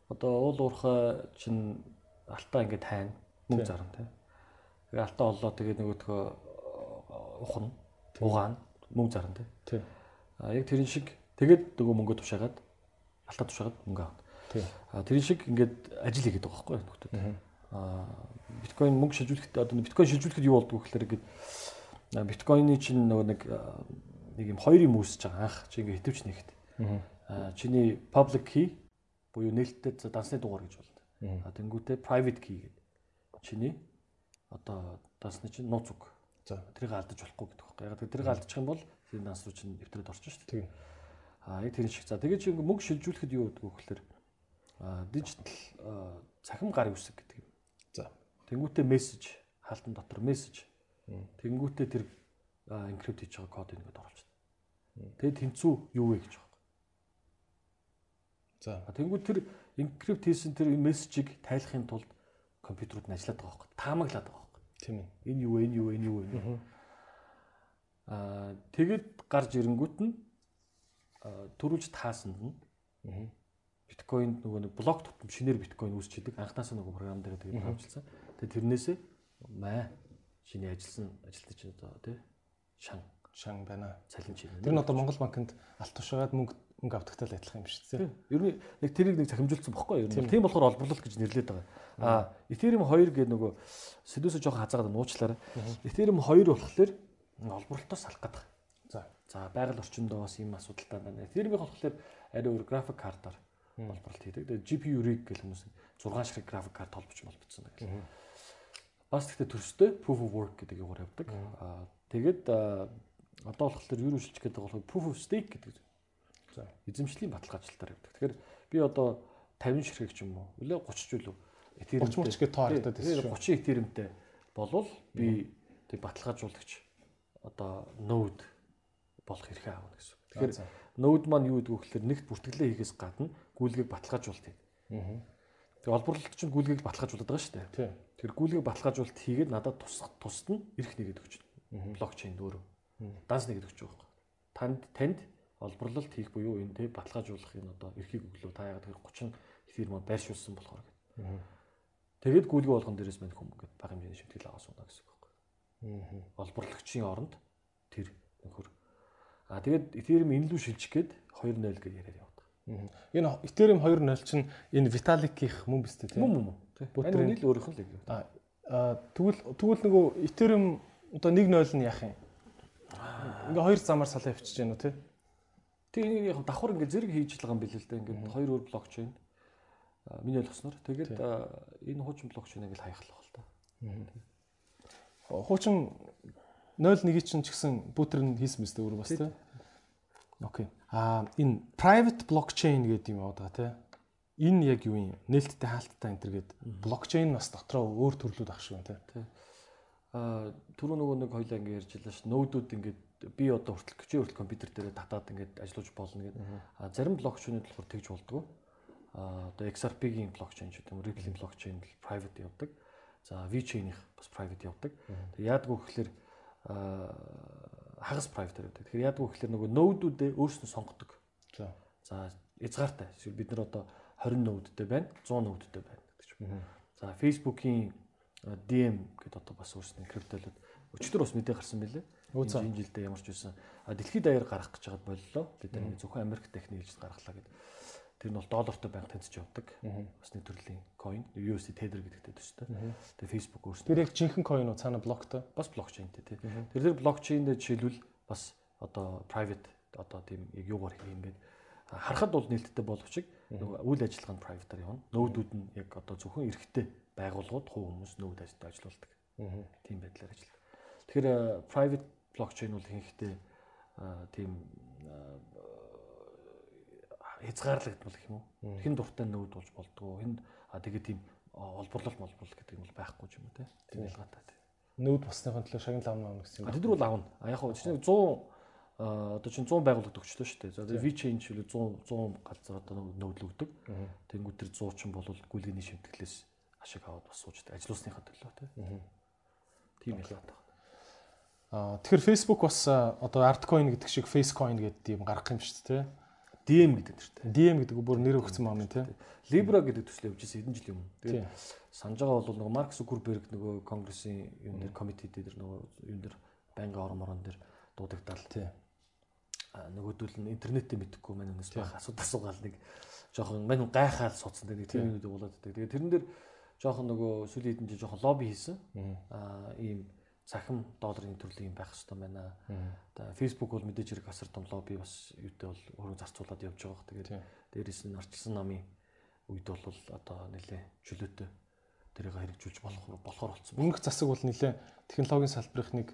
Одоо уул уурхай чинь алтаа ингээд тайна мөнгө зарна тий. Тэгээ алтаа оллоо тэгээ нөгөөдгөө ухна угаана мөнгө зарна тий. Тий. А яг тэрэн шиг тэгээд нөгөө мөнгө тушаагаад алтаа тушаагаад мөнгө авна. Тий. А тэрэн шиг ингээд ажил хийгээд байгаа байхгүй нөхдөд. А биткойн мөнгө шилжүүлэхдээ одоо биткойн шилжүүлэхэд юу болдгоо гэхээр ингээд биткойны чинь нөгөө нэг нэг юм хоёр юм үүсэж байгаа анх чи ингээд хитвч нэгт. А чиний public key буюу нээлттэй дансны дугаар гэж болно. А тэнгуүтээ private key гэдэг. Чиний одоо дансны чинь нууц үг. За. Тэрийг алдаж болохгүй гэдэг байхгүй. Яг тэрийг алдчих юм бол тэр данс руу чинь нэвтрээд орчих шүү дээ. Тийм. А яг тэр шиг. За тэгээд чи ингээ мөнгө шилжүүлэхэд юу гэдэг вэ гэхээр а дижитал цахим гар үсэг гэдэг. Тэнгүүтээ мессеж хаалтан дотор мессеж. Тэнгүүтээ тэр инкрипт хийж байгаа кодыг ингээд оруулчихна. Тэгээд тэнцүү юу вэ гэж байгаа. За. Тэнгүүд тэр инкрипт хийсэн тэр мессежийг тайлахын тулд компьютерууд нь ажиллаад байгаа байхгүй. Таамаглаад байгаа байхгүй. Тийм ээ. Энэ юу вэ? Энэ юу вэ? Энэ юу вэ? Аа тэгэд гарч ирэнгүүт нь төрүүлж таасанд нь биткойнд нөгөө нэг блок тутам шинээр биткойн үүсчихэд анхнаасаа нөгөө програм дээр тэгээд авчилсан. Тэгээд тэрнээсээ маа шиний ажилласан ажилтнууд чинь одоо тий шан Шан байна. цалин чинь. Тэр нь одоо Монгол банкнд алт тушаагаад мөнгө мөнгө авдагтай л адилхан юм шүү дээ. Ер нь нэг тэрийг нэг захимжуулсан бохгүй юу? Тийм болохоор олборлол гэж нэрлээд байгаа. А Ethereum 2 гэдэг нөгөө сэдвээсээ жоохон хазаагаад нуучлаарай. Ethereum 2 болохоор олборлолтоос салах гэдэг. За. За байгаль орчиндөө бас ийм асуудалтай байна. Ethereum болохоор арай өөр график картаар олборлолт хийдэг. Тэгээд GPU rig гэх хүмүүс 6 ширхэг график карт холбож молбоцсон гэх. Бас гэхдээ төрстэй proof of work гэдэг югаар явдаг. А тэгээд одоо болохоор юу шилжих гэдэг болохоор proof of stake гэдэг За. эзэмшлийн баталгаачлалтаар явдаг. Тэгэхээр би одоо 50 ширхэг ч юм уу, үлээ 30 ч үлээ. 30 мурч гээд тоо харагдаад байсан шүү. 30 этеремтэй болвол би тэг баталгаажуулагч одоо node болох хэрэг аавна гэсэн. Тэгэхээр node маань юу гэдэг вэ гэхээр нэгт бүртгэлээ хийхээс гадна гүйлгийг баталгаажуулалт хийдэг. Тэгээ олборлолт чинь гүйлгийг баталгаажуулдаг байгаа шүү дээ. Тэр гүйлгийг баталгаажуулалт хийгээд надад тус тусад нь эрх нэгэд өгч байна. Блокчейн өөрөө. Данс нэгэд өгч байгаа байхгүй. Танд танд олборлолт хийх буюу энэ тэг баталгаажуулах энэ одоо эрхийг өглөө та яагаад тэр 30 фирма байршуулсан болохоор гэдэг. Тэгээд гүйлгээ болгон дээрээс мань хүм ингээд бага хэмжээний шимтгэл аваад сууна гэсэн үг байхгүй. Олборлагчийн оронд тэр нөхөр. А тэгээд Ethereum энэ лүү шилжих гээд 2.0 гэж яриад явдаг. Энэ Ethereum 2.0 чинь энэ Vitalik-ийнх мөн биз дээ тийм. Мөн мөн. Энэ үйл өөрийнх нь л яг. А а, тэгвэл тэгвэл нөгөө Ethereum одоо 1.0 нь яах юм? Ингээ хоёр замаар салаа явчихж гэнэ үү те? Тэгээ яг давхар ингээд зэрэг хийж байгаа юм билээ л дээ. Ингээд хоёр өөр блокчейн. Миний ойлгосноор тэгээд энэ хуучин блокчейн ингээд хаяхлах л та. Хуучин 0.1 чинь ч гэсэн нь хийсэн мэт өөр бас те. Окей. А энэ private blockchain гэдэг юм байгаа те. Энэ яг юу юм? Нээлттэй хаалттай энэ төр гээд блокчейн бас дотроо өөр төрлүүд ах шиг байна те. А түрүү нөгөө нэг хоёлаа ингээд ярьж байлаа ш. Нөөдүүд ингээд би одоо хүртэл көчөө хүртэл компьютер дээр татаад ингээд ажиллаж болно гэдэг. А зарим блокчейнүүд болохоор тэгж болдгоо. А одоо XRP-гийн блокчейн ч гэдэг юм, Ripple-ийн блокчейн л private явдаг. За VeChain-ийнх бас private явдаг. Тэг яадгүй гэхэлэр а хагас private явдаг. Тэгэхээр яадгүй гэхэлэр нөгөө нөөдүүдээ өөрснөө сонгодог. За. За хязгаартай. Бид нар одоо 20 нөөдтэй байна, 100 нөөдтэй байна гэдэг ч юм. За Facebook-ийн DM гэдэг одоо бас өөрсний криптолууд өчтөр бас мэдээ гарсан байлээ. Энэ жилдээ ямар ч. А дэлхийд даяар гарах гэж байгаад боллоо. Бид нар ингэ зөвхөн Америк техник хийж гаргалаа гэдэг. Тэр нь бол доллартай банк тэнцэж явдаг. Бас нэг төрлийн coin, USD Tether гэдэгтэй төстэй. Тэгээ Facebook өөрсдөө Тэр яг жинхэнэ coin уу цаана блоктой. бас блокчейнтэй тий. Тэр тэр блокчейндээ жишээлбэл бас одоо private одоо тийм яг юугаар хийх юм бэ? Харахад бол нээлттэй боловч нөгөө үйл ажиллагаа нь private-аар явна. Нөөдүүд нь яг одоо зөвхөн эрхтэй байгууллагууд хуу хүмүүс нөөд ажилд ажиллаулдаг. Тийм байдлаар ажилладаг. Тэгэхээр private blockchain бол ихэнхдээ тийм хязгаарлагдмал гэх юм уу. Хин дуртай нүүд болж болдгоо. Хин а тэгээ тийм олборлол молбол гэдэг юм бол байхгүй ч юм уу те. Тийм ялгаатай. Нүүд басныхын төлөө шагнал авна гэсэн юм. Тэд нар бол авна. А яг хөө чинь 100 а одоо чинь 100 байгууллагад өгчлөө шүү дээ. За тэгээ V-Change хөлөө 100 100 газар одоо нөөдлөгдөг. Тэнгүүд тэр 100 ч болвол гүйлгээний шимтгэлээс ашиг аваад бас сууждаг. Ажилуусныхаа төлөө те. Тийм ялгаатай. Аа тэгэхээр Facebook бас одоо Artcoin гэдэг шиг Facecoin гэдэг юм гарах юм шүү дээ. DM гэдэг нэртэй. DM гэдэг бүр нэр өгсөн юм тий. Libra гэдэг төсөл явж ирсэн хэдэн жилийн өмнө. Тэгээд санаж байгаа бол нөгөө Марк Зукерберг нөгөө конгрессын юм дээр комитет дээр нөгөө юм дээр байнгын орон морон дээр дуудагдал тий. А нөгөөдөл нь интернетээ мэдхгүй мань өнөөс байх асуудал асуугаал нэг жоохон мань гайхаад суудсан нэг тийм юм болоод байдаг. Тэгээд тэрэн дээр жоохон нөгөө сүүлийн хэдэн жил жоохон лобби хийсэн. А ийм цахим долларын төрлийн байх хэрэгтэй байна. Одоо Facebook бол мэдээж хэрэг асар том лобби бас юутэй бол өөрөө зарцуулаад явж байгаа. Тэгээд дээрээс нь арчилсан намын үед бол одоо нэлээ чөлөөтэй тэрийг хэрэгжүүлж болох болохоор болсон. Өмнөх засаг бол нэлээ технологийн салбарх нэг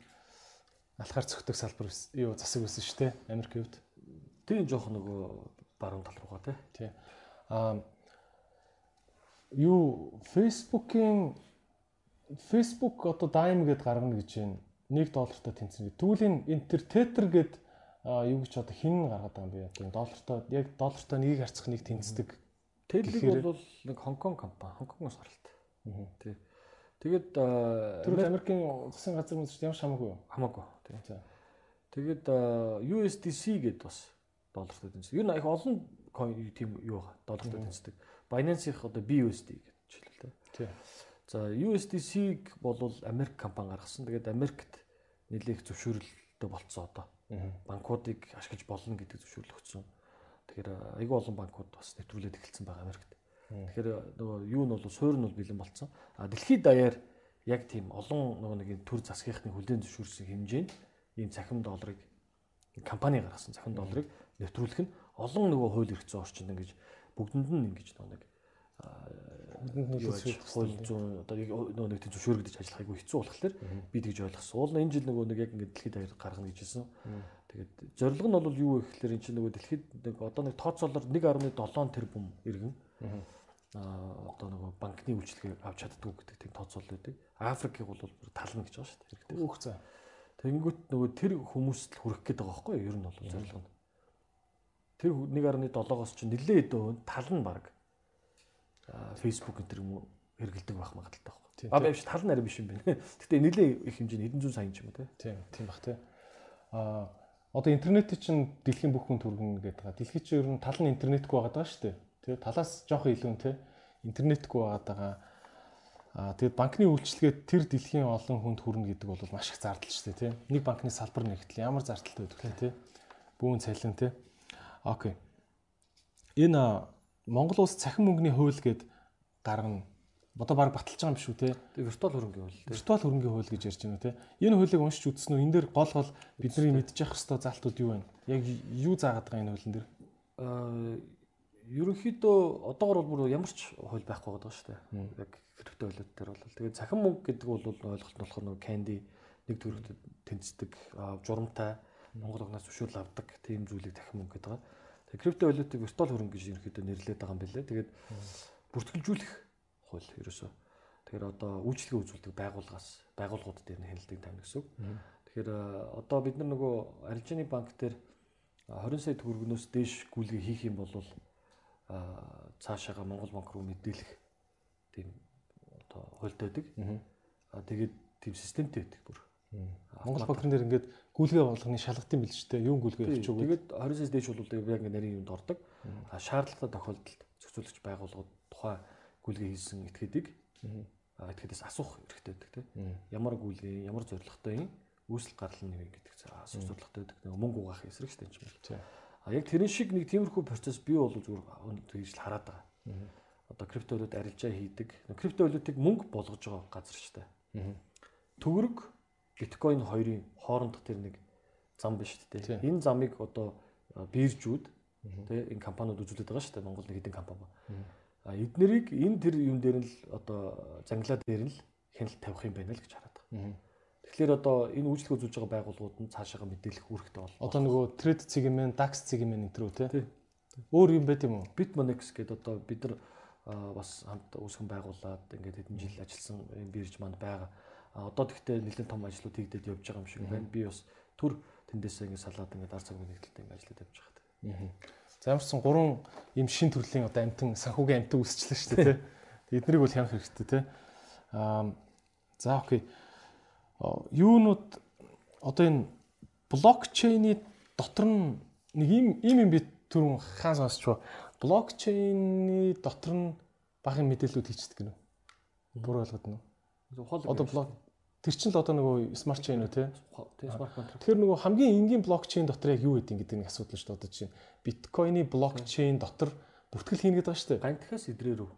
алхаар цогтөг салбар юу засаг байсан шүү дээ. Америкийн хувьд. Тийм жоох нөгөө баруун тал руугаа тий. Аа юу Facebook-ийн Facebook одоо Dime гэдээ гаргана гэж байна. 1 доллартай тэнцэн. Тэгвэл энэ Enter Tether гэд юу гэж одоо хин гаргаад байгаа юм бэ? Одоо доллартай яг доллартай нэгийг харьцах нэг тэнцдэг. Tether бол нэг Хонконг компани, Хонконгоос гаралтай. Тий. Тэгээд тэр Америкийн засгийн газар мөн ямар ч хамаагүй юу? Хамаагүй. Тий. Тэгээд USDC гэд бас доллартай тэнцдэг. Нь их олон coin тийм юу доллартай тэнцдэг. Binance-ийнх одоо BUSD гэж хэлээ. Тий. За USDC-г бол Америк компани гаргасан. Тэгээд Америкт нэлээх зөвшөөрөлтөй болцсон одоо. Банкуудыг ашиглаж болно гэдэг зөвшөөрөл өгсөн. Тэгэхээр айгүй олон банкуд бас нэвтрүүлээд эхэлсэн байгаа Америкт. Тэгэхээр нөгөө юу нь бол суурь нь бол бэлэн болцсон. А дэлхийд даяар яг тийм олон нөгөө нэг төр засгийнхны хүлээн зөвшөөрсөн хэмжээнд ийм цахим долларыг компани гаргасан цахим долларыг нэвтрүүлэх нь олон нөгөө хууль эрх зүйн орчинд ингэж бүгдэнд нь ингэж нөгөө нэг бидэнд нөлөөлж хууль зүйн одоо нөгөө нэг тийм зөвшөөрөгдөж ажиллах айгүй хэцүү болохоор би тэгж ойлгосон. Уул нь энэ жил нөгөө нэг яг ингээд дэлхийд даяар гаргана гэж хэлсэн. Тэгээд зорилго нь бол юу вэ гэхээр эн чинь нөгөө дэлхийд нэг одоо нэг тооцоолоор 1.7 тэрбум иргэн аа одоо нөгөө банкны үйлчлэгийг авч чаддгүй гэдэг тийм тооцоол байдаг. Африкийг бол тална гэж байгаа шүү дээ. Хэрэгтэй. Өөх цаа. Тэнгүүт нөгөө тэр хүмүүст л хүрэх гээд байгаа байхгүй юу? Ер нь бол зорилго нь. Тэр 1.7-оос чинь нэлээд өдөө тална баг Facebook төр юм уу хэрэгэлдэг байх магадaltaй байхгүй. А биш тал нарийн биш юм байна. Гэтэ нэлээ их хэмжээний хэдэн зуун сая юм те. Тийм, тийм бах те. А одоо интернет чинь дэлхийн бүх хүн түргэн гэдэг байгаа. Дэлхий чинь ер нь тал нь интернетгүй байгаа даа шүү дээ. Тэ талаас жоохон илүү те. Интернетгүй байгаа даа. А тэгээд банкны үйлчлэгээ тэр дэлхийн олон хүнд хүрнэ гэдэг бол маш их зардал шүү дээ, тий. Нэг банкны салбар нэгтэл ямар зардалтай байдаг вэ, тий. Бүүн цалин, тий. Окей. Энэ Монгол улс цахим мөнгөний хууль гээд гаргана. Одоо баг баталж байгаа юм шүү те. Виртуал хөрөнгөний хууль. Виртуал хөрөнгөний хууль гэж ярьж байна те. Энэ хуулийг уншиж үзсэн үү? Энэ дээр гол гол бидний мэдчих хэвээр залтууд юу байна? Яг юу заагаад байгаа энэ хуулийн дээр? Аа ерөнхийдөө одоогор бол бүр ямар ч хууль байхгүй байгаа шүү дээ. Яг крипто хуулиуд дээр бол тэгээд цахим мөнгө гэдэг бол ойлголт нь болохоор нөгөө candy нэг төрөлд тэнцдэг журамтай Монгол огноос зөвшөөрөл авдаг тийм зүйлийг дахин мөнгө гэдэг. Тэгээ крипто валютыг виртуал хөрөнгө гэж ерөнхийдөө нэрлэдэг байгаа юм билээ. Тэгээд бүртгэлжүүлэх хууль ерөөсөө. Тэгэхээр одоо үйлчлэгээ үзүүлдэг байгууллагаас байгууллагууд дээр нь хяналтыг тавина гэсэн үг. Тэгэхээр одоо бид нар нөгөө арилжааны банк дээр 20 сая төгрөгнөөс дээш гүйлгээ хийх юм бол цаашаага Монгол банк руу мэдээлэх тийм одоо хуультай байдаг. Аа тэгээд тийм системтэй байдаг бүр. Монгол банкн дээр ингээд гүйлгээ болгоны шалгалтын бэлжтэй юу гүйлгээ өгч өгөө. Тэгээд 20-с дээш бол яг ингээд нарийн юунд ордог. А шаардлагатай тохиолдолд зохицуулагч байгууллагууд тухайн гүйлгээ хийсэн этгээдийг а этгээдээс асуух хэрэгтэй байдаг тийм. Ямар гүйлгээ, ямар зорилготой юм үүсэл гарал нь нэг гэдэг асуух зорилготой байдаг. Мөнгө угаах эсрэг шүү дээ. А яг тэрэн шиг нэг тиймэрхүү процесс би бол зүгээр тэгж л хараад байгаа. Одоо криптовалют арилжаа хийдэг. Криптовалютыг мөнгө болгож байгаа газар шүү дээ. Төгрөг биткойн хоёрын хоорондох тэр нэг зам биш үү? Энэ замыг одоо биржүүд тий энэ компаниуд үзүүлээд байгаа шүү дээ. Монгол нэг хэдэн компани. А эднэрийг энэ тэр юм дээр нь л одоо занглаа дээр нь л хяналт тавих юм байна л гэж хараад байгаа. Тэгэхээр одоо энэ үйлчлэг үзүүлж байгаа байгууллагууд нь цаашаага мэдээлэх үүрэгтэй бол. Одоо нөгөө трейд цэг юм, DAX цэг юм энэ төрөө тий. Өөр юм байт юм уу? Bitmonex гэдэг одоо бид нар бас хамт үүсгэн байгуулад ингээд хэдэн жил ажилласан бирж манд байгаа. А одоо тэгтээ нэлээд том ажлууд хийгдээд явж байгаа юм шиг байна. Би бас түр тэндээсээ ингээд салаад ингээд ар цагны нэгдэлтэй ингээд ажиллаад явж байгаа. За ямарсан гурван ийм шин төрлийн одоо амтэн санхүүгийн амтэн үүсчлээ шүү дээ тий. Эднийг бол хянах хэрэгтэй тий. Аа за окей. Юунууд одоо энэ блокчейний дотор нь нэг ийм ийм юм би түрүүн хаан сонсч ба блокчейний дотор нь бага мэдээлэлүүд хийчихдэг гэнэ. Буруу ойлгоод нь. Одоо блок тэр чинь л одоо нөгөө смарт чейн үү те? тий смарт контракт. Тэгэхээр нөгөө хамгийн энгийн блокчейн дотор яг юу гэдэг гэдэг нэг асуудал шүү дээ. Одоо чинь биткойны блокчейн дотор бүртгэл хийнэ гэдэг байгаа шүү дээ. Гантхаас идрээ рүү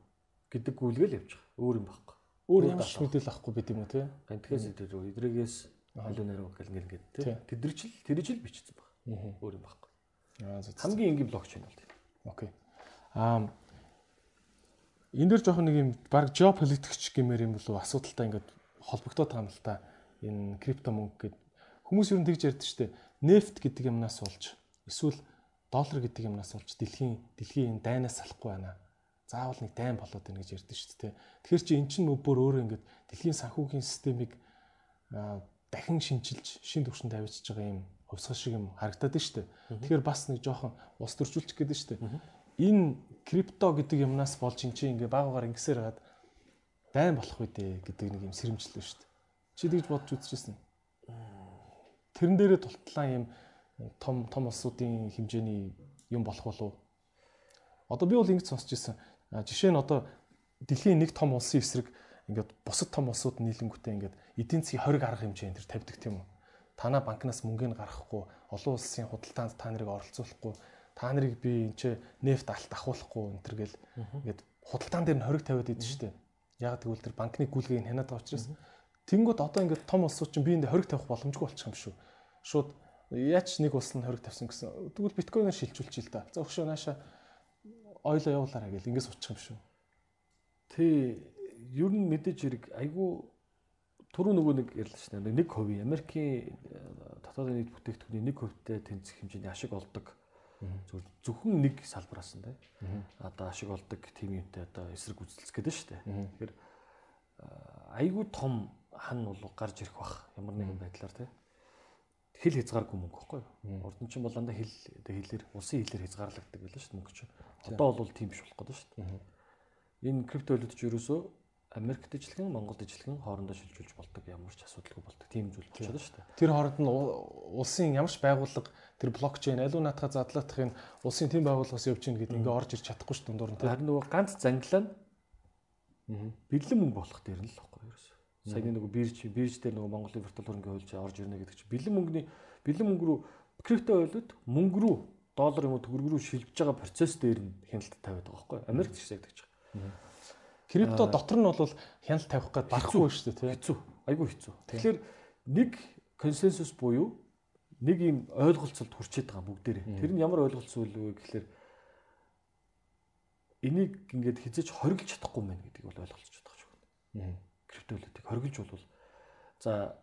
гэдэг гүйлгээл явж байгаа. Өөр юм байхгүй. Өөр ямар ч мэдээлэл авахгүй байт юм уу те? Гантхаас идрээ рүү идрээс халуун нэрөө гэл ингээд тий. Тэдэр чил тэр жил бичсэн баг. Өөр юм за. Хамгийн энгийн блокчейн бол. Окей. Аа энэ дэр жоохон нэг юм баг геополитикч гэмээр юм болов асуудалтай ингээд холбогдоод байгаа юм л та. Энэ крипто мөнгө гэд хүмүүс ер нь тэгж ярьдаг шүү дээ. Нефт гэдэг юмнаас болж эсвэл доллар гэдэг юмнаас болж дэлхийн дэлхийн энэ дайнаас салахгүй байна. Заавал нэг дайн болоод байна гэж ярьдаг шүү дээ. Тэгэхээр чи эн чинь бүр өөрөө ингээд дэлхийн санхүүгийн системийг дахин шинчилж шин төвшөнд тавьчихж байгаа юм хувьсгал шиг юм харагдаад байна шүү дээ. Тэгэхээр бас нэг жоохон ус төржүүлчих гээд байна шүү дээ. Энэ крипто гэдэг юмнаас болж эн чинь ингээ байгаагаар ингэсээр хагаад дайн болох үедээ гэдэг нэг юм сэрэмжлээ шүү дээ. Чи тэгж бодож үзчихсэн. Тэрэн дээрээ тултлаа юм том том улсуудын хэмжээний юм болох болов. Одоо би бол ингэж сонсч ирсэн. Жишээ нь одоо дэлхийн нэг том улсын эсрэг ингээд бусад том улсууд нийлэнгүүтээ ингээд эдийн засгийн 20 арга хэмжээнд тэр тавьдаг тийм үү? Танаа банкнаас мөнгөний гаргахгүй, олон улсын худалдаанд та нарыг оролцуулахгүй, та нарыг би энэ нефт алт ахуулахгүй энэ төр гэл ингээд худалдаан дээр нь хориг тавиад идэв шүү дээ. Яг тэгвэл тэр банкны гүйлгээг хянаад байгаа учраас тэнгууд одоо ингээд том улсууд чинь биендээ хориг тавих боломжгүй болчих юм шүү. Шууд яач нэг улс нь хориг тавьсан гэсэн. Тэгвэл биткойноор шилжүүлчих л да. За өгшөө нааша ойлоо явуулаарай гэл ингээс учих юм шүү. Тий ер нь мэдээж хэрэг айгүй түрүү нөгөө нэг ярьлаа шнэ. Нэг хувийн Америкийн дотоодын нийт бүтээгдэхүүний нэг хувьтай тэнцэх хэмжээний ашиг олдог зөвхөн нэг салбараас нь тий. Одоо ашиг олдог тим юмтай одоо эсрэг үзэлцэх гэдэг шүү дээ. Тэгэхээр айгүй том хан бол гарч ирэх бах ямар нэгэн байдлаар тий. Хил хязгааргүй мөнгө байхгүй юу? Урд нь чинь бол дандаа хил хэлээр улсын хэлээр хязгаарлагддаг байлаа шүү дээ мөнгө чинь. Одоо бол тийм биш болох гэдэг шүү дээ. Энэ криптовалют ч ерөөсөө Америкт ижилхэн, Монголд ижилхэн хоорондоо шилжүүлж болдог ямар ч асуудалгүй болдог. Тийм зүйл болчиход шүү дээ. Тэр хооронд нь улсын ямар ч байгууллага тэр блокчейн алуу наатаа задлаахын улсын тийм байгууллагаас явж гин гэдэг ингээ орж ирч чадахгүй шүү дундуур нь. Харин нөгөө ганц занглаа нь бэлэн мөнгө болох дээр нь л баггүй ерөөс. Саяны нөгөө бирж бирж дээр нөгөө Монголын виртуал хөрөнгө хөлж орж ирнэ гэдэг чинь бэлэн мөнгөний бэлэн мөнгө рүү крипто валют мөнгө рүү доллар юм уу төгрөг рүү шилжиж байгаа процесс дээр нь хяналт тавиад байгаа байхгүй. Америкт ч гэж байгаа. Крипто дотор нь бол хяналт тавих гээд барахгүй шүү дээ тий. Хэцүү. Айгүй хэцүү. Тэгэхээр нэг консенсус буюу нэг юм ойлголцолд хүрчээд байгаа бүгдээрээ. Тэр нь ямар ойлголцол вэ гэхээр энийг ингээд хизэж хоригдж чадахгүй мэн гэдгийг бол ойлголцож байгаа шүү. Криптовалютыг хоригдж болвол за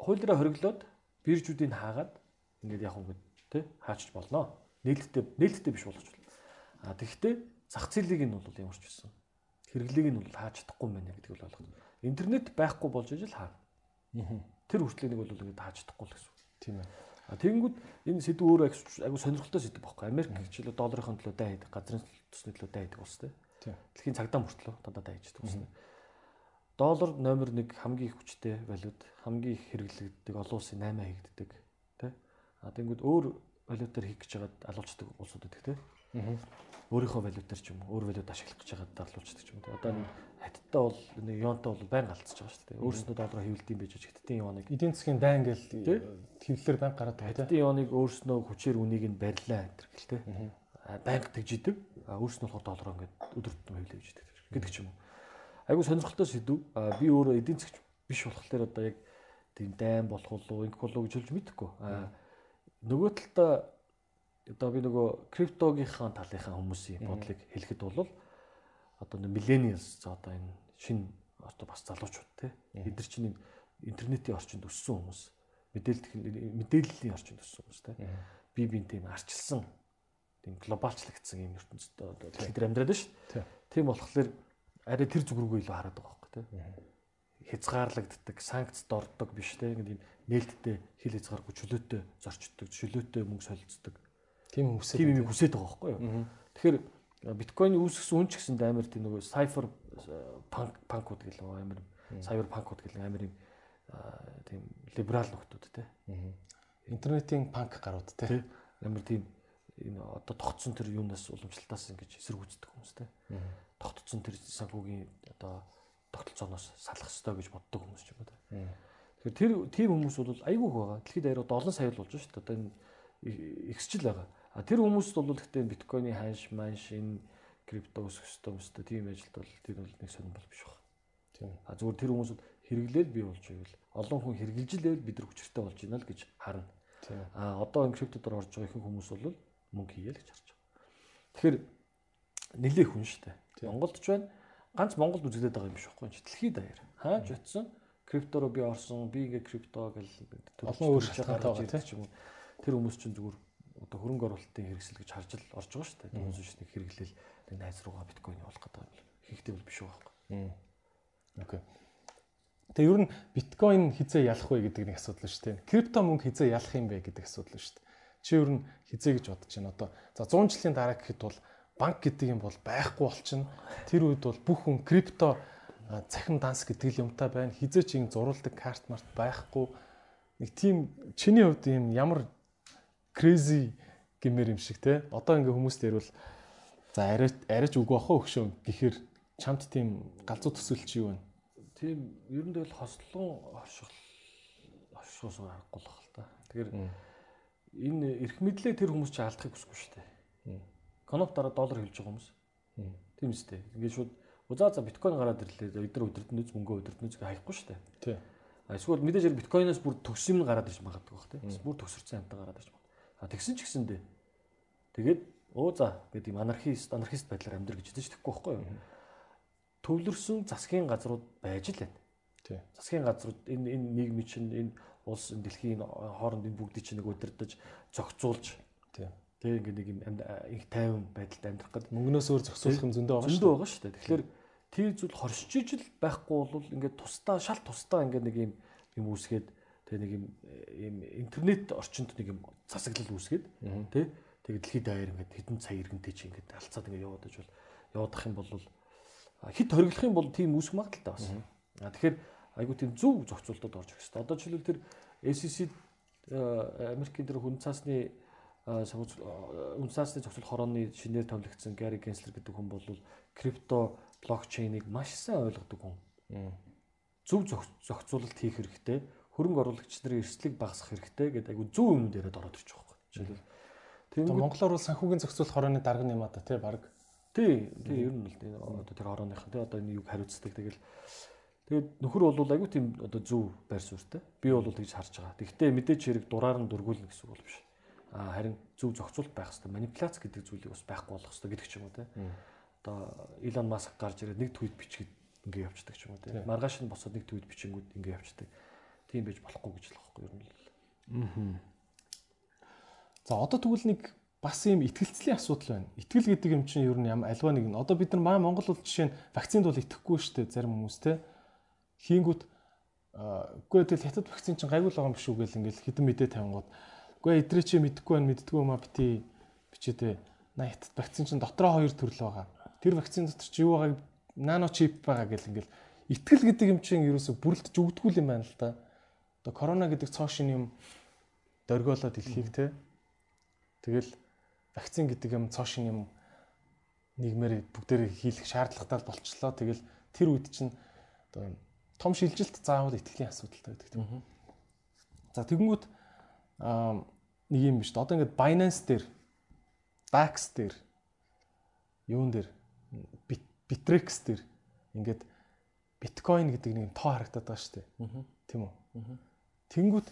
дээр хориглоод биржүүдийг хаагаад ингээд яг ингээд тий хаачж болно. Нээлттэй нээлттэй биш болгож болно. А тэгэхдээ зах зээлийг нь бол ямар ч байсан хэрэглээг нь бол хааж чадахгүй юм байна гэдгийг бол ойлгож. Интернет байхгүй болж ижил хаа. Тэр хүртлэнийг бол ингээд хааж чадахгүй л гэсэн. Тийм ээ. А тэгэнгүүт энэ сэдв өөр айгу сонирхолтой сэдв байхгүй. Америк хичээлээ долларын төлөө дай хийдэг, газрын төсний төлөө дай хийдэг улс тийм. Дэлхийн цагдаа мөртлөө дандаа дай хийдэг улс. Доллар номер 1 хамгийн их хүчтэй валют, хамгийн их хэрэглэгддэг олон улсын 8 хийгддэг тийм. А тэгэнгүүт өөр валютаар хийх гэж байгаад алуучдаг улсууд байдаг тийм. Өөрийнхөө валютаар ч юм уу, өөр валют ашиглах гэж байгаад алуучдаг ч юм уу. Одоо хаттаа бол нэг юонтой бол байн алдчихж байгаа шүү дээ. Өөрснөө доллараар хэвлдэм байж хаттын юоныг эдийн засгийн дайн гэл твлэр банк гараад байгаа тийм. Хаттын юоныг өөрснөө хүчээр үнийг нь барьлаа энэ гэл тийм. Банк тэгж идэг. А өөрснөө болохоор доллараар ингээд өдөр тутмын хэвлэж идэг гэдэг ч юм уу. Айгу сонирхолтой сэдв. Би өөрөө эдийн засгч биш болохоор одоо яг тийм дайн болох уу, ингэх болов гэж хэлж мэдэхгүй. Нөгөө талдаа одоо би нөгөө криптогийнхаа талынхаа хүмүүсийн бодлыг хэлэхэд бол одоо millennials за одоо энэ шин одоо бас залуучууд те бид нар чинь интернетийн орчинд өссөн хүмүүс мэдээлэл мэдээллийн орчинд өссөн хүмүүс те би бинт юм арчилсан тийм глобалчлагдсан юм ертөнцид одоо дээр амьдраад байна шүү дээ. Тийм болохоор арай тэр зүг рүүгээ илүү хараад байгаа байхгүй тий. Хязгаарлагддаг, санкцд ордог биш тий. Ингээд юм нээлттэй хил хязгааргүй чөлөөтэй зорчдог, чөлөөтэй мөнгө солилцдог. Тийм хүмүүсээ Тийм юм хүсэж байгаа байхгүй юу? Тэгэхээр биткойн үүсгэсэн үн ч гэсэн амар тийм нөгөө сайфер панк панкууд гэлээ амар сайбер панкууд гэлээ амар юм аа, тийм либерал нөхдүүд тий. интернетийн панк гарууд те. Амар тийм энэ одоо тогтсон тэр юунаас уламжлалтаас ингэж эсрэг үздэг хүмүүс тий. Тогтсон тэр санхүүгийн одоо тогтолцооноос салах ёстой гэж боддог хүмүүс ч юм уу тий. Тэгэхээр тэр тийм хүмүүс бол айгүй их байгаа. Дэлхийд одоо олон сая л болж байна шүү дээ. Одоо энэ ихсчил байгаа. А тэр хүмүүст бол гэхдээ биткойны ханш манш энэ крипто өсөх ёстой юмстай тийм ажилд бол тэр бол нэг сонирн бол биш байна. Тийм. А зүгээр тэр хүмүүсд хэрэглээл бий болж ивэл олон хүн хэрэгжилжлээл бид нар хүчтэй болж байна л гэж харна. Тийм. А одоо энэ криптодор орж байгаа ихэнх хүмүүс бол мөнгө хийгээл гэж харж байгаа. Тэгэхээр нэлээ хүн шүү дээ. Монголд ч байна. Ганц Монголд үзэгдээд байгаа юм биш байхгүй. Дэлхийд даяар. Хааж утсан криптороо би орсон, би ингээ крипто гэл Олон өөр шалтгаантай байгаа, уу. Тэр хүмүүс чинь зүгээр одоо хөрөнгө оруулалтын хэрэгсэл гэж харж л орж байгаа шүү дээ. Чинь хэрэглээл нэг найз руугаа биткойн явуулах гэдэг юм. Хийхтэй бол биш байгаа. Окей. Тэгээ ер нь биткойн хизээ ялах вэ гэдэг нэг асуудал шүү дээ. Крипто мөнгө хизээ ялах юм бэ гэдэг асуудал шүү дээ. Чи ер нь хизээ гэж бодож байна. Одоо за 100 жилийн дараа гэхэд бол банк гэдэг юм бол байхгүй болчихно. Тэр үед бол бүх хүн крипто цахим данс гэдэг л юмтай байна. Хизээ чи ин зурулдаг карт март байхгүй. Нэг тийм чиний хувьд юм ямар crazy гэмээр юм шиг те. Одоо ингээ хүмүүс дээр бол за арай арайч үгүй бахаа өгшөө гэхээр чамд тийм галзуу төсөл чи юу вэ? Тийм ер нь бол хослон оршил оршихоос харахгүй л хэл та. Тэгэхээр энэ эрх мэдлээ тэр хүмүүс чи алдахыг хүсэхгүй шүү дээ. Коноп дараа доллар хэлж байгаа хүмүүс. Тийм үстэй. Ингээд шууд Узаа за биткойн гараад ирлээ. Өдөр өдөртнөз мөнгө өдөртнөз гэж хаяхгүй шүү дээ. Тий. Эсвэл мэдээж хэрэг биткойноос бүр төгсөн юм гараад ирж магадгүй бах тий. Бүр төгсөрсөн амтаа гараад ирж. А тэгсэн ч гэсэндээ тэгээд өө за гэдэг юм анархист анархист байдлаар амьдр гэж хэлж тэгэхгүй байхгүй юу? Төвлөрсөн засгийн газрууд байж л байна. Тий. Засгийн газрууд энэ энэ нийгмийн чинь энэ улс энэ дэлхийн хооронд энэ бүгдийг чинь нэг удирдах зохицуулж Тий. тэг ингээ нэг юм их тайван байдалд амьдрах гэдэг Мөнгнөөс өөр зохицуулах юм зөндөө байгаа шүү. зөндөө байгаа шүү дээ. Тэгэхээр тэр зүйл хоршиж ижил байхгүй бол ингээд тусдаа шал тусдаа ингээд нэг юм юм үүсгээд тэг нэг юм юм интернет орчинд нэг юм засаглал үүсгээд тий тэгээд дэлхийд даяар ингээд хэдэн цаг иргэнтэй чи ингээд алцаад ингээд яваад иж бол яваадах юм бол хит хориглох юм бол тийм үүсэх магадaltaй бас. А тэгэхээр айгуу тийм зөв зохицуултад орж ирэх хэрэгтэй. Одоо жишээлбэл тэр SEC э, Америкийн тэр хүн цаасны хүн цаасны зохицол хорооны шинээр томилогдсон Gary Gensler гэдэг хүн бол крипто блокчейнийг маш сайн ойлгодог хүн. Зөв зох- зохицуулалт хийх хэрэгтэй хөрөнгө оруулагч нарын эрсдлийг багасгах хэрэгтэй гэдэг айгу зөв юм дээрээ ороод ирчих واخхой. Жишээлбэл тэгээд Монголоор бол санхүүгийн зохицуулах хорооны дарга юм аа да тий баг. Тий, тий ер нь л тий одоо тэр хорооных тий одоо энэ юг хариуцдаг тэгэл тэгээд нөхөр бол айгу тийм одоо зөв байр суурьтай. Би бол тэгж харж байгаа. Тэгвэл мэдээч хэрэг дураар нь дөргүүлнэ гэсэн үг бол биш. Аа харин зөв зохицуулт байх хэрэгтэй. Манипуляц гэдэг зүйлийг бас байхгүй болох хэрэгтэй гэдэг ч юм уу тий. Одоо Илон Маск гарч ирээд нэг твит бичгээд ингэ явцдаг ч юм уу тий. Маргааш нь босоод нэг твит бичингүүд ингэ явцдаг. Тийм байж болохгүй гэж л байхгүй ер нь л. За одоо тэгвэл нэг бас ийм ихтгэлцлийн асуудал байна. Итгэл гэдэг юм чинь ер нь ям альва нэг нь. Одоо бид нар маа Монгол бол жишээ нь вакцинд бол итгэхгүй шүү дээ зарим хүмүүс те. Хийнгүүт аа, үгүй тэгэл хятад вакцин чинь гайгүй л байгаа юм биш үү гэл ингээл хідэн мэдээ тавингууд. Үгүй эдрээ чи мэдхгүй байна мэддгүй юм а бити бичээдээ. На хятад вакцин чинь дотроо хоёр төрөл байгаа. Тэр вакцин дотор чи юу байгааг нано чип байгаа гэл ингээл итгэл гэдэг юм чинь ерөөсө бүрэлдэж өгдөггүй юм байна л да. Одоо корона гэдэг цоо шин юм дөргиолоо дэлхийг те. Тэгэл вакцин гэдэг юм цоо шин юм нийгмээр бүгдээрээ хийх шаардлагатай болчлоо. Тэгэл тэр үед чинь одоо том шилжилт заавал итгэлийн асуудалтай байдаг тийм. За тэгэнгүүт нэг юм биш. Одоо ингээд Binance дээр DAX дээр юун дээр Bit- Bittrex дээр ингээд биткойн гэдэг нэг тоо харагдаад байгаа шүү дээ. Тийм үү? Тэнгүүт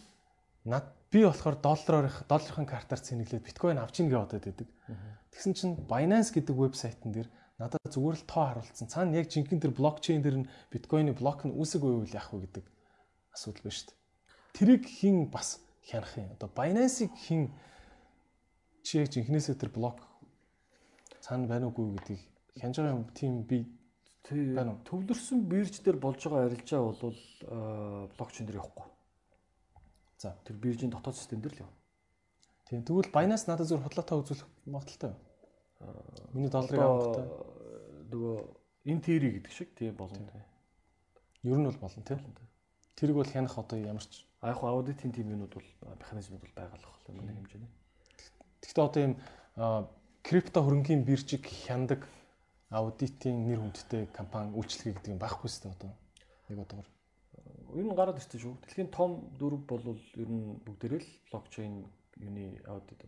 над би болохоор доллараар долларын картаар цэнэглээд биткойн авч ийн гэж бодоод байдаг. Тэгсэн чинь Binance гэдэг вебсайтн дээр надад зүгээр л тоо харуулсан. Цаана яг жинхэнэ тэр блокчейн дээр нь биткойны блок нь үүсэг байвал яах вэ гэдэг асуудал байна шүү дээ. Тэрийг хин бас хянах юм. Одоо Binance-ийг хин чи яг жинхнээсээ тэр блок цаана байна уугүй гэдгийг хянж байгаа юм тийм би. Байна уу? Төвлөрсөн бирж дээр болж байгаа арилжаа бол э, блокчейн дээр явахгүй. За. Тэр биржийн дотоод систем дээр л явна. тийм тэгвэл Binance надад зөв худлаатаа үзүүлэх магадaltaй байна. Миний долларыг авахтай. нөгөө интери гэдэг шиг тийм болно. Ер нь бол болно тийм. Тэрийг бол хянах одоо ямар ч. А яг аудитын тим юмуд бол механизмуд бол байгалах байна нэг хэмжээний. Гэхдээ одоо ийм крипто хөрөнгийн биржиг хяндаг аудитын нэр хүндтэй компани үйлчлэгээ гэдэг юм байхгүй шүү дээ одоо. Нэг одоогор. Ер нь гараад ирсэн шүү. Дэлхийн том дөрв бол ер нь бүгдээрээ л блокчейн юуны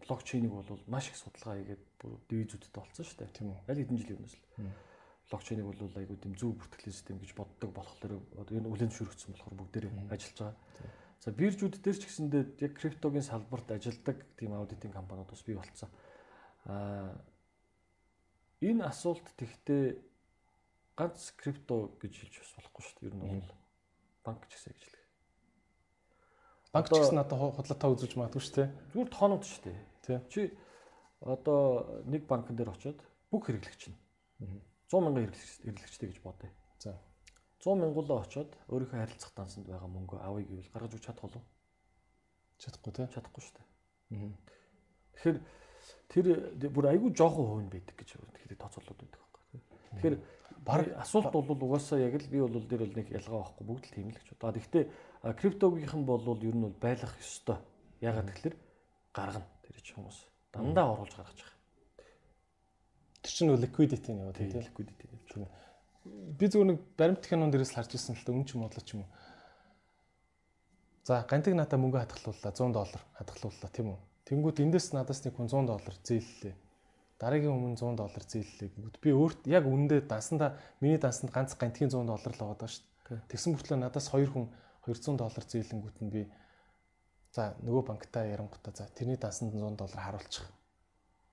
блокчейнийг бол маш их судалгаа хийгээд дивизүүдтэй болсон шүү дээ. Тийм үү. Аль хэдэн жилийн өмнөөс л. Блокчейнийг бол айгуу тийм зөв бүртгэлийн систем гэж боддог болохоор одоо энэ үлэн шүрэгцсэн болохоор бүгдээрээ ажиллаж байгаа. За биржүүд дээр ч гэсэндээ яг криптогийн салбарт ажилладаг тийм аудитын компаниуд бас бий болцсон. Аа энэ асуулт тэгтээ ганц крипто гэж хэлж бас болохгүй шүү дээ. Ер нь бол банк ч гэсэн ажиллах. Банк ч Одоо- гэсэн ху- худлаатаа үзүүлж магадгүй шүү дээ. Зүгээр тоонууд шүү дээ. Тийм. Чи одоо нэг банкн дээр очиод бүх хэрэглэгч нь 100 мянган хэрэглэгч хэрэглэгчтэй гэж бодъё. За. 100 мянгуулаа очиод өөрийнхөө харилцах дансанд байгаа мөнгө авъя гэвэл гаргаж өгч чадах болов? Чадахгүй тийм. Чадахгүй шүү дээ. Тэгэхээр тэр бүр айгүй жоохон хувь нь байдаг гэж тэгэхээр тооцоолоод байдаг байхгүй. Тэгэхээр баг асуулт бол угаасаа яг л би бол дээр бол нэг ялгаа байхгүй бүгд л тийм л гэж бодоо. Гэхдээ а, криптогийнхэн бол ер нь байлах ёстой. Ягаад гэвэл гаргана тэр чинь хүмүүс дандаа оруулж гаргаж байгаа. Тэр чинь liquidity нь яваад Тийм тийм. ликвидити явж байгаа. Би зүгээр нэг баримт кинон дээрээс л харж ирсэн л та өмнө ч юм бодлоо ч юм уу. За гантиг надаа мөнгө хадгалууллаа 100 доллар хадгалууллаа тийм үү. Тэнгүүт эндээс надаас нэг хүн 100 доллар зээллээ. Дараагийн өмнө 100 доллар зээллээ гэнгүүт би өөрт яг үнэндээ дансанда миний дансанд ганц гантгийн 100 доллар л байгаа даа шүү дээ. Тэгсэн мөртлөө надаас хоёр хүн 200 доллар зээлэнгүүт нь би за нөгөө банктай ярангуудаа за тэрний дансанд 100 доллар харуулчих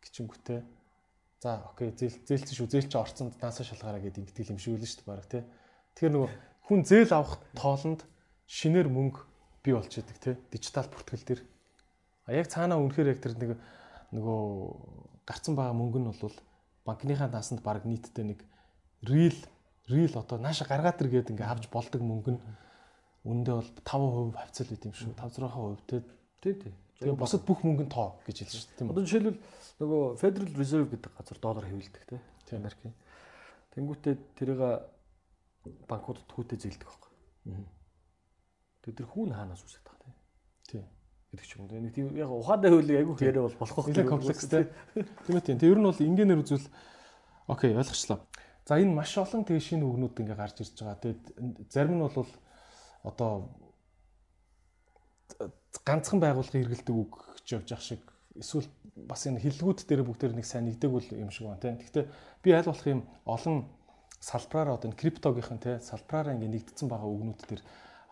гिचингүүтээ За окей зээл зээлсэн шүү. Зээл чи орцонд дансаа шалгаараа гэдэг ингэдэг юм шиг үлэн шүү дээ баг тий. Тэгэхээр нөгөө хүн зээл авах тоолонд шинээр мөнгө бий болж идэг тий. Дижитал бүртгэл дээр. А яг цаанаа үнэхээр яг тэр нэг нөгөө гарцсан байгаа мөнгө нь бол банкныхаа дансанд баг нийтдээ нэг real real одоо нааша гаргаад ир гэдэг ингээ авч болдог мөнгө нь үндэ бол 5% хавцал байт юм шүү. 5 6% тий. Тийм тийм. Тэгээ босод бүх мөнгө нь тоо гэж хэлж шүү дээ. Тийм үү? Одоо жишээлбэл нөгөө Federal Reserve гэдэг газар доллар хэвлэдэг тийм. Америкийн. Тэнгүүтээ тэрийг банкудад хүүтэй зээлдэг байхгүй. Тэгээд тэр хүүн хаанаас үүсэж байгаа тийм Тийм. Гэдэг ч юм. Тэгээ нэг тийм яг ухаантай хөвлөг айгүй хэрэг бол болох байх. Нэлээд комплекстэй. Тийм ээ тийм. Тэг ер нь бол ингээр үзвэл окей ойлгочлоо. За энэ маш олон тэгээ шинэ үгнүүд ингээ гарч ирж байгаа. Тэгээд зарим нь бол одоо ганцхан байгууллагын хэрэгэлдэг үг гэж явж явах шиг эсвэл бас энэ хиллгүүд дээр бүгдээр нэг сайн нэгдэг юм шиг байна тийм. Гэхдээ би аль болох юм олон салбараараа одоо энэ криптогийнхэн тийм салбараараа ингээ нэгдсэн байгаа үгнүүд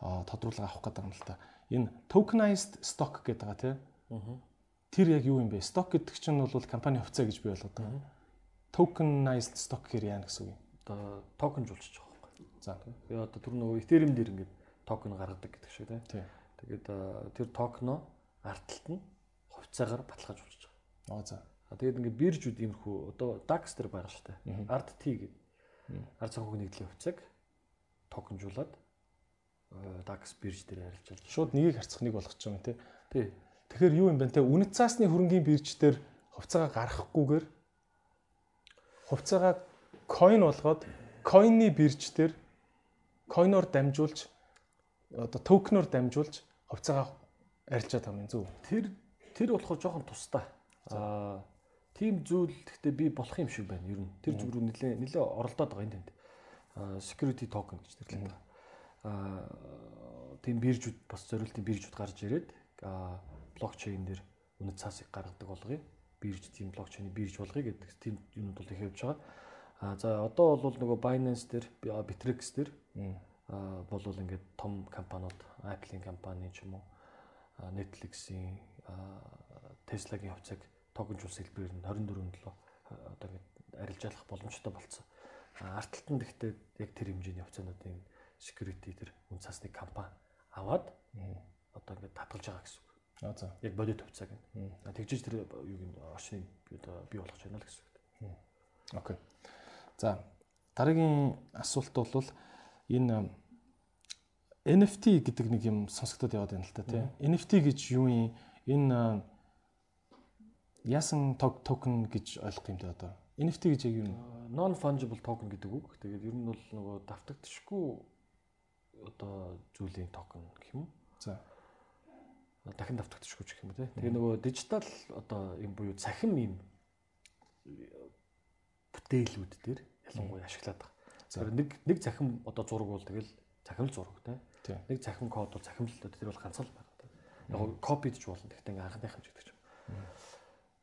а, тодруулга авах гэдэг юм л та. Энэ tokenized stock гэдэг байгаа тийм. Тэр яг юу юм бэ? Stock гэдэг чинь бол компани хувьцаа гэж би ойлгоод байгаа. Tokenized stock гэхээр яа гэсэн үг юм? Одоо токенжуулчих байгаа байхгүй. За. Тэгээ одоо түр нөгөө Ethereum дээр ингээд токен гаргадаг гэдэг шиг тийм. Тэгээд тэр токеноо арталт нь хувьцаагаар баталгаажуулж байгаа. Аа за. Тэгээд ингээд биржүүд иймэрхүү одоо DAX дээр байгаа шүү дээ. ART гэдэг. Ард санхүүгийн нэгдлийн хувьцааг токенжуулаад DAX бирж дээр арилжуулж. Шууд нэгийг харьцах нэг болгож байгаа юм тий. Тий. Тэгэхээр юу юм бэ те? Үнэт цаасны хөрөнгийн бирж дээр хувьцаагаа гаргахгүйгээр хувьцаагаа coin болгоод coin-ы бирж дээр coin-оор дамжуулж одоо token-оор дамжуулж хувьцаагаа арилжаад байгаа юм зүг. Тэр тэр болохоор жоохон тустай. Аа тийм зүйл гэхдээ би болох юм шиг байна ер нь. Тэр зүгээр нэлээ нэлээ оролдоод байгаа юм тэнд. Аа security token гэж нэрлэдэг. Тийм биржүүд бас зориултын биржүүд гарч ирээд блокчейн дээр үнэт цаасыг гаргадаг болгоё. Бирж тийм блокчейний бирж болгоё гэдэг тийм юмуд бол их явж байгаа. Аа за одоо бол нөгөө Binance дээр а, Bittrex дээр аа болвол ингээд том компаниуд Apple-ийн компани ч юм уу а, Netflix-ийн а, Tesla-гийн хувьцааг тогнжуулсан хэлбэрээр нь 24 7 одоо ингээд арилжаалах боломжтой болцсон. А, Арталтанд гэхдээ яг тэр хэмжээний хувьцаануудын security тэр үн цасны компани аваад одоо ингээд татгалж байгаа гэсэн үг. Аа за. Яг бодит хувьцааг нь. Тэгжиж тэр юуг нь орчныг одоо бий болгож байна л гэсэн үг. Окей. За дараагийн асуулт бол энэ NFT гэдэг нэг юм сонсогдоод яваад байна л та тийм. NFT гэж юу юм? Энэ яасан токен гэж ойлгох юм да одоо. NFT гэж яг юу юм? non fungible token гэдэг үг. Тэгээд ер нь бол нөгөө давтагдчихгүй одоо зүйлийн токен гэх юм? За. Дахин давтагдчихгүй ч гэх юм те. Тэгээ нөгөө дижитал одоо юм буюу цахим юм бүтээлүүд дээр ялангуяа ашиглаад байгаа. Тэгэхээр нэг нэг захим одоо зураг бол тэгэл захимл зураг те. Нэг захим код бол захимл тэр бол ганцхан л байгаа. Яг нь копидж болно. Гэхдээ ингээ анхныхан ч гэдэг ч юм.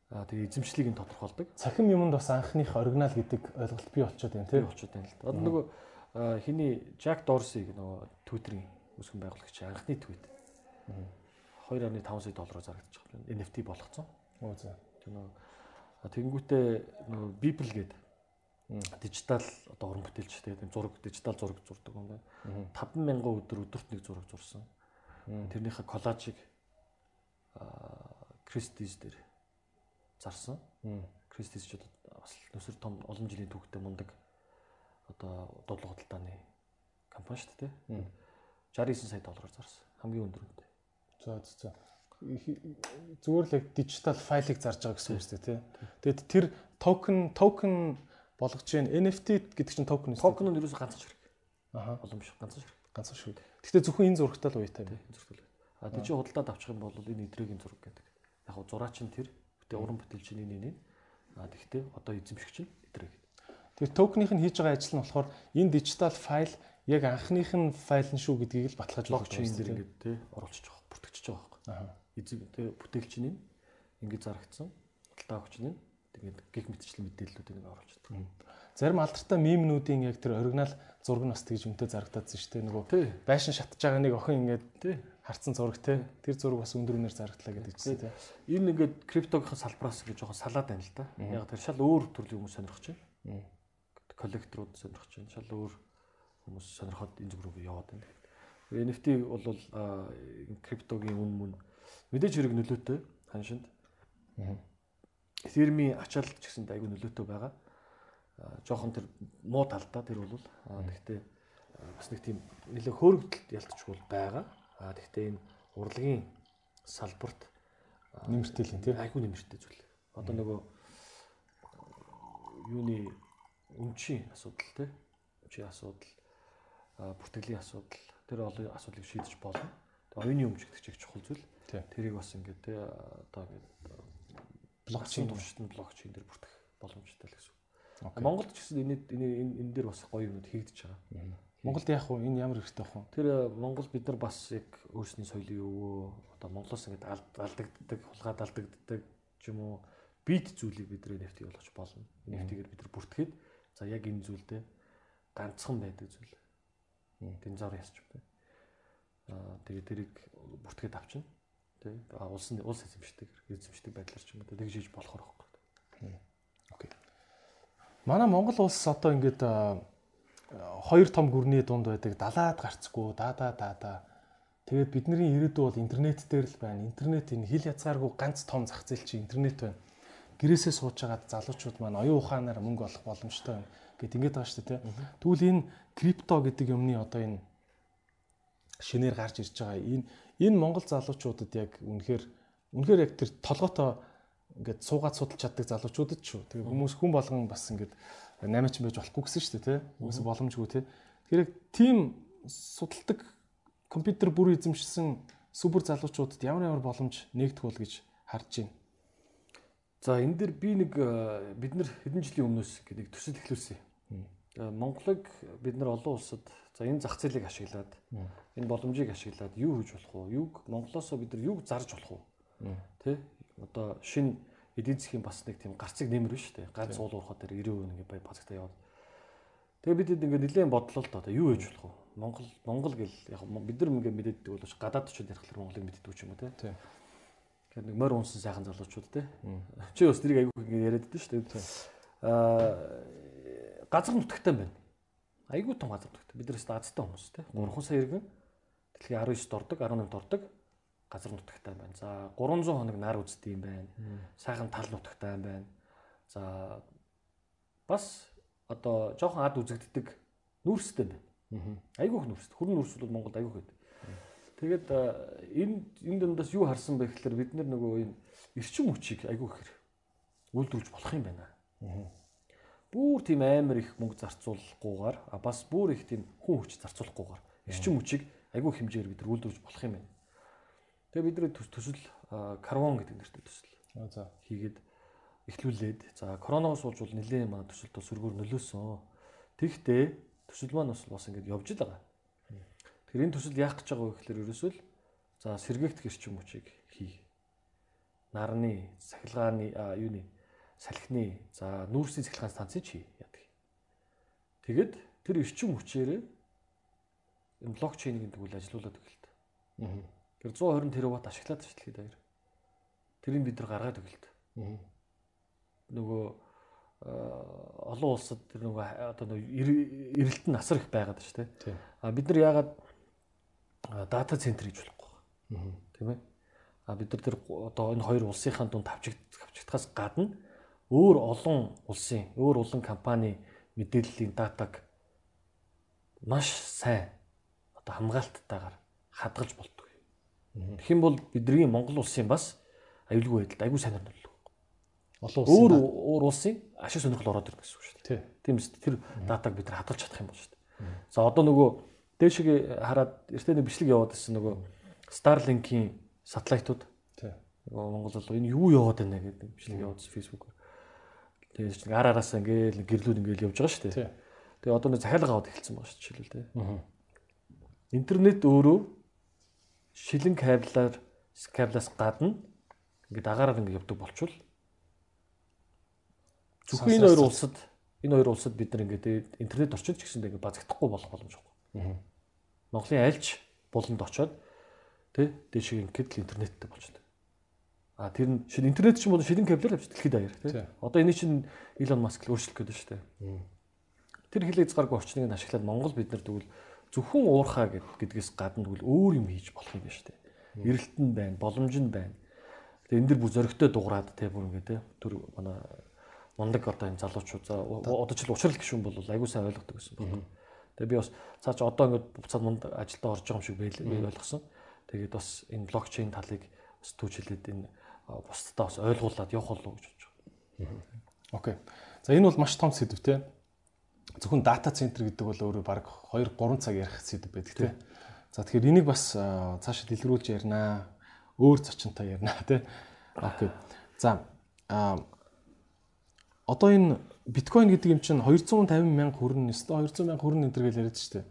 Аа тэгээ эзэмшлийг нь тодорхойлдог. Цахим юмд бас анхных оригинал гэдэг ойлголт бий болчиход байна тийм. Болчиход байна л да. Одоо нөгөө хиний Жак Дорсиг нөгөө Twitter-ийн үүсгэн байгуулагч анхны твит. 2.5 сая доллараар зарагдчих байна. NFT болгоцсон. Оо за. Тэр нөгөө тэгэнгүүтээ нөгөө Beeple гэдэг дижитал одоо уран бүтээлч тэгээд зураг дижитал зураг зурдаг юм байна. 5000 өдөр өдөрт нэг зураг зурсан. Тэрнийхээ коллажийг Кристис дээр зарсан. Кристис ч бас нөсөр том олон жилийн түүхтэй мундаг одоо дуулга худалдааны компани шүү дээ. 69 сая доллараар зарсан. Хамгийн өндөр үнэтэй. За за. Зүгээр л яг дижитал файлыг зарж байгаа гэсэн үг шүү дээ, тий. Тэгэд тэр токен токен болгож जैन NFT гэдэг чинь токен үү? Токен нь ерөөсө ганцхан ширхэг. Аа. Олон биш ганцхан ширхэг. Ганцхан ширхэг. Гэхдээ зөвхөн энэ зурагтай л уяатай юм. Зурагтай л. А тийч худалдаад авчих юм бол энэ идрэгийн зураг гэдэг. Яг нь зураач нь тэр, бүтээ уран бүтээлч нь энэ энэ. А тэгтээ одоо эзэмшигч нь идрэг. Тэгэхээр токеных нь хийж байгаа ажил нь болохоор энэ дижитал файл яг анхных нь файл нь шүү гэдгийг л баталгаажуулж байгаа юм дээр ингээд тий оруулчихж байгаа, бүртгэж байгаа байхгүй. Аа. Эзэм тий бүтээлч нь ингээд зарагдсан. Худалдаа авч нь тэгээд гих мэтчлэн мэдээллүүдийг нэг оруулж чаддаг. Зарим алдартай мемнүүдийн яг тэр оригинал зураг нь бас тэгж үнэтэй зарагдаадсан шүү дээ. Нөгөө байшин шатж байгаа нэг охин ингээд тий харцсан зураг тий. Тэр зураг бас өндөр үнээр зарагдлаа гэдэг чинь тий. Энэ ингээд криптогийнхаа салбараас гэж жоохон салаад байна л да. Яг тэр шал өөр төрлийн хүмүүс сонирхож байна. Коллекторууд сонирхож байна. Шал өөр хүмүүс сонирхоод энэ зүг рүү яваад байна. NFT бол криптогийн үн мөн мэдээж хэрэг нөлөөтэй ханшинд. Эфирмийн ачаалт ч гэсэн айгүй нөлөөтэй байгаа. Жохон тэр муу талдаа тэр бол тэгтээ бас нэг тийм нэлээ хөөрөгдөлт ялтчихвол байгаа. А тэгтээ энэ урлагийн салбарт нэмэртэй л юм тийм айгүй нэмэртэй зүйл. Одоо нөгөө юуны өмчийн асуудал тийм өмчийн асуудал бүртгэлийн асуудал тэр олон асуудлыг шийдэж болно. Тэгээ оюуны өмч гэдэг чинь чухал зүйл. Тэрийг бас ингээд тий одоо ингээд блокчейн нь блокчейн дээр бүртгэх боломжтой л гэсэн үг. Монголд ч гэсэн энэ энэ энэ дээр бас гоё юмуд хийгдэж байгаа. Монголд яах вэ? Энэ ямар хэрэгтэй вэ? Тэр Монгол бид нар бас яг өөрсний соёлын өвөө одоо Монголоос ингээд алдагддаг, хулгаад алдагддаг ч юм уу бит зүйлийг бид нэр NFT болгож болно. NFT-гээр бид нар бүртгэхэд за яг энэ зүйлдээ ганцхан байдаг зүйл. Динзавр ясч байна. Аа тэгээ тэрийг бүртгээд авчна тий улсын улс эзэмшдэг эзэмшдэг байдлаар ч юм уу тэгж хийж болохоор байхгүй. Окей. Манай Монгол улс одоо ингээд хоёр том гүрний дунд байдаг далаад гарцгүй да да да да. Тэгээд бидний ирээдүй бол интернет дээр л байна. Интернет энэ хил язгааргүй ганц том зах зээл чи интернет байна. Гэрээсээ сууж байгаад залуучууд маань оюун ухаанаар мөнгө олох боломжтой байна гэт ингээд байгаа шүү дээ. Тэгвэл энэ крипто гэдэг юмны одоо энэ шинээр гарч ирж байгаа энэ энэ Монгол залуучуудад яг үнэхээр үнэхээр яг тэр толготой ингээд суугаад судалж чаддаг залуучуудад шүү. Тэгээ хүмүүс хүн болгон бас ингээд 8 ч байж болохгүй гэсэн шүү дээ, тий. Хүмүүс боломжгүй тий. Тэгэхээр тийм судалдаг компьютер бүр эзэмшсэн супер залуучуудад ямар ямар боломж нэгдэх бол гэж харж байна. За энэ дэр би нэг э, бид нар хэдэн жилийн өмнөөс нэг төсөл эхлүүлсэн. Э, Монголыг бид нар олон улсад За энэ зах зээлийг ашиглаад энэ боломжийг ашиглаад юу хийж болох вэ? Юг Монголоос бид нар юг зарж болох вэ? Тэ? Одоо шинэ эдийн засгийн бас нэг тийм гарцыг нэмэр биш үү? Ганц уул уурхад дээр 90% ингээ бай бацагтаа яваад. Тэгээ бид ингээ нэлээд бодлоо л доо юу хийж болох вэ? Монгол Монгол гэл яг бид нар ингээ мэддэг бол гадаад очиод ярихлаар Монголыг мэддэг ч юм уу те. Тэгэхээр нэг морь унсан сайхан залуучууд те. Чи бас тэрийг айгүй ингээ яриад байдсан шүү дээ. Аа газар нутагтай байна Айгүй том газар нутагт. Бид нэрээс азтай хүмүүс те. 3 сая иргэн дэлхийн 19 дордог, 18 дордог газар нутагтай байна. За 300 хоног нар үздэг юм байна. Сайхан тал нутагтай байна. За бас одоо жоохон ад үзэгддэг нүүрстэй байна. Айгүйх нүүрс. Хүрэн нүүрс бол Монголд айгүйх байдаг. Тэгээд энэ энэ дундаас юу харсан бэ гэхээр бид нар нөгөө энэ эрчим хүчийг айгүй ихээр үйлдвэрлэж болох юм байна. Бүүр тийм амар их мөнгө зарцуулахгүйгээр а бас бүр их тийм хүн хүч зарцуулахгүйгээр эрчим хүчийг айгүй хэмжээгээр бид нар үйлдвэрлэж болох юм байна. Тэгээ бид нар төсөл карбон гэдэг нэртэй төсөл. За. хийгээд эхлүүлээд за коронавирус болж бол нэлээд манай төсөлд бас өргөр нөлөөсөн. Тэгтээ төсөл маань бас ингэж явж л байгаа. Тэгэхээр энэ төсөл яах гэж байгаа вэ гэхээр ерөөсөө л за сэргээгдэх эрчим хүчийг хий. Нарны, сахилгааны юуны салхины за нүүрсийн цахилгаан станцыг чи яадаг. Тэгэд тэр эрчим хүчээр энэ блокчейн гэдэг үйл ажилуулад өглөлт. Аа. Тэр 120 тераватт ашиглаад ташлахыг даяар. Тэрийг бид нар гаргаад өглөлт. Аа. Нөгөө олон улсад тэр нөгөө одоо нөгөө эрэлт нь асар их байгаад шүү дээ. А бид нар яагаад дата центр гэж болохгүй. Аа. Тийм ээ. А бид нар тэр одоо энэ хоёр улсынхаа дунд тавчигдахаас гадна өөр олон улсын, өөр олон компани мэдээллийн датаг маш сайн одоо хамгаалттайгаар хадгалж болдог. Тэгэх юм бол бидний Монгол улсын бас аюулгүй байдалд аюул сайн нөлөөлөв. Олон улсын өөр өөр улсын ашиг сонирхол ороод ирнэ гэсэн үг шүү дээ. Тийм үст тэр датаг бид хадгалж чадах юм бол шүү дээ. За одоо нөгөө дээшиг хараад эртний бичлэг яваад байсан нөгөө Starlink-ийн сателлитууд. Тийм. Нөгөө Монгол бол энэ юу яваад байна гэдэг бичлэг явуулсан Facebook-оор. Тэгээд чинь ар араасаа ингээл гэрлүүд ингээл явж байгаа шүү дээ. Тэгээ одоо нэг захиалга аваад эхэлсэн байгаа шүү жишээлбэл тий. Интернет өөрөө шилэн кабелаар кабелаас гадна ингээд агаараар ингээд явдаг болчвол зөвхөн энэ хоёр улсад энэ хоёр улсад бид нар ингээд интернет орчинд ч гэсэн ингээд базагдахгүй болох боломжтой. Монголын альч буланд очоод тий дээшээ ингээд интернеттэй болчихдог. А тэр нь шин интернет чинь бол шилэн кабелаар авч дэлхийд даяар тий. Одоо энэ чинь Илон Маск л өөрчлөх гэдэг шүү дээ. Тэр хилээ хязгааргүй орчныг ашиглаад Монгол бид нар тэгвэл зөвхөн уурхаа гэдгээс гадна тэгвэл өөр юм хийж болох юм байна шүү дээ. Эрэлт нь байна, боломж нь байна. Тэгээ энэ дэр бүр зөрөгтэй дуурайд тий бүр ингэ тий. Тэр манай мундаг одоо энэ залуучууд одоо ч л уучрал гişүн бол айгуу сайн ойлгодог гэсэн байна. Тэгээ би бас цаа чи одоо ингэ буцаад мунд ажилдаа орж байгаа юм шиг байл ойлгосон. Тэгээд бас энэ блокчейн талыг бас түүжлээд энэ бусдаа бас ойлгуулад явах болов гэж бодож байна. Окей. За энэ бол маш том сэдв те. Зөвхөн дата центр гэдэг бол өөрөө баг 2 3 цаг ярих сэдв байдаг те. За тэгэхээр энийг бас цаашаа дэлгэрүүлж ярина. Өөр зочинтой ярина те. Окей. За одоо энэ биткойн гэдэг юм чинь 250 мянга хүрнэ, өстой 200 мянга хүрнэ энэ төр гэж яриад штэ.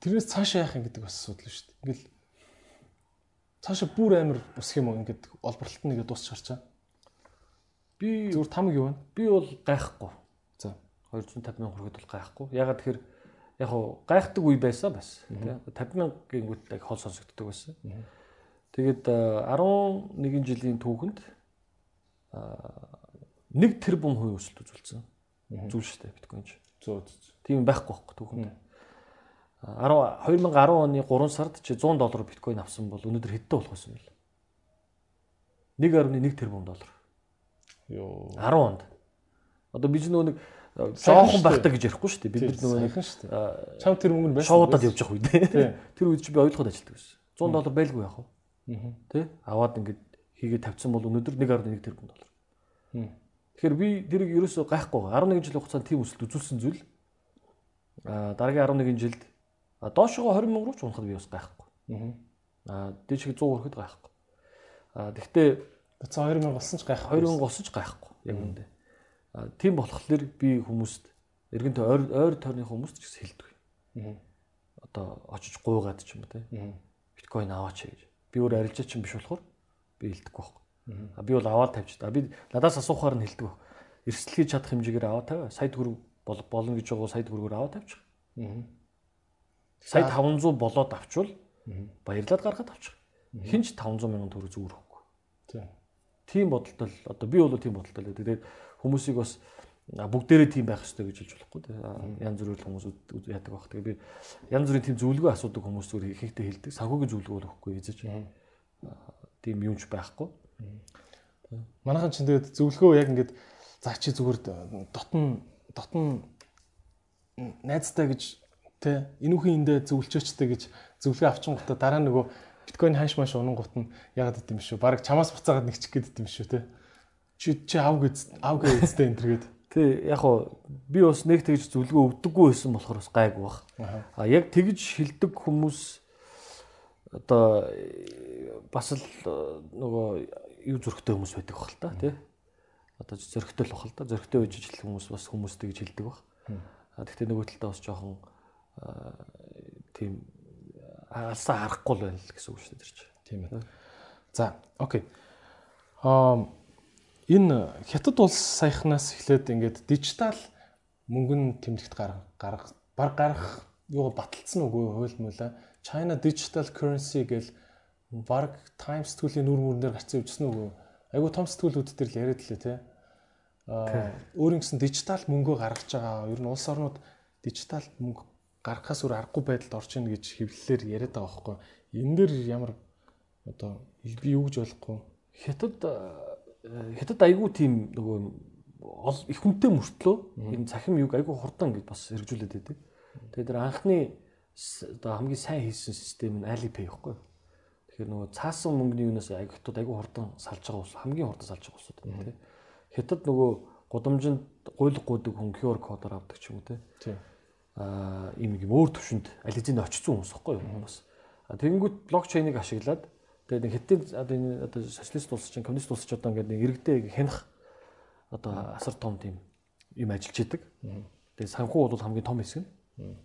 Тэрнээс цаашаа яах юм гэдэг бас асуудал шүү дээ. Ингээл цаашаа бүр амар босх юм уу ингээд олборлолт нэгээ дуусч харчаа. Би зүгээр тамг юу вэ? Би бол гайхгүй. За 250 мянга хүргээд бол гайхгүй. Ягаад тэгэхээр яг хуу гайхдаг үе байсан бас тий 50 мянгагийн гүйтэг хол сонсогддог байсан. Тэгээд 11 жилийн түүхэнд 1 тэрбум хувийн өсөлт үзүүлсэн. Зүйл шүү дээ биткойн ч. Зөө. Тийм байхгүй байхгүй түүхэнд. 2010 оны 3 сард чи 100 доллар биткойн авсан бол өнөөдөр хэдтэй болох юм бэ? 1.1 тэрбум доллар. Йоо. 10 онд. Одоо би нөгөө нэг жоохон байхтаа гэж ярихгүй шүү дээ. Бид нөгөө нэг чам тэр мөнгө нь байсан. Шоудад явж явах үед. Тэр үед чи би ойлгоход ажилтдаг байсан. 100 доллар байлгүй яах вэ? Тэ? Аваад ингээд хийгээд тавьсан бол өнөөдөр 1.1 тэрбум доллар. Тэгэхээр би тэрийг ерөөсөө гайхгүй. 11 жил хугацаанд тийм өсөлт үзүүлсэн зүйл. А дараагийн 11 жилд доошогоо 20 мянга руу ч унахад би бас гайхгүй. Аа дээшээ 100 хүрэхэд гайхгүй. Аа тэгвэл цаа 20 мянга болсон ч гайхгүй. 20 мянга болсон ч гайхгүй. Яг үндэ. Аа тийм болохоор би хүмүүст эргэн ойр ойр тойрны хүмүүст ч гэсэн хэлдэг. Одоо очиж гуйгаад ч юм уу те. Биткойн аваач гэж. Би өөр арилжаач юм биш болохоор би хэлдэггүй байхгүй. А би бол аваад тавьчих та. Би надаас асуухаар нь хэлдэг. Эрсдэл хийж чадах хэмжээгээр аваад тавь. Сая төгрөг болно гэж байгаа сая төгрөгөөр аваад тавьчих. Сая 500 болоод авчвал баярлаад гаргаад авчих. Хинч 500 мянган төгрөг зүгээр өгөхгүй. Тийм. Бодолтой л одоо би бол тийм бодолтой л. Тэгээд хүмүүсийг бас бүгдээрээ тийм байх хэрэгтэй гэж хэлж болохгүй. Янз бүрийн хүмүүс яадаг байх. Тэгээд би янз бүрийн тийм зөвлөгөө асуудаг хүмүүс зүгээр ихэнхдээ хэлдэг. Санхүүгийн зөвлөгөө өгөхгүй эзэж. Тийм юмч байхгүй. Манайхан ч тэгээд зөвлөгөө яг ингээд за чи зүгээр дотн дотн найзтай гэж тэ энүүхийн эндээ зөвлөчөөчтэй гэж зөвлөгөө авчингуудаа дараа нөгөө биткойн ханш маш унангууд нь яагаад гэдэм шүү. Бараг чамаас буцаагаад нэгчих гээд гэдэм шүү те. Чи чи ав гэж ав гэжтэй энэ төргээд. Тий яг хоо би бас нэг тэгж зөвлөгөө өгдөггүй байсан болохоор бас гайг баг. А яг тэгж хилдэг хүмүүс одоо бас л нөгөө юу зөрөгтэй хүмүүс байдаг бахал та тий. Одоо зөрөгтэй л бахал та. Зөрөгтэй үеж ижил хүмүүс бас хүмүүс тэгж хилдэг баг. А тэгтээ нөгөө талдаа бас жоохон тийм алсаа харахгүй л байна л гэсэн үг шүү дээ тэр чинь. Тийм ээ. За, окей. Аа энэ хятад улс саяхнаас эхлээд ингээд дижитал мөнгөн тэмдэгт гарах баг гарах юу баталсан үгүй хууль мөлөө China digital currency гэл баг Times сэтгүүлийн нүр мөрнөр гарцсан үжсэн үгүй айгу том сэтгүүлүүд төр л яриад лээ те аа өөр ингэсэн дижитал мөнгөө гаргаж байгаа ер нь улс орнууд дижитал мөнгө гаргахаас өөр аргагүй байдалд орж ийн гэж хэвлэлээр яриад байгаа байхгүй. Энэ дэр ямар одоо би юу гэж болохгүй. Хятад хятад айгүй тийм нөгөө их хүнтэй мөртлөө энэ цахим юг айгүй хурдан гэж бас хэрэгжүүлээд байдаг. Тэгээд тэр анхны одоо хамгийн сайн хийсэн систем нь Alipay байхгүй. Тэгэхээр нөгөө цаасан мөнгөний юунаас айгүй хятад айгүй хурдан салж байгаа ус хамгийн хурдан салж байгаа усуд тийм. Хятад нөгөө гудамжинд гуйлг гуйдаг хүн QR кодоор авдаг ч юм уу тийм аа ийм юм өөр төвшөнд ализинд очсон хүмүүс байхгүй юу хүмүүс. Тэгэнгүүт блокчейнийг ашиглаад тэгээд хэдийн одоо энэ одоо социалист улс чинь коммунист улс ч одоо ингээд нэг иргэдээ хянах одоо асар том тийм юм ажиллаж идэг. Тэгээд санхүү бол хамгийн том хэсэг нь.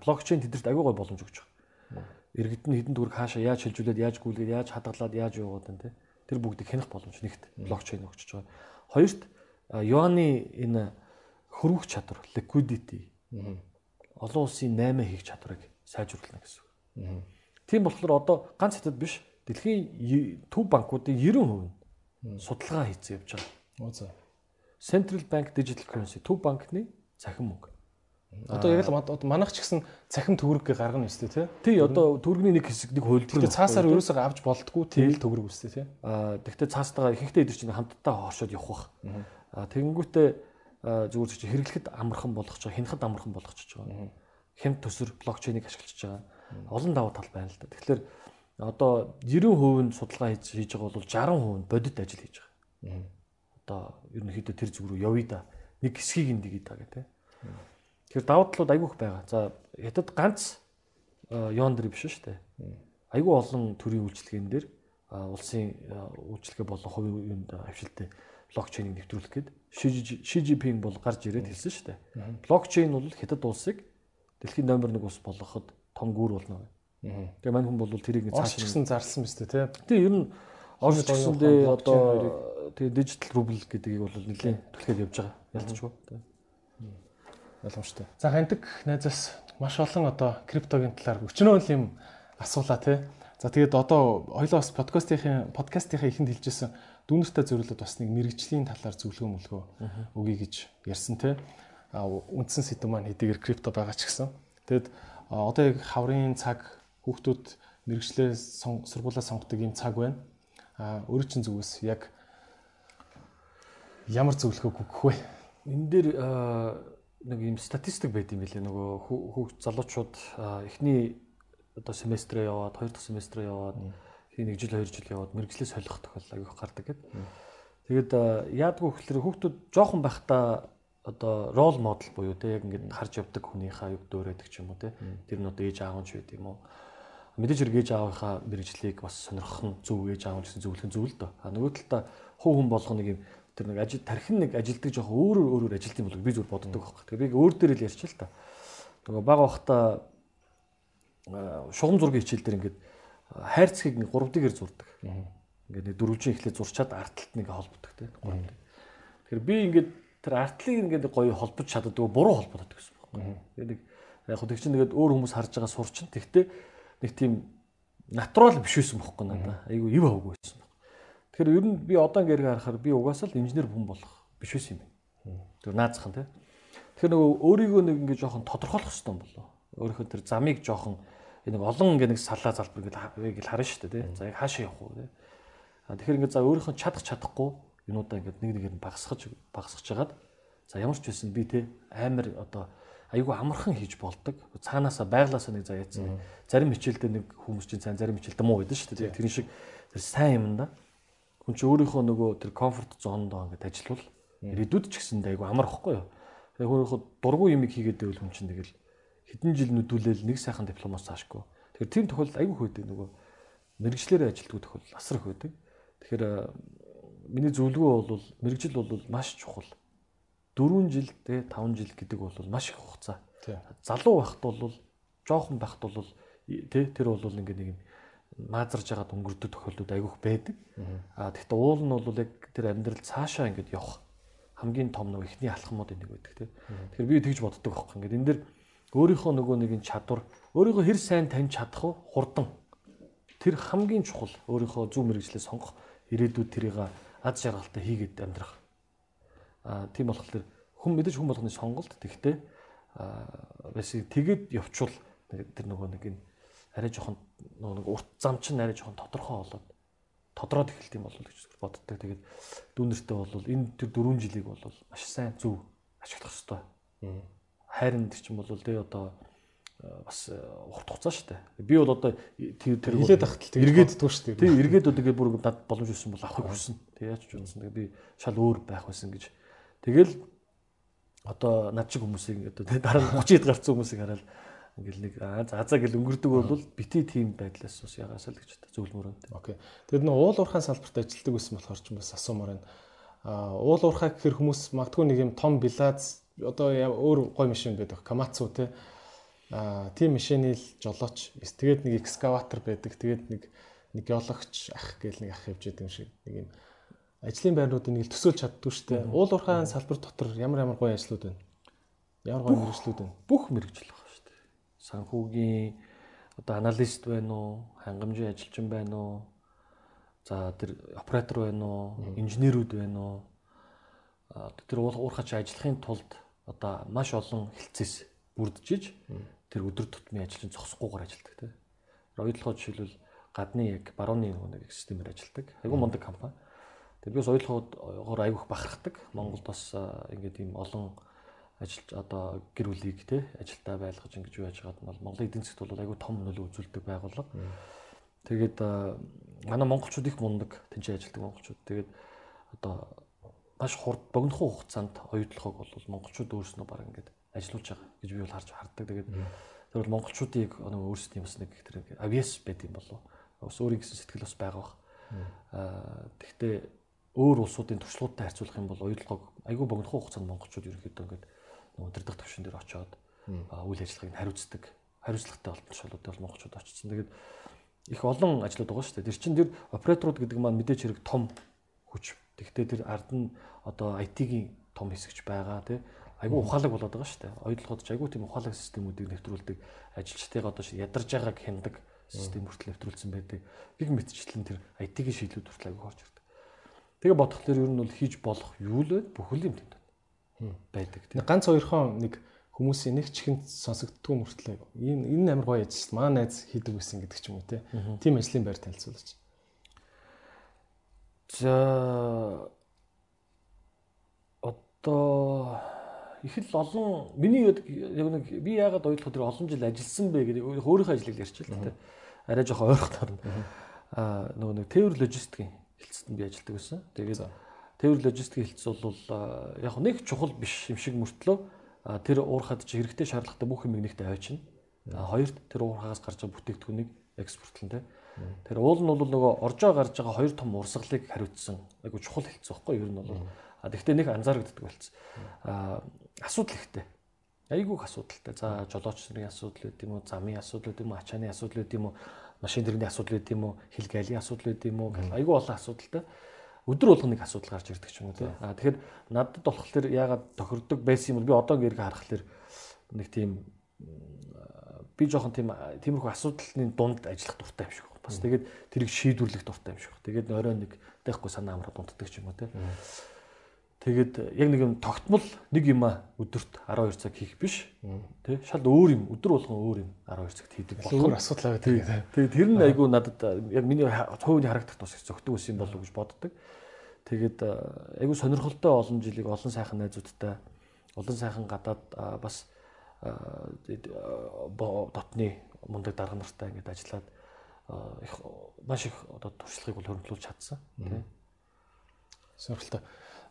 Блокчейн тэдэрт аягүй гой боломж өгч байгаа. Иргэд нь хэдэн төгрөг хаашаа яаж шилжүүлээд яаж гүйлгээд яаж хадгалаад яаж явуулаад энэ тэр бүгдийг хянах боломж нэгт блокчейн өгч байгаа. Хоёрт юаны энэ хөрвөх чадвар liquidity олон улсын 8 хийх чадварыг сайжруулна гэсэн. Тийм болохоор одоо ганц хятад биш дэлхийн төв банкуудын 90% нь судалгаа хийцэн явж байгаа. Central Bank Digital Currency төв банкны цахим мөнгө. Одоо яг л манайх ч гэсэн цахим төгрөг гаргана үстэй тий. Тий одоо төгрөгийн нэг хэсэг нэг хувилбар. Тэгээ цаасаар ерөөсөө авч болтгүй тэгэл төгрөг үстэй тий. Аа тэгвэл цаастайгаа ихэнхдээ эдэр чинь хамтдаа хоршоод явах бах. Аа тэгэнгүүтээ зүгээр чи хэрэглэхэд амархан болгож байгаа, хянахад амархан болгож байгаа. Хямд төсөр блокчейнийг ашиглаж байгаа. Олон давуу тал байна л да. Тэгэхээр одоо 90% нь судалгаа хийж хийж байгаа бол 60% нь бодит ажил хийж байгаа. Одоо ерөнхийдөө тэр зүг рүү явъя да. Нэг хэсгийг нь дэгийг та гэх тээ. Тэгэхээр давуу талууд айгүйх байгаа. За хятад ганц ёон дэр биш шүү дээ. Айгүй олон төрлийн үйлчлэгэн дээр улсын үйлчлэгээ болон хувийн юунд авшилттай блокчейнийг нэвтрүүлэх гээд Ши Жипинг бол гарч ирээд хэлсэн шүү дээ. Блокчейн бол хятад улсыг дэлхийн номер 1 улс болгоход том гүүр болно. Тэгээ мань хүн бол тэрийг цааш гисэн зарлсан биз дээ, тий. Тий, ер нь орж ирсэндээ одоо тэгээ дижитал рубль гэдгийг бол нэлээд түлхээд явж байгаа. Ялцчихгүй. Ойлгомжтой. За хантик найзаас маш олон одоо криптогийн талаар өчнөө юм асуулаа тий. За тэгээд одоо хоёлоо бас подкастын подкастынхаа ихэнд хэлжсэн дүүнэртэй зөвлөд бас нэг мэрэгжлийн талаар зөвлөгөө мөлгөө өгье гэж ярьсан те. А үндсэн сэдв маань хэдийгээр крипто байгаа ч гэсэн. Тэгэд одоо яг хаврын цаг хүүхдүүд мэрэгчлээ сургуулаа сонгодог юм цаг байна. А өөрөө чин зүгээс яг ямар зөвлөгөө өгөх вэ? Энэ дээр нэг юм статистик байд юм билээ. Нөгөө хүүхд залуучууд эхний одоо семестрээ яваад хоёр дахь семестрээ яваад нэг жил хоёр жил яваад мэрэгчлээ солих тохиолдол аяг гардаг гэдэг. Тэгээд яадгүй гэхэлэр хүүхдүүд жоохон байхдаа одоо рол модел буюу те яг ингээд харж явдаг хүнийхээ юг дөөрөөдөг ч юм уу те. Тэр нь одоо ээж аав ч байд юм уу. Мэдээж хэрэг ээж аавынхаа мэрэгжлийг бас сонирхох нь зөв ээж аав гэсэн зөвлөх нь зөв л дөө а нөгөө талаа хуу хүн болгоно нэг юм тэр нэг ажил тархин нэг ажилдаг жоох өөр өөрөөр ажилт юм болов би зүгээр боддог байхгүй тэгээ би өөр дээр л ярьч л та нөгөө баг бахта шугам зургийн хичээл дээр ингээд хайрцгийг нэг 3D-гээр зурдаг. Ингээд нэг дөрвжин ихлээр зурчаад артталт нэг холбогддог тийм 3D. Тэгэхээр би ингээд тэр артлыг ингээд гоё холбож чаддаг буруу холбоод гэсэн байна. Тэгээд нэг яг хөө тэг чинь тэгээд өөр хүмүүс харж байгаа сурчин. Тэгтээ нэг тийм натурал биш байсан бохоггүй надаа. Айгу ив авгүй байсан. Тэгэхээр ер нь би одоо ингээд харахаар би угаасаа л инженер хүн болох биш байсан юм. Тэр наазах нь тийм. Тэгэхээр нөгөө өөрийгөө нэг ингээд жоохон тодорхойлох хэрэгтэй юм болоо. Өөрийнхөө тэр замыг жоохон нэг олон ингээ нэг салаа залбар ингээл харна шүү дээ тий. За яг хаашаа явах вэ. А тэгэхээр ингээ за өөрийнхөө чадах чадахгүй юмудаа ингээ нэг нэгээр нь багасгаж багасгаж хагаад За ямар ч байсан би те амар одоо айгүй амархан хийж болдог. Цаанаасаа байглаасаа нэг заяацсан. Зарим хичээлдээ нэг хүмүүс чинь сайн зарим хичээлдээ муу байдаг шүү дээ. Тэр шиг тэр сайн юм да. Хүн чи өөрийнхөө нөгөө тэр комфорт зондоо ингээд ажиллавал ирээдүйд ч гэсэндээ айгүй амар ихгүй юу. Тэгээ өөрийнхөө дургүй юм хийгээд байвал хүн чинь тэгэл хэдэн жил нүдүүлээл нэг сайхан дипломоос цаашгүй. Тэгэхээр тийм тохиолдол айгүй хөөдөг нөгөө мэрэгчлэрээ ажилтдаг тохиолдол асар их байдаг. Тэгэхээр миний зөвлөгөө бол мэрэгжил бол маш чухал. 4 жил те 5 жил гэдэг бол маш их хугацаа. Залуу байхад бол жоохон байхад бол те тэр бол ингээд нэг юм маазарж байгаад өнгөрдөг тохиолдлууд айгүйх байдаг. Аа гэхдээ уул нь бол яг тэр амьдрал цаашаа ингээд явах хамгийн том нэг ихний алхмуудын нэг байдаг те. Тэгэхээр би тэгж боддог байхгүй. Ингээд энэ дэр өөрийнхөө нөгөө нэгэн чадвар өөрийгөө хэр сайн таньж чадах вэ? Хурдан. Тэр хамгийн чухал өөрийнхөө зөв мэрэгчлээ сонгох ирээдүйд тэрийг аз жаргалтай хийгээд амьдрах. Аа тийм болохоор хүн мэдээж хүн болгоны сонголт тэгтээ аа тэгэд явчвал тэр нөгөө нэг энэ арай жоохон нэг урт зам чинь арай жоохон тодорхой болоод тодроод эхэлт юм болов гэж боддог. Тэгээд дүүнэртээ бол энэ тэр 4 жилийг бол маш сайн зөв ашиглах хэрэгтэй. Хайрын тэр чинь бол тий одоо бас урт хугацаа шүү дээ. Би бол одоо тэр тэр хилээд ахтал тэгээд эргээд дгүй шүү дээ. тий эргээд одоо тэгээд бүр дад боломж өгсөн бол авахыг хүссэн. Тэг яаж ч үзнэ. Тэгээд би шал өөр байх байсан гэж. Тэгэл одоо над шиг хүмүүсийг одоо дараа нь 30-д гарцсан хүмүүсийг хараад ингээл нэг за за гэл өнгөрдөг бол бити тийм байдлаас ус ягаасаа л гэж зөвлөмөр. Окей. Тэгэд нэг уул уурхайн салбарт ажилладаг байсан болохоор ч бас асуумаар байна. А уул уурхай гэхэр хүмүүс магадгүй нэг юм том билаз одоо өөр гой машин байдаг. Камацу те. А тийм машины л жолооч. Тэгээд нэг экскаватор байдаг. Тэгээд нэг нэг геологч ах гээл нэг ах явж байгаа юм шиг нэг юм ажлын байрнуудыг нэг төсөөлж чаддгүй шүү дээ. Уул уурхайн салбар дотор ямар ямар гоё ажлууд байна? Ямар гоё мэрэгчлүүд байна? Бүх мэрэгжил. Санхүүгийн одоо аналист байна уу? Хангамжийн ажилчин байна уу? За тэр оператор байна уу? Инженерүүд байна уу? Тэр уурхач ажиллахын тулд одоо маш олон хилцээс бүрджиж тэр өдөр тутмын ажилчин зогсохгүйгээр ажилдаг тийм. Ойлгохоо жишээлбэл гадны яг барууны нэг системээр ажилдаг. Айгуу мундаг компани. Тэгээд би бас ойлгохоор айгуух бахархдаг. Монголд бас ингээд ийм олон ажилч одоо гэр бүлийг те ажилдаа байлгаж ингэж юу яаж байгаад бол Монголын эдийн засгт бол айгүй том нөлөө үзүүлдэг байгууллага. Тэгээд манай монголчууд их мундаг тэнцээ ажилдаг монголчууд. Тэгээд одоо маш хурд богинохоо хугацаанд оюутлахыг бол монголчууд өөрснөө баг ингээд ажиллаж байгаа гэж би бол харж харддаг. Тэгээд тэр бол монголчуудыг нэг өөрсдийн бас нэг тэр авиас байд юм болов. Бас өөрийн гэсэн сэтгэл бас байгаа бах. Аа тэгтээ өөр улсуудын туршлагуудтай харьцуулах юм бол оюутлахыг айгүй богинохоо хугацаанд монголчууд ерөөхдөө ингээд өдөрдох төвшин дээр очоод үйл ажиллагааг хариуцдаг. Хариуцлагатай болтолшоолууд бол монголчууд очсон. Тэгээд их олон ажлууд байгаа шүү дээ. Тэр чинь тэр операторууд гэдэг маань мэдээж хэрэг том хүч. Тэгвэл тэр ард нь одоо IT-ийн том хэсэгч байгаа тий. Айгүй ухаалаг болоод байгаа шүү дээ. Оюутлогод ч айгүй тийм ухаалаг системүүдийг нэвтрүүлдэг, ажилчдыг одоо ядарж байгааг хяндаг систем хүртэл нэвтрүүлсэн байдаг. Гэг мэтчлэн тэр IT-ийн шийдлүүд хүртэл айгүй орж ирдэг. Тэгээ бодхолоор ер нь бол хийж болох юу л вэ? Бүхэл юм тийм байдаг тийм. Ганц хоёрхон нэг хүмүүсийн нэг чихэнд сонсогддгүй мөртлөө энэ энэ амар гоё ажил. Манай найз хийдэг байсан гэдэг ч юм уу тийм ажлын байр танилцуулж. За одоо их л олон миний яг нэг би яагаад ойлгох тэр олон жил ажилласан бэ гэдэг өөрийнхөө ажлыг ярьчих л та. Арай жоохон ойрхотоор. Аа нөгөө нэг тээвэр логистикийн хэлцэд би ажилладаг байсан. Тэгээд тээвэр логистикийн хэлц бол яг нэг чухал биш юм шиг мөртлөө тэр уурхад чи хэрэгтэй шаардлагатай бүх юм нэгтэй авчина. Хоёрт тэр уурхагаас гарч байгаа бүтээгдэхүүнийг экспортлон тэ. Тэр уул нь бол нөгөө оржоо гарч байгаа хоёр том урсгалыг хариуцсан. Айгу чухал хэлц байхгүй юу? Ер нь бол. А тэгтээ нэг анзаарэгддэг болсон. А асуудал ихтэй. Айгүйх асуудалтай. За жолооч нарын асуудал юм уу, замын асуудал юм уу, ачааны асуудал юм уу, машин дэргэний асуудал юм уу, хил галийн асуудал юм уу гэх айгүй олон асуудалтай өдөр болгоно нэг асуудал гарч ирдэг ч юм уу тий. А тэгэхээр надад болохоор яагаад тохирдог байсан юм бол би одоо ингээд харахаар нэг тийм би жоохон тийм тиймэрхүү асуудлын дунд ажиллах дуртай юм шиг байна. Бас тэгээд тэрийг шийдвэрлэх дуртай юм шиг байна. Тэгээд орой нэг тайхгүй санаа амраад унтдаг ч юм уу тий. Тэгээд яг нэг юм тогтмол нэг юм өдөрт 12 цаг хийх биш. Тэ шал өөр юм өдөр болгон өөр юм 12 цагт хийдэг болох. Өөр асуудал байгаа. Тэгээд тэр нь айгүй надад яг миний хувийн харагдах тус зөгтөг ус юм болов гэж боддог. Тэгээд айгүй сонирхолтой олон жилиг олон сайхан найзуудтай Олон сайхан гадаад бас дотны мундаг дарга нартай ингээд ажиллаад их маш их одоо туршлагыг бол хөрөнгөлүүлж чадсан тийм. Сонирхолтой.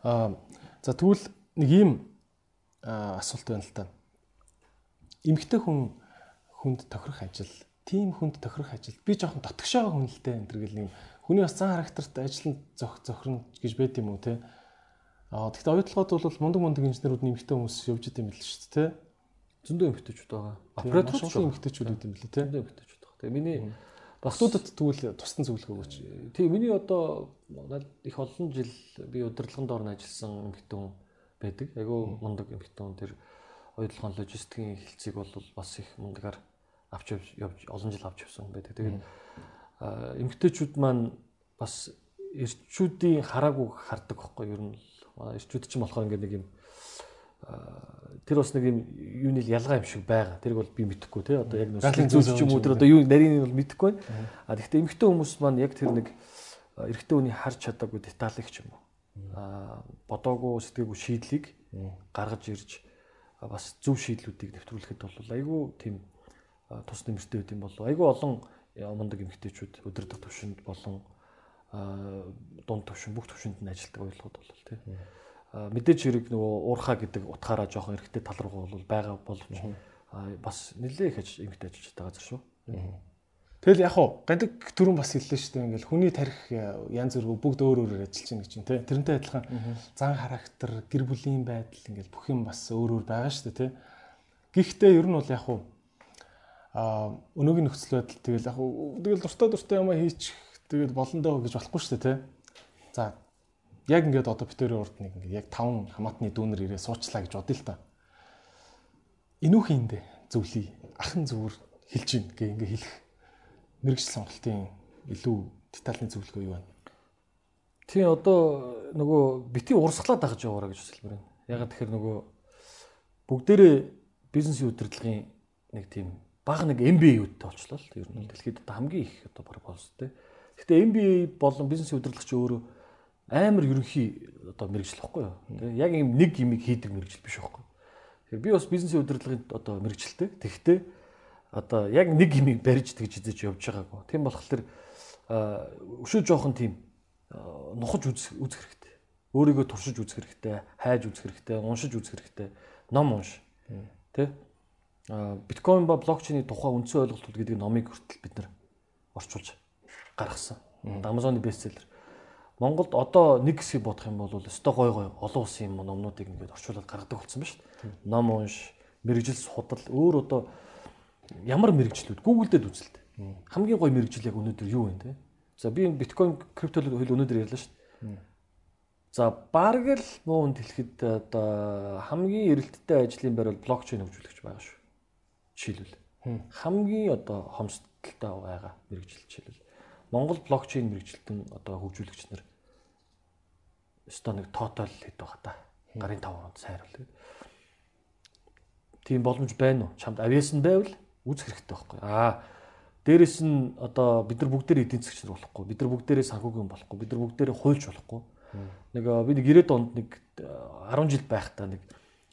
За тэгвэл нэг ийм асуулт байна л та. Эмэгтэй хүн хүнд тохирох ажил, тийм хүнд тохирох ажил. Би жоохон дотгошоо хүн л дээ энэ төр гэл нэг хүний бас зан характерт ажил зөх зохирно гэж байд юм уу те. Аа тэгтээ оюутлогод бол мундаг мундаг инженерүүд нэмэгтэй хүмүүс явж идэм билээ шүү дээ те. Зөндөө эмэгтэйчүүд байгаа. Ч эмэгтэйчүүд идэм билээ те. Зөндөө эмэгтэйчүүд байгаа. Тэгээ миний Багтуудад тэгвэл тусдан зөвлөгөө өгөөч. Тийм миний одоо их олон жил би удирдлагын доор ажилласан эмэгтэй хүн байдаг. Айгүй мундаг эмэгтэй хүн тэр оюутлогын логистикийн хэлцийг бол бас их мундагаар авч явж олон жил авч явсан байдаг. Тэгээд эмэгтэйчүүд маань бас эрчүүдийн хараагүй хардаг юу? Ер нь эрчүүд чинь болохоор ингээд нэг юм тэр бас нэг юм юуны ялгаа юм шиг байгаа. Тэрийг бол би мэдэхгүй тий. Одоо яг нэг зүйл ч юм уу тэр одоо юу нарийн нь бол мэдэхгүй байна. А гэхдээ эмэгтэй хүмүүс маань яг тэр нэг эрэгтэй хүний харж чадаагүй деталийг ч юм уу. А бодоогүй сэтгээггүй шийдлийг гаргаж ирж бас зөв шийдлүүдийг нэвтрүүлэхэд бол айгүй тийм тус нэмэртэй байт юм болов. Айгүй олон мундаг эмэгтэйчүүд өдөртөг төвшөнд болон дунд төвшин бүх төвшөнд нь ажилладаг ойлгоход бол тий мэдээж хэрэг нөгөө уурхаа гэдэг утгаараа жоохон эргэтэй тал руу бол байгаа боловч бас нэлээ их эмгтэй ажиллаж байгаа газар шүү. Тэгэл яг уу гадаг төрүн бас хэллээ шүү дээ. Ингээл хүний тарих янз бүр бүгд өөр өөрөөр ажиллаж байна гэж юм те. Тэрнтэй адилхан зан характер, гэр бүлийн байдал ингээл бүх юм бас өөр өөр байгаа шүү дээ те. Гэхдээ ер нь бол яг уу а өнөөгийн нөхцөл байдал тэгэл яг уу тэгэл дуртай дуртай юм хийчих тэгэл болондоо гэж болохгүй шүү дээ те. За яг ингээд одоо битэрийн урд нэг ингээд яг таван хамаатны дүүнер ирээ суучлаа гэж бодъё л та. Инүүхэн дэ зөвлөе. Ахын зөвөр хэлж гин гэ ингээд хэлэх мэрэгжил сонголтын илүү детальны зөвлөгөө юу байна? Тий одоо нөгөө бити урсгалаад дагаж яваараа гэж хэлмээр байна. Ягаад тэгэхээр нөгөө бүгдээрээ бизнесийн удирдлагын нэг тийм баг нэг MBA-үүдтэй болчлоо л ер нь дэлхийд одоо хамгийн их одоо баг болсон тий. Гэхдээ MBA болон бизнесийн удирдлагч өөрөө амар ерөнхий одоо мэрэгжил واخгүй юу. Тэгээ яг юм нэг юм хийдэг мэрэгжил биш واخгүй. Тэгэхээр би бас бизнесийн удирдлагын одоо мэрэгжилтэй. Тэгвэл одоо яг нэг юм барьж тэгж хийж явж байгаагүй. Тийм болохоор өшөө жоохон тийм нухаж үзэх хэрэгтэй. Өөрийгөө туршиж үзэх хэрэгтэй, хайж үзэх хэрэгтэй, уншиж үзэх хэрэгтэй. Ном унш. Тэ? Биткойн ба блокчейний тухай үндсэн ойлголтууд гэдэг номыг хүртэл бид нар орчуулж гаргасан. Amazon-ы бестселлер. Монголд одоо нэг хэсгийг бодох юм бол өстой гой гой олон улсын юм номнуудыг ингээд орчуулад гаргадаг болсон ба шүү дээ. Ном унш, мэрэгжил судал өөр одоо ямар мэрэгжлүүд Google дээр үзэлт. Хамгийн гой мэрэгжил яг өнөөдөр юу вэ те? За би энэ биткойн криптолог хөл өнөөдөр ярьлаа шүү дээ. За бараг л муунд хэлэхэд одоо хамгийн эрэлттэй ажлын байр бол блокчейн хөгжүүлэгч байгаа шүү. Жишээлбэл. Хамгийн одоо хомсдолтой байгаа мэрэгжил жишээлбэл Монгол блокчейн мэрэгчлэлтэн одоо хөгжүүлэгч нар өстой нэг тотал хэд байгаа та. Гарын 5% сайруулдаг. Тийм боломж байна уу? Чамд авиасан байвал үзэх хэрэгтэй байхгүй. Аа дээрэс нь одоо бид нар бүгдээр эдийн засгч нар болохгүй. Бид нар бүгдээрээ санхүүгийн болохгүй. Бид нар бүгдээрээ хуульч болохгүй. Нэг би нэг 90-ад онд нэг 10 жил байхдаа нэг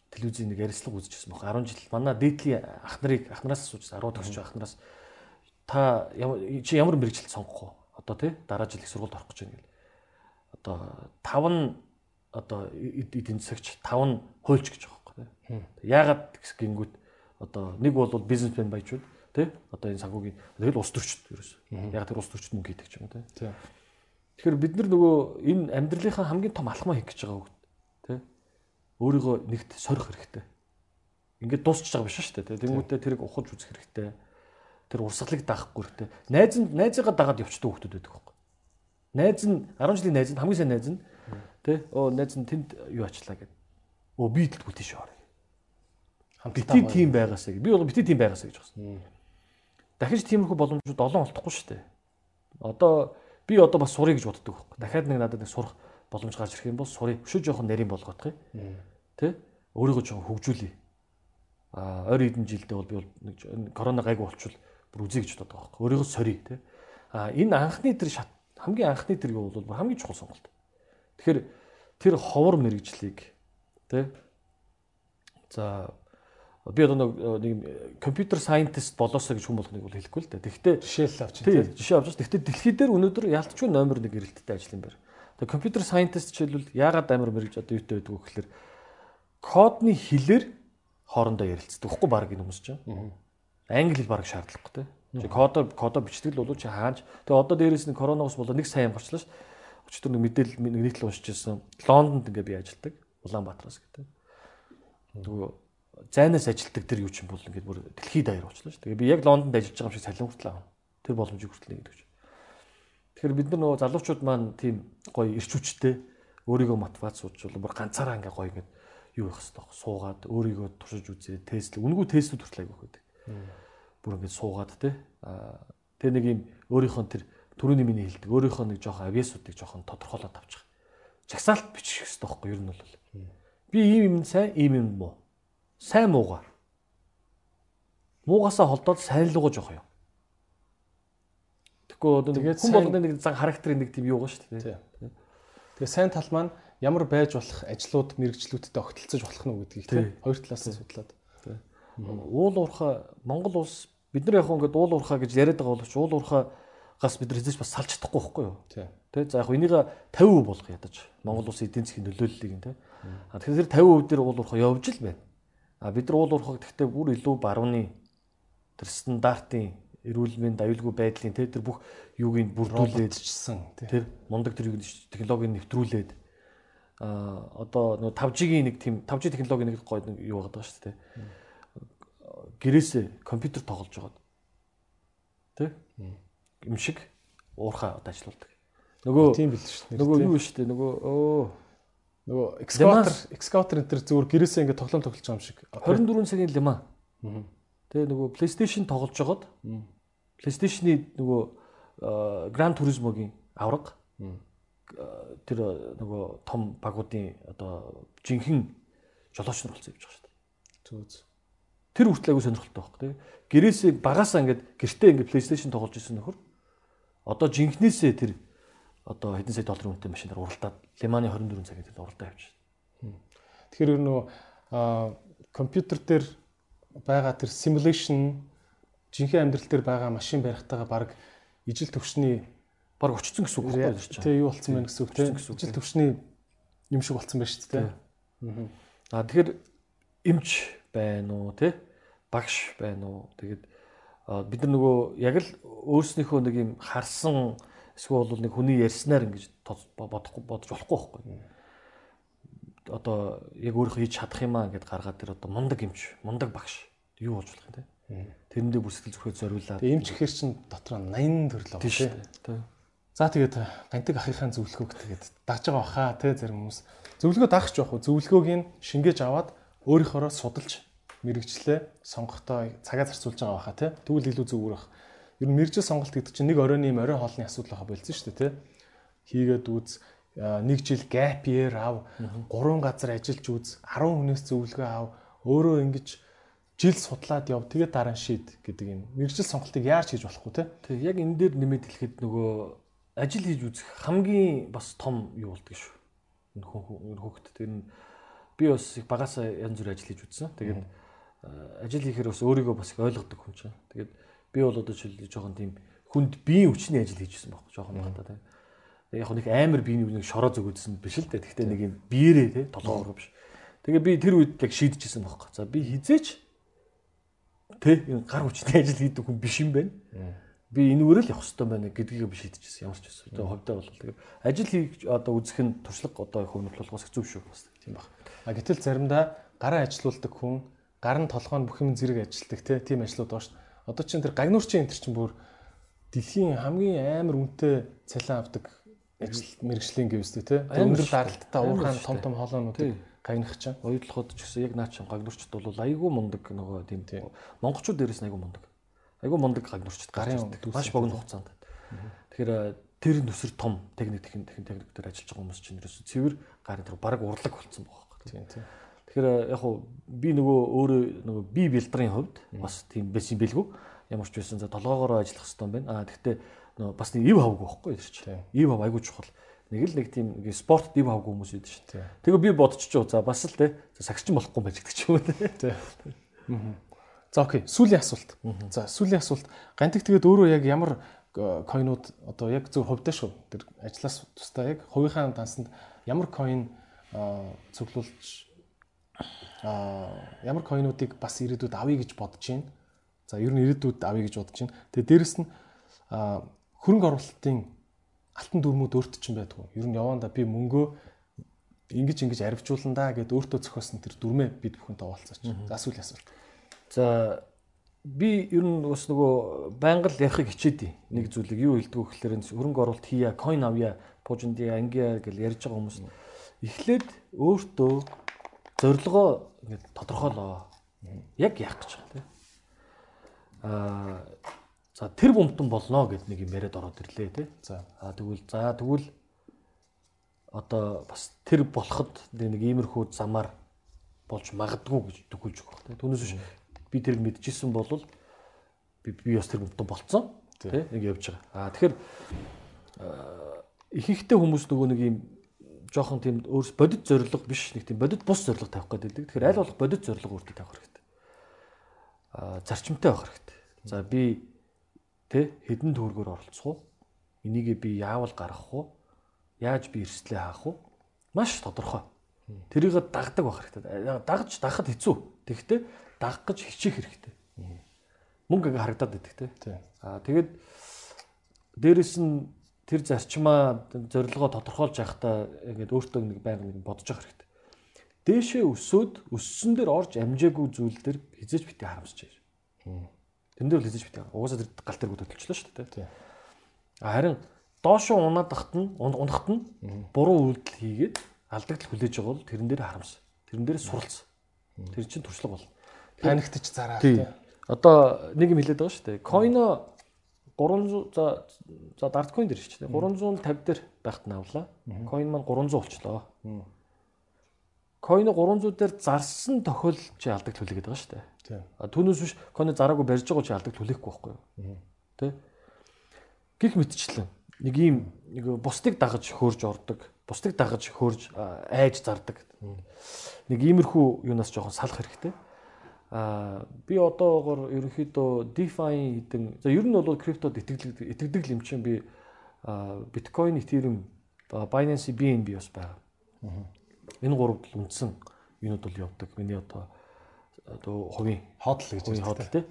телевизийн нэг ярилцлага үзчихсэн баг. 10 жил манай дээдлийн ах нарыг ах нараас асууж 10 төгсч ах нараас та чи ямар мэрэгжил сонгох вэ? Одоо тий дараа жил их сургуульд орох гэж байна гэл. Одоо 5 нь одоо эдийн засагч 5 нь хуульч гэж байгаа байхгүй тий. Яагаад гингүүд одоо нэг бол бизнесмен баяжууд тий одоо энэ санхүүгийн тэгэл улс төрчд ерөөс. Ягаад тэр улс төрчд мөнгө хийдэг юм тий. Тэгэхээр бид нар нөгөө энэ амьдралынхаа хамгийн том алхмаа хийх гэж байгаа үг тий. Өөрийгөө нэгт сорих хэрэгтэй. Ингээд дуусчих байгаа биш шүү дээ тий. Тэнгүүтээ тэрийг ухаж үзэх хэрэгтэй тэр урсгалыг даахгүй хэрэгтэй. Найз нь найзыгаа дагаад явчдаг хүмүүс байдаг байхгүй. Найз нь 10 жилийн найз нь хамгийн сайн найз нь тий оо найз нь тэнд юу ачлаа гэд. Оо би идэл бүтэн шоор. Бити тим байгаасаа би бол бити тим байгаасаа гэж байна. Дахиж тиймэрхүү боломжууд олон олдохгүй шүү дээ. Одоо би одоо бас сурыг гэж боддог байхгүй. Дахиад нэг надад нэг сурах боломж гарч ирэх юм бол сурыг өшөө жоохон нарийн болгоох юм. Тэ? Өөрийгөө жоохон хөгжүүлье. А ойр хэдэн жилдээ бол би бол нэг корона гайгүй болчихвол бүр үзье гэж боддог байхгүй. Өөрийгөө сорий те. А энэ анхны тэр шат хамгийн анхны тэр юу бол хамгийн чухал сонголт. Тэгэхээр тэр ховор мэрэгжлийг те За би одоо нэг компьютер сайентист болоосоо гэж хүн болгоныг бол хэлэхгүй л дээ. Тэгэхдээ Жишээл авч тий жишээ авч. Тэгэхдээ дэлхий дээр өнөөдөр яалтчгүй номер 1 эрэлттэй ажил юм байна. Тэгээ компьютер сайентист жишээлбэл яагаад амар мэрэгж одоо юутай байдаг вэ гэхээр кодны хэлээр хоорондоо ярилцдаг. Тэгэхгүй баг энэ хүмүүс чинь. Англи хэл баг шаардлагагүй тий. Чи кодо кодо бичдэг л болов чи хааж. Тэгээ одоо дээрээс нь коронавирус болоо нэг сайн гарчлаа ш. Өчтөр нэг мэдээлэл нэг нийтлэл уншиж байсан. Лондонд ингээ би ажилдаг. Улаанбаатараас гэдэг. Нөгөө зайнаас ажилдаг тэр юу ч юм бол ингээд бүр дэлхийд даяар болчихлоо шүү. Тэгээ би яг Лондонд ажиллаж байгаа юм шиг салин хүртэл авна. Тэр боломжийг хүртэл нэгдэг ч. Тэгэхээр бид нар нөгөө залуучууд маань тийм гоё ирч хүчтэй өөрийгөө мотивац сууж бол бүр ганцаараа ингээ гоё ингээд юу явах хэрэгтэй суугаад өөрийгөө туршиж үзээ тест үнгүү тестүүд хүртэл айгүйх байдаг. Бүр ингээд суугаад те тэр нэг юм өөрийнхөө тэр түрүүний миний хэлдэг өөрийнхөө нэг жоохон авьяасуудыг жоохон тодорхойлоод авчих. Жагсаалт бичих хэрэгтэй байхгүй юу нь бол. Би ийм юм сайн ийм юм муу сайн муугаар. Муугасаа холдоод сайн лугаа жоох юм. Тэгэхгүй одоо нэг хүн болгоны нэг зан характерын нэг тийм юу байгаа шүү дээ. Тэгээ сайн тал маань ямар байж болох ажлууд мэрэгчлүүдтэй огтлцож болох нь гэдгийг тийм хоёр талаас нь судлаад. Уул уурхаа Монгол улс бид нар яг хөө ингээд уул уурхаа гэж яриад байгаа боловч уул уурхаагаас бид нар хэзээ ч бас салж чадахгүй байхгүй юу? Тэ за яг энийг 50% болгох ядаж Монгол улсын эдийн засгийн нөлөөллийг нь тэ. А тэгэхээр 50% дээр уул уурхаа явж л байна. А бид нар уул уурхаг гэхдээ бүр илүү барууны тэр стандартын эрүүл мэнд аюулгүй байдлын тэр бүх юуг нь бүрдүүлээдчсэн тэр мундаг тэр технологиг нэвтрүүлээд а одоо нөгөө 5G-ийн нэг тийм 5G технологийн нэг нэг юу байгаа шүү дээ. Гэрээсээ компьютер тоглож байгаа. Тэ? Юм шиг уурхаа одоо ажилладаг. Нөгөө тийм бил шүү дээ. Нөгөө юу шүү дээ. Нөгөө өө Нөгөө excavator excavator энэ төр зүгээр гэрээсээ ингээд тоглоом тоглож байгаа юм шиг. 24 цагийн лима. Тэгээ нөгөө PlayStation тоглож жагаад PlayStation-ы нөгөө Gran Turismo-гийн авраг тэр нөгөө том багуудын одоо жинхэнэ жолооч нар болсон явж байгаа шүү дээ. Зүү зүү. Тэр хүртэл аягүй сонирхолтой байхгүй тий. Гэрээсээ багасаа ингээд гэртээ ингээд PlayStation тоглож исэн нөхөр одоо жинхнээсээ тэр одоо хэдэн сая долларын үнэтэй машинаар уралдаад Лиманы 24 цагийн төлөө уралдаа явчихсан. Тэгэхээр ер нь компьютер дээр байгаа тэр simulation жинхэнэ амьдрал дээр байгаа машин барихтайгаа баг ижил төвшний баг очсон гэсэн үг байна шүү дээ. Тэ юу болцсон байна гэсэн үг тийм. Ижил төвшний юм шиг болцсон байна шүү дээ. Аа тэгэхээр эмч байна уу те багш байна уу тэгээд бид нар нөгөө яг л өөрснийхөө нэг юм харсан эсвэл бол нэг хүний ярьснаар ингэж бодохгүй бодож болохгүй байхгүй. Одоо яг өөрөө хийж чадах юм аа гэдээ гаргаад тэр одоо мундаг эмч, мундаг багш юу болж болох юм те. Тэрэндээ бүр сэтгэл зүрхээ зориулаад. Эмч гэхэр чин дотор 80 төрөл байгаа те. За тэгээд гантик ахихын зөвлөгөөг тэгээд дагж байгаа баха те зарим хүмүүс зөвлөгөө дагч жоох зөвлөгөөг нь шингээж аваад өөрийнхоороо судалж мэрэгчлээ сонгохдоо цагаа зарцуулж байгаа баха те. Тэгвэл илүү бах. Ер нь мэрэгжил сонголт гэдэг чинь нэг оройн юм орой хоолны асуудал хаа болсон шүү дээ тий. Хийгээд үз нэг жил gap year ав, гурван газар ажиллаж үз, 10 хүнээс зөвлөгөө ав, өөрөө ингэж жил судлаад яв тэгээд дараа нь шийд гэдэг юм. Мэргэжил сонголтыг яаж хийж болохгүй те. Тэг яг энэ дээр нэмээд хэлэхэд нөгөө ажил хийж үзэх хамгийн бас том юу болдгийг шүү. Энэ хөхт тэр нь би бас их багасаа янз бүр ажил хийж үзсэн. Тэгээд ажил хийхээр бас өөрийгөө бас их ойлгодог хүн чинь. Тэгээд би бол одоо жишээл жоохон тийм хүнд биеийн хүчний ажил хийжсэн байхгүй жоохон багтаа тийм. Яг нэг амар биений нэг шороо зүгөөдсөн биш л дээ. Гэхдээ нэг юм биеэрээ тий толгоогоо биш. Тэгээ би тэр үед яг шийдчихсэн байхгүй. За би хизээч тий гар хүчний ажил хийдэг хүн биш юм байна. Би энүүгээр л явах хэрэгтэй байна гэдгийг би шийдчихсэн. Ямар ч байсан. Тэгээ ховдоо бол тэгээ ажил хийж одоо үзэх нь туршлага одоо хөвнөл болгоос хэцүү шүү бас тийм баг. А гэтэл заримдаа гараа ажилуулдаг хүн гар нь толгой нь бүх юм зэрэг ажилтдаг тийм ажлууд байна шүү Одоо чинь тэр гагнуурчин энэ чинь бүр дэлхийн хамгийн амар үнэтэй цалин авдаг ажил мэрэгжлийн гэвстэй тий. Өндөр даралттай уурхаан том том хоолоонуудыг гагнах чинь. Оюутлахад ч гэсэн яг наа чин гагнуурчд бол айгүй мундаг нөгөө тийм тий. Монголчууд дээрээс айгүй мундаг. Айгүй мундаг гагнуурчд гарын маш богино хугацаанд. Тэгэхээр тэр нүсэр том техник техник техник дээр ажиллаж байгаа хүмүүс чинь ерөөсө цэвэр гарын тэр баг урлаг болцсон байгаа. Тийм тийм. Тэгэхээр яг хуу би нөгөө өөрөө нөгөө би бэлдрийн хувьд бас тийм байсан бэлгүй. Ямар ч байсан за толгоогоороо ажиллах хэрэгтэй юм байна. Аа тэгвэл нөгөө бас нэг ив хавг байхгүй чинь. Ив хав айгуу чухал. Нэг л нэг тийм спорт див авгүй хүмүүс идэв шүү. Тий. Тэгээ би бодчихоо за бас л те сагсчин болохгүй байж гэдэг ч юм уу те. За окей, сүүлийн асуулт. За сүүлийн асуулт. Гантик тэгээд өөрөө яг ямар э, койнууд одоо яг зөв хувьдаа шүү. Тэр ажлаас тусдаа яг хувийнхаа дансанд ямар койн цуглуулж а ямар койнуудыг бас ирээдүйд авъя гэж бодож байна. За ер нь ирээдүйд авъя гэж бодож байна. Тэгээ дээрэс нь хөрөнгө оруулалтын алтан дүрмүүд өөрт чинь байдгүй. Ер нь яванда би мөнгөө ингэж ингэж арвижуулна да гэд өөртөө зохиосон тэр дүрмээ бид бүхэнтэй овалцаач. За сүүлийн асуулт. За би ер нь бас нөгөө байнга л ярихыг хичээдий. Нэг зүйлийг юу хэлдэг вэ гэхээр хөрөнгө оруулалт хийя, coin авъя, пужинди ангиа гэж ярьж байгаа хүмүүс эхлээд өөртөө зорилгоо ингээд тодорхойлоо. Яг яах гэж байгаа тийм. Аа за тэр бомтон болно гэд нэг юм яриад ороод ирлээ тийм. За Аа тэгвэл за тэгвэл одоо бас тэр болоход нэг иймэрхүү замаар болж магадгүй гэж төгөлж байгаа тийм. Түүнээс биш би тэрийг мэдчихсэн бол би би бас тэр бомтон болцсон тийм нэг явж байгаа. Аа тэгэхээр ихэнхдээ хүмүүс нөгөө нэг юм жоохон тийм өөрс бодит зориг биш нэг тийм бодит бус зориг тавих гэдэг. Тэгэхээр аль болох бодит зориг өөртөө тавих хэрэгтэй. Аа зарчимтай байх хэрэгтэй. За би тэ хэдэн төгрөгөөр оролцох уу? Энийг би яавал гаргах уу? Яаж би эрсдлээ хаах уу? Маш тодорхой. Тэрийг дагдаг байх хэрэгтэй. Дагж дагахад хэцүү. Тэгэхдээ дагах гэж хичээх хэрэгтэй. Мөнгө ингээ харагдаад байдаг те. Аа тэгээд дээрэс нь тэр зарчмаа зорилгоо тодорхойлж явахдаа ингээд өөртөө нэг байнга нэг бодож явах хэрэгтэй. Дээшээ өсөөд өссөн дээр орж амжаагүй зүйл дээр хизээж бити харамсаж байна. Тэн дээр л хизээж бити. Угаасаа тэр гал тэргүүд хөдөлчлөө шүү дээ. Харин доошоо унаадахт ньун- унахт нь буруу үйлдэл хийгээд алдагдал хүлээж байгаа бол тэрэн дээр харамс. Тэрэн дээр суралц. Тэр чинь туршлага бол. Паниктж зараа. Одоо нэг юм хэлээд байгаа шүү дээ. Койно 300 за за койн дээр шүү дээ. 350 дээр байхад нь авлаа. Койн маань 300 болчлоо. Койно 300 дээр зарсан тохиолдол чи алдагт хүлээгээд байгаа шүү дээ. Түүнээс биш койно зараагүй барьж байгаа чи алдагт хүлээхгүй байхгүй юу? Тэ? Гэх мэтчлэн нэг ийм нэг бусдыг дагаж хөөрж ордог, бусдыг дагаж хөөрж айж зардаг. Нэг иймэрхүү юунаас жоохон салах хэрэгтэй. Аа би одоогор ерөнхийдөө DeFi гэдэг за ер нь бол криптод итгэдэг итгэдэг юм чинь би а, Bitcoin, Ethereum, а, Binance BNB бас байгаа. Энэ гурав л үндсэн юунууд бол явдаг. Миний одоо одоо хувийн Ходл гэж хувийн худал тий.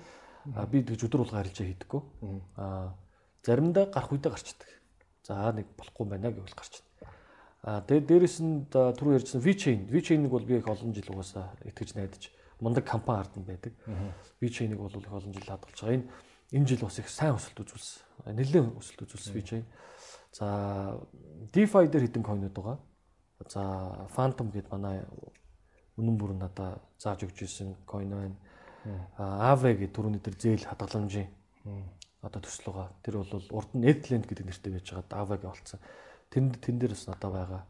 А би тэгж өдөр болго харилжаа хийдэггүй. А заримдаа гарах үедээ гарчдаг. За нэг болохгүй байна гэвэл гарчдаг. А тэгээд дээрэс нь түрүү ярьжсэн VChain. VChain-ыг бол би их олон жил угаасаа итгэж найдаж мундаг компани ард нь байдаг. VChain-ыг бол их олон жил хадгалж байгаа. Энэ энэ жил бас их сайн өсөлт үзүүлсэн. Нэлээд өсөлт үзүүлсэн VChain. За DeFi дээр хэдэн койнууд байгаа. За Phantom гэдээ манай үнэн бүр надаа зааж өгч ирсэн койн байна. Aave гэдэг түрүүний дээр зээл хадгаламжийн одоо төсөл байгаа. Тэр бол урд нь Edland гэдэг нэртэй байж байгаа. Aave гэ болцсон. Тэн дээр бас надад байгаа.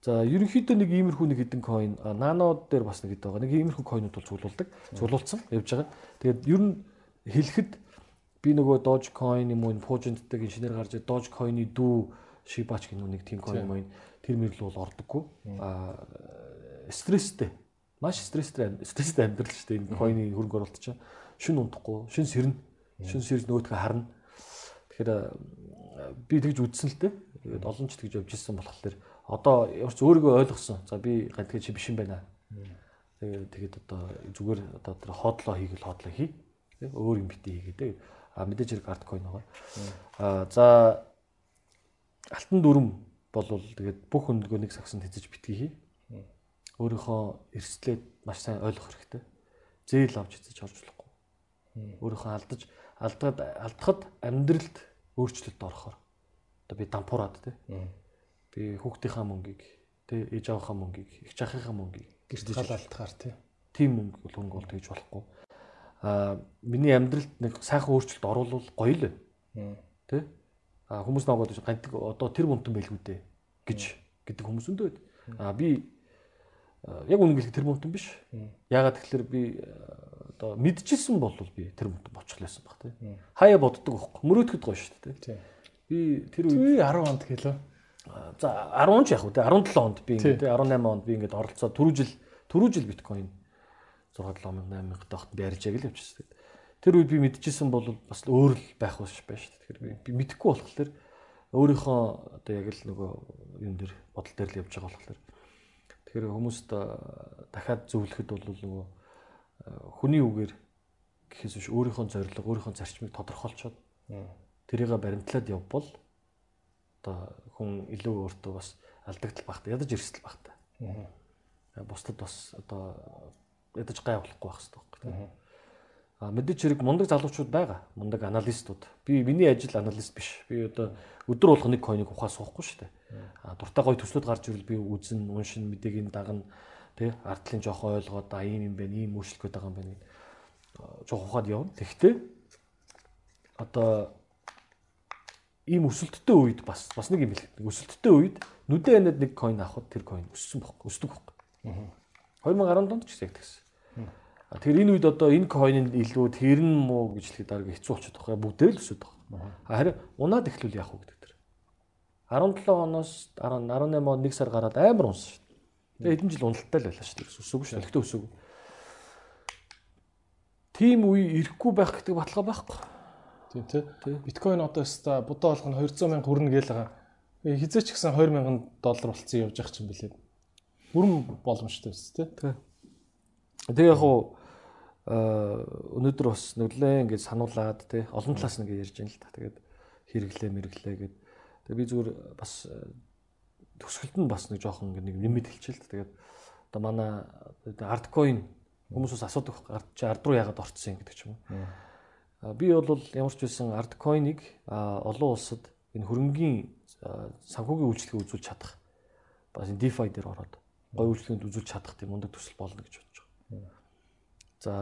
За ерөнхийдөө нэг иймэрхүү нэг хэдэн койн нано дээр бас нэг хэд байгаа. Нэг иймэрхүү койнууд бол цуглуулдаг. Цуглуулсан явж байгаа. Тэгээд ер нь хэлэхэд би нөгөө Dogecoin юм уу Pugent-тэй инженер гарч Dogecoin-ы дүү Shiba ч гэх нэг тийм койн мөн тэр мэрлэл бол ордоггүй. Аа стресстэй. Маш стресстэй стресстэй амьдрал шүү дээ. Энэ койны хөрөнгө оруулалт чинь шүн унтахгүй, шүн сэрнэ. Шүн сэрж нөгөөдхөө харна. Тэгэхээр би тэгж үдсэн л дээ. Тэгээд олон ч тэгж явж ирсэн болохоор одоо ямар ч өөрийгөө ойлгосон. За би гантгэ чи биш юм байна. Тэгээд тэгээд одоо зүгээр одоо тэр хотлоо хийгээл хотлоо хий. Тэ өөр юм битээ хийгээд. А мэдээж хэрэг арт койн байгаа. А за алтан дүрм болвол тэгээд бүх өндгөө нэг сагсанд хязж битгий хий. Өөрийнхөө эрсдлээ маш сайн ойлгох хэрэгтэй. Зээл авч хязж орж болохгүй. Өөрийнхөө алдаж алдаад алдахад амьдралд өөрчлөлт орохоор одоо би дампуураад тий. Би хүүхдийнхаа мөнгийг тий ээж аваахаа мөнгийг их чахихаа мөнгийг Гэрт халаалтахаар тий. тийм мөнгө хөнгө бол тэгж болохгүй. Аа миний амьдралд нэг сайхан өөрчлөлт оруулах гоё л. Тэ? Аа хүмүүс ногоод гантик одоо тэр мөнтөн байлгүй дээ гэж гэдэг хүмүүс өндөө байд. Аа би яг үнэн гэлэх тэр мөнтөн биш. Ягаад тэгэхээр би одоо мэдчихсэн бол би тэр мөнтөн бочихлээсэн баг тий. Хаяа боддог байхгүй. Мөрөөдөхөд гоё шүү дээ тий. Тий. Би тэр үед Түи 10 онд гэлөө. За 10 ч яг уу те 17 онд би ингээд те 18 онд би ингээд оролцоод түрүү жил түрүү жил биткойн 6 7000 8000 тахт би ярьж яг л явчихсан. Тэр үед би мэдчихсэн бол бас өөр л байх биш байна шүү дээ. Тэгэхээр би мэдэхгүй болохоор өөрийнхөө одоо яг л нөгөө юм дээр бодол дээр л явж байгаа болохоор тэгэхээр хүмүүст дахиад зөвлөхөд бол нөгөө хүний үгээр гэхээс биш өөрийнхөө зорилго, өөрийнхөө зарчмыг тодорхойлцоод тэрийг баримтлаад явбал одоо хүн илүү өөртөө бас алдагдал багтаа ядаж эрсдэл багтаа. Аа. Бусдад бас одоо ядаж гай болохгүй байх хэрэгтэй байна. А мэдээч хэрэг мундаг залуучууд байгаа. Мундаг аналистууд. Би миний ажил аналист биш. Би одоо өдөр болго нэг койныг ухаа суухгүй шүү дээ. А дуртай гой төслүүд гарч ирвэл би үзэн, уншин, мэдээг дагна. Тэ ардлын жоохон ойлгоод а ийм юм байна, ийм өөрчлөлт гээд байгаа юм байна гэд жоох ухаад явна. Тэгвэл одоо ийм өсөлттэй үед бас бас нэг юм хэлэх. Өсөлттэй үед нүдэн ханад нэг coin авахд тэр coin өссөн бохоо, өсдөг бохоо. 2010 онд ч гэсэн яг тэгсэн. Тэгэхээр энэ үед одоо энэ coin-ын илүү тэр нь муу гэж хэлэхэд арга хэцүү болчиход байгаа. Бүгдээ л өсөд байгаа. Харин унаад эхлүүл яах вэ гэдэг тэр. 17 оноос 18 он 1 сар гараад амар унсан шүү дээ. Тэгээ хэдэн жил уналттай л байлаа шүү дээ. Өсөөгүй шүү. Тэгтээ өсөөгүй. Тим үе ирэхгүй байх гэдэг баталгаа байхгүй. Тийм тий. Биткойн одоо өста будаа болох нь 200 мянга хүрнэ гээл байгаа. Хизээч гэсэн 20 мянган доллар болцсон явж байгаа ч юм билээ. Бүрэн боломжтой биз тий. Тэгээ яг уу өнөөдөр бас нүглээ ингээд сануулад тий олон талаас ингээд ярьж байна л та. Тэгээд хэрэглээ мэрэглээ гэд. Тэгээ би зүгээр бас төсгөлд нь бас нэг жоохон нэг нэмэт хэлчихэл та. Тэгээд одоо манай арткоин хүмүүсээс асуудаг ард чи ард руу яагаад орцсон гэдэг ч юм уу. Би бол ямар ч байсан арткоиныг олон улсад энэ хөрөнгөний санхүүгийн үйлчлэгийг үзүүлж чадах бас энэ DeFi дээр ороод гой үйлчлэгэнд үзүүлж чадах тийм мундаг төсөл болно гэж бодож байгаа. За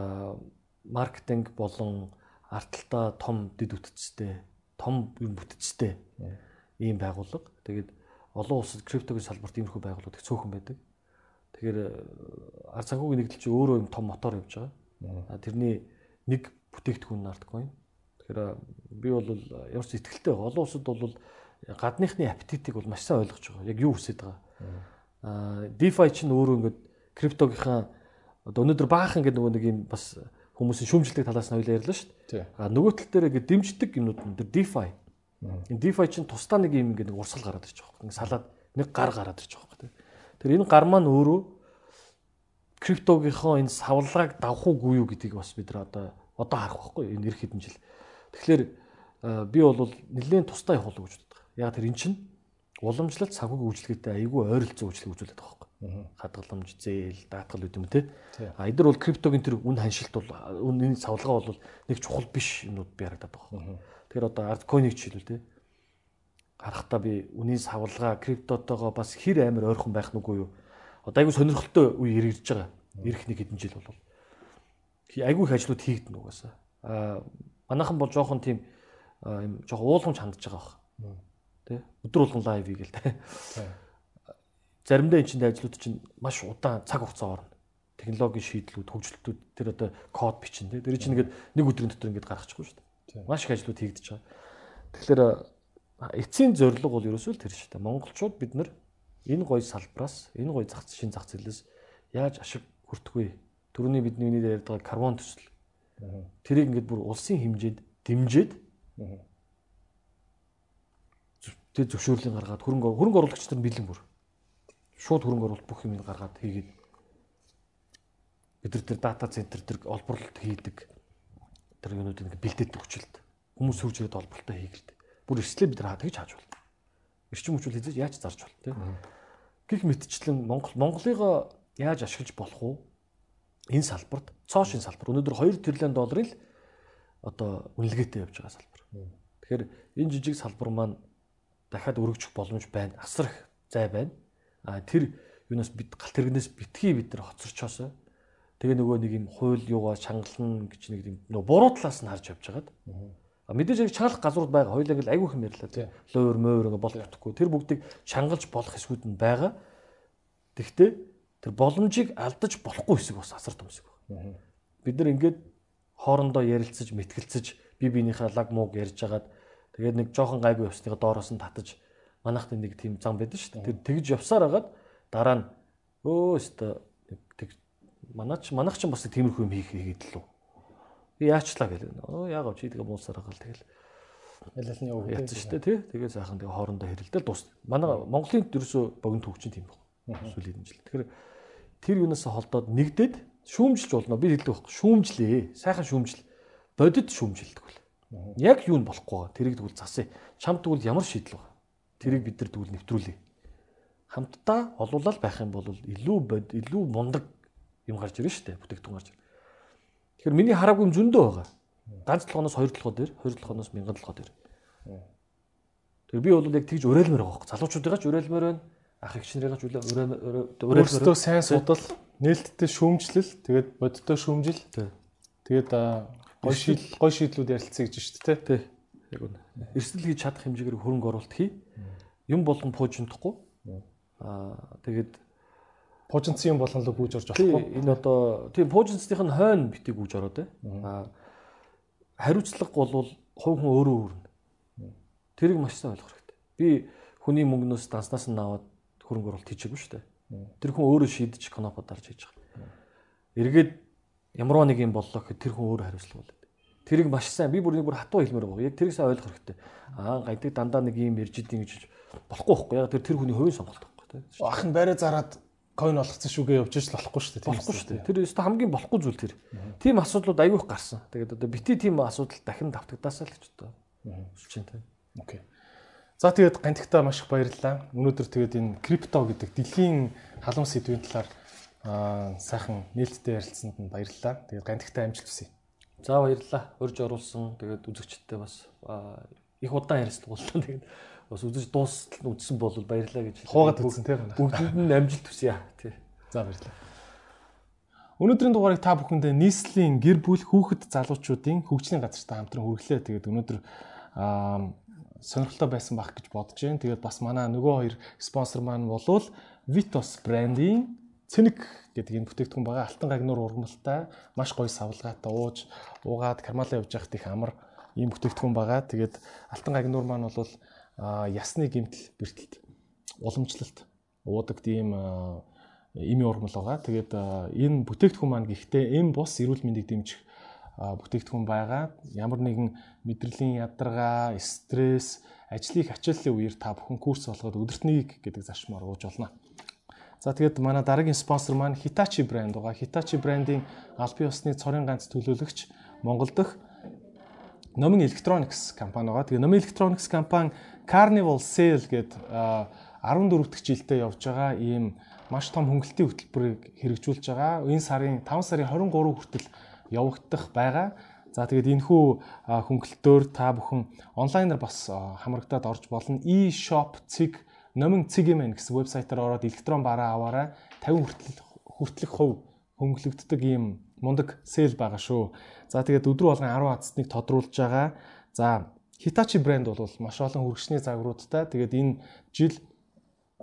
маркетинг болон арталтаа том дэд үтцтэй, том юм бүтцтэй ийм байгууллага. Тэгээд олон улсад криптогийн салбарт иймэрхүү байгууллагууд их цөөхөн байдаг. Тэгэхээр ард санхүүгийн нэгдэл чинь өөрөө юм том мотор явж байгаа. Тэрний нэг бүтээгдэхүүн нарткоин. Тэгэхээр би бол ямар ч ихтгэлтэй байгаа. Олон улсад бол гадныхны аппетитыг бол маш сайн ойлгож байгаа. Яг юу хүсэж байгаа. Аа DeFi чинь өөрөө ингээд криптогийнхаа одоо өнөөдөр баахан гэдэг нөгөө нэг юм бас хүмүүсийн шүүмжлэлтийн талаас нь хоёлаа ярьлаа шүү дээ. Аа нөгөө тал дээр ингээд дэмждэг юмнууд нь DeFi. Энэ DeFi чинь тусдаа нэг юм ингээд урсгал гараад ирж байгаа. Ингээд салаад нэг гар гараад ирж байгаа. Тэр энэ гар маань өөрөө криптогийнхоо энэ савлгааг давах уугүй юу гэдгийг бас бид нар одоо одоо харах байхгүй энэ эх хэдэн жил. Тэгэхээр би бол нэлээд тустай явах уу гэж боддог. Яг тэр эн чинь уламжлалт санхүүгийн үйлчлэгээтэй айгүй ойролцоо үйлчлэг үзүүлээд байгаа байхгүй. Хадгаламж, зээл, даатгал үт юм те. А эдгээр бол криптогийн тэр үн ханшилт бол үнийн савлгаа бол нэг чухал биш юмнууд би харагдаад байгаа. Тэгэхээр одоо арткоиныг жишээлбэл те. Харахтаа би үнийн савлгаа криптотойгоо бас хэр амар ойрхон байх нүггүй юу? Одоо айгүй сонирхолтой үе ирж байгаа. Ирэх нэг хэдэн жил бол айгүй их ажлууд хийгдэн угаасаа. Аа манайхан бол жоохон тийм юм жоохон уулгамж хандж байгаа баг. Тэ? Өдөр болгон лайв хийгээл тэ. Заримдаа энэ чинь ажлууд чинь маш удаан цаг хугацаа орно. Технологийн шийдлүүд, хөгжлөлтүүд тэр одоо код бичин тэ. Тэр чинь ингээд нэг өдрийн дотор ингээд гаргачихгүй шүү дээ. Маш их ажлууд хийгдэж байгаа. Тэгэхээр эцсийн зорилго бол ерөөсөө л тэр шүү дээ. Монголчууд бид нар энэ гоё салбраас, энэ гоё зах шин зах зээлээс яаж ашиг хүртэх вэ? Төрөний бидний үнийг ярьдаг карбон төсөл. Тэрийг ингээд бүр улсын хэмжээнд дэмжиж тэг зөвшөөрлийн гаргаад хөрөнгө хөрөнгө оруулагч нар бэлэн бүр. Шууд хөрөнгө оруулалт бүх юм гаргаад хийгээд бид нар тэр дата центр тэр олборлолт хийдэг тэр юмнуудыг бэлдээд өгчлөлт хүмүүс сөрж ирээд олборлолтоо хийгээд бүр эрслээ бид нар тэгж хааж болно эрчим хүчүүл хийж яаж зарж бол тэ? Гих мэтчлэн Монгол Монголыгоо яаж ашиглаж болох уу энэ салбарт цоошин салбар өнөөдөр 2 тэрбум долларын л одоо үнэлгээтэй явж байгаа салбар. Тэгэхээр энэ жижиг салбар маань дахиад өргөжих боломж байна. Асар их зай байна. А тэр юунаас бид галт тэрэгнээс битгий бид нар хоцорчоосоо тэгээ нөгөө нэг юм хууль юугаа чангална гэж нэг юм нөгөө буруу талаас нь харж явж байгаад. А мэдээж яг чангалах газрууд байгаа. Хоёулаа ингээл айгүй хэм ярьлаа тий. Луур муур ингээ болох утгагүй. Тэр бүгдийг чангалж болох хэсгүүд нь байгаа. Тэгвэл тэр боломжийг алдаж болохгүй хэсэг бас асар том хэсэг байна. Бид нар ингээд хоорондоо ярилцаж, мэтгэлцэж, би биенийхээ лаг мууг ярьж хагаад тэгээд нэг жоохон гайгүй явсныг доороос нь татаж манайхд нэг тийм зам байдаг шүү дээ. Тэр тэгж явсаар хагаад дараа нь өө өстө тэг манаач манайх ч бас тиймэрхүү юм хийх хийгээд л үү. Би яачлаа гэлээ. Өө яагаад чи тэгээ муусаар хагаал тэгэл ялалны яатсан шүү дээ тий. Тэгээ сайхан тэгээ хоорондоо хэрэлдэл дуус. Манай Монголын ерөөсөө богино төвчин тийм баг. Сүүлийн жил. Тэгэхээр тэр юунаас холдоод нэгдээд шүүмжилж болно. Би хэлдэг байхгүй. Шүүмжлээ. Сайхан шүүмжил. Бодит шүүмжилдэг бол. Яг юу нь болохгүй байгаа. Тэрийг тэгвэл засъя. Чамд тэгвэл ямар шийдэл байгаа. Тэрийг бид нар тэгвэл нэвтрүүлье. Хамтдаа олуулаад байх юм бол илүү бод илүү мундаг юм гарч ирнэ шүү дээ. Бүтээгдэхүүн гарч ирнэ. Тэгэхээр миний хараагүй юм зөндөө байгаа ганц толгоноос хоёр толгой дээр, хоёр толгоноос мянган толгой дээр. Тэгээ би бол яг тэгж уриалмаар байгаа байхгүй. Залуучуудыгаа ч уриалмаар байна. Ах их шинэрийгаа ч уриалмаар өөрсдөө сайн судал, нээлттэй шүүмжлэл, тэгээд бодиттой шүүмжил. Тэгээд гой шийдэл, гой шийдлүүд ярилцъя гэж шүү дээ, тий. Яг үнэ. Эрсдэл хийж чадах хэмжээгээр хөрөнгө оруулалт хий. Юм болгон пуужиндахгүй. Аа тэгээд пуужинцсан юм болгон л гүйж орж болохгүй. Энэ одоо тийм пуужинцных нь хойно битгий гүйж ороод тий. Аа хариуцлага бол хувь хүн өөрөө өөрнө. Тэрийг маш сайн ойлгох хэрэгтэй. Би хүний мөнгнөөс данснаас нь аваад хөрөнгө оруулалт хийчихгүй шүү дээ. Тэр хүн өөрөө шийдэж конопо дарж хийж байгаа. Эргээд ямар нэг юм боллоо гэхэд тэр хүн өөрөө хариуцлага болоод. Тэрийг маш сайн би бүр нэг бүр хатуу хэлмээр байгаа. Яг тэрийг сайн ойлгох хэрэгтэй. Аа гайдаг дандаа нэг юм ярьж идэв гэж болохгүй байхгүй. Яг тэр тэр хүний хувийн сонголт байхгүй. Ах нь байраа зараад coin олгоцсон шүүгээ явж иж болохгүй шүү дээ. Болохгүй шүү дээ. Тэр өстө хамгийн болохгүй зүйл тэр. Тим асуудлууд айгүйх гарсан. Тэгээд одоо бити тим асуудал дахин давтагдаасаа л гэж одоо өсөж байна тийм. Окей. За тэгээд гантигтаа маш их баярлалаа. Өнөөдөр тэгээд энэ крипто гэдэг дэлхийн халуун сэдвийн талаар сайхан нээлттэй ярилцсанд нь баярлалаа. Тэгээд гантигтаа амжилт хүсье. За баярлалаа. Урьж оруулсан. Тэгээд үзэгчдтэй бас их удаан ярилцлаа. Тэгээд бас үзэж дуустал үзсэн бол баярлаа гэж хуугаад үзсэн тийм бүгдэнд нь амжилт хүсье тий. За баярлалаа. Өнөөдрийн дугаарыг та бүхэндээ нийслэлийн гэр бүл хүүхэд залуучуудын хөгжлийн газартай хамтран хүргэлээ. Тэгээд өнөөдөр сонирхолтой байсан байх гэж бодож байна. Тэгээд бас манай нөгөө хоёр спонсор маань болвол Vitos брендийн Цэник гэдэг энэ бүтээгдэхүүн байгаа. Алтан гагнуур ургамалтай, маш гоё савлгаатай ууж, уугаад кармалаа явж явахт их амар ийм бүтээгдэхүүн байгаа. Тэгээд алтан гагнуур маань бол ясны гимтэл бэртэлт уламжлалт уудаг тийм ими ургамал байгаа. Тэгээд энэ бүтээгдэхүүн маань гэхдээ эм бус эрүүл мэндийг дэмжих бүтээгдэхүүн байгаа. Ямар нэгэн мэдрэлийн ядаргаа, стресс, ажлыг ачааллын үеэр та бүхэн курс болгоод өдөртнийг гэдэг зарчмаар ууж болно. За тэгээд манай дараагийн спонсор маань Hitachi брэнд байгаа. Hitachi брендийн албан ёсны цорын ганц төлөөлөгч Монгол дахь Номин Electronics компани байгаа. Тэгээ Номин Electronics компани Carnival Sale гээд 14 дахь жилдээ явж байгаа ийм маш том хөнгөлтийн хөтөлбөрийг хэрэгжүүлж байгаа. Энэ сарын 5 сарын 23 хүртэл явагдах байгаа. За тэгээд энэхүү хөнгөлтөөр та бүхэн онлайнаар бас хамрагдаад орж болно. e-shop цэг номин цэг юм гэсэн вебсайтаар ороод электрон бараа аваарай. 50 хүртэл хүртэлх хувь хөнгөлөгддөг ийм мундаг сейл байгаа шүү. За тэгээд өдөр болгон 10 хацсныг тодруулж байгаа. За Hitachi брэнд бол маш олон хүргэжний загваруудтай. Тэгээд энэ жил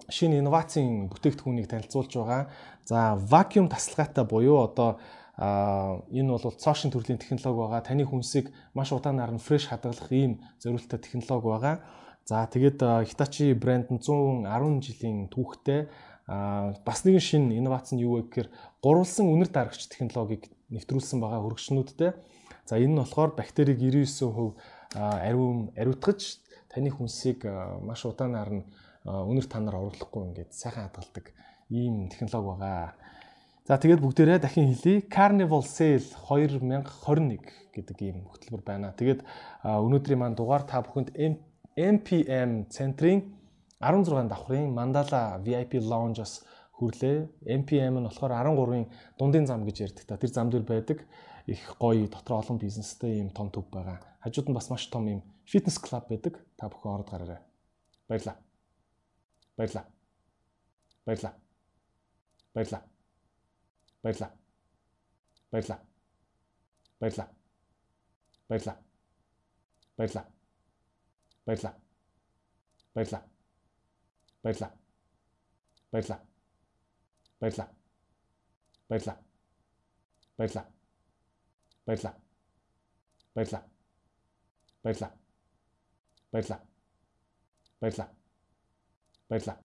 шинэ инновацийн бүтээгдэхүүнийг танилцуулж байгаа. За вакуум тасалгаатай буюу одоо а энэ бол цоошин төрлийн технологи байгаа. Таны хүнсийг маш удаанаар нь фреш хадгалах ийм зориулттай технологи байгаа. За тэгээд Hitachi брэнд нь 110 жилийн түүхтэй а бас нэгэн шинэ инновац нь юу вэ гэхээр гурвалсан үнэр дарагч технологиг нэвтрүүлсэн байгаа хөргөчнүүдтэй. За энэ нь болохоор бактерийг 99% ариун ариутгаж таны хүнсийг маш удаанаар нь үнэр танаар оруулахгүй ингээд сайхан хадгалдаг ийм технологи байгаа. За тэгээд бүгдээрээ дахин хэлье. Carnival Sale 2021 гэдэг ийм хөтөлбөр байна. Тэгээд өнөөдрийн маань дугаар та бүхэнд MPM центрийн 16 давхрын Mandala VIP Lounge-ос хүрлээ. MPM нь болохоор 13-ын дундын зам гэж ярьдаг та. Тэр зам дээр байдаг их гоё дотор олон бизнестэй ийм том төв байгаа. Хажууд нь бас маш том ийм фитнес клуб байдаг. Та бүхэн ороод гараарай. Баярлаа. Баярлаа. Баярлаа. Баярлаа. Баярлаа. Баярлаа. Баярлаа. Баярлаа. Баярлаа. Баярлаа. Баярлаа. Баярлаа. Баярлаа. Баярлаа. Баярлаа. Баярлаа. Баярлаа. Баярлаа. Баярлаа. Баярлаа. Баярлаа. Баярлалаа.